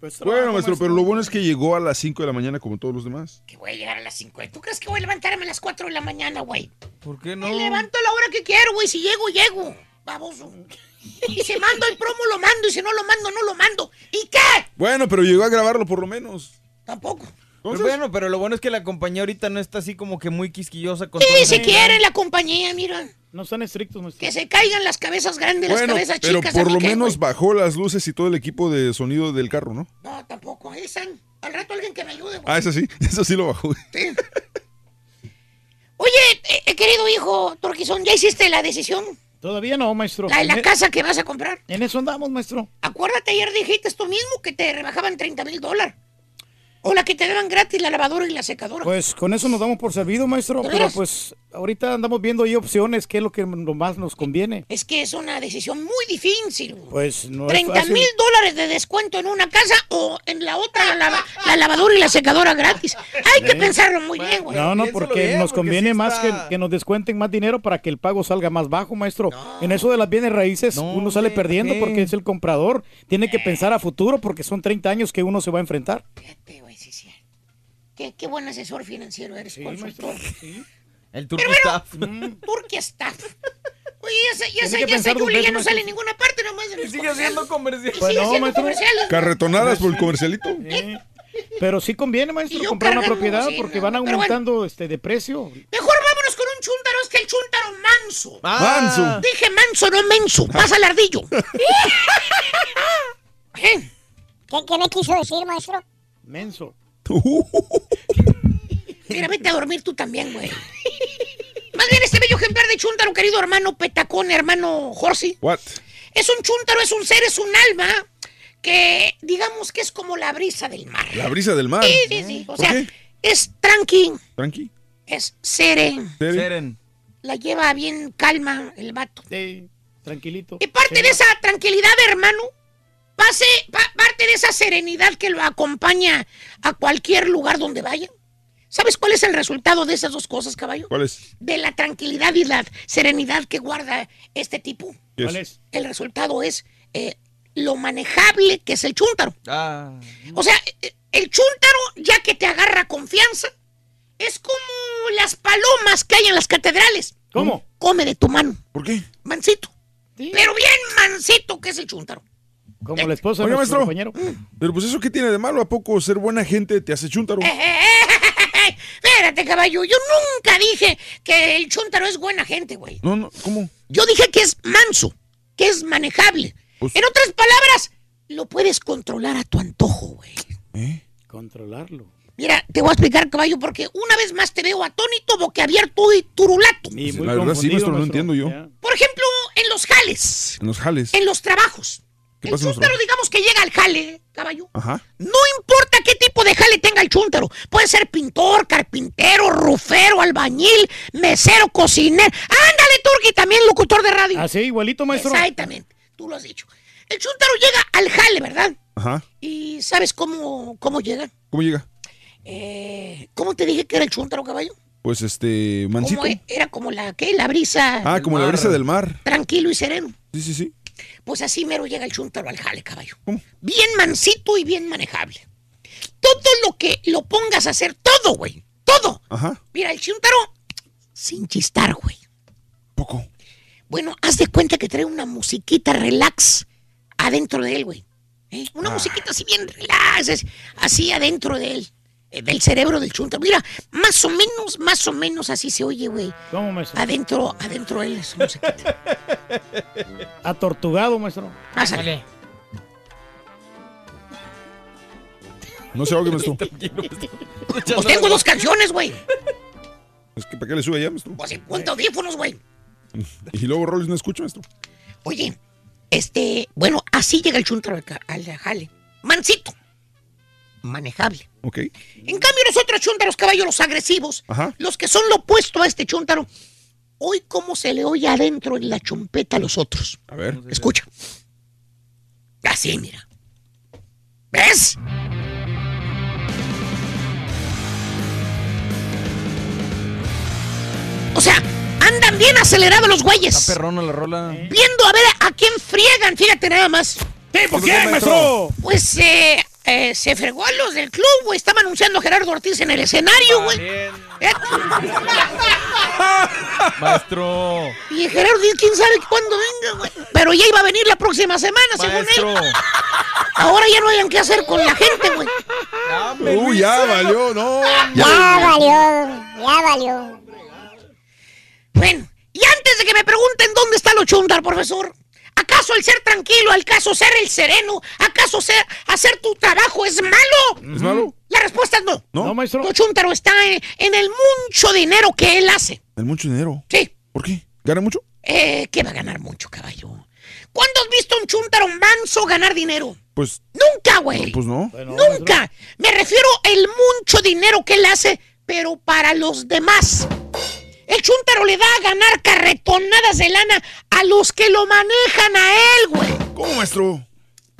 [SPEAKER 3] Pues,
[SPEAKER 20] Bueno, maestro, pero lo bueno es que llegó a las 5 de la mañana como todos los demás.
[SPEAKER 2] Que voy a llegar a las 5. ¿Tú crees que voy a levantarme a las 4 de la mañana, güey?
[SPEAKER 15] ¿Por qué no?
[SPEAKER 2] Me levanto a la hora que quiero, güey. Si llego, llego. Baboso. Y si mando el promo, lo mando. Y si no lo mando, no lo mando. ¿Y qué?
[SPEAKER 20] Bueno, pero llegó a grabarlo por lo menos.
[SPEAKER 2] Tampoco.
[SPEAKER 15] Pero bueno, pero lo bueno es que la compañía ahorita no está así como que muy quisquillosa con
[SPEAKER 2] Sí, si quieren la compañía, mira.
[SPEAKER 3] No están estrictos, maestro.
[SPEAKER 2] Que se caigan las cabezas grandes, las
[SPEAKER 20] Bueno,
[SPEAKER 2] cabezas
[SPEAKER 20] pero
[SPEAKER 2] chicas.
[SPEAKER 20] por
[SPEAKER 2] ¿a mí
[SPEAKER 20] lo menos bajó las luces y todo el equipo de sonido del carro, ¿no?
[SPEAKER 2] No, tampoco. Ahí están. Al rato alguien que me ayude, güey.
[SPEAKER 20] Ah, eso sí, eso sí lo bajó.
[SPEAKER 2] Sí. Oye, eh, eh, querido hijo Torquizón, ¿ya hiciste la decisión?
[SPEAKER 3] Todavía no, maestro.
[SPEAKER 2] La de la
[SPEAKER 3] En e-
[SPEAKER 2] casa que vas a comprar.
[SPEAKER 3] En eso andamos, maestro.
[SPEAKER 2] Acuérdate, ayer dijiste tú mismo que te rebajaban 30 mil dólares. O la que te daban gratis la lavadora y la secadora.
[SPEAKER 3] Pues con eso nos damos por servido, maestro.
[SPEAKER 2] ¿De
[SPEAKER 3] Pero pues ahorita andamos viendo ahí opciones, qué es lo que lo más nos conviene.
[SPEAKER 2] Es que es una decisión muy difícil.
[SPEAKER 3] Pues no es
[SPEAKER 2] 30
[SPEAKER 3] fácil.
[SPEAKER 2] mil dólares de descuento en una casa o en la otra la, lava- la lavadora y la secadora gratis. Hay que
[SPEAKER 3] Sí.
[SPEAKER 2] pensarlo muy bien, güey.
[SPEAKER 3] No, no, porque
[SPEAKER 15] bien,
[SPEAKER 3] nos
[SPEAKER 15] porque
[SPEAKER 3] conviene
[SPEAKER 15] sí
[SPEAKER 3] más que,
[SPEAKER 15] está-
[SPEAKER 3] que nos descuenten más dinero para que el pago salga más bajo, maestro. En eso de las bienes raíces uno sale perdiendo porque es el comprador. Tiene que pensar a futuro porque son 30 años que uno se va a enfrentar.
[SPEAKER 2] Fíjate, güey, sí, sí. Qué, qué buen asesor financiero eres, consultor.
[SPEAKER 15] El
[SPEAKER 2] Pero
[SPEAKER 15] turco
[SPEAKER 2] bueno,
[SPEAKER 15] staff.
[SPEAKER 2] mm, Turquía Staff. Oye, esa, ya esa,
[SPEAKER 3] que
[SPEAKER 2] ya esa ya no sale en ninguna parte, nomás en los
[SPEAKER 15] sigue haciendo comerciales.
[SPEAKER 2] Y
[SPEAKER 3] Pues
[SPEAKER 2] sigue comerciales.
[SPEAKER 20] Carretonadas por el comercialito.
[SPEAKER 3] Eh, Pero sí conviene, maestro, comprar una propiedad porque van
[SPEAKER 2] bueno.
[SPEAKER 3] aumentando este de precio.
[SPEAKER 2] Mejor vámonos con un chúntaro, es que el chúntaro manso.
[SPEAKER 15] Ah.
[SPEAKER 20] Manso.
[SPEAKER 2] Dije manso, no menso. Pasa al ardillo.
[SPEAKER 27] ¿Qué, qué me quiso decir, maestro?
[SPEAKER 3] Menso.
[SPEAKER 2] Mira, vete a dormir tú también, güey. Más bien, este bello ejemplar de chúntaro, querido hermano Petacón, hermano Jorsi.
[SPEAKER 20] What?
[SPEAKER 2] Es un chúntaro, es un ser, es un alma que, digamos que es como la brisa del mar.
[SPEAKER 20] La brisa del mar.
[SPEAKER 2] Sí, sí, sí. O
[SPEAKER 20] ¿Por
[SPEAKER 2] sea,
[SPEAKER 20] qué?
[SPEAKER 2] es tranqui,
[SPEAKER 20] Tranqui.
[SPEAKER 2] es seren.
[SPEAKER 20] Seren.
[SPEAKER 2] La lleva bien calma el vato.
[SPEAKER 3] Sí, tranquilito.
[SPEAKER 2] Y parte de esa tranquilidad, hermano, pase, pa- parte de esa serenidad que lo acompaña a cualquier lugar donde vaya. ¿Sabes cuál es el resultado de esas dos cosas, caballo?
[SPEAKER 20] ¿Cuál es?
[SPEAKER 2] De la tranquilidad y la serenidad que guarda este tipo.
[SPEAKER 20] ¿Cuál es?
[SPEAKER 2] El resultado es eh, lo manejable que es el chúntaro.
[SPEAKER 15] Ah.
[SPEAKER 2] O sea, eh, el chúntaro, ya que te agarra confianza, es como las palomas que hay en las catedrales.
[SPEAKER 3] ¿Cómo?
[SPEAKER 2] Come de tu mano.
[SPEAKER 20] ¿Por qué?
[SPEAKER 2] Mansito. Pero bien mansito que es el chúntaro.
[SPEAKER 3] Como la esposa de nuestro
[SPEAKER 20] maestro.
[SPEAKER 3] compañero.
[SPEAKER 20] Pero pues eso qué tiene de malo, ¿a poco ser buena gente te hace chúntaro?
[SPEAKER 2] Eh, Espérate, caballo. Yo nunca dije que el chúntaro es buena gente, güey.
[SPEAKER 20] No, no, ¿cómo?
[SPEAKER 2] Yo dije que es manso, que es manejable.
[SPEAKER 20] Pues
[SPEAKER 2] En otras palabras, lo puedes controlar a tu antojo, güey.
[SPEAKER 3] Controlarlo.
[SPEAKER 2] Mira, te voy a explicar, caballo, porque una vez más te veo atónito, boquiabierto y turulato.
[SPEAKER 3] Y muy
[SPEAKER 20] la verdad sí, maestro, no entiendo yo.
[SPEAKER 2] Por ejemplo, en los jales,
[SPEAKER 20] En los jales.
[SPEAKER 2] en los trabajos.
[SPEAKER 20] ¿Qué
[SPEAKER 2] El
[SPEAKER 20] pasa
[SPEAKER 2] chúntaro, digamos que llega al jale, caballo.
[SPEAKER 20] Ajá.
[SPEAKER 2] No importa qué tipo de jale tenga el chúntaro. Puede ser pintor, carpintero, rufero, albañil, mesero, cocinero. Ándale, Turki, también locutor de radio.
[SPEAKER 3] Así, igualito, maestro.
[SPEAKER 2] Exactamente, tú lo has dicho. El chúntaro llega al jale, ¿verdad?
[SPEAKER 20] Ajá.
[SPEAKER 2] ¿Y sabes cómo, cómo llega?
[SPEAKER 20] ¿Cómo llega?
[SPEAKER 2] Eh, ¿Cómo te dije que era el chúntaro, caballo?
[SPEAKER 20] Pues este, mansito.
[SPEAKER 2] ¿Cómo e- era como la, ¿qué? La brisa.
[SPEAKER 20] Ah, como la brisa del mar.
[SPEAKER 2] Tranquilo y sereno.
[SPEAKER 20] Sí, sí, sí.
[SPEAKER 2] Pues así mero llega el chúntaro al jale, caballo. Bien mansito y bien manejable. Todo lo que lo pongas a hacer, todo, güey. Todo.
[SPEAKER 20] Ajá.
[SPEAKER 2] Mira, el chúntaro, sin chistar, güey.
[SPEAKER 20] Poco.
[SPEAKER 2] Bueno, haz de cuenta que trae una musiquita relax adentro de él, güey. ¿Eh? Una
[SPEAKER 20] Ah.
[SPEAKER 2] musiquita así bien relax, así adentro de él. Eh, Del cerebro del chúntaro. Mira, más o menos, más o menos así se oye, güey.
[SPEAKER 3] ¿Cómo, maestro?
[SPEAKER 2] Adentro, adentro de él esa musiquita.
[SPEAKER 3] Atortugado, maestro.
[SPEAKER 2] Pásale.
[SPEAKER 20] No se ahogue, maestro.
[SPEAKER 2] Pues tengo dos canciones, güey.
[SPEAKER 20] Es que ¿para qué le sube ya, maestro?
[SPEAKER 2] Pues ponte audífonos, güey.
[SPEAKER 20] Y luego Rollins no escucha, maestro.
[SPEAKER 2] Oye, este, bueno, así llega el chúntaro al, al jale. Mansito. Manejable.
[SPEAKER 20] Ok.
[SPEAKER 2] En cambio, los otros chúntaros, caballos, los agresivos,
[SPEAKER 20] Ajá.
[SPEAKER 2] los que son lo opuesto a este chúntaro, hoy cómo se le oye adentro en la chompeta a los otros.
[SPEAKER 20] A ver.
[SPEAKER 2] Escucha. Así, mira. ¿Ves? O sea, andan bien acelerados los güeyes.
[SPEAKER 15] Está perrona la rola.
[SPEAKER 2] Viendo a ver a quién friegan, fíjate nada más.
[SPEAKER 3] ¿por qué, maestro?
[SPEAKER 2] Pues eh, eh, se fregó a los del club, güey. Estaba anunciando a Gerardo Ortiz en el escenario, güey.
[SPEAKER 15] Maestro.
[SPEAKER 2] Y Gerardo Ortiz, quién sabe cuándo venga, güey. Pero ya iba a venir la próxima semana, según
[SPEAKER 15] Maestro.
[SPEAKER 2] él. Ahora ya no hayan qué hacer con la gente, güey.
[SPEAKER 20] Uy, ya valió, no.
[SPEAKER 27] Ya valió, ya valió.
[SPEAKER 2] Bueno, y antes de que me pregunten dónde está lo chundar, profesor, ¿acaso el ser tranquilo, acaso ser el sereno, acaso ser, hacer tu trabajo es malo?
[SPEAKER 20] ¿Es malo?
[SPEAKER 2] La respuesta es no.
[SPEAKER 20] No.
[SPEAKER 3] No, maestro.
[SPEAKER 2] Chuntaro está en, en el mucho dinero que él hace.
[SPEAKER 20] El mucho dinero.
[SPEAKER 2] Sí.
[SPEAKER 20] ¿Por qué? ¿Gana mucho?
[SPEAKER 2] Eh, que va a ganar mucho, caballo. ¿Cuándo has visto a un chuntaro manso ganar dinero?
[SPEAKER 20] Pues,
[SPEAKER 2] Nunca, güey.
[SPEAKER 20] pues no.
[SPEAKER 2] Nunca. Me refiero el mucho dinero que él hace, pero para los demás. El chuntaro le da a ganar carretonadas de lana a los que lo manejan a él, güey.
[SPEAKER 20] ¿Cómo, maestro?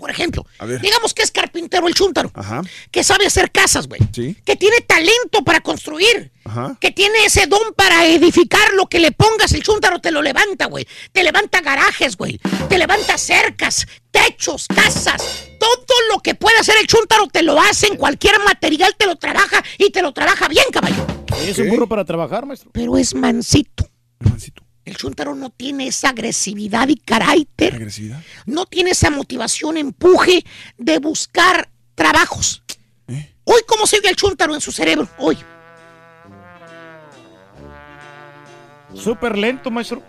[SPEAKER 2] Por ejemplo,
[SPEAKER 20] A ver.
[SPEAKER 2] digamos que es carpintero el chuntaro,
[SPEAKER 20] Ajá.
[SPEAKER 2] que sabe hacer casas, güey.
[SPEAKER 20] Sí.
[SPEAKER 2] Que tiene talento para construir.
[SPEAKER 20] Ajá.
[SPEAKER 2] Que tiene ese don para edificar lo que le pongas, el chúntaro te lo levanta, güey. Te levanta garajes, güey. Te levanta cercas, techos, casas. Todo lo que puede hacer el chúntaro te lo hace en cualquier material, te lo trabaja y te lo trabaja bien, caballo.
[SPEAKER 3] Es un burro para trabajar, maestro.
[SPEAKER 2] Pero es mansito.
[SPEAKER 20] Mansito.
[SPEAKER 2] El chúntaro no tiene esa agresividad y carácter.
[SPEAKER 20] Agresividad.
[SPEAKER 2] No tiene esa motivación, empuje de buscar trabajos. Hoy, ¿cómo se oye el chúntaro en su cerebro? Hoy.
[SPEAKER 3] Súper lento, maestro.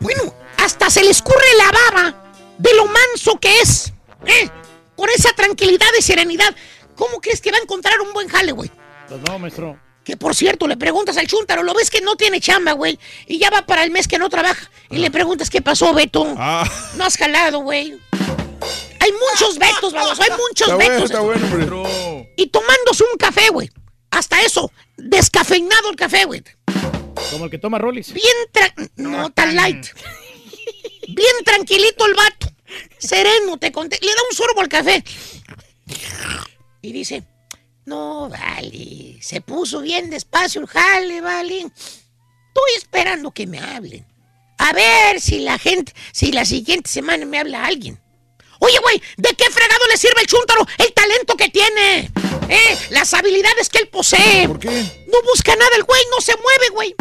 [SPEAKER 2] Bueno, hasta se le escurre la baba de lo manso que es. ¿eh? con esa tranquilidad y serenidad, ¿cómo crees que va a encontrar un buen jale, güey?
[SPEAKER 3] Pues no, maestro.
[SPEAKER 2] Que por cierto, le preguntas al chuntaro, lo ves que no tiene chamba, güey, y ya va para el mes que no trabaja. Y le preguntas, ¿qué pasó, Beto? No has jalado, güey. Hay muchos Betos, vamos, hay muchos
[SPEAKER 20] Está bueno,
[SPEAKER 2] Betos.
[SPEAKER 20] está bueno, hombre.
[SPEAKER 2] Y tomándose un café, güey. Hasta eso, descafeinado el café, güey.
[SPEAKER 3] Como el que toma Rollis.
[SPEAKER 2] Bien tra- no tan light. Bien tranquilito el vato. Sereno, te conté. Le da un sorbo al café. Y dice, no, vale. Se puso bien despacio el jale, vale. Estoy esperando que me hablen. A ver si la gente, si la siguiente semana me habla alguien. Oye, güey, ¿de qué fregado le sirve el chúntaro el talento que tiene? ¿Eh? Las habilidades que él posee. ¿Por
[SPEAKER 20] qué?
[SPEAKER 2] No busca nada el güey, no se mueve, güey.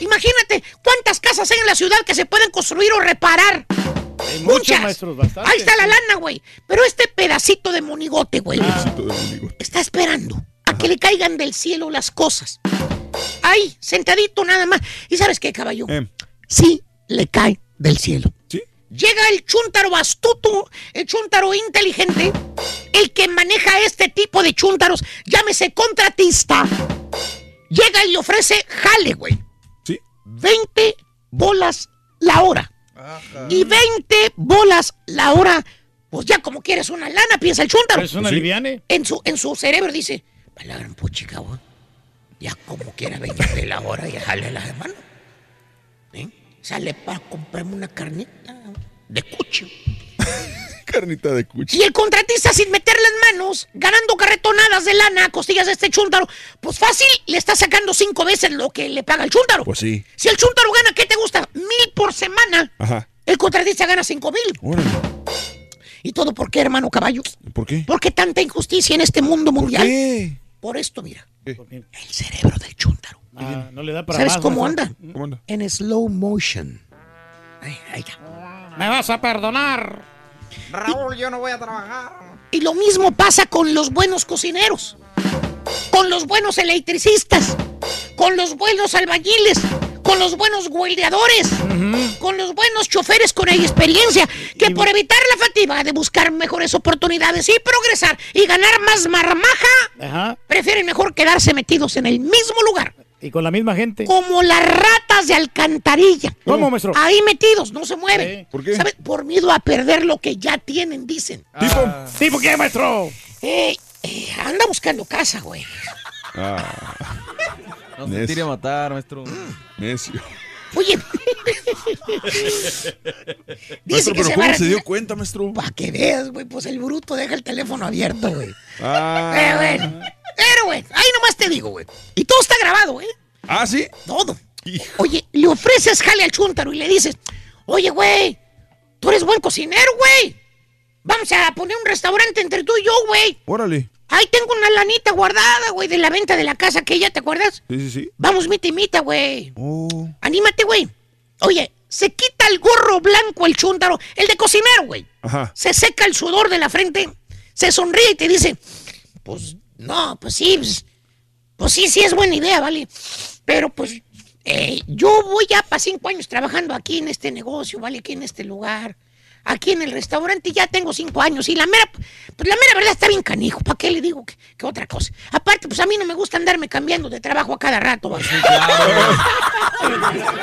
[SPEAKER 2] Imagínate cuántas casas hay en la ciudad que se pueden construir o reparar.
[SPEAKER 3] Hay
[SPEAKER 2] Muchas.
[SPEAKER 3] maestros.
[SPEAKER 2] Ahí está la lana, güey. Pero este pedacito de monigote, güey,
[SPEAKER 20] Ah.
[SPEAKER 2] está esperando a que le caigan del cielo las cosas. Ahí, sentadito nada más. ¿Y sabes qué, caballo?
[SPEAKER 20] Eh.
[SPEAKER 2] Sí, le cae del cielo.
[SPEAKER 20] ¿Sí?
[SPEAKER 2] Llega el chúntaro astuto, el chúntaro inteligente, el que maneja este tipo de chúntaros, llámese contratista. Llega y le ofrece jale, güey.
[SPEAKER 20] Sí.
[SPEAKER 2] 20 bolas la hora. Y 20 bolas la hora. Pues ya como quieres una lana, piensa el chúntaro.
[SPEAKER 3] Es una liviane.
[SPEAKER 2] En su, en su cerebro dice, "Pa' la gran puchica. Ya como quiera 20 la hora, ya jale la mano. ¿Eh? Sale para comprarme una carnita de cucho.
[SPEAKER 20] Carnita de cuchi.
[SPEAKER 2] Y el contratista sin meter las manos, ganando carretonadas de lana a costillas de este chúntaro, pues fácil, le está sacando cinco veces lo que le paga el chúntaro.
[SPEAKER 20] Pues sí.
[SPEAKER 2] Si el chúntaro gana, ¿qué te gusta? Mil por semana.
[SPEAKER 20] Ajá.
[SPEAKER 2] El contratista gana cinco mil.
[SPEAKER 20] Órale.
[SPEAKER 2] ¿Y todo por qué, hermano caballo?
[SPEAKER 20] ¿Por qué?
[SPEAKER 2] ¿Por qué tanta injusticia en este mundo mundial?
[SPEAKER 20] qué?
[SPEAKER 2] Por esto, mira.
[SPEAKER 20] ¿Qué?
[SPEAKER 2] El cerebro del chúntaro.
[SPEAKER 3] Ah, no le da para
[SPEAKER 2] ¿Sabes
[SPEAKER 3] más,
[SPEAKER 2] cómo anda?
[SPEAKER 20] ¿Cómo anda?
[SPEAKER 2] En slow motion. Ay, ay, ya.
[SPEAKER 3] Me vas a perdonar.
[SPEAKER 30] Raúl, yo no voy a trabajar.
[SPEAKER 2] Y lo mismo pasa con los buenos cocineros, con los buenos electricistas, con los buenos albañiles, con los buenos guardiadores, con los buenos choferes con experiencia, que por evitar la fatiga de buscar mejores oportunidades y progresar y ganar más marmaja, prefieren mejor quedarse metidos en el mismo lugar.
[SPEAKER 3] Y con la misma gente.
[SPEAKER 2] Como las ratas de alcantarilla.
[SPEAKER 3] ¿Cómo, maestro?
[SPEAKER 2] Ahí metidos, no se mueven.
[SPEAKER 3] Sí.
[SPEAKER 20] ¿Por qué?
[SPEAKER 2] ¿Sabes? Por miedo a perder lo que ya tienen, dicen.
[SPEAKER 20] ¿Tipo?
[SPEAKER 3] ¿Tipo qué, maestro?
[SPEAKER 2] Eh, eh, anda buscando casa, güey.
[SPEAKER 20] Ah,
[SPEAKER 15] No se tire a matar, maestro.
[SPEAKER 20] necio.
[SPEAKER 2] Oye.
[SPEAKER 20] Maestro,
[SPEAKER 2] que
[SPEAKER 20] pero
[SPEAKER 2] se
[SPEAKER 20] ¿cómo
[SPEAKER 2] va
[SPEAKER 20] se dio cuenta, maestro?
[SPEAKER 2] Para que veas, güey, pues el bruto deja el teléfono abierto, güey.
[SPEAKER 20] Ah.
[SPEAKER 2] Eh, bueno. Pero, güey, ahí nomás te digo, güey. Y todo está grabado, ¿eh?
[SPEAKER 20] ¿Ah, sí?
[SPEAKER 2] Todo.
[SPEAKER 20] Hijo.
[SPEAKER 2] Oye, le ofreces jale al chúntaro y le dices, oye, güey, tú eres buen cocinero, güey. Vamos a poner un restaurante entre tú y yo, güey.
[SPEAKER 20] Órale.
[SPEAKER 2] Ahí tengo una lanita guardada, güey, de la venta de la casa que ya, ¿te acuerdas?
[SPEAKER 20] Sí, sí, sí.
[SPEAKER 2] Vamos, mita y mita, güey.
[SPEAKER 20] Oh.
[SPEAKER 2] Anímate, güey. Oye, se quita el gorro blanco el chúntaro, el de cocinero, güey.
[SPEAKER 20] Ajá.
[SPEAKER 2] Se seca el sudor de la frente, se sonríe y te dice, pues, no, pues sí, pues, pues sí, sí es buena idea, ¿vale? Pero pues, eh, yo voy ya para cinco años trabajando aquí en este negocio, ¿vale? Aquí en este lugar. Aquí en el restaurante ya tengo cinco años y la mera, pues la mera verdad está bien canijo. ¿Para qué le digo que, que otra cosa? Aparte, pues a mí no me gusta andarme cambiando de trabajo a cada rato. ¿vale?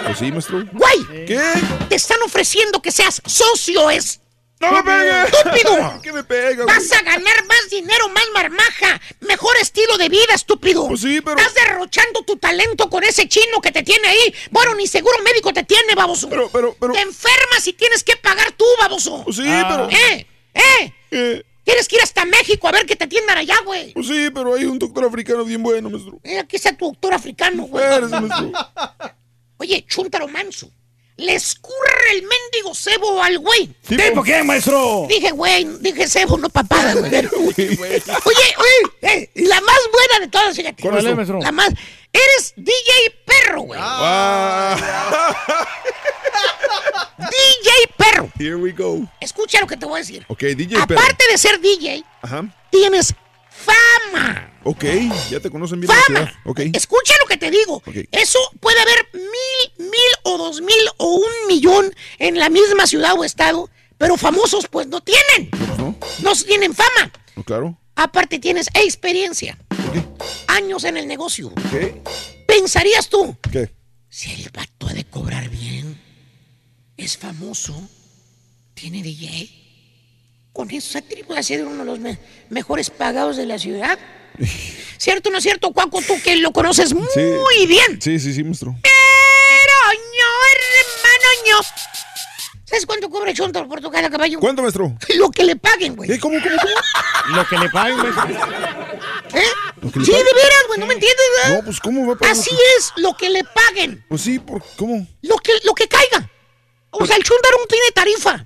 [SPEAKER 20] Pues sí, maestro.
[SPEAKER 2] ¡Güey!
[SPEAKER 20] ¿Qué?
[SPEAKER 2] Te están ofreciendo que seas socio, es.
[SPEAKER 20] ¡No me pegue!
[SPEAKER 2] ¡Estúpido!
[SPEAKER 20] ¿Qué me pega, güey?
[SPEAKER 2] Vas a ganar más dinero, más marmaja, mejor estilo de vida, estúpido.
[SPEAKER 20] Pues sí, pero-
[SPEAKER 2] Estás derrochando tu talento con ese chino que te tiene ahí. Bueno, ni seguro médico te tiene, baboso.
[SPEAKER 20] Pero, pero, pero.
[SPEAKER 2] Te enfermas y tienes que pagar tú, baboso.
[SPEAKER 20] Pues sí,
[SPEAKER 3] Ah.
[SPEAKER 20] pero.
[SPEAKER 2] ¿Eh? ¿Eh?
[SPEAKER 20] Eh,
[SPEAKER 2] Tienes que ir hasta México a ver que te atiendan allá, güey.
[SPEAKER 20] pues sí, pero hay un doctor africano bien bueno, maestro.
[SPEAKER 2] Eh, aquí está tu doctor africano, güey.
[SPEAKER 20] Espérese, maestro.
[SPEAKER 2] Oye, chúntaro manso. Le escurre el mendigo cebo al güey.
[SPEAKER 3] ¿Tipo qué, maestro?
[SPEAKER 2] Dije, güey, dije cebo, no papada, güey. Oye, oye, eh, la más buena de todas, fíjate.
[SPEAKER 3] ¿Cuál es, maestro?
[SPEAKER 2] La más. Eres DJ perro, güey.
[SPEAKER 20] Ah.
[SPEAKER 2] DJ perro.
[SPEAKER 20] Here we go.
[SPEAKER 2] Escucha lo que te voy a decir.
[SPEAKER 20] Ok, DJ Perro.
[SPEAKER 2] Aparte de ser DJ,
[SPEAKER 20] Ajá.
[SPEAKER 2] tienes fama.
[SPEAKER 20] Ok, ya te conocen bien
[SPEAKER 2] ¡Fama!
[SPEAKER 20] ciudad. Ok.
[SPEAKER 2] Escucha lo que te digo.
[SPEAKER 20] Ok.
[SPEAKER 2] Eso puede haber mil, mil o dos mil o un millón en la misma ciudad o estado, Pero famosos, pues no tienen.
[SPEAKER 20] no.
[SPEAKER 2] No tienen fama.
[SPEAKER 20] No, claro.
[SPEAKER 2] Aparte tienes experiencia. Años en el negocio.
[SPEAKER 20] ¿Qué?
[SPEAKER 2] ¿Pensarías tú?
[SPEAKER 20] ¿Qué?
[SPEAKER 2] Si el vato ha de cobrar bien, es famoso, tiene DJ, con eso se puede a ser uno de los me- mejores pagados de la ciudad. ¿Cierto o no es cierto, Cuaco? Tú que lo conoces muy
[SPEAKER 20] Sí.
[SPEAKER 2] bien.
[SPEAKER 20] Sí, sí, sí, maestro.
[SPEAKER 2] Pero ño, hermano ño. ¿Sabes cuánto cobra Chontor por tu cada caballo?
[SPEAKER 20] ¿Cuánto, maestro?
[SPEAKER 2] Lo que le paguen, güey.
[SPEAKER 20] ¿Cómo, cómo, cómo?
[SPEAKER 3] Lo que le paguen, maestro.
[SPEAKER 2] ¿Eh?
[SPEAKER 20] ¿Lo que le
[SPEAKER 2] Sí, de veras, güey, no me entiendes, ¿verdad?
[SPEAKER 20] No, pues ¿cómo va a pagar?
[SPEAKER 2] Así es, lo que le paguen.
[SPEAKER 20] Pues sí, ¿por cómo?
[SPEAKER 2] Lo que, lo que caiga. O sea, el Chundaro no tiene tarifa.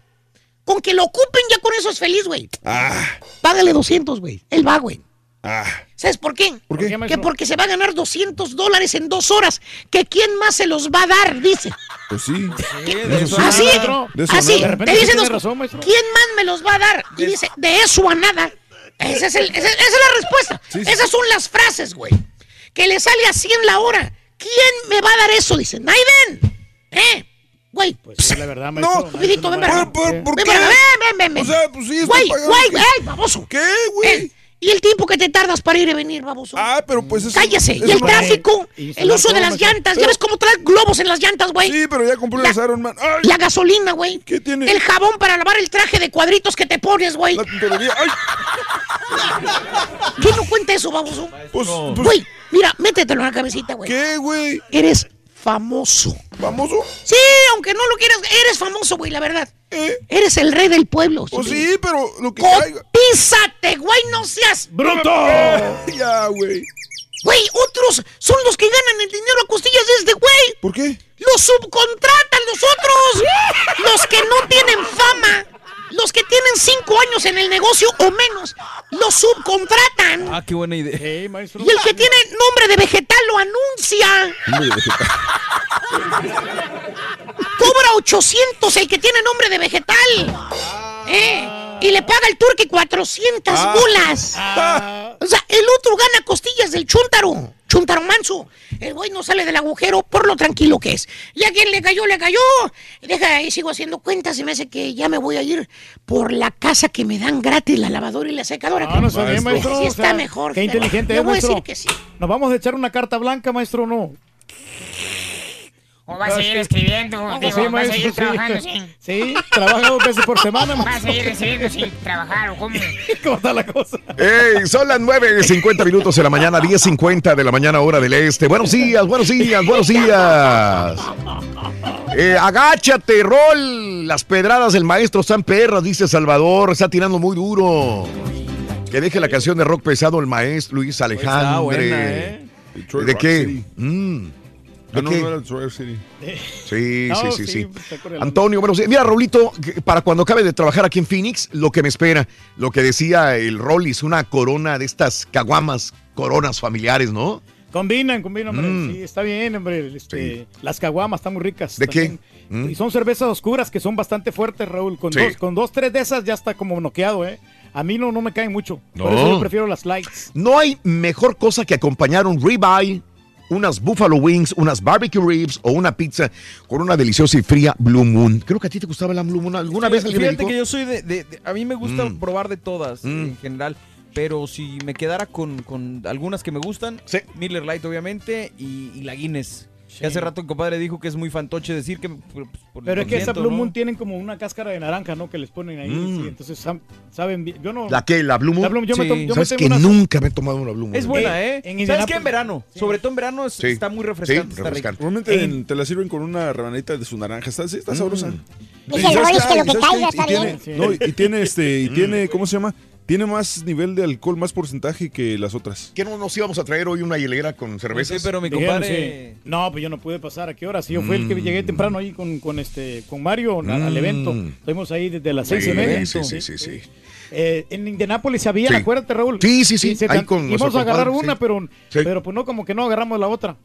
[SPEAKER 2] Con que lo ocupen, ya con eso es feliz, güey.
[SPEAKER 20] Ah,
[SPEAKER 2] Págale 200, güey. Él va, güey.
[SPEAKER 20] ah.
[SPEAKER 2] ¿Sabes por qué?
[SPEAKER 20] ¿Por qué?
[SPEAKER 2] Que porque se va a ganar 200 dólares en dos horas. ¿Que quién más se los va a dar? Dice.
[SPEAKER 20] Pues sí.
[SPEAKER 3] de eso
[SPEAKER 2] Así,
[SPEAKER 3] nada.
[SPEAKER 20] De eso
[SPEAKER 2] así.
[SPEAKER 20] De
[SPEAKER 2] Te dicen
[SPEAKER 3] razón.
[SPEAKER 2] ¿Quién más me los va a dar? Y dice, de eso a nada. Esa es, el- esa- esa es la respuesta.
[SPEAKER 20] Sí, sí.
[SPEAKER 2] Esas son las frases, güey. Que le sale a 100 la hora. ¿Quién me va a dar eso? Dice, Naiden. ¿Eh? Güey.
[SPEAKER 3] Pues sí, la verdad, maestro.
[SPEAKER 20] No,
[SPEAKER 2] Vidito, ven para acá.
[SPEAKER 20] ¿Por, por, por
[SPEAKER 2] Ven
[SPEAKER 20] qué?
[SPEAKER 2] ven, ven, ven.
[SPEAKER 20] O sea, pues sí, estoy
[SPEAKER 2] Güey, güey,
[SPEAKER 20] que-
[SPEAKER 2] ey, baboso.
[SPEAKER 20] ¿Qué, güey?
[SPEAKER 2] Eh, ¿Y el tiempo que te tardas para ir y venir, baboso?
[SPEAKER 20] Ah, pero pues eso...
[SPEAKER 2] Cállese.
[SPEAKER 20] eso
[SPEAKER 2] Y el
[SPEAKER 20] no-
[SPEAKER 2] tráfico,
[SPEAKER 3] Y
[SPEAKER 2] el uso de las
[SPEAKER 3] maestro.
[SPEAKER 2] llantas. ¿Ya ves cómo trae globos en las llantas, güey?
[SPEAKER 20] Sí, pero ya compré
[SPEAKER 2] La-
[SPEAKER 20] las Iron Man. ¡Ay!
[SPEAKER 2] La gasolina, güey.
[SPEAKER 20] ¿Qué tiene?
[SPEAKER 2] El jabón para lavar el traje de cuadritos que te pones, güey.
[SPEAKER 20] La tintorería. ¡Ay!
[SPEAKER 2] ¿Qué no cuenta eso, baboso?
[SPEAKER 20] Pues, pues,
[SPEAKER 2] Güey, mira, métetelo en la cabecita, güey.
[SPEAKER 20] ¿qué, güey?
[SPEAKER 2] Eres famoso.
[SPEAKER 20] ¿Famoso?
[SPEAKER 2] Sí, aunque no lo quieras, eres famoso, güey, la verdad.
[SPEAKER 20] ¿Eh?
[SPEAKER 2] Eres el rey del pueblo.
[SPEAKER 20] Pues sí, pero lo que.
[SPEAKER 2] Cotízate, güey, no seas...
[SPEAKER 3] ¡Bruto!
[SPEAKER 20] Ya, güey.
[SPEAKER 2] Güey, otros son los que ganan el dinero a costillas de este güey.
[SPEAKER 20] ¿Por qué?
[SPEAKER 2] Los subcontratan los otros. Los que no tienen fama. Los que tienen cinco años en el negocio o menos. Los subcontratan.
[SPEAKER 15] Ah, qué buena idea.
[SPEAKER 3] Hey, maestro.
[SPEAKER 2] Y el que tiene nombre de vegetal lo anuncia. Cobra 800 el que tiene nombre de vegetal. ¿Eh? Y le paga el turque 400
[SPEAKER 20] Ah.
[SPEAKER 2] bolas.
[SPEAKER 3] Ah,
[SPEAKER 2] O sea, el otro gana costillas del chuntaro. Chuntaro manso. El güey no sale del agujero por lo tranquilo que es. Y a quien le cayó, le cayó. Deja ahí, sigo haciendo cuentas y me hace que ya me voy a ir por la casa que me dan gratis, la lavadora y la secadora.
[SPEAKER 3] Ah, no bien,
[SPEAKER 20] Maestro.
[SPEAKER 2] Sí
[SPEAKER 3] o
[SPEAKER 2] está
[SPEAKER 3] sea,
[SPEAKER 2] mejor.
[SPEAKER 3] Qué inteligente es,
[SPEAKER 2] voy a
[SPEAKER 3] maestro.
[SPEAKER 2] decir que sí.
[SPEAKER 3] ¿Nos vamos a echar una carta blanca, maestro, o no?
[SPEAKER 5] O va a seguir escribiendo, digo, va a seguir
[SPEAKER 3] sí.
[SPEAKER 5] trabajando sin...
[SPEAKER 3] Sí, trabaja dos veces por semana,
[SPEAKER 5] Va a seguir recibiendo sin trabajar, ¿o cómo?
[SPEAKER 3] ¿Cómo está la cosa?
[SPEAKER 1] Ey, son las 9.50 minutos de la mañana, 10.50 de la mañana, hora del este. Buenos días, buenos días, buenos días. Eh, agáchate, rol. Las pedradas del maestro están perras, dice Salvador. Está tirando muy duro. Que deje la canción de rock pesado el maestro Luis Alejandro.
[SPEAKER 15] buena, ¿eh?
[SPEAKER 1] ¿De qué? Mm.
[SPEAKER 20] Ah,
[SPEAKER 1] ¿De
[SPEAKER 20] no,
[SPEAKER 1] qué?
[SPEAKER 20] no era Detroit City.
[SPEAKER 1] Sí,
[SPEAKER 3] No,
[SPEAKER 1] sí, sí,
[SPEAKER 3] sí, correlando.
[SPEAKER 1] Antonio, bueno, sí. mira, Raulito, que para cuando acabe de trabajar aquí en Phoenix, lo que me espera, lo que decía el Rollis, una corona de estas caguamas, coronas familiares, ¿no?
[SPEAKER 3] Combinan, combinan, hombre.
[SPEAKER 1] Mm.
[SPEAKER 3] Sí, está bien, hombre. Este, Las caguamas están muy ricas.
[SPEAKER 1] ¿De qué? Mm.
[SPEAKER 3] Y son cervezas oscuras que son bastante fuertes, Raúl. Con,
[SPEAKER 1] Sí.
[SPEAKER 3] dos, con dos, tres de esas ya está como noqueado, ¿eh? A mí no, no me caen mucho. Por
[SPEAKER 1] No.
[SPEAKER 3] eso yo prefiero las lights.
[SPEAKER 1] No hay mejor cosa que acompañar un ribeye, unas buffalo wings, unas barbecue ribs o una pizza con una deliciosa y fría Blue Moon. Creo que a ti te gustaba la Blue Moon. ¿Alguna vez alguien me
[SPEAKER 15] Fíjate
[SPEAKER 1] dijo?
[SPEAKER 15] que yo soy de, de- de- A mí me gusta
[SPEAKER 1] Mm.
[SPEAKER 15] probar de todas
[SPEAKER 1] Mm.
[SPEAKER 15] en general. Pero si me quedara con, con algunas que me gustan,
[SPEAKER 1] Sí.
[SPEAKER 15] Miller Light obviamente y, y la Guinness. Que hace rato el compadre dijo que es muy fantoche decir que... por el
[SPEAKER 3] Pero es que esa Blue
[SPEAKER 15] ¿no?
[SPEAKER 3] Moon tienen como una cáscara de naranja, ¿no? Que les ponen ahí.
[SPEAKER 1] Mm.
[SPEAKER 3] sí, entonces saben bien. Yo no.
[SPEAKER 1] ¿La qué? ¿La Blue Moon?
[SPEAKER 3] La Blue Moon, yo me tomo- yo
[SPEAKER 1] ¿Sabes que nunca me he tomado una Blue Moon?
[SPEAKER 15] Es buena,
[SPEAKER 3] Eh,
[SPEAKER 15] ¿eh?
[SPEAKER 3] en
[SPEAKER 15] ¿Sabes qué? En verano. Sobre todo en verano es-
[SPEAKER 1] Sí.
[SPEAKER 15] está muy refrescante.
[SPEAKER 1] refrescante.
[SPEAKER 20] Normalmente
[SPEAKER 3] En-
[SPEAKER 20] en- te la sirven con una rebanadita de su naranja. Está, sí, está
[SPEAKER 1] Mm.
[SPEAKER 20] sabrosa. ¿Y
[SPEAKER 27] que lo que
[SPEAKER 20] ¿Sabes
[SPEAKER 27] caiga está bien.
[SPEAKER 20] Y tiene este, y tiene, ¿cómo se llama? Tiene más nivel de alcohol, más porcentaje que las otras.
[SPEAKER 1] ¿Qué no nos íbamos a traer hoy una hielera con cervezas?
[SPEAKER 15] Sí, pero mi
[SPEAKER 3] Dijeron,
[SPEAKER 15] compadre...
[SPEAKER 3] sí. No, pues yo no pude pasar. ¿A qué hora? Sí, yo fui el que
[SPEAKER 1] Mm.
[SPEAKER 3] llegué temprano ahí con, con este con Mario al- al
[SPEAKER 1] Mm.
[SPEAKER 3] evento. Estuvimos ahí desde las seis
[SPEAKER 1] Sí,
[SPEAKER 3] y media.
[SPEAKER 1] sí, sí, sí, sí.
[SPEAKER 3] Eh, en Indianápolis había,
[SPEAKER 1] Sí.
[SPEAKER 3] acuérdate, Raúl.
[SPEAKER 1] Sí, sí, sí,
[SPEAKER 3] se
[SPEAKER 1] ahí
[SPEAKER 3] te-
[SPEAKER 1] con
[SPEAKER 3] íbamos
[SPEAKER 1] nuestro
[SPEAKER 3] a agarrar
[SPEAKER 1] compadre,
[SPEAKER 3] una,
[SPEAKER 1] sí.
[SPEAKER 3] pero,
[SPEAKER 1] Sí.
[SPEAKER 3] pero pues no, como que no agarramos la otra.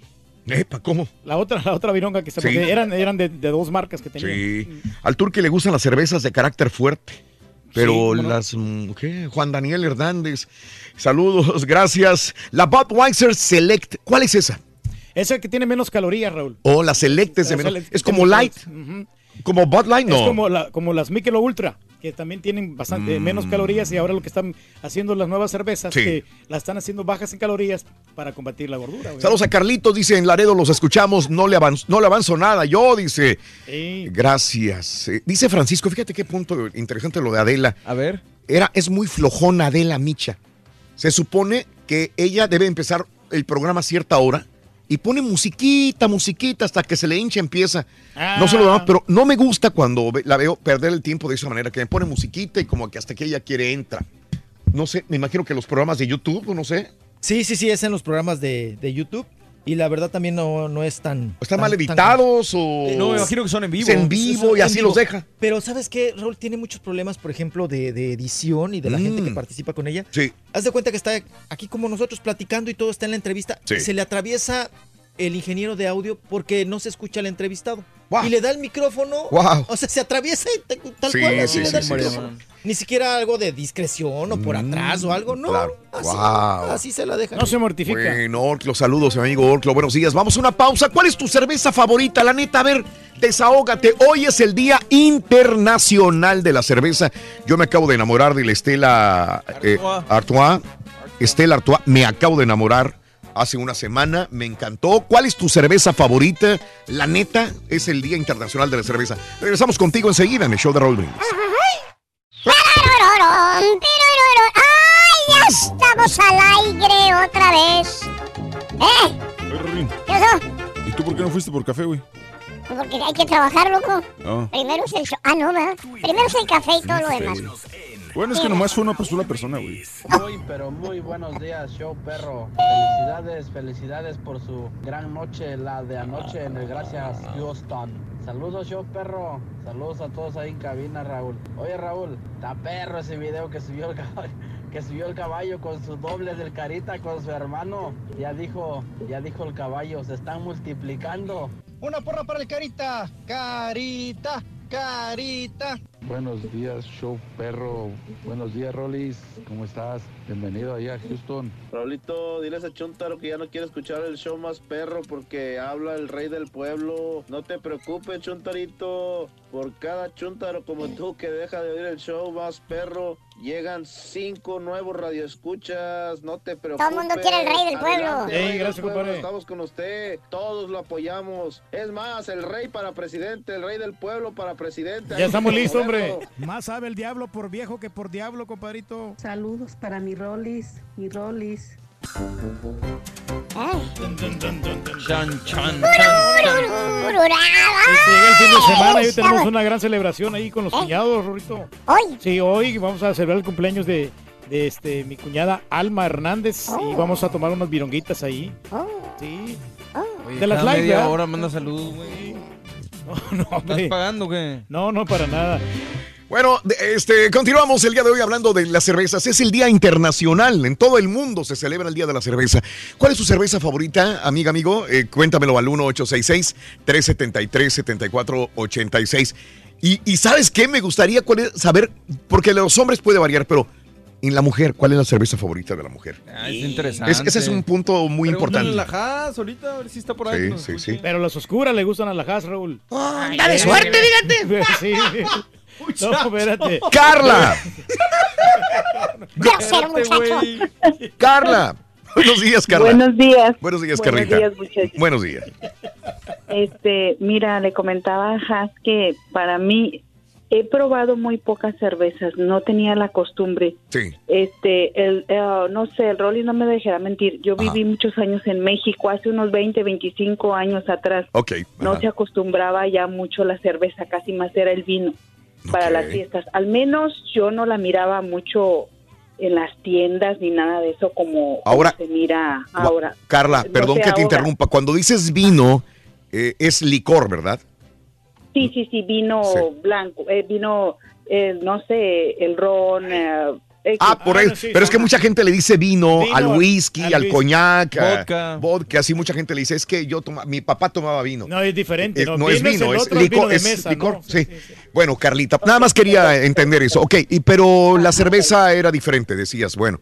[SPEAKER 1] Epa, ¿cómo?
[SPEAKER 3] La otra, la otra vironga que se
[SPEAKER 1] Sí.
[SPEAKER 3] porque eran, eran de, de dos marcas que tenían.
[SPEAKER 1] Sí. Al turque le gustan las cervezas de carácter fuerte. Pero
[SPEAKER 3] Sí, cómo no.
[SPEAKER 1] las. mm, ¿Qué? Juan Daniel Hernández. Saludos, gracias. La Budweiser Select. ¿Cuál es esa?
[SPEAKER 3] Esa que tiene menos calorías, Raúl.
[SPEAKER 1] O la Select es de menos. Es como light. Como Bud Light, no.
[SPEAKER 3] Es como, la- como las Michelob Ultra, que también tienen bastante
[SPEAKER 1] Mm.
[SPEAKER 3] menos calorías y ahora lo que están haciendo las nuevas cervezas,
[SPEAKER 1] Sí.
[SPEAKER 3] que las están haciendo bajas en calorías para combatir la gordura. güey.
[SPEAKER 1] Saludos a Carlitos, dice en Laredo, los escuchamos, no le, avanzo, no le avanzo nada. Yo, dice. Gracias. Eh, dice Francisco, fíjate qué punto interesante lo de Adela.
[SPEAKER 15] A ver.
[SPEAKER 1] Era, es muy flojona Adela Micha. Se supone que ella debe empezar el programa a cierta hora y pone musiquita, musiquita hasta que se le hincha empieza. No se lo
[SPEAKER 3] Ah.
[SPEAKER 1] damos, pero no me gusta cuando la veo perder el tiempo de esa manera, que me pone musiquita y como que hasta que ella quiere entra. No sé, me imagino que los programas de YouTube, no sé.
[SPEAKER 30] Sí, sí, sí, es en los programas de, de YouTube. Y la verdad también no, no es tan...
[SPEAKER 1] ¿Están
[SPEAKER 30] tan-
[SPEAKER 1] mal
[SPEAKER 30] tan-
[SPEAKER 1] editados o...?
[SPEAKER 15] No, me imagino que son en vivo.
[SPEAKER 1] Es en vivo y así
[SPEAKER 30] vivo.
[SPEAKER 1] los deja.
[SPEAKER 30] Pero ¿sabes qué? Raúl tiene muchos problemas, por ejemplo, de, de edición y de la gente que
[SPEAKER 1] Mm.
[SPEAKER 30] participa con ella.
[SPEAKER 1] Sí.
[SPEAKER 30] Haz de cuenta que está aquí como nosotros platicando y todo está en la entrevista.
[SPEAKER 1] Sí.
[SPEAKER 30] Se le atraviesa el ingeniero de audio porque no se escucha al entrevistado. Y le da el micrófono.
[SPEAKER 1] Guau.
[SPEAKER 30] O sea, se atraviesa y te- tal
[SPEAKER 1] Sí,
[SPEAKER 30] cual así
[SPEAKER 1] sí,
[SPEAKER 30] le da
[SPEAKER 1] sí,
[SPEAKER 30] el
[SPEAKER 1] sí,
[SPEAKER 30] micrófono. Ni siquiera algo de discreción o por atrás o algo. No.
[SPEAKER 1] Claro.
[SPEAKER 30] Así,
[SPEAKER 1] Wow.
[SPEAKER 30] así se la deja.
[SPEAKER 3] No se mortifica.
[SPEAKER 1] Bueno, Orclo, saludos, mi amigo Orclo. Buenos días. Vamos a una pausa. ¿Cuál es tu cerveza favorita? La neta, a ver, desahógate. Hoy es el Día Internacional de la Cerveza. Yo me acabo de enamorar de la Estela eh, Artois. Estela Artois, me acabo de enamorar hace una semana. Me encantó. ¿Cuál es tu cerveza favorita? La neta, es el Día Internacional de la Cerveza. Regresamos contigo enseguida en el show de Raúl Brindis.
[SPEAKER 27] ¡Ay, ya estamos al aire otra vez! ¿Eh? ¿Qué pasó?
[SPEAKER 20] ¿Y tú por qué no fuiste por café, güey?
[SPEAKER 27] Porque hay que trabajar, loco.
[SPEAKER 20] Ah.
[SPEAKER 27] Primero es el show. Ah, no, ¿verdad? Primero es el café y todo lo demás.
[SPEAKER 20] Bueno, es que nomás fue una sola persona, güey.
[SPEAKER 59] Muy, pero muy buenos días, show perro. Felicidades, felicidades por su gran noche, la de anoche en el Gracias Houston. Saludos, show perro. Saludos a todos ahí en cabina, Raúl. Oye, Raúl, está perro ese video que subió el caballo. Que subió el caballo con su doble del carita con su hermano. Ya dijo, ya dijo el caballo, se están multiplicando.
[SPEAKER 58] Una porra para el Carita. Carita, Carita.
[SPEAKER 60] Buenos días, show perro. Buenos días, Rolis. ¿Cómo estás? Bienvenido allá a Houston.
[SPEAKER 61] Raulito, diles a Chuntaro que ya no quiere escuchar el show más perro porque habla el rey del pueblo. No te preocupes, Chuntarito. Por cada Chuntaro como tú que deja de oír el show más perro, llegan cinco nuevos radioescuchas. No te preocupes.
[SPEAKER 27] Todo el mundo quiere el rey del pueblo.
[SPEAKER 61] Adelante,
[SPEAKER 27] Ey,
[SPEAKER 61] rey del
[SPEAKER 3] gracias,
[SPEAKER 61] pueblo,
[SPEAKER 3] compadre.
[SPEAKER 61] Estamos con usted. Todos lo apoyamos. Es más, el rey para presidente, el rey del pueblo para presidente.
[SPEAKER 3] Ya estamos listos, hombre.
[SPEAKER 62] Más sabe el diablo por viejo que por diablo, compadrito. Saludos para mi Rolis, mi Rolis.
[SPEAKER 15] Chan, chan,
[SPEAKER 3] Este, llega el fin de semana y hoy tenemos una gran celebración ahí con los cuñados, Rorito.
[SPEAKER 27] ¿Hoy?
[SPEAKER 3] Sí, hoy vamos a celebrar el cumpleaños de, de este, mi cuñada Alma Hernández y vamos a tomar unas vironguitas ahí. Sí.
[SPEAKER 15] Oye,
[SPEAKER 3] de las live,
[SPEAKER 15] media
[SPEAKER 3] ¿verdad?
[SPEAKER 15] hora manda saludos, güey.
[SPEAKER 3] No,
[SPEAKER 15] ¿Estás
[SPEAKER 3] hombre.
[SPEAKER 15] pagando o qué?
[SPEAKER 3] No, no, para nada.
[SPEAKER 1] Bueno, este, continuamos el día de hoy hablando de las cervezas. Es el Día Internacional. En todo el mundo se celebra el Día de la Cerveza. ¿Cuál es su cerveza favorita, amiga, amigo? Eh, cuéntamelo al 1866-373-7486. Y, y ¿sabes qué? Me gustaría cuál es- saber, porque los hombres puede variar, pero en la mujer, ¿cuál es la cerveza favorita de la mujer?
[SPEAKER 15] Ah, es interesante.
[SPEAKER 1] Es- ese es un punto muy
[SPEAKER 15] Pregúntale
[SPEAKER 1] importante.
[SPEAKER 15] a la Haas ahorita, a ver si está por ahí.
[SPEAKER 1] Sí, sí, sí.
[SPEAKER 3] Pero las oscuras le gustan a la Haas, Raúl.
[SPEAKER 27] anda de suerte, fíjate.
[SPEAKER 3] Sí. No, espérate.
[SPEAKER 1] ¡Carla!
[SPEAKER 27] Muchacho.
[SPEAKER 1] Carla. Buenos días, Carla.
[SPEAKER 63] Buenos días.
[SPEAKER 1] Buenos días,
[SPEAKER 63] Buenos
[SPEAKER 1] Carlita.
[SPEAKER 63] días, muchachos.
[SPEAKER 1] Buenos días.
[SPEAKER 63] Este, mira, le comentaba a Has que para mí he probado muy pocas cervezas, no tenía la costumbre.
[SPEAKER 1] Sí.
[SPEAKER 63] Este, el, eh, no sé, el Rolly no me dejará mentir. Yo viví muchos años en México, hace unos 20, 25 años atrás.
[SPEAKER 1] Ok.
[SPEAKER 63] No
[SPEAKER 1] ajá.
[SPEAKER 63] se acostumbraba ya mucho la cerveza, casi más era el vino para las fiestas. Al menos yo no la miraba mucho en las tiendas ni nada de eso como, como
[SPEAKER 1] Ahora-
[SPEAKER 63] se mira ahora.
[SPEAKER 1] Carla,
[SPEAKER 63] No
[SPEAKER 1] perdón que te interrumpa. Cuando dices vino, eh, es licor, ¿verdad?
[SPEAKER 63] Sí, sí, sí, vino
[SPEAKER 1] Sí.
[SPEAKER 63] blanco, eh, vino, eh, no sé, el ron. eh.
[SPEAKER 1] Ah, por ahí. pero es que mucha gente le dice vino,
[SPEAKER 63] Vino,
[SPEAKER 1] al whisky,
[SPEAKER 63] al
[SPEAKER 1] al, coñac, a-
[SPEAKER 3] Vodka.
[SPEAKER 1] vodka. Así mucha gente le dice, es que yo toma, mi papá tomaba vino.
[SPEAKER 3] No, es diferente.
[SPEAKER 1] Eh,
[SPEAKER 3] No,
[SPEAKER 1] no es
[SPEAKER 3] Vino
[SPEAKER 1] es
[SPEAKER 3] otro, el vino
[SPEAKER 1] licor.
[SPEAKER 3] de
[SPEAKER 1] es
[SPEAKER 3] mesa,
[SPEAKER 1] licor,
[SPEAKER 3] ¿no?
[SPEAKER 1] sí. Bueno, Carlita, nada más quería entender eso. Ok, y, pero la cerveza era diferente, decías. Bueno,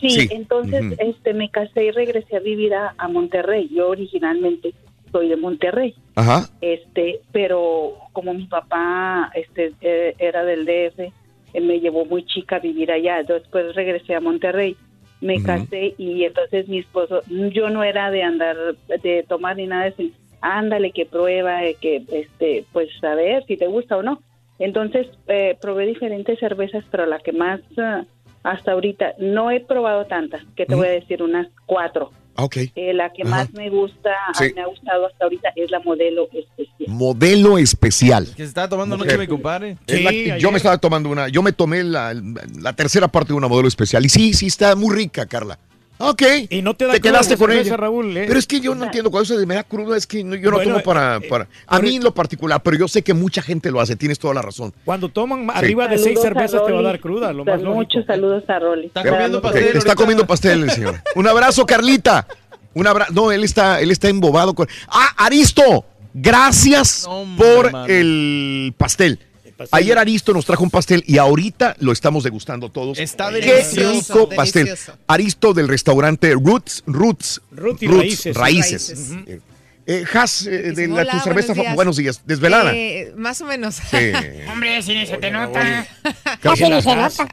[SPEAKER 63] Sí,
[SPEAKER 1] Sí.
[SPEAKER 63] entonces este me casé y regresé a vivir a, a Monterrey. Yo originalmente soy de Monterrey.
[SPEAKER 1] Ajá.
[SPEAKER 63] Este, pero como mi papá este, eh, era del DF, eh, me llevó muy chica a vivir allá. Después regresé a Monterrey, me casé y entonces mi esposo, yo no era de andar, de tomar ni nada de eso. Ándale, que prueba, eh, que este, pues a ver si te gusta o no. Entonces eh, probé diferentes cervezas, pero la que más ah, hasta ahorita no he probado tantas, que te voy a decir unas cuatro
[SPEAKER 1] Okay.
[SPEAKER 63] Eh, la que
[SPEAKER 1] Ajá.
[SPEAKER 63] más me gusta,
[SPEAKER 1] sí.
[SPEAKER 63] me ha gustado hasta ahorita es la modelo especial.
[SPEAKER 1] Modelo especial.
[SPEAKER 15] Que se estaba tomando
[SPEAKER 1] Mujer.
[SPEAKER 15] una que me.
[SPEAKER 1] Sí, la, yo me estaba tomando una, yo me tomé la, la, tercera parte de una modelo especial. Y sí, sí, está muy rica, Carla. Ok.
[SPEAKER 3] Y no te da
[SPEAKER 1] Te quedaste con ella.
[SPEAKER 3] ¿eh?
[SPEAKER 1] Pero es que yo no entiendo. Cuando se me da crudo es que yo no tomo para.
[SPEAKER 3] Eh, eh,
[SPEAKER 1] para... A mí en e- lo particular, pero yo sé que mucha gente lo hace. Tienes toda la razón.
[SPEAKER 3] Cuando toman arriba de seis cervezas te va a dar cruda. Lo más
[SPEAKER 63] Muchos saludos a Rolly.
[SPEAKER 1] Está comiendo pastel. Está comiendo pastel el señor. Un abrazo, Carlita. Un abrazo. No, él está, él está embobado con. ¡Ah, Aristo! Gracias por el pastel. Ayer Aristo nos trajo un pastel y ahorita lo estamos degustando todos.
[SPEAKER 15] Está delicioso.
[SPEAKER 1] Qué rico pastel. Aristo del restaurante Roots, Roots,
[SPEAKER 3] Roots, Raíces.
[SPEAKER 1] Eh, eh, has, eh, de la, tu cerveza.
[SPEAKER 64] Buenos días.
[SPEAKER 1] desvelada.
[SPEAKER 64] Eh, más o menos.
[SPEAKER 1] Sí.
[SPEAKER 5] Hombre, si ni se te nota.
[SPEAKER 3] Casi
[SPEAKER 64] ni se nota.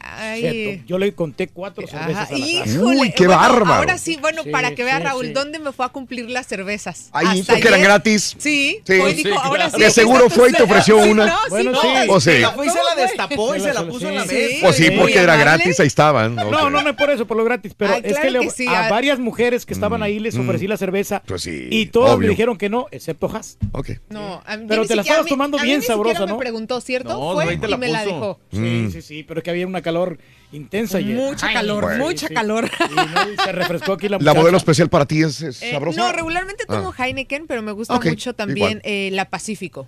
[SPEAKER 3] Yo le conté cuatro cervezas.
[SPEAKER 64] Híjole.
[SPEAKER 1] Uy, qué
[SPEAKER 64] bueno,
[SPEAKER 1] bárbaro.
[SPEAKER 64] Ahora sí, bueno, para que
[SPEAKER 3] sí,
[SPEAKER 64] vea
[SPEAKER 3] Raúl,
[SPEAKER 64] ¿dónde me fue a cumplir las cervezas?
[SPEAKER 1] Ahí, porque
[SPEAKER 64] ayer.
[SPEAKER 1] eran gratis.
[SPEAKER 64] Sí.
[SPEAKER 1] sí.
[SPEAKER 64] Hoy dijo, ahora sí.
[SPEAKER 1] De seguro fue y te ofreció una.
[SPEAKER 64] No,
[SPEAKER 3] bueno, sí.
[SPEAKER 1] O
[SPEAKER 15] sea, fue y se la destapó y se la puso en la mesa.
[SPEAKER 1] O sí, porque era gratis, ahí estaban.
[SPEAKER 3] No, no, no es por eso, por lo gratis. Pero es que a varias mujeres que estaban
[SPEAKER 1] mm.
[SPEAKER 3] ahí les
[SPEAKER 1] mm.
[SPEAKER 3] ofrecí la cerveza.
[SPEAKER 1] Pues sí.
[SPEAKER 3] Y todos dijeron que no, excepto Haas.
[SPEAKER 1] Ok.
[SPEAKER 64] No,
[SPEAKER 3] pero te la estabas tomando bien
[SPEAKER 64] ni
[SPEAKER 3] sabrosa, ¿no?
[SPEAKER 64] me preguntó, ¿cierto? Fue
[SPEAKER 15] no,
[SPEAKER 64] y me la dejó.
[SPEAKER 3] Sí,
[SPEAKER 1] mm.
[SPEAKER 3] sí, sí, pero es que había una calor intensa.
[SPEAKER 64] Mucha calor, mucha calor.
[SPEAKER 3] Y se refrescó aquí la
[SPEAKER 1] modelo especial para ti es, es
[SPEAKER 64] eh, no, regularmente tomo
[SPEAKER 1] ah.
[SPEAKER 64] Heineken, pero me gusta mucho también eh, la Pacífico.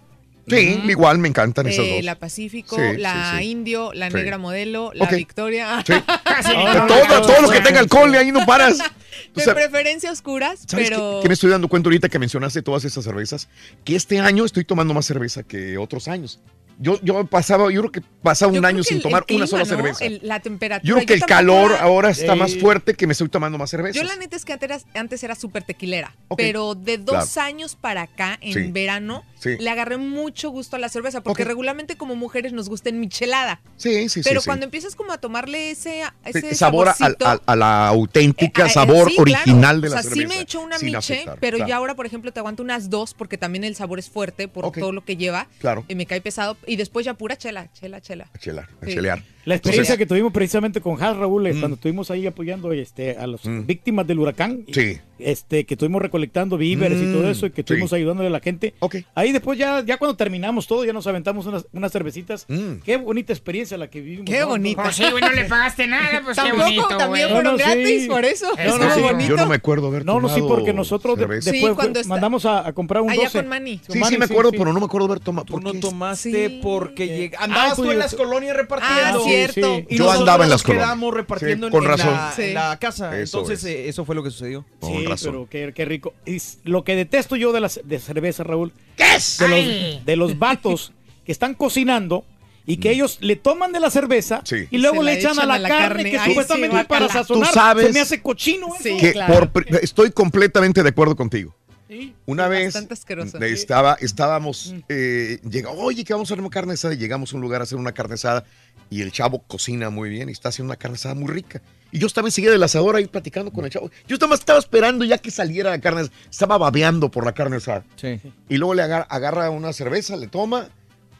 [SPEAKER 1] Sí, igual me encantan
[SPEAKER 64] eh, esas
[SPEAKER 1] dos.
[SPEAKER 64] La Pacífico, la. Indio, la Negra Modelo, la. Victoria.
[SPEAKER 1] Sí.
[SPEAKER 5] no,
[SPEAKER 1] todo,
[SPEAKER 5] no,
[SPEAKER 1] todo no, lo que tenga alcohol, ahí no paras.
[SPEAKER 64] De preferencia oscuras,
[SPEAKER 1] ¿sabes
[SPEAKER 64] pero.
[SPEAKER 1] Que, que, me estoy dando cuenta ahorita que mencionaste todas esas cervezas, que este año estoy tomando más cerveza que otros años. Yo, yo pasaba, yo creo que pasaba un año sin tomar una sola cerveza.
[SPEAKER 64] La temperatura.
[SPEAKER 1] Yo creo que el calor ahora está más fuerte que me estoy tomando más cerveza.
[SPEAKER 64] Yo la neta es que antes era súper tequilera, pero de dos años para acá, en verano,
[SPEAKER 1] Sí.
[SPEAKER 64] Le agarré mucho gusto a la cerveza, porque regularmente como mujeres nos gusta en michelada.
[SPEAKER 1] Sí, sí, sí.
[SPEAKER 64] Pero cuando empiezas como a tomarle ese,
[SPEAKER 1] sabor a, la auténtica,
[SPEAKER 64] eh, eh,
[SPEAKER 1] sabor original de la
[SPEAKER 64] o sea,
[SPEAKER 1] cerveza.
[SPEAKER 64] Sí me echo una miche, pero ya ahora, por ejemplo, te aguanto unas dos, porque también el sabor es fuerte por todo lo que lleva.
[SPEAKER 1] Claro.
[SPEAKER 64] Y me cae pesado. Y después ya pura chela, chela, chela.
[SPEAKER 1] Chelar, chelear.
[SPEAKER 3] La experiencia que tuvimos precisamente con Has Raúl, eh,
[SPEAKER 1] mm.
[SPEAKER 3] cuando estuvimos ahí apoyando este, a las
[SPEAKER 1] mm.
[SPEAKER 3] víctimas del huracán, este, que estuvimos recolectando víveres y todo
[SPEAKER 1] mm.
[SPEAKER 3] eso, y que estuvimos sí. ayudándole a la gente.
[SPEAKER 1] Okay.
[SPEAKER 3] Ahí después ya, ya cuando terminamos todo, ya nos aventamos unas, unas cervecitas. Qué bonita experiencia la que vivimos.
[SPEAKER 64] Qué
[SPEAKER 3] ¿no?
[SPEAKER 64] bonita.
[SPEAKER 5] Pues sí, güey, no le pagaste nada, pues
[SPEAKER 64] ¿Tampoco,
[SPEAKER 5] bonito,
[SPEAKER 64] También fueron
[SPEAKER 3] no,
[SPEAKER 64] gratis, por eso.
[SPEAKER 5] No, no, sí.
[SPEAKER 1] Yo no me acuerdo haber
[SPEAKER 3] No, no, sí, porque nosotros después mandamos a, comprar un
[SPEAKER 64] Allá
[SPEAKER 3] 12.
[SPEAKER 64] con Manny.
[SPEAKER 1] Sí, sí, me acuerdo, pero no me acuerdo haber tomado.
[SPEAKER 15] Tú no tomaste porque
[SPEAKER 3] eh,
[SPEAKER 15] andabas
[SPEAKER 3] ah,
[SPEAKER 15] tú en pues
[SPEAKER 3] las
[SPEAKER 15] colonias repartiendo.
[SPEAKER 64] Ah,
[SPEAKER 3] cierto.
[SPEAKER 15] Y
[SPEAKER 1] Yo andaba en las colonias.
[SPEAKER 15] quedamos repartiendo
[SPEAKER 1] con
[SPEAKER 15] en,
[SPEAKER 1] razón.
[SPEAKER 15] La, casa. Entonces, eh, eso fue lo que sucedió.
[SPEAKER 1] Con razón.
[SPEAKER 3] pero qué, rico. Y lo que detesto yo de la de cerveza, Raúl.
[SPEAKER 1] ¿Qué es?
[SPEAKER 3] De los, de los vatos que están cocinando y que mm. ellos le toman de la cerveza y luego le echan, a la, carne, que supuestamente
[SPEAKER 64] sí,
[SPEAKER 3] para sazonar
[SPEAKER 1] ¿Tú sabes
[SPEAKER 3] se me hace cochino
[SPEAKER 1] estoy completamente de acuerdo contigo una vez estaba, estábamos, eh, llegó, oye, que vamos a hacer una carne asada. Y llegamos a un lugar a hacer una carne asada y el chavo cocina muy bien y está haciendo una carne asada muy rica. Y yo estaba enseguida del asador ahí platicando con el chavo. Yo estaba, estaba esperando ya que saliera la carne. Estaba babeando por la carne asada. Y luego le agarra, una cerveza, le toma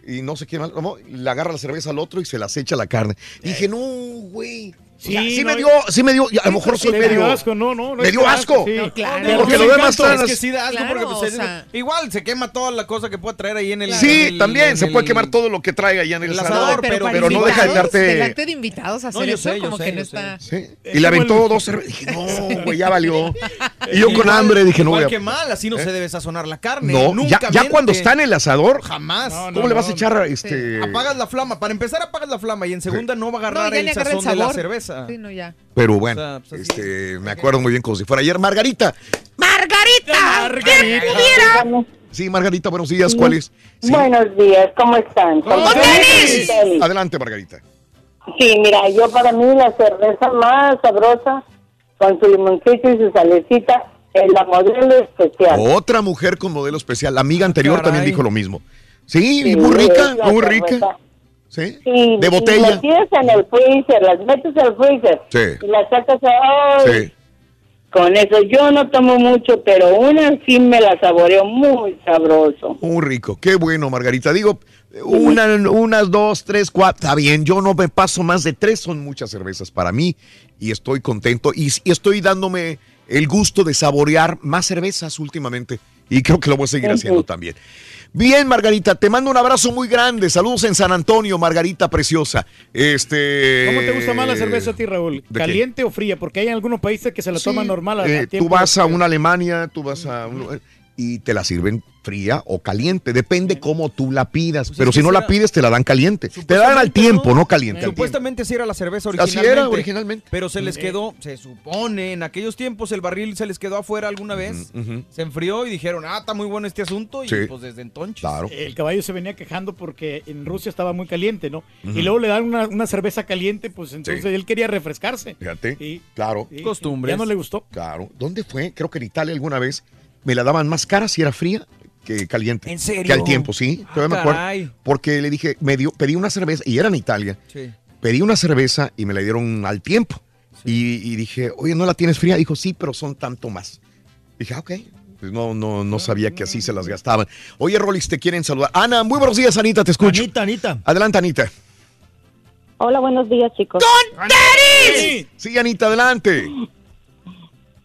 [SPEAKER 1] y no sé qué más. Le agarra la cerveza al otro y se las echa la carne. Y dije, no, güey
[SPEAKER 3] Sí,
[SPEAKER 1] sí me dio, sí me dio, a lo mejor
[SPEAKER 3] pues, soy
[SPEAKER 1] medio.
[SPEAKER 3] Asco, no, no,
[SPEAKER 1] me dio asco.
[SPEAKER 3] Sí,
[SPEAKER 64] claro.
[SPEAKER 1] Porque lo demás
[SPEAKER 15] Es que sí da pues, igual se quema toda la cosa que pueda traer ahí en el.
[SPEAKER 1] Sí, también se puede quemar todo lo que traiga ahí en el, asador, pero, pero, no deja de darte.
[SPEAKER 64] El de invitados
[SPEAKER 15] a yo
[SPEAKER 64] eso, como que no está.
[SPEAKER 1] Y le aventó dos Dije, no, güey, ya valió. Y yo con hambre dije, no, güey.
[SPEAKER 15] Qué mal, así no
[SPEAKER 1] ¿eh?
[SPEAKER 15] se debe sazonar la carne.
[SPEAKER 1] No,
[SPEAKER 15] nunca
[SPEAKER 1] ya cuando está en el asador.
[SPEAKER 15] Jamás.
[SPEAKER 1] ¿Cómo le vas a echar este?
[SPEAKER 15] Apagas la flama. Para empezar, apagas la flama y en segunda no va a agarrar el sazón de la cerveza.
[SPEAKER 1] Pero bueno, este, me acuerdo muy bien como si fuera ayer. Margarita.
[SPEAKER 64] ¡Margarita!
[SPEAKER 3] ¡Margarita!
[SPEAKER 1] Sí, Margarita, buenos días. ¿Cuál es?
[SPEAKER 65] Buenos días, ¿cómo están?
[SPEAKER 1] Adelante, Margarita.
[SPEAKER 65] Sí, mira, yo para mí la cerveza más sabrosa con su limoncito y su salecita es la modelo especial.
[SPEAKER 1] Otra mujer con modelo especial. La amiga anterior también dijo lo mismo. Sí,
[SPEAKER 65] sí
[SPEAKER 1] muy rica, muy rica. Sí.
[SPEAKER 65] Sí,
[SPEAKER 1] De botella.
[SPEAKER 65] las tienes en el freezer, las metes al freezer.
[SPEAKER 1] Sí.
[SPEAKER 65] Y las sacas, ¡ay!
[SPEAKER 1] Sí.
[SPEAKER 65] Con eso yo no tomo mucho, pero una sí me la saboreo muy sabroso.
[SPEAKER 1] Muy rico. Qué bueno, Margarita. Digo, una, unas dos, tres, cuatro. Está bien, yo no me paso más de tres. Son muchas cervezas para mí y estoy contento. Y, y estoy dándome el gusto de saborear más cervezas últimamente. Y creo que lo voy a seguir haciendo también. Bien, Margarita, te mando un abrazo muy grande. Saludos en San Antonio, Margarita preciosa. Este.
[SPEAKER 3] ¿Cómo te gusta más la cerveza a ti, Raúl?
[SPEAKER 1] qué?
[SPEAKER 3] ¿Caliente o fría? Porque hay algunos países que se la toman normal. a-
[SPEAKER 1] Eh, tú vas a una Alemania, tú vas a un- y te la sirven fría o caliente, depende cómo tú la pidas, pero
[SPEAKER 15] es
[SPEAKER 1] si no la pides te la dan caliente. Te la dan al tiempo, no caliente.
[SPEAKER 15] Supuestamente así era la cerveza
[SPEAKER 1] Así
[SPEAKER 15] originalmente.
[SPEAKER 1] era originalmente.
[SPEAKER 15] Pero se les quedó, se supone, en aquellos tiempos el barril se les quedó afuera alguna vez. Se enfrió y dijeron, ah, está muy bueno este asunto. Y
[SPEAKER 1] Sí.
[SPEAKER 15] pues desde entonces.
[SPEAKER 3] El caballo se venía quejando porque en Rusia estaba muy caliente, ¿no? Y luego le dan una, una cerveza caliente, pues entonces él quería refrescarse.
[SPEAKER 1] Fíjate,
[SPEAKER 3] Sí.
[SPEAKER 1] claro.
[SPEAKER 3] Sí, Ya no le gustó.
[SPEAKER 1] Claro. ¿Dónde fue? Creo que en Italia alguna vez me la daban más cara si era fría que caliente.
[SPEAKER 15] ¿En serio?
[SPEAKER 1] Que al tiempo, sí. Todavía me acuerdo.
[SPEAKER 15] caray.
[SPEAKER 1] Porque le dije, me dio, pedí una cerveza, y era en Italia.
[SPEAKER 15] Sí.
[SPEAKER 1] Pedí una cerveza y me la dieron al tiempo. Y, y dije, oye, ¿no la tienes fría? Dijo, sí, pero son tanto más. Dije, ah, ok. Pues no, no, no sabía que así se las gastaban. Oye, Rolis, te quieren saludar. Ana, muy buenos días, Anita, te escucho.
[SPEAKER 66] Anita, Anita.
[SPEAKER 1] Adelante, Anita.
[SPEAKER 65] Hola, buenos días, chicos.
[SPEAKER 1] Sí, sí, Anita, adelante.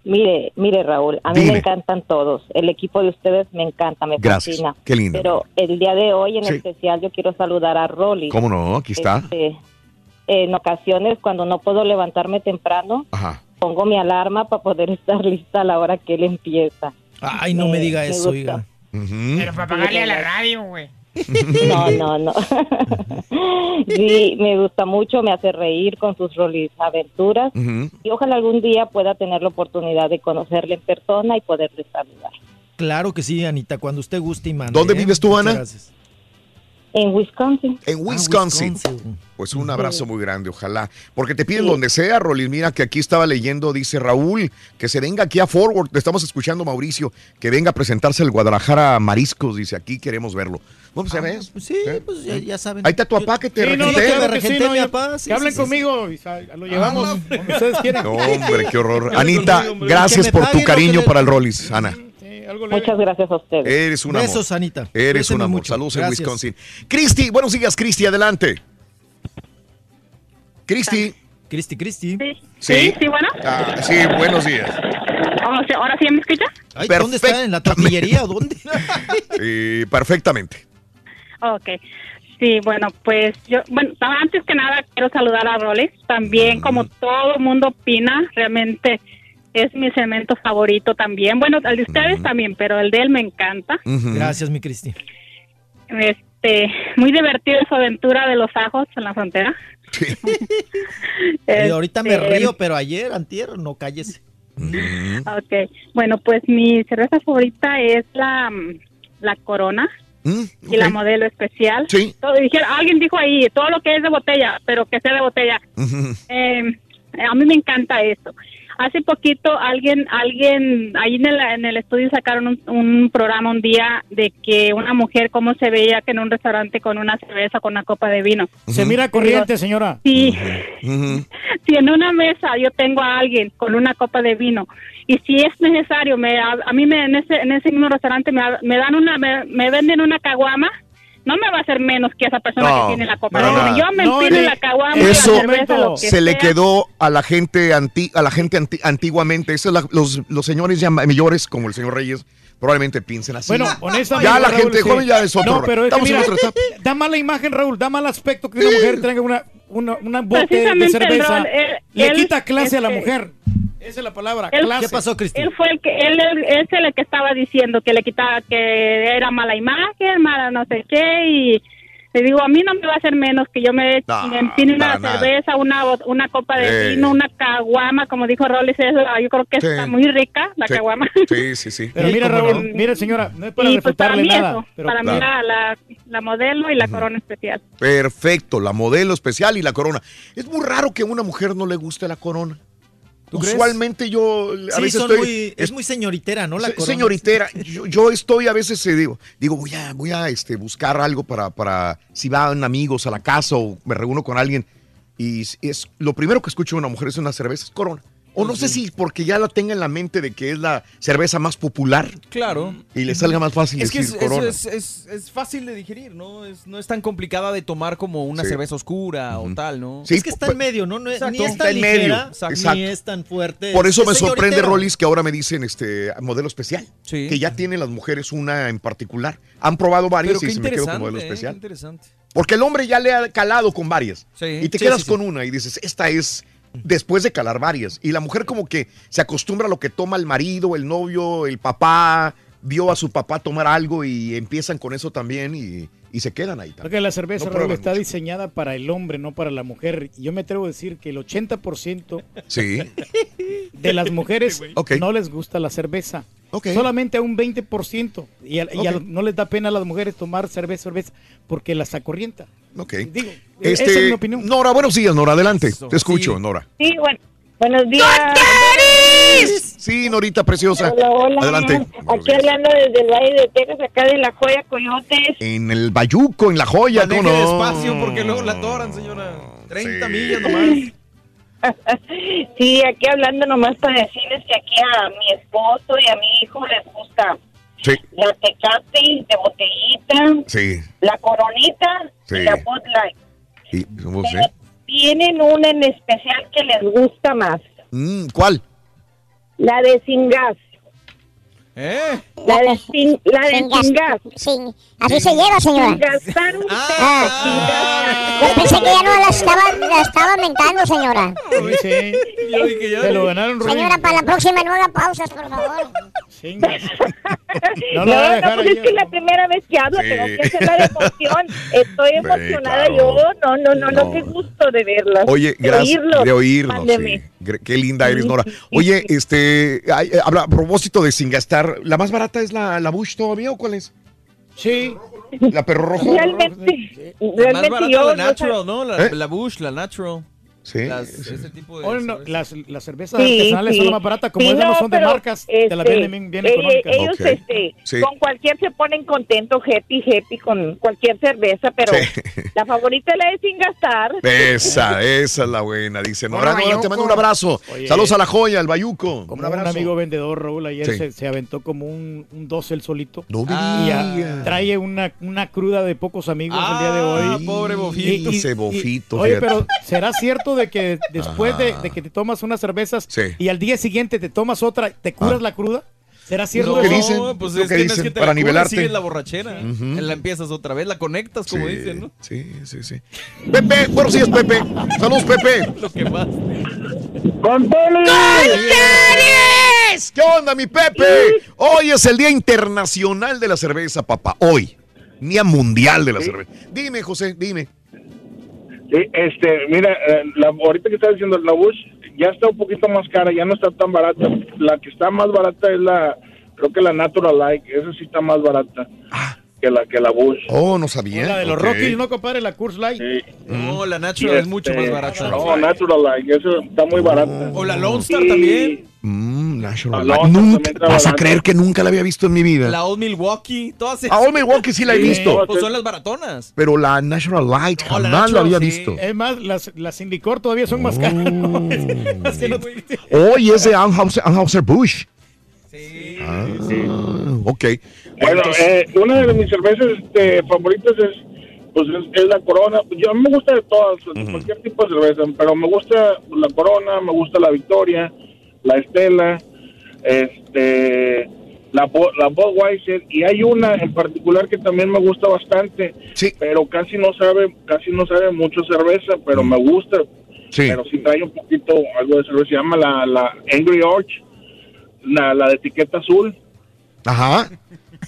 [SPEAKER 65] Mire, mire, Raúl, a mí
[SPEAKER 1] Dime.
[SPEAKER 65] me encantan todos. El equipo de ustedes me encanta, me
[SPEAKER 1] Gracias.
[SPEAKER 65] fascina.
[SPEAKER 1] Qué lindo.
[SPEAKER 65] Pero el día de hoy en
[SPEAKER 1] Sí.
[SPEAKER 65] especial yo quiero saludar a Rolly.
[SPEAKER 1] ¿Cómo no? Aquí está.
[SPEAKER 65] Este, en ocasiones cuando no puedo levantarme temprano,
[SPEAKER 1] Ajá.
[SPEAKER 65] pongo mi alarma para poder estar lista a la hora que él empieza.
[SPEAKER 66] Ay, no me diga
[SPEAKER 65] me
[SPEAKER 66] eso,
[SPEAKER 65] gusta.
[SPEAKER 66] oiga.
[SPEAKER 5] Pero para pagarle a la radio, güey.
[SPEAKER 65] No, no, no. sí, me gusta mucho, me hace reír con sus rolis aventuras y ojalá algún día pueda tener la oportunidad de conocerle en persona y poderle saludar.
[SPEAKER 66] Claro que sí, Anita, cuando usted guste y mande.
[SPEAKER 1] ¿Dónde
[SPEAKER 66] ¿eh?
[SPEAKER 1] vives tú, Ana?
[SPEAKER 66] gracias.
[SPEAKER 65] En Wisconsin.
[SPEAKER 1] En Wisconsin. Pues un abrazo muy grande, ojalá. Porque te piden donde sea, Rolis. Mira que aquí estaba leyendo, dice Raúl, que se venga aquí a Forward. Te estamos escuchando, Mauricio, que venga a presentarse el Guadalajara Mariscos. Dice, aquí queremos verlo. Bueno, pues, ya ves.
[SPEAKER 66] Sí, pues ya, ya saben.
[SPEAKER 1] Ahí está tu papá que te
[SPEAKER 3] Sí, no, no,
[SPEAKER 1] regentea.
[SPEAKER 3] claro que sí, no,
[SPEAKER 66] mi papá, sí,
[SPEAKER 3] que hablen
[SPEAKER 66] sí, sí,
[SPEAKER 3] conmigo y lo llevamos ustedes quieran.
[SPEAKER 1] No, hombre, qué horror. Anita, gracias por tu cariño para el Rolis, Ana.
[SPEAKER 65] Muchas gracias a ustedes.
[SPEAKER 1] Eres un amor.
[SPEAKER 66] Besos, Anita.
[SPEAKER 1] Eres un amor.
[SPEAKER 66] mucho.
[SPEAKER 1] Saludos en. Wisconsin. Cristi, buenos días, Cristi, adelante. Cristi.
[SPEAKER 66] Cristi, Cristi.
[SPEAKER 1] Sí,
[SPEAKER 67] sí, bueno.
[SPEAKER 1] Ah, sí, buenos días.
[SPEAKER 67] Sí, ¿Ahora sí me escucha?
[SPEAKER 66] Ay, ¿Dónde está? ¿En la tortillería o dónde?
[SPEAKER 1] Sí, perfectamente.
[SPEAKER 67] Ok. Sí, bueno, pues yo, bueno, antes que nada quiero saludar a Rolex. También, como todo el mundo opina, realmente es mi cemento favorito también. Bueno, el de ustedes también, pero el de él me encanta.
[SPEAKER 66] Gracias, mi Cristi.
[SPEAKER 67] Este, muy divertida su aventura de los ajos en la frontera.
[SPEAKER 66] Y ahorita me
[SPEAKER 67] Este,
[SPEAKER 66] río, pero ayer, antier, no cállese.
[SPEAKER 67] Ok, bueno, pues mi cerveza favorita es la, la Corona y la modelo especial.
[SPEAKER 1] Sí.
[SPEAKER 67] Todo, dijeron- alguien dijo ahí, todo lo que es de botella, pero que sea de botella. Eh, a mí me encanta eso. Hace poquito alguien, alguien, ahí en el, en el estudio sacaron un, un programa un día de que una mujer cómo se veía que en un restaurante con una cerveza, con una copa de vino.
[SPEAKER 3] Se mira corriente, señora.
[SPEAKER 67] Sí, si en una mesa yo tengo a alguien con una copa de vino y si es necesario, me, a, a mí me, en, ese, en ese mismo restaurante me, me dan una, me, me venden una caguama, no me va a hacer menos que esa persona
[SPEAKER 1] No,
[SPEAKER 67] que tiene la copa
[SPEAKER 1] nada.
[SPEAKER 67] Yo me
[SPEAKER 1] No, eh,
[SPEAKER 67] la caguama, la
[SPEAKER 1] Eso
[SPEAKER 67] cerveza, lo que
[SPEAKER 1] se le quedó a la gente anti, a la gente anti- antiguamente. Eso es la- los, los señores ya mayores, como el señor Reyes, probablemente piensen así.
[SPEAKER 3] Bueno, honestamente.
[SPEAKER 1] Ya la
[SPEAKER 3] Raúl,
[SPEAKER 1] gente
[SPEAKER 3] sí.
[SPEAKER 1] joven ya es otro.
[SPEAKER 3] No, pero es que
[SPEAKER 1] Estamos en
[SPEAKER 3] mira,
[SPEAKER 1] otra etapa.
[SPEAKER 3] Da mala imagen, Raúl. Da mal aspecto que una mujer traiga una, una, una bote de cerveza.
[SPEAKER 67] Raúl, él-
[SPEAKER 3] Le
[SPEAKER 67] él,
[SPEAKER 3] quita clase a la
[SPEAKER 67] este,
[SPEAKER 3] mujer. Esa es la palabra.
[SPEAKER 67] Él-
[SPEAKER 3] clase.
[SPEAKER 67] Él fue el que, él, él- es el que estaba diciendo que le quitaba, que era mala imagen, mala no sé qué, y le digo, a mí no me va a hacer menos que yo me, empine una cerveza, una, una copa de
[SPEAKER 1] Eh.
[SPEAKER 67] vino, una caguama, como dijo Rolis, eso, yo creo que
[SPEAKER 1] Sí.
[SPEAKER 67] está muy rica, la
[SPEAKER 1] Sí.
[SPEAKER 67] caguama.
[SPEAKER 1] Sí, sí, sí.
[SPEAKER 3] Pero mira, Raúl, mira, señora, no es para
[SPEAKER 67] y pues para mí
[SPEAKER 3] nada.
[SPEAKER 67] eso,
[SPEAKER 3] pero
[SPEAKER 67] para mí la, la, la modelo y la corona especial.
[SPEAKER 1] Perfecto, la modelo especial y la corona. Es muy raro que a una mujer no le guste la corona. Usualmente yo a
[SPEAKER 66] Sí,
[SPEAKER 1] veces
[SPEAKER 66] son
[SPEAKER 1] estoy
[SPEAKER 66] muy- es muy señoritera, ¿no? La
[SPEAKER 1] Se- señoritera, yo, yo estoy a veces eh, digo, digo voy a voy a este buscar algo para para si van amigos a la casa o me reúno con alguien y es- es lo primero que escucho de una mujer es una cerveza es Corona. O no sé si porque ya la tenga en la mente de que es la cerveza más popular
[SPEAKER 15] Claro.
[SPEAKER 1] y le salga más fácil
[SPEAKER 15] Es que
[SPEAKER 1] decir
[SPEAKER 15] es, eso
[SPEAKER 1] Corona.
[SPEAKER 15] es, es- es fácil de digerir, ¿no? Es, no es tan complicada de tomar como una
[SPEAKER 1] Sí.
[SPEAKER 15] cerveza oscura o tal, ¿no?
[SPEAKER 1] Sí,
[SPEAKER 66] es que está en medio, ¿no? No es-
[SPEAKER 15] Exacto.
[SPEAKER 66] ni es
[SPEAKER 1] Está
[SPEAKER 66] tan
[SPEAKER 1] en medio.
[SPEAKER 66] ligera,
[SPEAKER 1] Exacto.
[SPEAKER 66] ni es tan fuerte.
[SPEAKER 1] Por eso
[SPEAKER 66] es
[SPEAKER 1] me sorprende. Rolis, que ahora me dicen este modelo especial.
[SPEAKER 15] Sí.
[SPEAKER 1] Que ya tienen las mujeres una en particular. Han probado varias
[SPEAKER 15] Pero
[SPEAKER 1] y se me quedo con modelo
[SPEAKER 15] ¿eh? Qué
[SPEAKER 1] especial.
[SPEAKER 15] interesante.
[SPEAKER 1] Porque el hombre ya le ha calado con varias.
[SPEAKER 15] Sí.
[SPEAKER 1] Y te
[SPEAKER 15] Sí,
[SPEAKER 1] quedas
[SPEAKER 15] sí, sí.
[SPEAKER 1] con una y dices, esta es después de calar varias. Y la mujer como que se acostumbra a lo que toma el marido, el novio, el papá, vio a su papá tomar algo y empiezan con eso también y, y se quedan ahí.
[SPEAKER 3] Porque la cerveza
[SPEAKER 1] No
[SPEAKER 3] está diseñada para el hombre, no para la mujer. Y yo me atrevo a decir que el 80%
[SPEAKER 1] Sí.
[SPEAKER 3] de las mujeres no les gusta la cerveza.
[SPEAKER 1] Ok.
[SPEAKER 3] Solamente a un 20%. Y, a- y a- no les da pena a las mujeres tomar cerveza, cerveza, porque las acorrienta.
[SPEAKER 1] Ok.
[SPEAKER 3] Digo, esa es
[SPEAKER 1] Este,
[SPEAKER 3] mi opinión.
[SPEAKER 1] Nora, buenos días, Nora, adelante. Te escucho, Nora.
[SPEAKER 65] Sí, bueno, buenos días.
[SPEAKER 1] Sí, Norita preciosa.
[SPEAKER 65] Hola, hola.
[SPEAKER 1] Adelante.
[SPEAKER 65] Aquí hablando desde el Valle de Texas, acá de La Joya, Coyotes.
[SPEAKER 1] En el Bayuco, en La Joya, ¿cómo no?
[SPEAKER 15] despacio porque luego la atoran, señora. 30 millas nomás.
[SPEAKER 65] Sí, aquí hablando nomás para decirles que aquí a mi esposo y a mi hijo les gusta
[SPEAKER 1] Sí.
[SPEAKER 65] la Tecate de botellita,
[SPEAKER 1] Sí.
[SPEAKER 65] la Coronita
[SPEAKER 1] Sí.
[SPEAKER 65] y la Bud Light. Tienen una en especial que les gusta más,
[SPEAKER 1] Mm, ¿Cuál?
[SPEAKER 65] la de sin gas.
[SPEAKER 15] ¿Eh?
[SPEAKER 65] La de sin, la de
[SPEAKER 27] Sin gas.
[SPEAKER 65] sin gas.
[SPEAKER 27] Sin- así se lleva, señora.
[SPEAKER 65] Sin gastar un
[SPEAKER 27] Ah. Yo pensé que ya no la estaba, la estaba mentando, señora.
[SPEAKER 3] Sí, Se lo ganaron.
[SPEAKER 27] Señora, para la próxima no haga pausas, por favor.
[SPEAKER 3] No
[SPEAKER 65] No,
[SPEAKER 3] la
[SPEAKER 65] pues es que es la primera vez que hablo,
[SPEAKER 1] Sí.
[SPEAKER 65] tengo que hacerla de emoción. Estoy emocionada
[SPEAKER 1] claro.
[SPEAKER 65] yo. No, no, no, no,
[SPEAKER 1] No.
[SPEAKER 65] qué gusto de verla.
[SPEAKER 1] Oye,
[SPEAKER 65] de
[SPEAKER 1] gracias.
[SPEAKER 65] oírlos.
[SPEAKER 1] De oírnos. Sí. Qué linda eres, Nora. Oye, este, eh, habla a propósito de sin gastar, ¿la más barata es la, la Bush todavía o cuál es?
[SPEAKER 3] Sí.
[SPEAKER 1] ¿La perro rojo?
[SPEAKER 65] Realmente,
[SPEAKER 15] La más
[SPEAKER 65] realmente
[SPEAKER 15] barata
[SPEAKER 65] yo
[SPEAKER 15] la natural, ¿no? La,
[SPEAKER 1] ¿Eh?
[SPEAKER 15] la Bush, la natural.
[SPEAKER 1] Sí.
[SPEAKER 15] Las- ese tipo de.
[SPEAKER 3] Oye, no, las, las cervezas
[SPEAKER 65] Sí,
[SPEAKER 3] artesanales
[SPEAKER 65] sí.
[SPEAKER 3] son las más baratas, como
[SPEAKER 65] Sí,
[SPEAKER 3] esas no,
[SPEAKER 65] no,
[SPEAKER 3] son de marcas, te las
[SPEAKER 65] este,
[SPEAKER 3] venden bien, bien
[SPEAKER 65] eh,
[SPEAKER 3] económicas.
[SPEAKER 65] Ellos,
[SPEAKER 1] Ok.
[SPEAKER 65] este,
[SPEAKER 1] Sí.
[SPEAKER 65] con cualquier se ponen contentos, happy, happy, con cualquier cerveza, pero
[SPEAKER 1] Sí.
[SPEAKER 65] la favorita es la de sin gastar.
[SPEAKER 1] Esa, esa es la buena, dice Nora, te mando un abrazo.
[SPEAKER 3] Oye.
[SPEAKER 1] Saludos a la joya, al Bayuco.
[SPEAKER 3] Como
[SPEAKER 1] un
[SPEAKER 3] un, amigo vendedor, Raúl, ayer
[SPEAKER 1] Sí.
[SPEAKER 3] se, se aventó como un, un 12 el solito.
[SPEAKER 1] No me
[SPEAKER 3] Y ah,
[SPEAKER 1] digas.
[SPEAKER 3] trae una, una cruda de pocos amigos el día de
[SPEAKER 15] Ah,
[SPEAKER 3] hoy.
[SPEAKER 15] pobre bofito.
[SPEAKER 1] Ese bofito,
[SPEAKER 3] oye,
[SPEAKER 1] fíjate.
[SPEAKER 3] pero ¿será cierto de que después de, que te tomas unas cervezas
[SPEAKER 1] Sí.
[SPEAKER 3] y al día siguiente te tomas otra, te curas
[SPEAKER 1] Ah.
[SPEAKER 3] la cruda? ¿Será cierto?
[SPEAKER 1] lo que
[SPEAKER 3] eso?
[SPEAKER 1] dicen,
[SPEAKER 15] pues es
[SPEAKER 1] que
[SPEAKER 15] que no
[SPEAKER 1] dicen,
[SPEAKER 15] que te
[SPEAKER 1] para
[SPEAKER 15] la
[SPEAKER 1] nivelarte.
[SPEAKER 15] sigues la borrachera. La empiezas otra vez, la conectas, como
[SPEAKER 1] Sí,
[SPEAKER 15] dicen, ¿no?
[SPEAKER 1] Sí, sí, sí. Pepe, buenos días, Pepe. Saludos, Pepe.
[SPEAKER 15] Lo que más.
[SPEAKER 58] ¡Con
[SPEAKER 1] ¿Qué onda, mi Pepe? Hoy es el Día Internacional de la Cerveza, papá. Hoy. Día Mundial de la Cerveza. Dime, José, dime.
[SPEAKER 58] Sí, este, mira, eh, la, ahorita que estás diciendo la Bush ya está un poquito más cara, ya no está tan barata. La que está más barata es la, creo que la Natural Light, esa sí está más barata que la que la Bush.
[SPEAKER 1] Oh, no sabía.
[SPEAKER 3] La de los. Rockies, ¿no, compadre? La Coors Light.
[SPEAKER 15] No, la natural es mucho
[SPEAKER 58] este,
[SPEAKER 15] más barata.
[SPEAKER 58] No, Natural Light, eso está muy barata.
[SPEAKER 15] O la Lone Star también.
[SPEAKER 1] Mm, National
[SPEAKER 58] La
[SPEAKER 1] Nunca, vas a creer que nunca la había visto en mi vida.
[SPEAKER 15] La Old Milwaukee. Todas esas.
[SPEAKER 1] A Old Milwaukee sí la he
[SPEAKER 58] Sí.
[SPEAKER 1] visto.
[SPEAKER 15] Pues son las baratonas.
[SPEAKER 1] Pero la National Light
[SPEAKER 15] No, la
[SPEAKER 1] jamás la
[SPEAKER 15] Natural,
[SPEAKER 1] había
[SPEAKER 15] sí.
[SPEAKER 1] visto.
[SPEAKER 3] Es más, las, las sin licor todavía son más caras. No-
[SPEAKER 1] Hoy es de Anheuser, Anheuser Busch.
[SPEAKER 15] Sí.
[SPEAKER 1] Ah, ok.
[SPEAKER 58] Bueno,
[SPEAKER 1] Entonces-
[SPEAKER 58] eh, una de mis cervezas este, favoritas es, pues es, es la Corona. Yo a mí me gusta de todas, cualquier tipo de cerveza, pero me gusta la Corona, me gusta la Victoria, la Estela, este, la la Budweiser y hay una en particular que también me gusta bastante, pero casi no sabe, casi no sabe mucho cerveza, pero me gusta. Pero sí trae un poquito algo de cerveza, se llama la, la Angry Orch, la, la de etiqueta azul.
[SPEAKER 1] Ajá.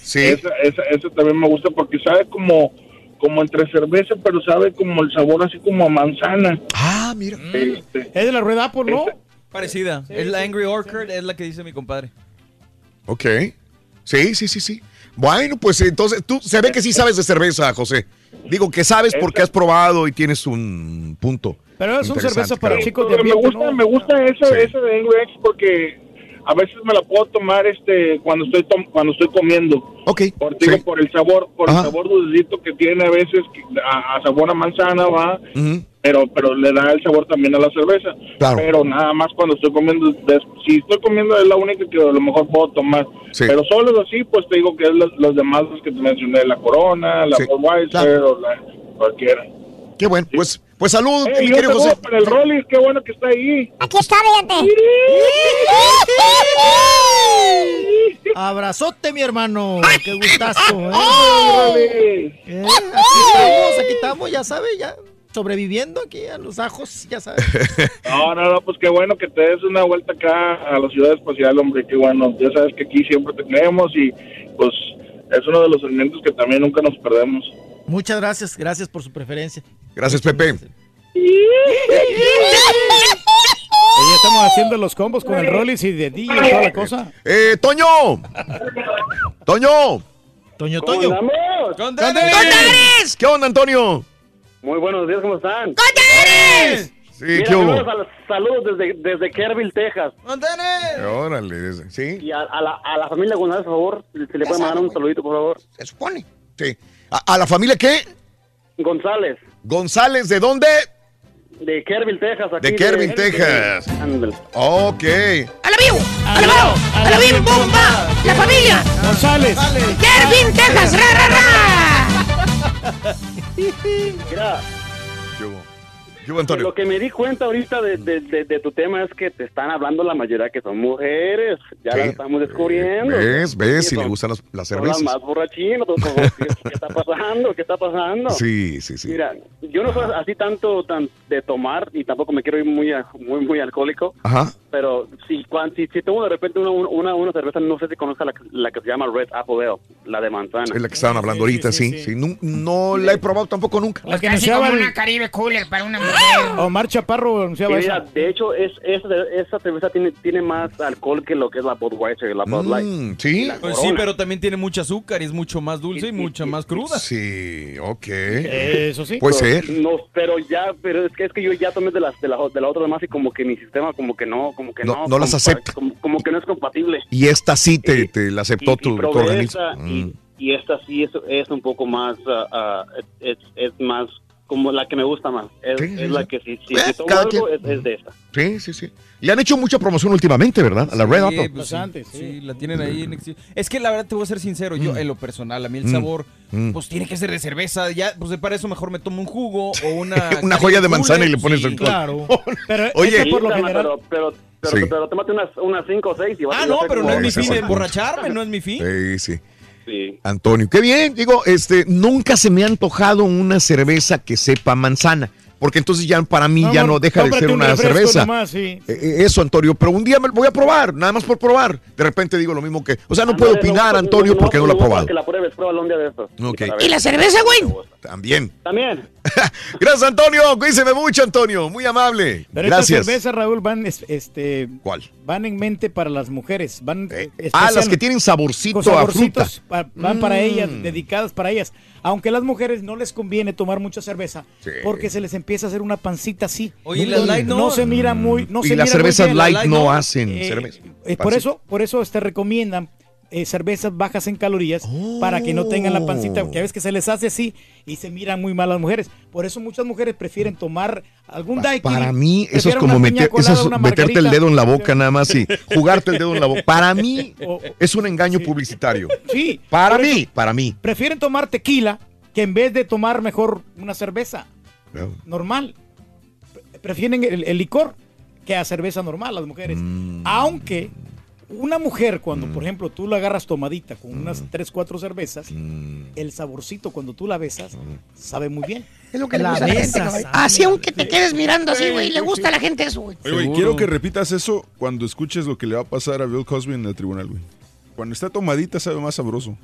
[SPEAKER 1] Sí.
[SPEAKER 58] Esa, esa, esa también me gusta porque sabe como, como entre cerveza, pero sabe como el sabor así como a manzana.
[SPEAKER 1] Ah, mira.
[SPEAKER 58] Este,
[SPEAKER 3] Es de la Red Apple, ¿no?
[SPEAKER 15] Parecida. es la Angry Orchard, es la que dice mi compadre.
[SPEAKER 1] Ok. Sí, sí, sí, sí. Bueno, pues entonces tú se ve que sí sabes de cerveza, José. Digo que sabes porque has probado y tienes un punto.
[SPEAKER 3] Pero es una
[SPEAKER 1] Interesante,
[SPEAKER 3] cerveza para
[SPEAKER 1] claro.
[SPEAKER 3] chicos de
[SPEAKER 58] Pero me
[SPEAKER 3] ambiente,
[SPEAKER 58] gusta,
[SPEAKER 3] ¿no?
[SPEAKER 58] me gusta ese,
[SPEAKER 1] Sí.
[SPEAKER 58] ese de Angry X porque a veces me la puedo tomar este cuando estoy tom- cuando estoy comiendo.
[SPEAKER 1] Ok.
[SPEAKER 58] Por, digo,
[SPEAKER 1] sí.
[SPEAKER 58] por el sabor, por
[SPEAKER 1] Ajá.
[SPEAKER 58] el sabor dulcito que tiene a veces a, a sabor a manzana va,
[SPEAKER 1] Ujú.
[SPEAKER 58] Pero pero le da el sabor también a la cerveza.
[SPEAKER 1] Claro.
[SPEAKER 58] Pero nada más cuando estoy comiendo, si estoy comiendo es la única que a lo mejor puedo tomar.
[SPEAKER 1] Sí.
[SPEAKER 58] Pero solo así, pues te digo que es los, los demás los que te mencioné, la Corona, la
[SPEAKER 1] Sí.
[SPEAKER 58] Budweiser
[SPEAKER 1] Claro.
[SPEAKER 58] o la cualquiera.
[SPEAKER 1] Qué bueno. Pues, pues salud,
[SPEAKER 58] Eh,
[SPEAKER 1] mi querido José.
[SPEAKER 58] para el Rollis, qué bueno que está ahí.
[SPEAKER 27] Aquí está, fíjate.
[SPEAKER 30] Abrazote, mi hermano. Qué gustazo, ¿eh? Eh, Aquí estamos, aquí estamos, ya sabe, ya sobreviviendo aquí a los ajos, ya sabe.
[SPEAKER 58] No, no, no, pues qué bueno que te des una vuelta acá a la ciudad espacial, hombre, qué bueno. Ya sabes que aquí siempre te tenemos y pues es uno de los elementos que también nunca nos perdemos.
[SPEAKER 30] Muchas gracias, gracias por su preferencia.
[SPEAKER 1] Gracias, Pepe.
[SPEAKER 3] Ya estamos haciendo los combos con el Rollis y de DJ y toda la cosa.
[SPEAKER 1] Eh, Toño. Toño.
[SPEAKER 30] Toño,
[SPEAKER 68] ¿Cómo
[SPEAKER 30] Toño.
[SPEAKER 68] andamos?
[SPEAKER 15] ¡Con
[SPEAKER 1] ¿Qué onda, Antonio?
[SPEAKER 68] Muy buenos días, ¿cómo están?
[SPEAKER 1] Sí,
[SPEAKER 68] Mira,
[SPEAKER 1] ¿qué hubo?
[SPEAKER 68] saludos desde, desde Kerrville, Texas.
[SPEAKER 1] Órale, sí.
[SPEAKER 68] Y a, a la, a la familia González, por favor, se le puede mandar un saludito, por favor.
[SPEAKER 1] Se supone. Sí. ¿A, a la familia qué?
[SPEAKER 68] González,
[SPEAKER 1] González, ¿de dónde?
[SPEAKER 68] de Kerrville, Texas. Aquí
[SPEAKER 1] De Kerrville, Texas.
[SPEAKER 68] Ándale.
[SPEAKER 1] Ok.
[SPEAKER 2] ¡A la vivo! ¡A la vivo! ¡A la vivo! ¡Bomba! ¡La familia!
[SPEAKER 3] González.
[SPEAKER 2] ¡Kervin, Texas! ¡Ra, ra, ra!
[SPEAKER 68] Mira,
[SPEAKER 1] ¿Qué hubo? ¿Qué hubo, Antonio?
[SPEAKER 68] lo que me di cuenta ahorita de, de, de- de tu tema es que te están hablando la mayoría que son mujeres. Ya
[SPEAKER 1] Sí.
[SPEAKER 68] las estamos descubriendo.
[SPEAKER 1] ¿Ves? ¿Ves?
[SPEAKER 68] Sí,
[SPEAKER 1] Si le gustan las, las
[SPEAKER 68] son las
[SPEAKER 1] cervezas.
[SPEAKER 68] más ¿Qué, está pasando? ¿Qué está pasando?
[SPEAKER 1] Sí, sí, sí.
[SPEAKER 68] Mira, yo no soy así tanto tan de tomar y tampoco me quiero ir muy muy muy alcohólico,
[SPEAKER 1] Ajá.
[SPEAKER 68] pero si cuan- si, si tomo de repente una, una, una cerveza, no sé si conozca la, que- la que se llama Red Apple Ale, la de manzana.
[SPEAKER 1] Es la que estaban hablando ahorita, sí. sí, Nu- No, la he probado tampoco nunca.
[SPEAKER 3] La que
[SPEAKER 5] Casi como
[SPEAKER 3] anunciaba
[SPEAKER 5] una Caribe Cooler para una mujer.
[SPEAKER 3] Omar Chaparro
[SPEAKER 68] Y
[SPEAKER 3] anunciaba
[SPEAKER 68] mira,
[SPEAKER 3] eso.
[SPEAKER 68] de hecho, es, esa, esa cerveza tiene, tiene más alcohol que lo que es la Budweiser y la Bud Light.
[SPEAKER 1] Mm, sí.
[SPEAKER 68] La
[SPEAKER 15] Pues sí, pero también tiene mucho azúcar y es mucho más dulce y mucha más cruda.
[SPEAKER 1] Sí, ok.
[SPEAKER 3] Eso sí.
[SPEAKER 1] Puede ser.
[SPEAKER 68] No, pero ya, pero es que es que yo ya tomé de las de la, de la otra demás y como que mi sistema como que no, como que
[SPEAKER 1] No-
[SPEAKER 68] no,
[SPEAKER 1] no las acepta.
[SPEAKER 68] Como, como que no es compatible.
[SPEAKER 1] Y esta sí te, te la aceptó
[SPEAKER 68] y,
[SPEAKER 1] tu,
[SPEAKER 68] y
[SPEAKER 1] tu
[SPEAKER 68] probé
[SPEAKER 1] organismo.
[SPEAKER 68] esta,
[SPEAKER 1] Mm.
[SPEAKER 68] y, y esta sí es, es un poco más, ah, es, es más como la que me gusta más. Es,
[SPEAKER 1] Sí, sí,
[SPEAKER 68] es la
[SPEAKER 1] sí.
[SPEAKER 68] que si, si,
[SPEAKER 1] Eh,
[SPEAKER 68] si tomo
[SPEAKER 1] cada
[SPEAKER 68] algo
[SPEAKER 1] quien.
[SPEAKER 68] es, es de esta.
[SPEAKER 1] Sí, sí, sí. Le han hecho mucha promoción últimamente, ¿verdad? A la Red Apple.
[SPEAKER 15] pues sí,
[SPEAKER 3] Bastante, sí.
[SPEAKER 15] sí, la tienen ahí en Es que la verdad te voy a ser sincero, yo en lo personal, a mí el
[SPEAKER 1] Mm.
[SPEAKER 15] sabor,
[SPEAKER 1] Mm.
[SPEAKER 15] pues tiene que ser de cerveza. Ya, pues para eso mejor me tomo un jugo o una.
[SPEAKER 1] Una joya de manzana y le
[SPEAKER 15] sí,
[SPEAKER 1] pones alcohol.
[SPEAKER 3] Claro. Pero
[SPEAKER 1] Oye.
[SPEAKER 3] por lo general.
[SPEAKER 68] pero, pero, pero,
[SPEAKER 1] Sí.
[SPEAKER 68] pero tómate unas, unas cinco o seis y vas
[SPEAKER 15] Ah,
[SPEAKER 68] a
[SPEAKER 15] no, pero no es mi fin
[SPEAKER 1] el punto.
[SPEAKER 15] emborracharme, no es mi fin.
[SPEAKER 1] Sí, sí.
[SPEAKER 68] Sí.
[SPEAKER 1] Antonio, qué bien. Digo, este, nunca se me ha antojado una cerveza que sepa manzana. Porque entonces ya para mí ya
[SPEAKER 3] amor,
[SPEAKER 1] no deja de ser
[SPEAKER 3] un
[SPEAKER 1] una cerveza.
[SPEAKER 3] nomás, sí.
[SPEAKER 1] Eh, eh, Eso, Antonio, pero un día me voy a probar, nada más por probar. De repente digo lo mismo que. O sea, no puedo opinar,
[SPEAKER 68] no,
[SPEAKER 1] Antonio,
[SPEAKER 68] no,
[SPEAKER 1] porque no lo he probado.
[SPEAKER 68] Que la pruebes, pruébalo un día de estos.
[SPEAKER 2] ¿Y la cerveza, güey?
[SPEAKER 1] También.
[SPEAKER 68] También.
[SPEAKER 1] Gracias, Antonio. Cuídese mucho, Antonio. Muy amable.
[SPEAKER 3] Pero estas
[SPEAKER 1] Gracias.
[SPEAKER 3] cervezas, Raúl, van, es- este,
[SPEAKER 1] ¿Cuál?
[SPEAKER 3] van en mente para las mujeres. Van
[SPEAKER 1] Ah, las que tienen saborcito a fruta.
[SPEAKER 3] pa- van para
[SPEAKER 1] Mm.
[SPEAKER 3] ellas, dedicadas para ellas. Aunque a las mujeres no les conviene tomar mucha cerveza,
[SPEAKER 1] Sí.
[SPEAKER 3] porque se les empieza a hacer una pancita así.
[SPEAKER 15] Oye, ¿y las light no?
[SPEAKER 3] se mira muy, no
[SPEAKER 1] y
[SPEAKER 3] se
[SPEAKER 1] las
[SPEAKER 3] mira
[SPEAKER 1] cervezas light,
[SPEAKER 15] light
[SPEAKER 1] no,
[SPEAKER 15] no.
[SPEAKER 1] hacen
[SPEAKER 3] Eh,
[SPEAKER 1] cerveza.
[SPEAKER 3] eh, por eso, por eso te recomiendan eh, cervezas bajas en calorías para que no tengan la pancita, que a veces que se les hace así y se miran muy mal las mujeres. Por eso muchas mujeres prefieren tomar algún daiquiri.
[SPEAKER 1] Para mí, eso es como meter,
[SPEAKER 3] colada,
[SPEAKER 1] eso es
[SPEAKER 3] una
[SPEAKER 1] meterte el dedo en la boca nada más y jugarte el dedo en la boca. Para mí, es un engaño publicitario.
[SPEAKER 3] Sí.
[SPEAKER 1] Para mí, para mí.
[SPEAKER 3] Prefieren tomar tequila que en vez de tomar mejor una cerveza normal. Pre- Prefieren el, el licor que a cerveza normal las mujeres.
[SPEAKER 1] Mm.
[SPEAKER 3] Aunque una mujer cuando, por ejemplo, tú la agarras tomadita con unas 3, 4 cervezas, el saborcito cuando tú la besas sabe muy bien.
[SPEAKER 2] Es lo que le gusta a la gente, caballo.
[SPEAKER 30] ah,
[SPEAKER 2] Así aunque te quedes mirando así, güey. Le gusta a la gente eso, güey.
[SPEAKER 1] Pues Oye, güey, quiero que repitas eso cuando escuches lo que le va a pasar a Bill Cosby en el tribunal, güey. Cuando está tomadita sabe más sabroso.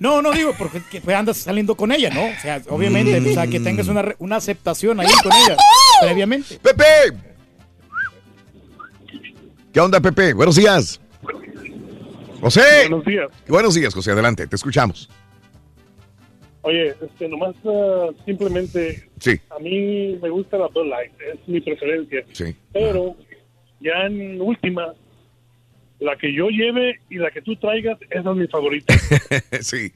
[SPEAKER 3] No, no digo porque que, pues, andas saliendo con ella, ¿no? O sea, obviamente, o sea, que tengas una, re- una aceptación ahí con ella previamente.
[SPEAKER 1] ¡Pepe! ¿Qué onda, Pepe? Buenos días. José.
[SPEAKER 58] Buenos días.
[SPEAKER 1] Buenos días, José. Adelante, te escuchamos.
[SPEAKER 58] Oye, este, nomás ah, simplemente
[SPEAKER 1] Sí.
[SPEAKER 58] a mí me gusta la Bud Light, es mi preferencia.
[SPEAKER 1] Sí.
[SPEAKER 58] Pero ya en última, la que yo lleve y la que tú traigas, esa es mi favorita.
[SPEAKER 1] sí.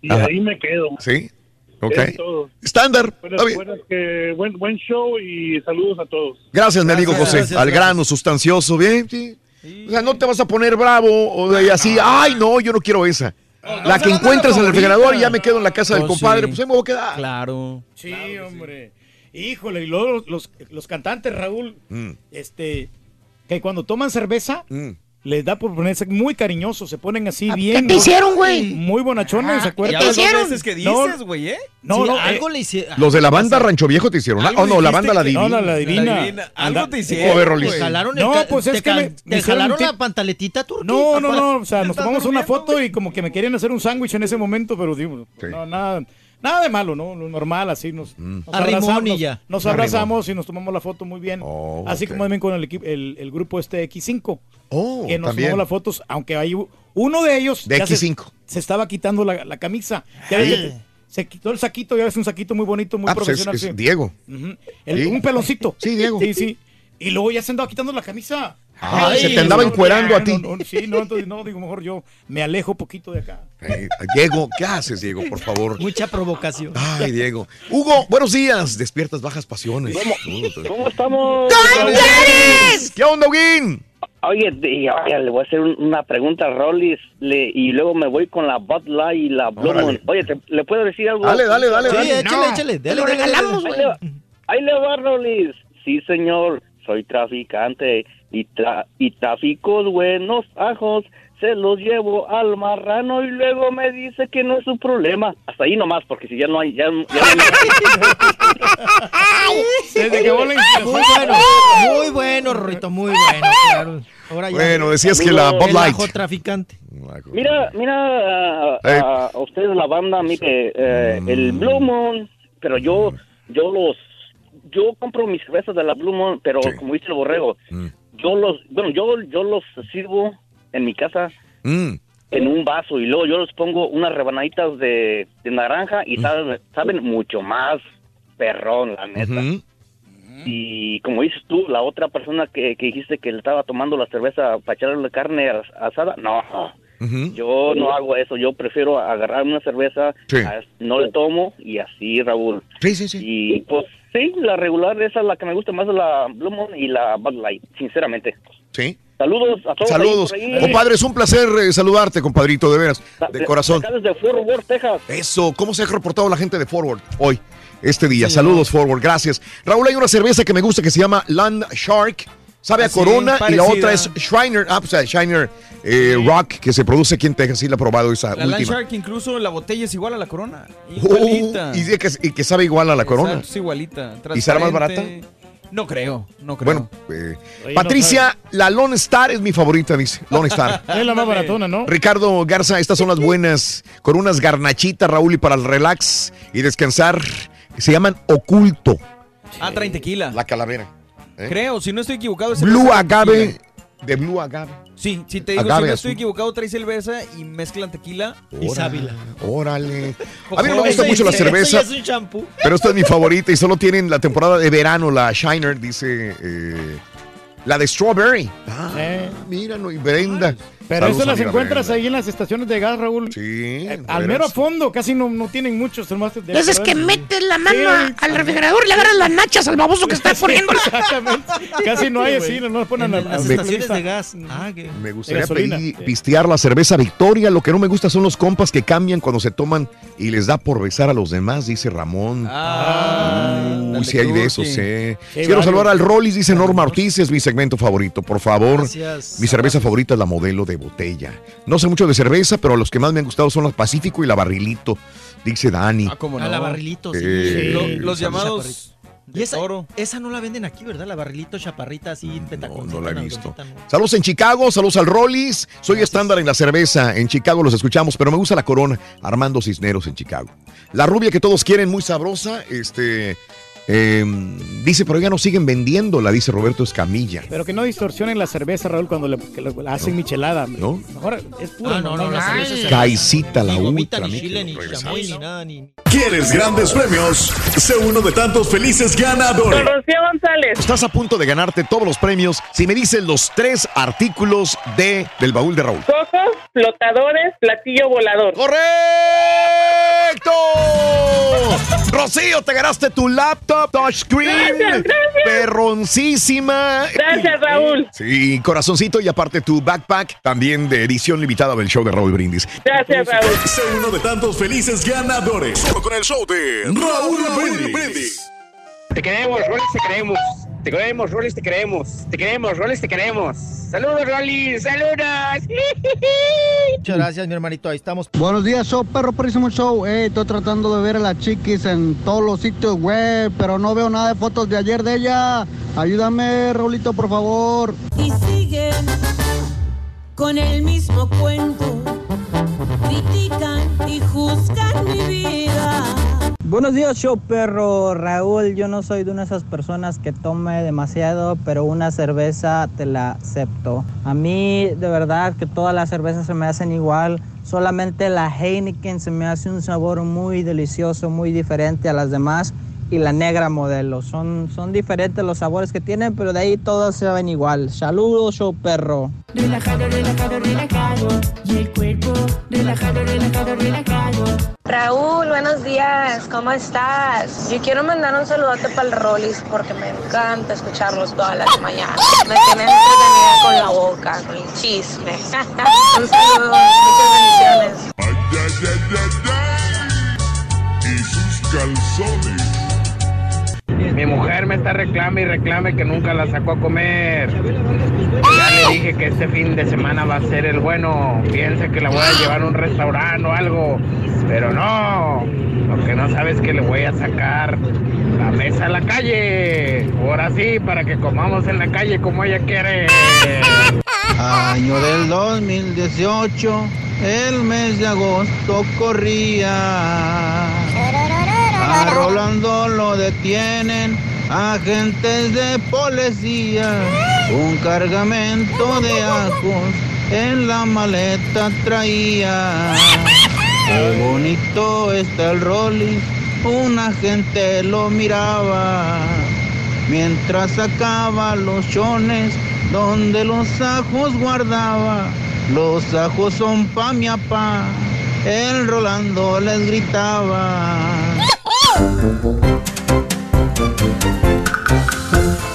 [SPEAKER 58] Y
[SPEAKER 1] Ajá.
[SPEAKER 58] ahí me quedo.
[SPEAKER 1] Sí. Ok. Estándar.
[SPEAKER 58] Que- buen, buen show y saludos a todos.
[SPEAKER 1] Gracias, mi amigo José.
[SPEAKER 58] gracias,
[SPEAKER 1] Al
[SPEAKER 58] gracias.
[SPEAKER 1] grano, sustancioso, bien. Sí. O sea, no te vas a poner bravo o de así, ay, no, yo no quiero esa. la que encuentres en el refrigerador y ya me quedo en la casa del
[SPEAKER 3] Oh,
[SPEAKER 1] compadre,
[SPEAKER 3] sí.
[SPEAKER 1] pues ahí me voy a quedar.
[SPEAKER 15] Claro.
[SPEAKER 3] Sí, hombre. Híjole, y luego los, los, los cantantes, Raúl,
[SPEAKER 1] Mm.
[SPEAKER 3] este, que cuando toman cerveza,
[SPEAKER 1] Mm.
[SPEAKER 3] Les da por ponerse muy cariñosos, se ponen así bien.
[SPEAKER 2] te hicieron, güey?
[SPEAKER 3] Muy bonachones, ¿se acuerdan?
[SPEAKER 15] Las dos veces que dices, güey, ¿eh?
[SPEAKER 3] No,
[SPEAKER 15] Sí,
[SPEAKER 3] no,
[SPEAKER 15] algo
[SPEAKER 3] eh,
[SPEAKER 15] le hicieron.
[SPEAKER 1] Los de la banda Rancho Viejo te hicieron.
[SPEAKER 15] Algo
[SPEAKER 1] Oh, no, la banda La Divina.
[SPEAKER 3] No, la, la divina.
[SPEAKER 15] Divina. Algo te hicieron,
[SPEAKER 3] No, pues es
[SPEAKER 66] te,
[SPEAKER 3] que me-
[SPEAKER 66] te
[SPEAKER 3] me hicieron
[SPEAKER 66] jalaron la pantaletita turquita.
[SPEAKER 3] No, no, no, o sea, nos
[SPEAKER 66] ¿Estás
[SPEAKER 3] tomamos una foto y como que me querían hacer un sándwich en ese momento, pero digo, no, nada, nada de malo, ¿no? Lo normal, así nos,
[SPEAKER 1] Mm.
[SPEAKER 3] nos abrazamos,
[SPEAKER 66] y
[SPEAKER 3] nos-
[SPEAKER 66] ya.
[SPEAKER 3] nos abrazamos y nos tomamos la foto muy bien. así
[SPEAKER 1] ok.
[SPEAKER 3] como también con el, equipo, el, el grupo este X5.
[SPEAKER 1] Oh,
[SPEAKER 3] que nos
[SPEAKER 1] también.
[SPEAKER 3] tomamos las fotos, aunque hay uno de ellos
[SPEAKER 1] De
[SPEAKER 3] ya se-
[SPEAKER 1] X5.
[SPEAKER 3] Se, estaba quitando la, la camisa. Ya se quitó el saquito, ya ves un saquito muy bonito, muy
[SPEAKER 1] Ah, pues es-
[SPEAKER 3] profesional.
[SPEAKER 1] es. Diego.
[SPEAKER 3] Ujú. El-
[SPEAKER 1] Sí.
[SPEAKER 3] Un peloncito.
[SPEAKER 1] Sí, Diego.
[SPEAKER 3] Sí, sí. Y luego ya se andaba quitando la camisa.
[SPEAKER 1] Ay, se te andaba
[SPEAKER 3] no,
[SPEAKER 1] encuerando a ti.
[SPEAKER 3] no, no, sí, no, entonces no, digo, mejor yo me alejo poquito de acá.
[SPEAKER 1] Eh, Diego, ¿qué haces, Diego, por favor?
[SPEAKER 66] Mucha provocación.
[SPEAKER 1] Ay, Diego. Hugo, buenos días. Despiertas bajas pasiones.
[SPEAKER 61] ¿Cómo estamos?
[SPEAKER 1] ¿Qué onda, Huguín?
[SPEAKER 61] Oye, oye, le voy a hacer un- una pregunta a Rollis le, y luego me voy con la Bud Light y la Blue
[SPEAKER 1] Órale.
[SPEAKER 61] Moon. Oye, ¿te- ¿le puedo decir algo?
[SPEAKER 1] Dale, dale, dale,
[SPEAKER 66] Sí,
[SPEAKER 1] dale.
[SPEAKER 66] échale, échale. Dale,
[SPEAKER 2] lo
[SPEAKER 66] dale,
[SPEAKER 2] regalamos,
[SPEAKER 61] Ahí
[SPEAKER 2] güey.
[SPEAKER 61] le, va- ahí le va, Rollis. Sí, señor, soy traficante y, tra- y trafico buenos ajos. Se los llevo al marrano y luego me dice que no es su problema. Hasta ahí nomás, porque si ya no hay... Ya, ya no
[SPEAKER 3] Desde que la
[SPEAKER 66] Muy bueno, muy bueno, Rorrito, muy bueno. Claro. Ahora ya.
[SPEAKER 1] Bueno, decías que la Bud
[SPEAKER 66] El
[SPEAKER 1] Light.
[SPEAKER 66] ajo traficante.
[SPEAKER 61] Mira, mira, a,
[SPEAKER 1] Eh.
[SPEAKER 61] a- a ustedes la banda, mire, eh, el
[SPEAKER 1] Mm.
[SPEAKER 61] Blue Moon, pero yo, yo los, yo compro mis cervezas de la Blue Moon, pero
[SPEAKER 1] Sí.
[SPEAKER 61] como dice el borrego,
[SPEAKER 1] Mm.
[SPEAKER 61] Yo los, bueno, yo, yo los sirvo en mi casa
[SPEAKER 1] Mm.
[SPEAKER 61] en un vaso y luego yo les pongo unas rebanaditas de, de naranja
[SPEAKER 1] Mm.
[SPEAKER 61] y saben, saben mucho más perrón, la neta. Y como dices tú, la otra persona que, que dijiste que le estaba tomando la cerveza para echarle carne as- asada, no. Yo no hago eso, yo prefiero agarrar una cerveza,
[SPEAKER 1] Sí.
[SPEAKER 61] a- no le tomo y así, Raúl.
[SPEAKER 1] Sí, sí, sí.
[SPEAKER 61] Y pues sí, la regular, esa es la que me gusta más, la Blue Moon y la Bud Light, sinceramente.
[SPEAKER 1] Sí.
[SPEAKER 61] Saludos a todos.
[SPEAKER 1] Saludos.
[SPEAKER 61] ahí por ahí.
[SPEAKER 1] Compadre, es un placer eh, saludarte, compadrito, de veras, de corazón.
[SPEAKER 61] Acá desde Fort Worth, Texas.
[SPEAKER 1] Eso, ¿cómo se ha reportado la gente de Forward hoy, este día? Saludos, Forward, gracias. Raúl, hay una cerveza que me gusta que se llama Land Shark. Sabe a
[SPEAKER 15] sí,
[SPEAKER 1] Corona y la otra es Shriner, ah, pues, eh, Shiner eh, Rock, que se produce aquí en Texas. Sí, la he probado esa
[SPEAKER 15] La
[SPEAKER 1] última.
[SPEAKER 15] Shark, incluso la botella es igual a la corona.
[SPEAKER 1] Uh,
[SPEAKER 15] Igualita.
[SPEAKER 1] y, que, y que sabe igual a la Corona.
[SPEAKER 15] Exacto, es igualita.
[SPEAKER 1] ¿Y será más
[SPEAKER 15] transparente. No creo, no creo.
[SPEAKER 1] Bueno, eh,
[SPEAKER 3] Oye,
[SPEAKER 1] Patricia, la Lone Star es mi favorita, dice. Lone Star.
[SPEAKER 3] Es la más baratona, ¿no?
[SPEAKER 1] Ricardo Garza, estas son las buenas, con unas garnachitas, Raúl, y para el relax y descansar. Se llaman Oculto.
[SPEAKER 15] Ah, traen tequila.
[SPEAKER 1] La calavera. ¿Eh?
[SPEAKER 15] Creo, si no estoy equivocado. es
[SPEAKER 1] Blue Agave, de Blue Agave.
[SPEAKER 15] Sí, si te digo,
[SPEAKER 1] Agave
[SPEAKER 15] si no
[SPEAKER 1] azul.
[SPEAKER 15] estoy equivocado, trae cerveza y mezclan tequila.
[SPEAKER 66] Y sábila.
[SPEAKER 1] Órale. A mí no me gusta mucho la cerveza,
[SPEAKER 66] es un champú.
[SPEAKER 1] pero esta es mi favorita y solo tienen la temporada de verano, la Shiner, dice eh, la de Strawberry. Ah,
[SPEAKER 3] Eh,
[SPEAKER 1] mira, no, y Brenda.
[SPEAKER 3] Pero
[SPEAKER 1] Saludos,
[SPEAKER 3] eso las encuentras
[SPEAKER 1] Brenda.
[SPEAKER 3] ahí en las estaciones de gas, Raúl.
[SPEAKER 1] Sí.
[SPEAKER 3] Eh, al mero fondo, casi no, no tienen muchos. nomás
[SPEAKER 2] Entonces es que metes la mano
[SPEAKER 3] Sí,
[SPEAKER 2] al refrigerador y le agarras las nachas al baboso que está poniéndola.
[SPEAKER 3] Exactamente. Casi no hay así, no nos ponen
[SPEAKER 66] En
[SPEAKER 3] a-
[SPEAKER 66] las estaciones de gas. Ah, que.
[SPEAKER 1] Me gustaría pedir- pistear la cerveza Victoria. Lo que no me gusta son los compas que cambian cuando se toman y les da por besar a los demás, dice Ramón.
[SPEAKER 15] Ah,
[SPEAKER 1] Uy, sí hay de eso,
[SPEAKER 15] Cookie.
[SPEAKER 1] sí.
[SPEAKER 3] Sí,
[SPEAKER 1] Quiero saludar al Rollis, dice Norma Ortiz, es mi segmento favorito, por favor.
[SPEAKER 66] Gracias.
[SPEAKER 1] Mi cerveza favorita es la modelo de botella. No sé mucho de cerveza, pero los que más me han gustado son la Pacífico y la Barrilito, dice Dani.
[SPEAKER 15] Ah, cómo
[SPEAKER 66] A
[SPEAKER 15] no.
[SPEAKER 66] la barrilito, sí.
[SPEAKER 1] Eh,
[SPEAKER 15] Lo- los llamados
[SPEAKER 66] Y
[SPEAKER 15] de
[SPEAKER 66] esa,
[SPEAKER 15] toro.
[SPEAKER 66] esa no la venden aquí, ¿verdad? La barrilito chaparrita así,
[SPEAKER 1] No,
[SPEAKER 66] pentaconcita,
[SPEAKER 1] no la he visto.
[SPEAKER 66] ¿no?
[SPEAKER 1] Saludos en Chicago, saludos al Rollis. Soy estándar en la cerveza. En Chicago los escuchamos, pero me gusta la corona. Armando Cisneros en Chicago. La rubia que todos quieren, muy sabrosa. Este. Eh, dice, pero ya no siguen vendiéndola, dice Roberto Escamilla.
[SPEAKER 3] Pero que no distorsionen la cerveza, Raúl, cuando le, que la hacen michelada.
[SPEAKER 1] ¿No?
[SPEAKER 3] Mejor es pura.
[SPEAKER 30] Ah, no, no, no,
[SPEAKER 3] Ay.
[SPEAKER 30] cerveza
[SPEAKER 1] Caicita la ultra.
[SPEAKER 30] ni chile, ni chamoy, ni nada, ni...
[SPEAKER 69] ¿Quieres grandes premios? Sé uno de tantos felices ganadores.
[SPEAKER 70] Rocío González.
[SPEAKER 1] Estás a punto de ganarte todos los premios si me dices los tres artículos de del baúl de Raúl.
[SPEAKER 70] Flotadores, platillo volador.
[SPEAKER 1] ¡Correcto! Rocío, te ganaste tu laptop touchscreen.
[SPEAKER 70] Gracias, gracias.
[SPEAKER 1] Perroncísima.
[SPEAKER 70] Gracias, Raúl.
[SPEAKER 1] Sí, corazoncito y aparte tu backpack también de edición limitada del show de Raúl Brindis.
[SPEAKER 70] Gracias, Raúl.
[SPEAKER 69] Sé uno de tantos felices ganadores. Solo con el show de Raúl Brindis.
[SPEAKER 71] Te queremos, Rolis, te queremos. Te queremos, Rolis, te queremos. Te queremos, Rolis, te queremos. Saludos, Rolis, saludos.
[SPEAKER 30] Muchas gracias, mi hermanito. Ahí estamos.
[SPEAKER 36] Buenos días, show, perro, próximo show. Eh, estoy tratando de ver a las chiquis en todos los sitios web, pero no veo nada de fotos de ayer de ella. Ayúdame, Raulito, por favor.
[SPEAKER 62] Y siguen con el mismo cuento. Critican y juzgan mi vida.
[SPEAKER 36] Buenos días, show perro. Raúl, yo no soy de una de esas personas que tome demasiado, pero una cerveza te la acepto. A mí, de verdad, que todas las cervezas se me hacen igual. Solamente la Heineken se me hace un sabor muy delicioso, muy diferente a las demás. Y la negra modelo. Son, son diferentes los sabores que tienen, pero de ahí todas se ven igual. Saludos, show perro.
[SPEAKER 62] Relajado, relajado, relajado. Y el cuerpo relajado, relajado, relajado.
[SPEAKER 58] Raúl, buenos días, ¿cómo estás? Yo quiero mandar un saludote para el Rollis porque me encanta escucharlos todas las mañanas. Me tienen entretenida con la boca, con el chisme. un saludo, muchas bendiciones.
[SPEAKER 69] Y sus calzones.
[SPEAKER 72] Mi mujer me está reclame y reclame que nunca la sacó a comer. Ya le dije que este fin de semana va a ser el bueno. Piensa que la voy a llevar a un restaurante o algo. Pero no. Lo que no sabes es que le voy a sacar la mesa a la calle. Ahora sí, para que comamos en la calle como ella quiere.
[SPEAKER 36] Año del 2018, el mes de agosto corría. A Rolando lo detienen agentes de policía. Un cargamento de ajos en la maleta traía. Qué bonito está el Rolly, un agente lo miraba. Mientras sacaba los chones donde los ajos guardaba. Los ajos son pa' mi apá. El Rolando les gritaba.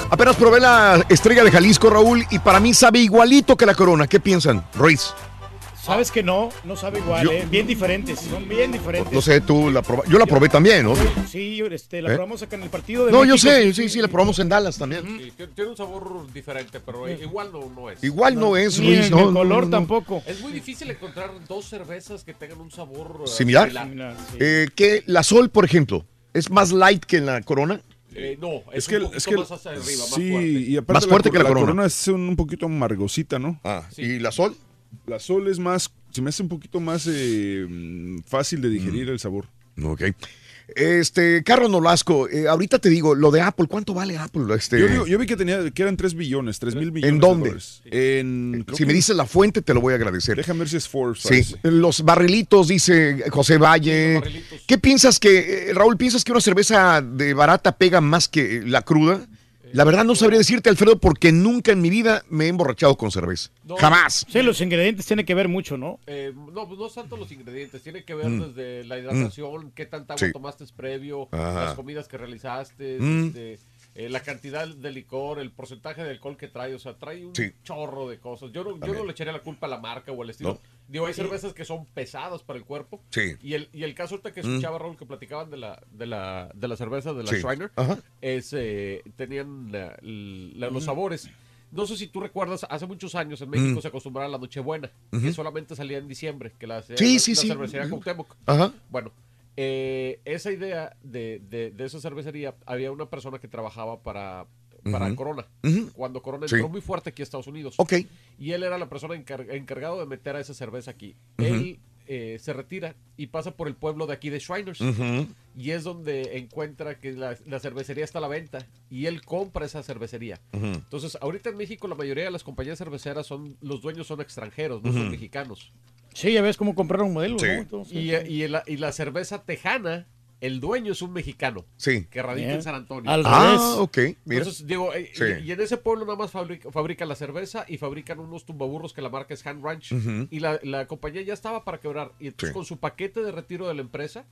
[SPEAKER 1] Apenas probé la estrella de Jalisco, Raúl, y para mí sabe igualito que la corona. ¿Qué piensan, Ruiz?
[SPEAKER 3] Sabes que no, no sabe igual,
[SPEAKER 1] Yo-
[SPEAKER 3] ¿eh? Bien diferentes, son bien diferentes.
[SPEAKER 1] No sé, tú la probaste. Yo la probé también, ¿no?
[SPEAKER 3] Sí, este, la
[SPEAKER 1] ¿Eh?
[SPEAKER 3] probamos acá en el partido de
[SPEAKER 1] No, yo sé, sí, sí, la probamos en Dallas también.
[SPEAKER 73] Sí, tiene- un sabor diferente, pero igual no, no es.
[SPEAKER 1] Igual no es,
[SPEAKER 3] Ni
[SPEAKER 1] Luis,
[SPEAKER 3] en
[SPEAKER 1] no,
[SPEAKER 3] el color
[SPEAKER 1] no, no.
[SPEAKER 3] tampoco.
[SPEAKER 73] Es muy difícil encontrar dos cervezas que tengan un sabor eh,
[SPEAKER 1] ¿Similar? Eh, que la Sol, por ejemplo, es más light que la corona.
[SPEAKER 73] Eh, no, es,
[SPEAKER 20] Es que,
[SPEAKER 73] un
[SPEAKER 20] es que
[SPEAKER 73] más hacia arriba, más
[SPEAKER 20] sí,
[SPEAKER 73] fuerte.
[SPEAKER 20] y aparte
[SPEAKER 1] Más fuerte que la corona.
[SPEAKER 20] es un, un poquito amargosita, ¿no?
[SPEAKER 1] Ah, ¿y la sol?
[SPEAKER 20] La sol es más, se me hace un poquito más eh, mm, fácil de digerir el sabor.
[SPEAKER 1] Ok. Este, Carlos Nolasco, eh, ahorita te digo, lo de Apple, ¿cuánto vale Apple? Este,
[SPEAKER 20] Yo, digo- yo vi que tenía, que eran 3 billones, 3 mil millones.
[SPEAKER 1] ¿En
[SPEAKER 20] de
[SPEAKER 1] dónde?
[SPEAKER 20] En, creo
[SPEAKER 1] si me dices la fuente, te lo voy a agradecer.
[SPEAKER 20] Déjame ver si es Forbes.
[SPEAKER 1] Sí, los barrilitos, dice José Valle. ¿Qué piensas que, eh, Raúl, piensas que una cerveza de barata pega más que la cruda? La verdad no sabría decirte, Alfredo, porque nunca en mi vida me he emborrachado con cerveza.
[SPEAKER 73] No.
[SPEAKER 1] Jamás.
[SPEAKER 3] Sí, los ingredientes tienen que ver mucho, ¿no?
[SPEAKER 73] Eh, no, pues no tanto los ingredientes, tiene que ver
[SPEAKER 1] Mm.
[SPEAKER 73] desde la hidratación, qué tanta agua
[SPEAKER 1] Sí.
[SPEAKER 73] tomaste previo,
[SPEAKER 1] Ajá.
[SPEAKER 73] las comidas que realizaste,
[SPEAKER 1] Mm.
[SPEAKER 73] este, eh, la cantidad de licor, el porcentaje de alcohol que trae, o sea, trae un
[SPEAKER 1] Sí.
[SPEAKER 73] chorro de cosas. Yo no, yo no le echaría la culpa a la marca o al estilo.
[SPEAKER 1] No.
[SPEAKER 73] Digo, hay cervezas que son pesadas para el cuerpo.
[SPEAKER 1] Sí.
[SPEAKER 73] Y el, y el caso ahorita que
[SPEAKER 1] Mm.
[SPEAKER 73] escuchaba, Raúl, que platicaban de la, de la, de la cerveza de la
[SPEAKER 1] Sí.
[SPEAKER 73] Shriner,
[SPEAKER 1] Ajá.
[SPEAKER 73] es, eh, tenían la- la- los
[SPEAKER 1] Mm.
[SPEAKER 73] sabores. No sé si tú recuerdas, hace muchos años en México
[SPEAKER 1] Mm.
[SPEAKER 73] se acostumbraba a la Nochebuena,
[SPEAKER 1] Ujú.
[SPEAKER 73] que solamente salía en diciembre, que la
[SPEAKER 1] Sí,
[SPEAKER 73] la,
[SPEAKER 1] sí,
[SPEAKER 73] la
[SPEAKER 1] sí.
[SPEAKER 73] cervecería
[SPEAKER 1] Ujú.
[SPEAKER 73] Cuauhtémoc.
[SPEAKER 1] Ajá.
[SPEAKER 73] Bueno, eh, esa idea de, de- de esa cervecería, había una persona que trabajaba para, para. Corona, cuando Corona
[SPEAKER 1] Sí.
[SPEAKER 73] entró muy fuerte aquí a Estados Unidos.
[SPEAKER 1] Ok.
[SPEAKER 73] Y él era la persona encar- encargado de meter a esa cerveza aquí. Él eh, se retira y pasa por el pueblo de aquí de Shriners. Y es donde encuentra que la, la cervecería está a la venta y él compra esa cervecería. Entonces, ahorita en México la mayoría de las compañías cerveceras son, los dueños son extranjeros, no son mexicanos.
[SPEAKER 3] Sí, ya ves cómo compraron modelos,
[SPEAKER 73] Sí.
[SPEAKER 3] ¿no? Entonces,
[SPEAKER 73] Y, eh, y la, y la cerveza tejana, el dueño es un mexicano.
[SPEAKER 1] Sí.
[SPEAKER 73] Que radica
[SPEAKER 3] Bien.
[SPEAKER 73] en San Antonio.
[SPEAKER 3] Al
[SPEAKER 1] Ah,
[SPEAKER 3] revés.
[SPEAKER 1] ok, mira.
[SPEAKER 73] Entonces, digo, eh,
[SPEAKER 1] Sí.
[SPEAKER 73] y, y en ese pueblo nada más fabrica, fabrican la cerveza y fabrican unos tumbaburros que la marca es Hand Ranch. Y la, la compañía ya estaba para quebrar. Y entonces
[SPEAKER 1] Sí.
[SPEAKER 73] con su paquete de retiro de la empresa,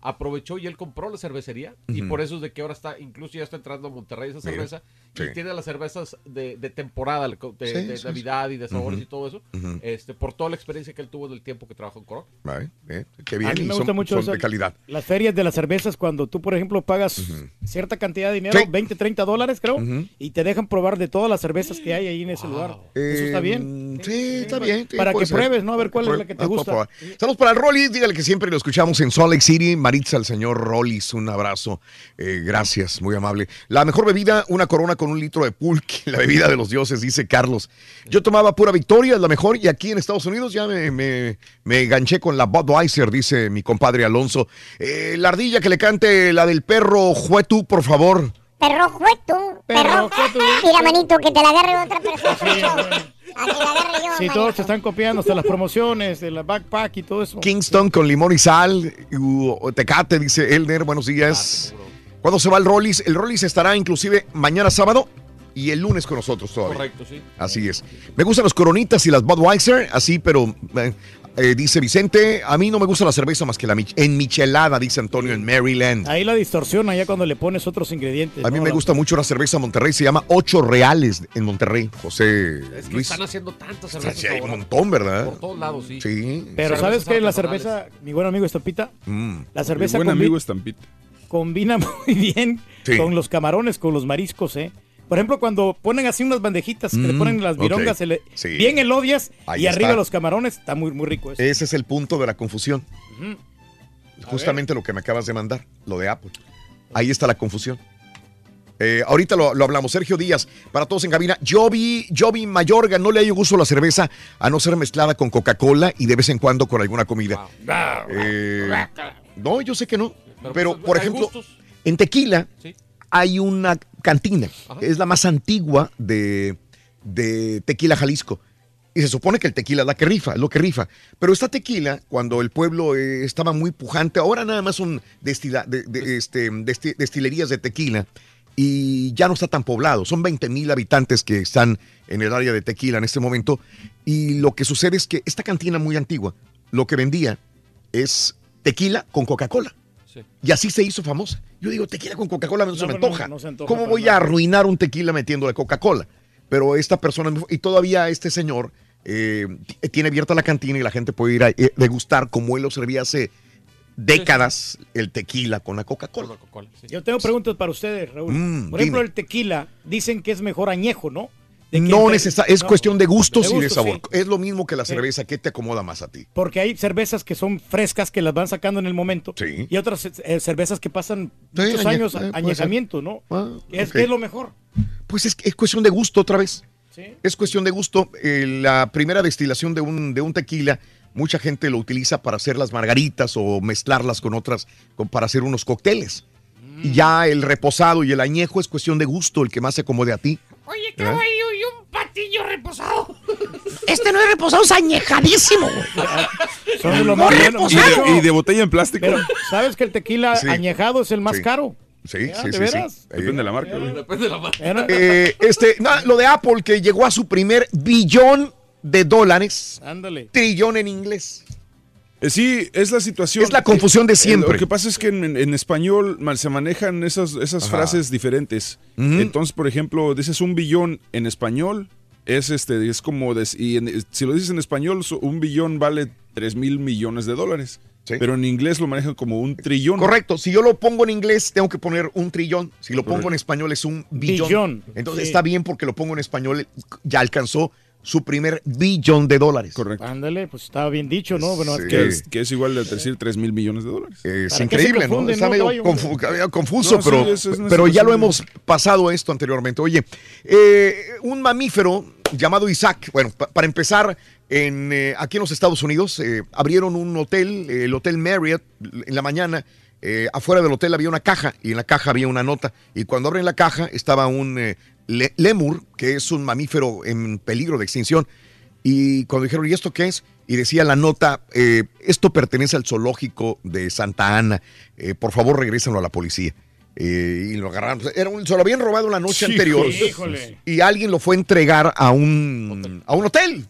[SPEAKER 73] aprovechó y él compró la cervecería. Y
[SPEAKER 1] Ujú.
[SPEAKER 73] por eso es de que ahora está, incluso ya está entrando a Monterrey esa
[SPEAKER 1] Mira.
[SPEAKER 73] cerveza.
[SPEAKER 1] Sí.
[SPEAKER 73] Y tiene las cervezas de, de temporada, de,
[SPEAKER 1] Sí,
[SPEAKER 73] de
[SPEAKER 1] sí, sí.
[SPEAKER 73] Navidad y de sabores
[SPEAKER 1] Ujú.
[SPEAKER 73] y todo eso.
[SPEAKER 1] Ujú.
[SPEAKER 73] este Por toda la experiencia que él tuvo en el tiempo que trabajó en Corona.
[SPEAKER 1] Vale, eh, qué bien.
[SPEAKER 3] a mí
[SPEAKER 1] y
[SPEAKER 3] me
[SPEAKER 1] son,
[SPEAKER 3] gusta mucho
[SPEAKER 1] son de calidad.
[SPEAKER 3] las ferias de las cervezas cuando tú, por ejemplo, pagas cierta cantidad de dinero,
[SPEAKER 1] Sí.
[SPEAKER 3] 20, 30 dólares, creo, y te dejan probar de todas las cervezas que hay ahí en ese lugar. Eso está bien.
[SPEAKER 1] Eh, Sí, está bien. sí,
[SPEAKER 3] Para que
[SPEAKER 1] ser.
[SPEAKER 3] pruebes, ¿no? A ver cuál es la que te
[SPEAKER 1] ah,
[SPEAKER 3] gusta.
[SPEAKER 1] Saludos para el Rollis, dígale que siempre lo escuchamos en Salt Lake City. Maritza, el señor Rollis, un abrazo. Eh, gracias, muy amable. La mejor bebida, una corona con un litro de pulque, la bebida de los dioses, dice Carlos. Yo tomaba pura victoria, es la mejor, y aquí en Estados Unidos ya me, me, me ganché con la Budweiser, dice mi compadre Alonso. Eh, la ardilla que le cante la del perro Juetu, por favor.
[SPEAKER 27] Perro jueto. Perro jueto. Mira, manito, que te la agarre otra persona. A que la agarre yo,
[SPEAKER 3] Sí, todos te están copiando, hasta las promociones, de la backpack y todo eso.
[SPEAKER 1] Kingston con limón y sal. u- o Tecate, dice Elder. Buenos días. ¿Cuándo se va el Rollis? El Rollis estará inclusive mañana sábado y el lunes con nosotros todavía.
[SPEAKER 73] Correcto, sí.
[SPEAKER 1] Así es. Me gustan los coronitas y las Budweiser, así, pero eh, eh, dice Vicente, a mí no me gusta la cerveza más que la mich- en michelada, dice Antonio en Maryland.
[SPEAKER 3] Ahí la distorsiona ya cuando le pones otros ingredientes.
[SPEAKER 1] A mí
[SPEAKER 3] ¿no?
[SPEAKER 1] me gusta mucho la cerveza Monterrey, se llama Ocho Reales en Monterrey, José
[SPEAKER 73] Es que
[SPEAKER 1] Luis.
[SPEAKER 73] están haciendo tantas
[SPEAKER 1] O sea,
[SPEAKER 73] cervezas
[SPEAKER 1] sí, hay un montón, ¿verdad?
[SPEAKER 73] Por todos lados, sí.
[SPEAKER 1] Sí.
[SPEAKER 3] Pero
[SPEAKER 73] Cervezas
[SPEAKER 3] ¿sabes qué? La cerveza, mi buen amigo Estampita,
[SPEAKER 1] Mm.
[SPEAKER 3] la cerveza
[SPEAKER 20] Mi buen amigo Estampita.
[SPEAKER 3] combina muy bien
[SPEAKER 1] Sí.
[SPEAKER 3] con los camarones, con los mariscos, ¿eh? Por ejemplo, cuando ponen así unas bandejitas que le
[SPEAKER 1] Mm,
[SPEAKER 3] ponen las virongas, se le-
[SPEAKER 1] Sí.
[SPEAKER 3] bien elodias
[SPEAKER 1] Ahí
[SPEAKER 3] y arriba los camarones, está muy, muy rico eso.
[SPEAKER 1] Ese es el punto de la confusión. Justamente lo que me acabas de mandar, lo de Apple. Ahí está la confusión. Eh, ahorita lo, lo hablamos. Sergio Díaz, para todos en cabina. Joby, Joby Mayorga, no le hay gusto a la cerveza a no ser mezclada con Coca-Cola y de vez en cuando con alguna comida. Eh, no, yo sé que no.
[SPEAKER 73] Pero,
[SPEAKER 1] Pero,
[SPEAKER 73] pues,
[SPEAKER 1] por ejemplo,
[SPEAKER 73] gustos.
[SPEAKER 1] en Tequila
[SPEAKER 73] Sí.
[SPEAKER 1] Hay una cantina.
[SPEAKER 73] Ajá.
[SPEAKER 1] Es la más antigua de, de Tequila, Jalisco. Y se supone que el tequila es la que rifa, es lo que rifa. Pero esta tequila, cuando el pueblo eh, estaba muy pujante, ahora nada más son destila- de- de- este, desti- destilerías de tequila y ya no está tan poblado. Son 20 mil habitantes que están en el área de tequila en este momento. Y lo que sucede es que esta cantina muy antigua, lo que vendía es tequila con Coca-Cola.
[SPEAKER 73] Sí.
[SPEAKER 1] Y así se hizo famosa. Yo digo, tequila con Coca-Cola no, se me
[SPEAKER 3] no,
[SPEAKER 1] antoja.
[SPEAKER 3] no se antoja
[SPEAKER 1] ¿Cómo voy a arruinar un tequila metiéndole Coca-Cola? Pero esta persona, y todavía este señor, eh, tiene abierta la cantina y la gente puede ir a eh, degustar como él lo servía hace décadas el tequila con la Coca-Cola.
[SPEAKER 73] Sí.
[SPEAKER 3] Yo tengo preguntas para ustedes, Raúl.
[SPEAKER 1] Mm,
[SPEAKER 3] Por ejemplo,
[SPEAKER 1] dime.
[SPEAKER 3] el tequila, dicen que es mejor añejo, ¿no? Que
[SPEAKER 1] No necesariamente, es
[SPEAKER 3] no,
[SPEAKER 1] cuestión de gustos
[SPEAKER 3] de
[SPEAKER 1] y de sabor.
[SPEAKER 3] sí.
[SPEAKER 1] Es lo mismo que la
[SPEAKER 3] Sí.
[SPEAKER 1] cerveza, ¿qué te acomoda más a ti?
[SPEAKER 3] Porque hay cervezas que son frescas, que las van sacando en el momento.
[SPEAKER 1] Sí.
[SPEAKER 3] Y otras eh, cervezas que pasan
[SPEAKER 1] Sí,
[SPEAKER 3] muchos
[SPEAKER 1] añe-
[SPEAKER 3] años
[SPEAKER 1] eh,
[SPEAKER 3] añejamiento, ¿no?
[SPEAKER 1] Ah,
[SPEAKER 3] es que lo mejor.
[SPEAKER 1] Pues es, es cuestión de gusto otra vez.
[SPEAKER 3] Sí.
[SPEAKER 1] Es cuestión de gusto. Eh, la primera destilación de un, de un tequila, mucha gente lo utiliza para hacer las margaritas o mezclarlas con otras, con- para hacer unos cócteles.
[SPEAKER 3] Mm.
[SPEAKER 1] Y ya el reposado y el añejo es cuestión de gusto, el que más se acomode a ti.
[SPEAKER 2] Oye,
[SPEAKER 1] ¿Eh?
[SPEAKER 2] caballo, y un patillo reposado. Este no es reposado, es añejadísimo, güey.
[SPEAKER 3] Son de lo más bueno.
[SPEAKER 20] Y de, y de botella en plástico.
[SPEAKER 3] Pero, ¿sabes que el tequila
[SPEAKER 1] Sí.
[SPEAKER 3] añejado es el más
[SPEAKER 1] Sí.
[SPEAKER 3] caro?
[SPEAKER 1] Sí,
[SPEAKER 3] Ya,
[SPEAKER 1] sí,
[SPEAKER 3] ¿de
[SPEAKER 1] sí,
[SPEAKER 3] veras?
[SPEAKER 1] sí.
[SPEAKER 20] Depende de la marca. güey.
[SPEAKER 73] Depende de la marca.
[SPEAKER 1] Eh, este, no, lo de Apple que llegó a su primer billón de dólares,
[SPEAKER 3] Ándale.
[SPEAKER 1] trillón en inglés.
[SPEAKER 20] Eh, Sí, es la situación.
[SPEAKER 1] Es la confusión de
[SPEAKER 20] Eh,
[SPEAKER 1] siempre.
[SPEAKER 20] Lo que pasa es que en, en español mal- se manejan esas, esas
[SPEAKER 1] Ajá.
[SPEAKER 20] frases diferentes. Entonces, por ejemplo, dices un billón en español, es este, es como, y en- si lo dices en español, so- un billón vale 3 mil millones de dólares.
[SPEAKER 1] Sí.
[SPEAKER 20] Pero en inglés lo manejan como un trillón.
[SPEAKER 1] Correcto, si yo lo pongo en inglés, tengo que poner un trillón. Si lo pongo
[SPEAKER 20] Correcto.
[SPEAKER 1] en español, es un billón.
[SPEAKER 3] Billón,
[SPEAKER 1] Entonces
[SPEAKER 3] sí.
[SPEAKER 1] está bien porque lo pongo en español, ya alcanzó su primer billón de dólares.
[SPEAKER 20] Correcto.
[SPEAKER 3] Ándale, pues estaba bien dicho, ¿no? Bueno, es
[SPEAKER 1] Sí.
[SPEAKER 3] que
[SPEAKER 20] Que es, que es igual de decir 3 mil millones de dólares.
[SPEAKER 1] Es
[SPEAKER 3] ¿Para qué
[SPEAKER 1] increíble, ¿no? Está
[SPEAKER 3] no,
[SPEAKER 1] medio, confu- confuso,
[SPEAKER 20] No, sí,
[SPEAKER 1] pero,
[SPEAKER 20] es- es una
[SPEAKER 1] pero ya lo hemos pasado esto anteriormente. Oye, eh, un mamífero llamado Isaac, bueno, pa- para empezar, En, eh, aquí en los Estados Unidos eh, abrieron un hotel, eh, el Hotel Marriott, en la mañana. eh, afuera del hotel había una caja y en la caja había una nota. Y cuando abren la caja estaba un eh, le- lemur, que es un mamífero en peligro de extinción. Y cuando dijeron, ¿y esto qué es? Y decía la nota, eh, esto pertenece al zoológico de Santa Ana. Eh, por favor, regrésenlo a la policía. Eh, y lo agarraron. Era un- se lo habían robado la noche anterior.
[SPEAKER 3] Híjole.
[SPEAKER 1] Y alguien lo fue a entregar a un, a un hotel.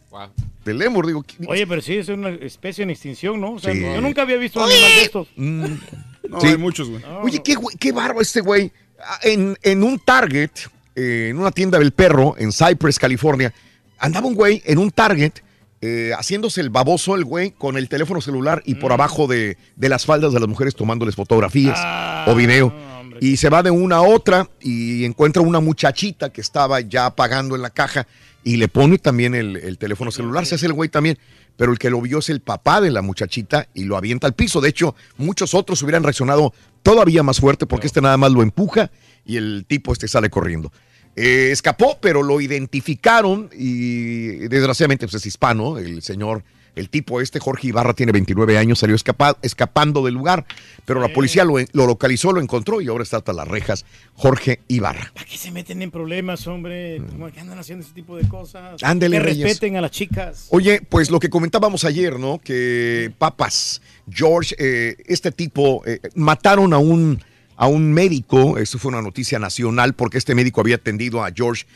[SPEAKER 1] Del lemur, digo.
[SPEAKER 3] Oye, pero sí, es una especie en extinción, ¿no? O sea,
[SPEAKER 1] Sí.
[SPEAKER 3] yo nunca había visto un animal de estos.
[SPEAKER 20] No,
[SPEAKER 1] Sí.
[SPEAKER 20] hay muchos, güey.
[SPEAKER 1] Oye, qué, güey- qué barba este güey. Ah, En, en un Target, eh, en una tienda del perro, en Cypress, California, andaba un güey en un Target eh, haciéndose el baboso, el güey, con el teléfono celular y
[SPEAKER 3] Mm.
[SPEAKER 1] por abajo de, de las faldas de las mujeres tomándoles fotografías
[SPEAKER 3] Ah,
[SPEAKER 1] o video. Y se va de una a otra y encuentra una muchachita que estaba ya pagando en la caja y le pone también el, el teléfono celular. Se hace el güey también. Pero el que lo vio es el papá de la muchachita y lo avienta al piso. De hecho, muchos otros hubieran reaccionado todavía más fuerte porque este nada más lo empuja y el tipo este sale corriendo. Eh, escapó, pero lo identificaron y desgraciadamente pues, es hispano, el señor, el tipo este, Jorge Ibarra, tiene 29 años, salió escapa- escapando del lugar, pero la policía lo, lo localizó, lo encontró y ahora está hasta las rejas, Jorge Ibarra.
[SPEAKER 3] ¿Para qué se meten en problemas, hombre? ¿Cómo que andan haciendo ese tipo de cosas?
[SPEAKER 1] Mm. Ándele,
[SPEAKER 3] Que
[SPEAKER 1] Reyes.
[SPEAKER 3] respeten a las chicas.
[SPEAKER 1] Oye, pues lo que comentábamos ayer, ¿no? Que papas, George, eh, este tipo, eh, mataron a un, a un médico, eso fue una noticia nacional, porque este médico había atendido a George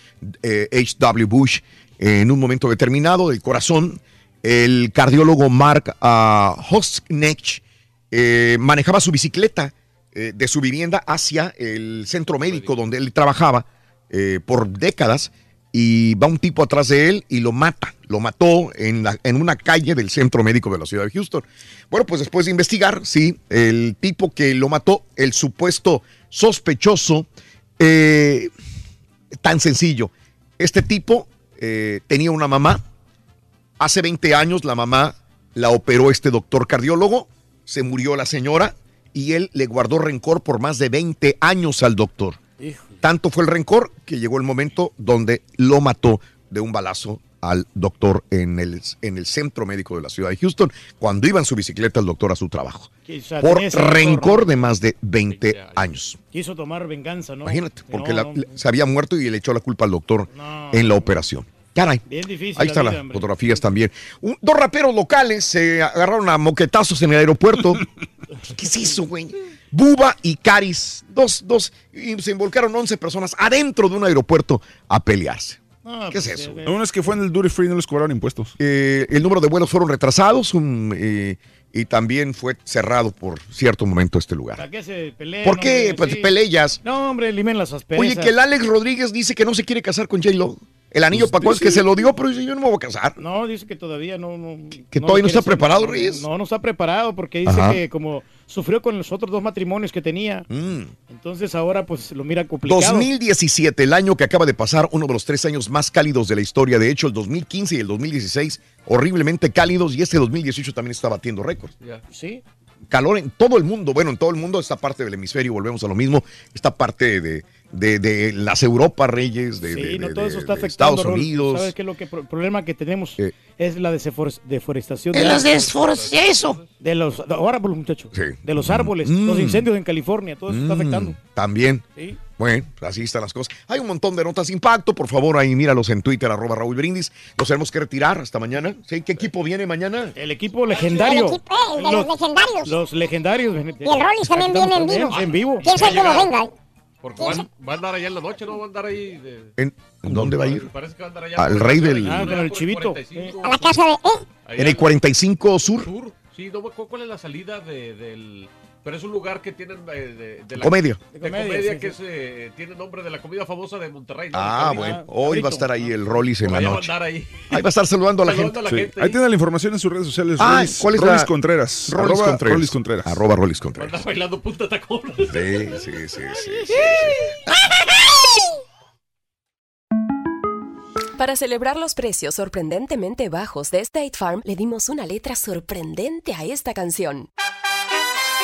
[SPEAKER 1] eh, H.W. Bush en un momento determinado del corazón. El cardiólogo Mark ah, Hosknech eh, manejaba su bicicleta eh, de su vivienda hacia el centro médico donde él trabajaba eh, por décadas y va un tipo atrás de él y lo mata. Lo mató en, en una calle del centro médico de la ciudad de Houston. Bueno, pues después de investigar, sí, el tipo que lo mató, el supuesto sospechoso, eh, tan sencillo. Este tipo eh, tenía una mamá. Hace 20 años la mamá la operó este doctor cardiólogo. Se murió la señora y él le guardó rencor por más de 20 años al doctor. Tanto fue el rencor que llegó el momento donde lo mató de un balazo al doctor en el, en el centro médico de la ciudad de Houston, cuando iba en su bicicleta el doctor a su trabajo.
[SPEAKER 3] Quizá
[SPEAKER 1] Por
[SPEAKER 3] rencor,
[SPEAKER 1] de más de 20 años.
[SPEAKER 3] Quiso tomar venganza, ¿no?
[SPEAKER 1] Imagínate, porque
[SPEAKER 3] No,
[SPEAKER 1] la-
[SPEAKER 3] no,
[SPEAKER 1] se había muerto y le echó la culpa al doctor en la operación. Caray.
[SPEAKER 3] Bien difícil
[SPEAKER 1] Ahí
[SPEAKER 3] la
[SPEAKER 1] están
[SPEAKER 3] vida,
[SPEAKER 1] las
[SPEAKER 3] hombre.
[SPEAKER 1] fotografías también. Un- dos raperos locales se agarraron a moquetazos en el aeropuerto. ¿Qué es eso, güey? Buba y Caris, dos, dos, y se involucraron 11 personas adentro de un aeropuerto a pelearse. ¿Qué es eso? güey?
[SPEAKER 20] Uno es que fue en el Duty Free y no les cobraron impuestos.
[SPEAKER 1] Eh, el número de vuelos fueron retrasados un, eh, y también fue cerrado por cierto momento este lugar.
[SPEAKER 3] ¿Para qué se pelean?
[SPEAKER 1] ¿Por qué?
[SPEAKER 3] hombre?
[SPEAKER 1] Pues
[SPEAKER 3] Sí.
[SPEAKER 1] peleas.
[SPEAKER 3] No, hombre, limen las asperezas.
[SPEAKER 1] Oye, que el Alex Rodríguez dice que no se quiere casar con J-Lo. El anillo para cuál es que se lo dio, pero dice, yo no me voy a casar.
[SPEAKER 3] No, dice que todavía no. no
[SPEAKER 1] Que todavía no está preparado,
[SPEAKER 3] no,
[SPEAKER 1] Reyes.
[SPEAKER 3] No, no está preparado porque dice
[SPEAKER 1] Ajá.
[SPEAKER 3] que como sufrió con los otros dos matrimonios que tenía,
[SPEAKER 1] Mm.
[SPEAKER 3] entonces ahora pues lo mira complicado.
[SPEAKER 1] 2017, el año que acaba de pasar, uno de los tres años más cálidos de la historia. De hecho, el 2015 y el 2016, horriblemente cálidos, y este 2018 también está batiendo récords.
[SPEAKER 3] Sí.
[SPEAKER 1] Calor en todo el mundo, bueno, en todo el mundo, esta parte del hemisferio, volvemos a lo mismo, esta parte de, de- de las Europas, Reyes, de,
[SPEAKER 3] Sí,
[SPEAKER 1] de-
[SPEAKER 3] no,
[SPEAKER 1] de-
[SPEAKER 3] todo eso está
[SPEAKER 1] de
[SPEAKER 3] afectando.
[SPEAKER 1] Estados. Unidos.
[SPEAKER 3] ¿Sabes qué es lo que el problema que tenemos?
[SPEAKER 1] Eh.
[SPEAKER 3] Es la deforestación.
[SPEAKER 2] Es
[SPEAKER 3] de
[SPEAKER 2] desforestación, eso.
[SPEAKER 3] De los árboles, muchachos.
[SPEAKER 1] Sí.
[SPEAKER 3] De los árboles,
[SPEAKER 1] Mm.
[SPEAKER 3] los incendios en California, todo eso está
[SPEAKER 1] Mm,
[SPEAKER 3] afectando.
[SPEAKER 1] También.
[SPEAKER 3] Sí.
[SPEAKER 1] Bueno, pues así están las cosas. Hay un montón de notas de impacto. Por favor, ahí míralos en Twitter, arroba Raúl Brindis. Los tenemos que retirar hasta mañana. ¿Sí? ¿Qué equipo viene mañana?
[SPEAKER 3] El equipo legendario.
[SPEAKER 27] El equipo, eh, de los legendarios.
[SPEAKER 3] Los legendarios.
[SPEAKER 27] Y el Rollis también viene en vivo.
[SPEAKER 3] En vivo.
[SPEAKER 27] ¿Quién sabe cómo venga?
[SPEAKER 73] Porque van, va a andar allá en la noche, ¿no? Va a andar ahí. De...
[SPEAKER 1] ¿En, ¿en dónde va a ir?
[SPEAKER 73] Parece que va a andar allá.
[SPEAKER 1] Al rey del-
[SPEAKER 3] Ah, con el
[SPEAKER 73] por
[SPEAKER 3] chivito.
[SPEAKER 73] 45.
[SPEAKER 27] A la casa de... ¿eh?
[SPEAKER 1] En el 45 Sur.
[SPEAKER 73] sur. Sí, no cuál es la salida de- del... Pero es un lugar que tienen eh, de, de la...
[SPEAKER 1] Comedia.
[SPEAKER 73] De
[SPEAKER 3] De
[SPEAKER 73] comedia,
[SPEAKER 3] comedia, sí,
[SPEAKER 73] que
[SPEAKER 3] sí.
[SPEAKER 73] es, eh, tiene nombre de la comida famosa de Monterrey. ¿no?
[SPEAKER 1] Ah, bueno. Hoy va a estar ahí el Rollis en la
[SPEAKER 73] va
[SPEAKER 1] noche.
[SPEAKER 73] andar ahí.
[SPEAKER 1] Ahí va a estar saludando a la
[SPEAKER 73] Saludando
[SPEAKER 1] gente.
[SPEAKER 73] a la
[SPEAKER 20] Sí.
[SPEAKER 73] gente
[SPEAKER 20] Ahí tiene la información en sus redes sociales.
[SPEAKER 1] Ah,
[SPEAKER 20] Rollis,
[SPEAKER 1] ¿cuál es
[SPEAKER 20] Rollis
[SPEAKER 1] la-
[SPEAKER 20] Contreras.
[SPEAKER 1] Rollis
[SPEAKER 20] arroba
[SPEAKER 1] Contreras.
[SPEAKER 20] Rollis Contreras.
[SPEAKER 1] Arroba Rollis
[SPEAKER 73] Va
[SPEAKER 1] Contreras.
[SPEAKER 73] andar bailando punta tacón.
[SPEAKER 1] Sí, sí, sí, sí, sí.
[SPEAKER 74] Para celebrar los precios sorprendentemente bajos de State Farm, le dimos una letra sorprendente a esta canción.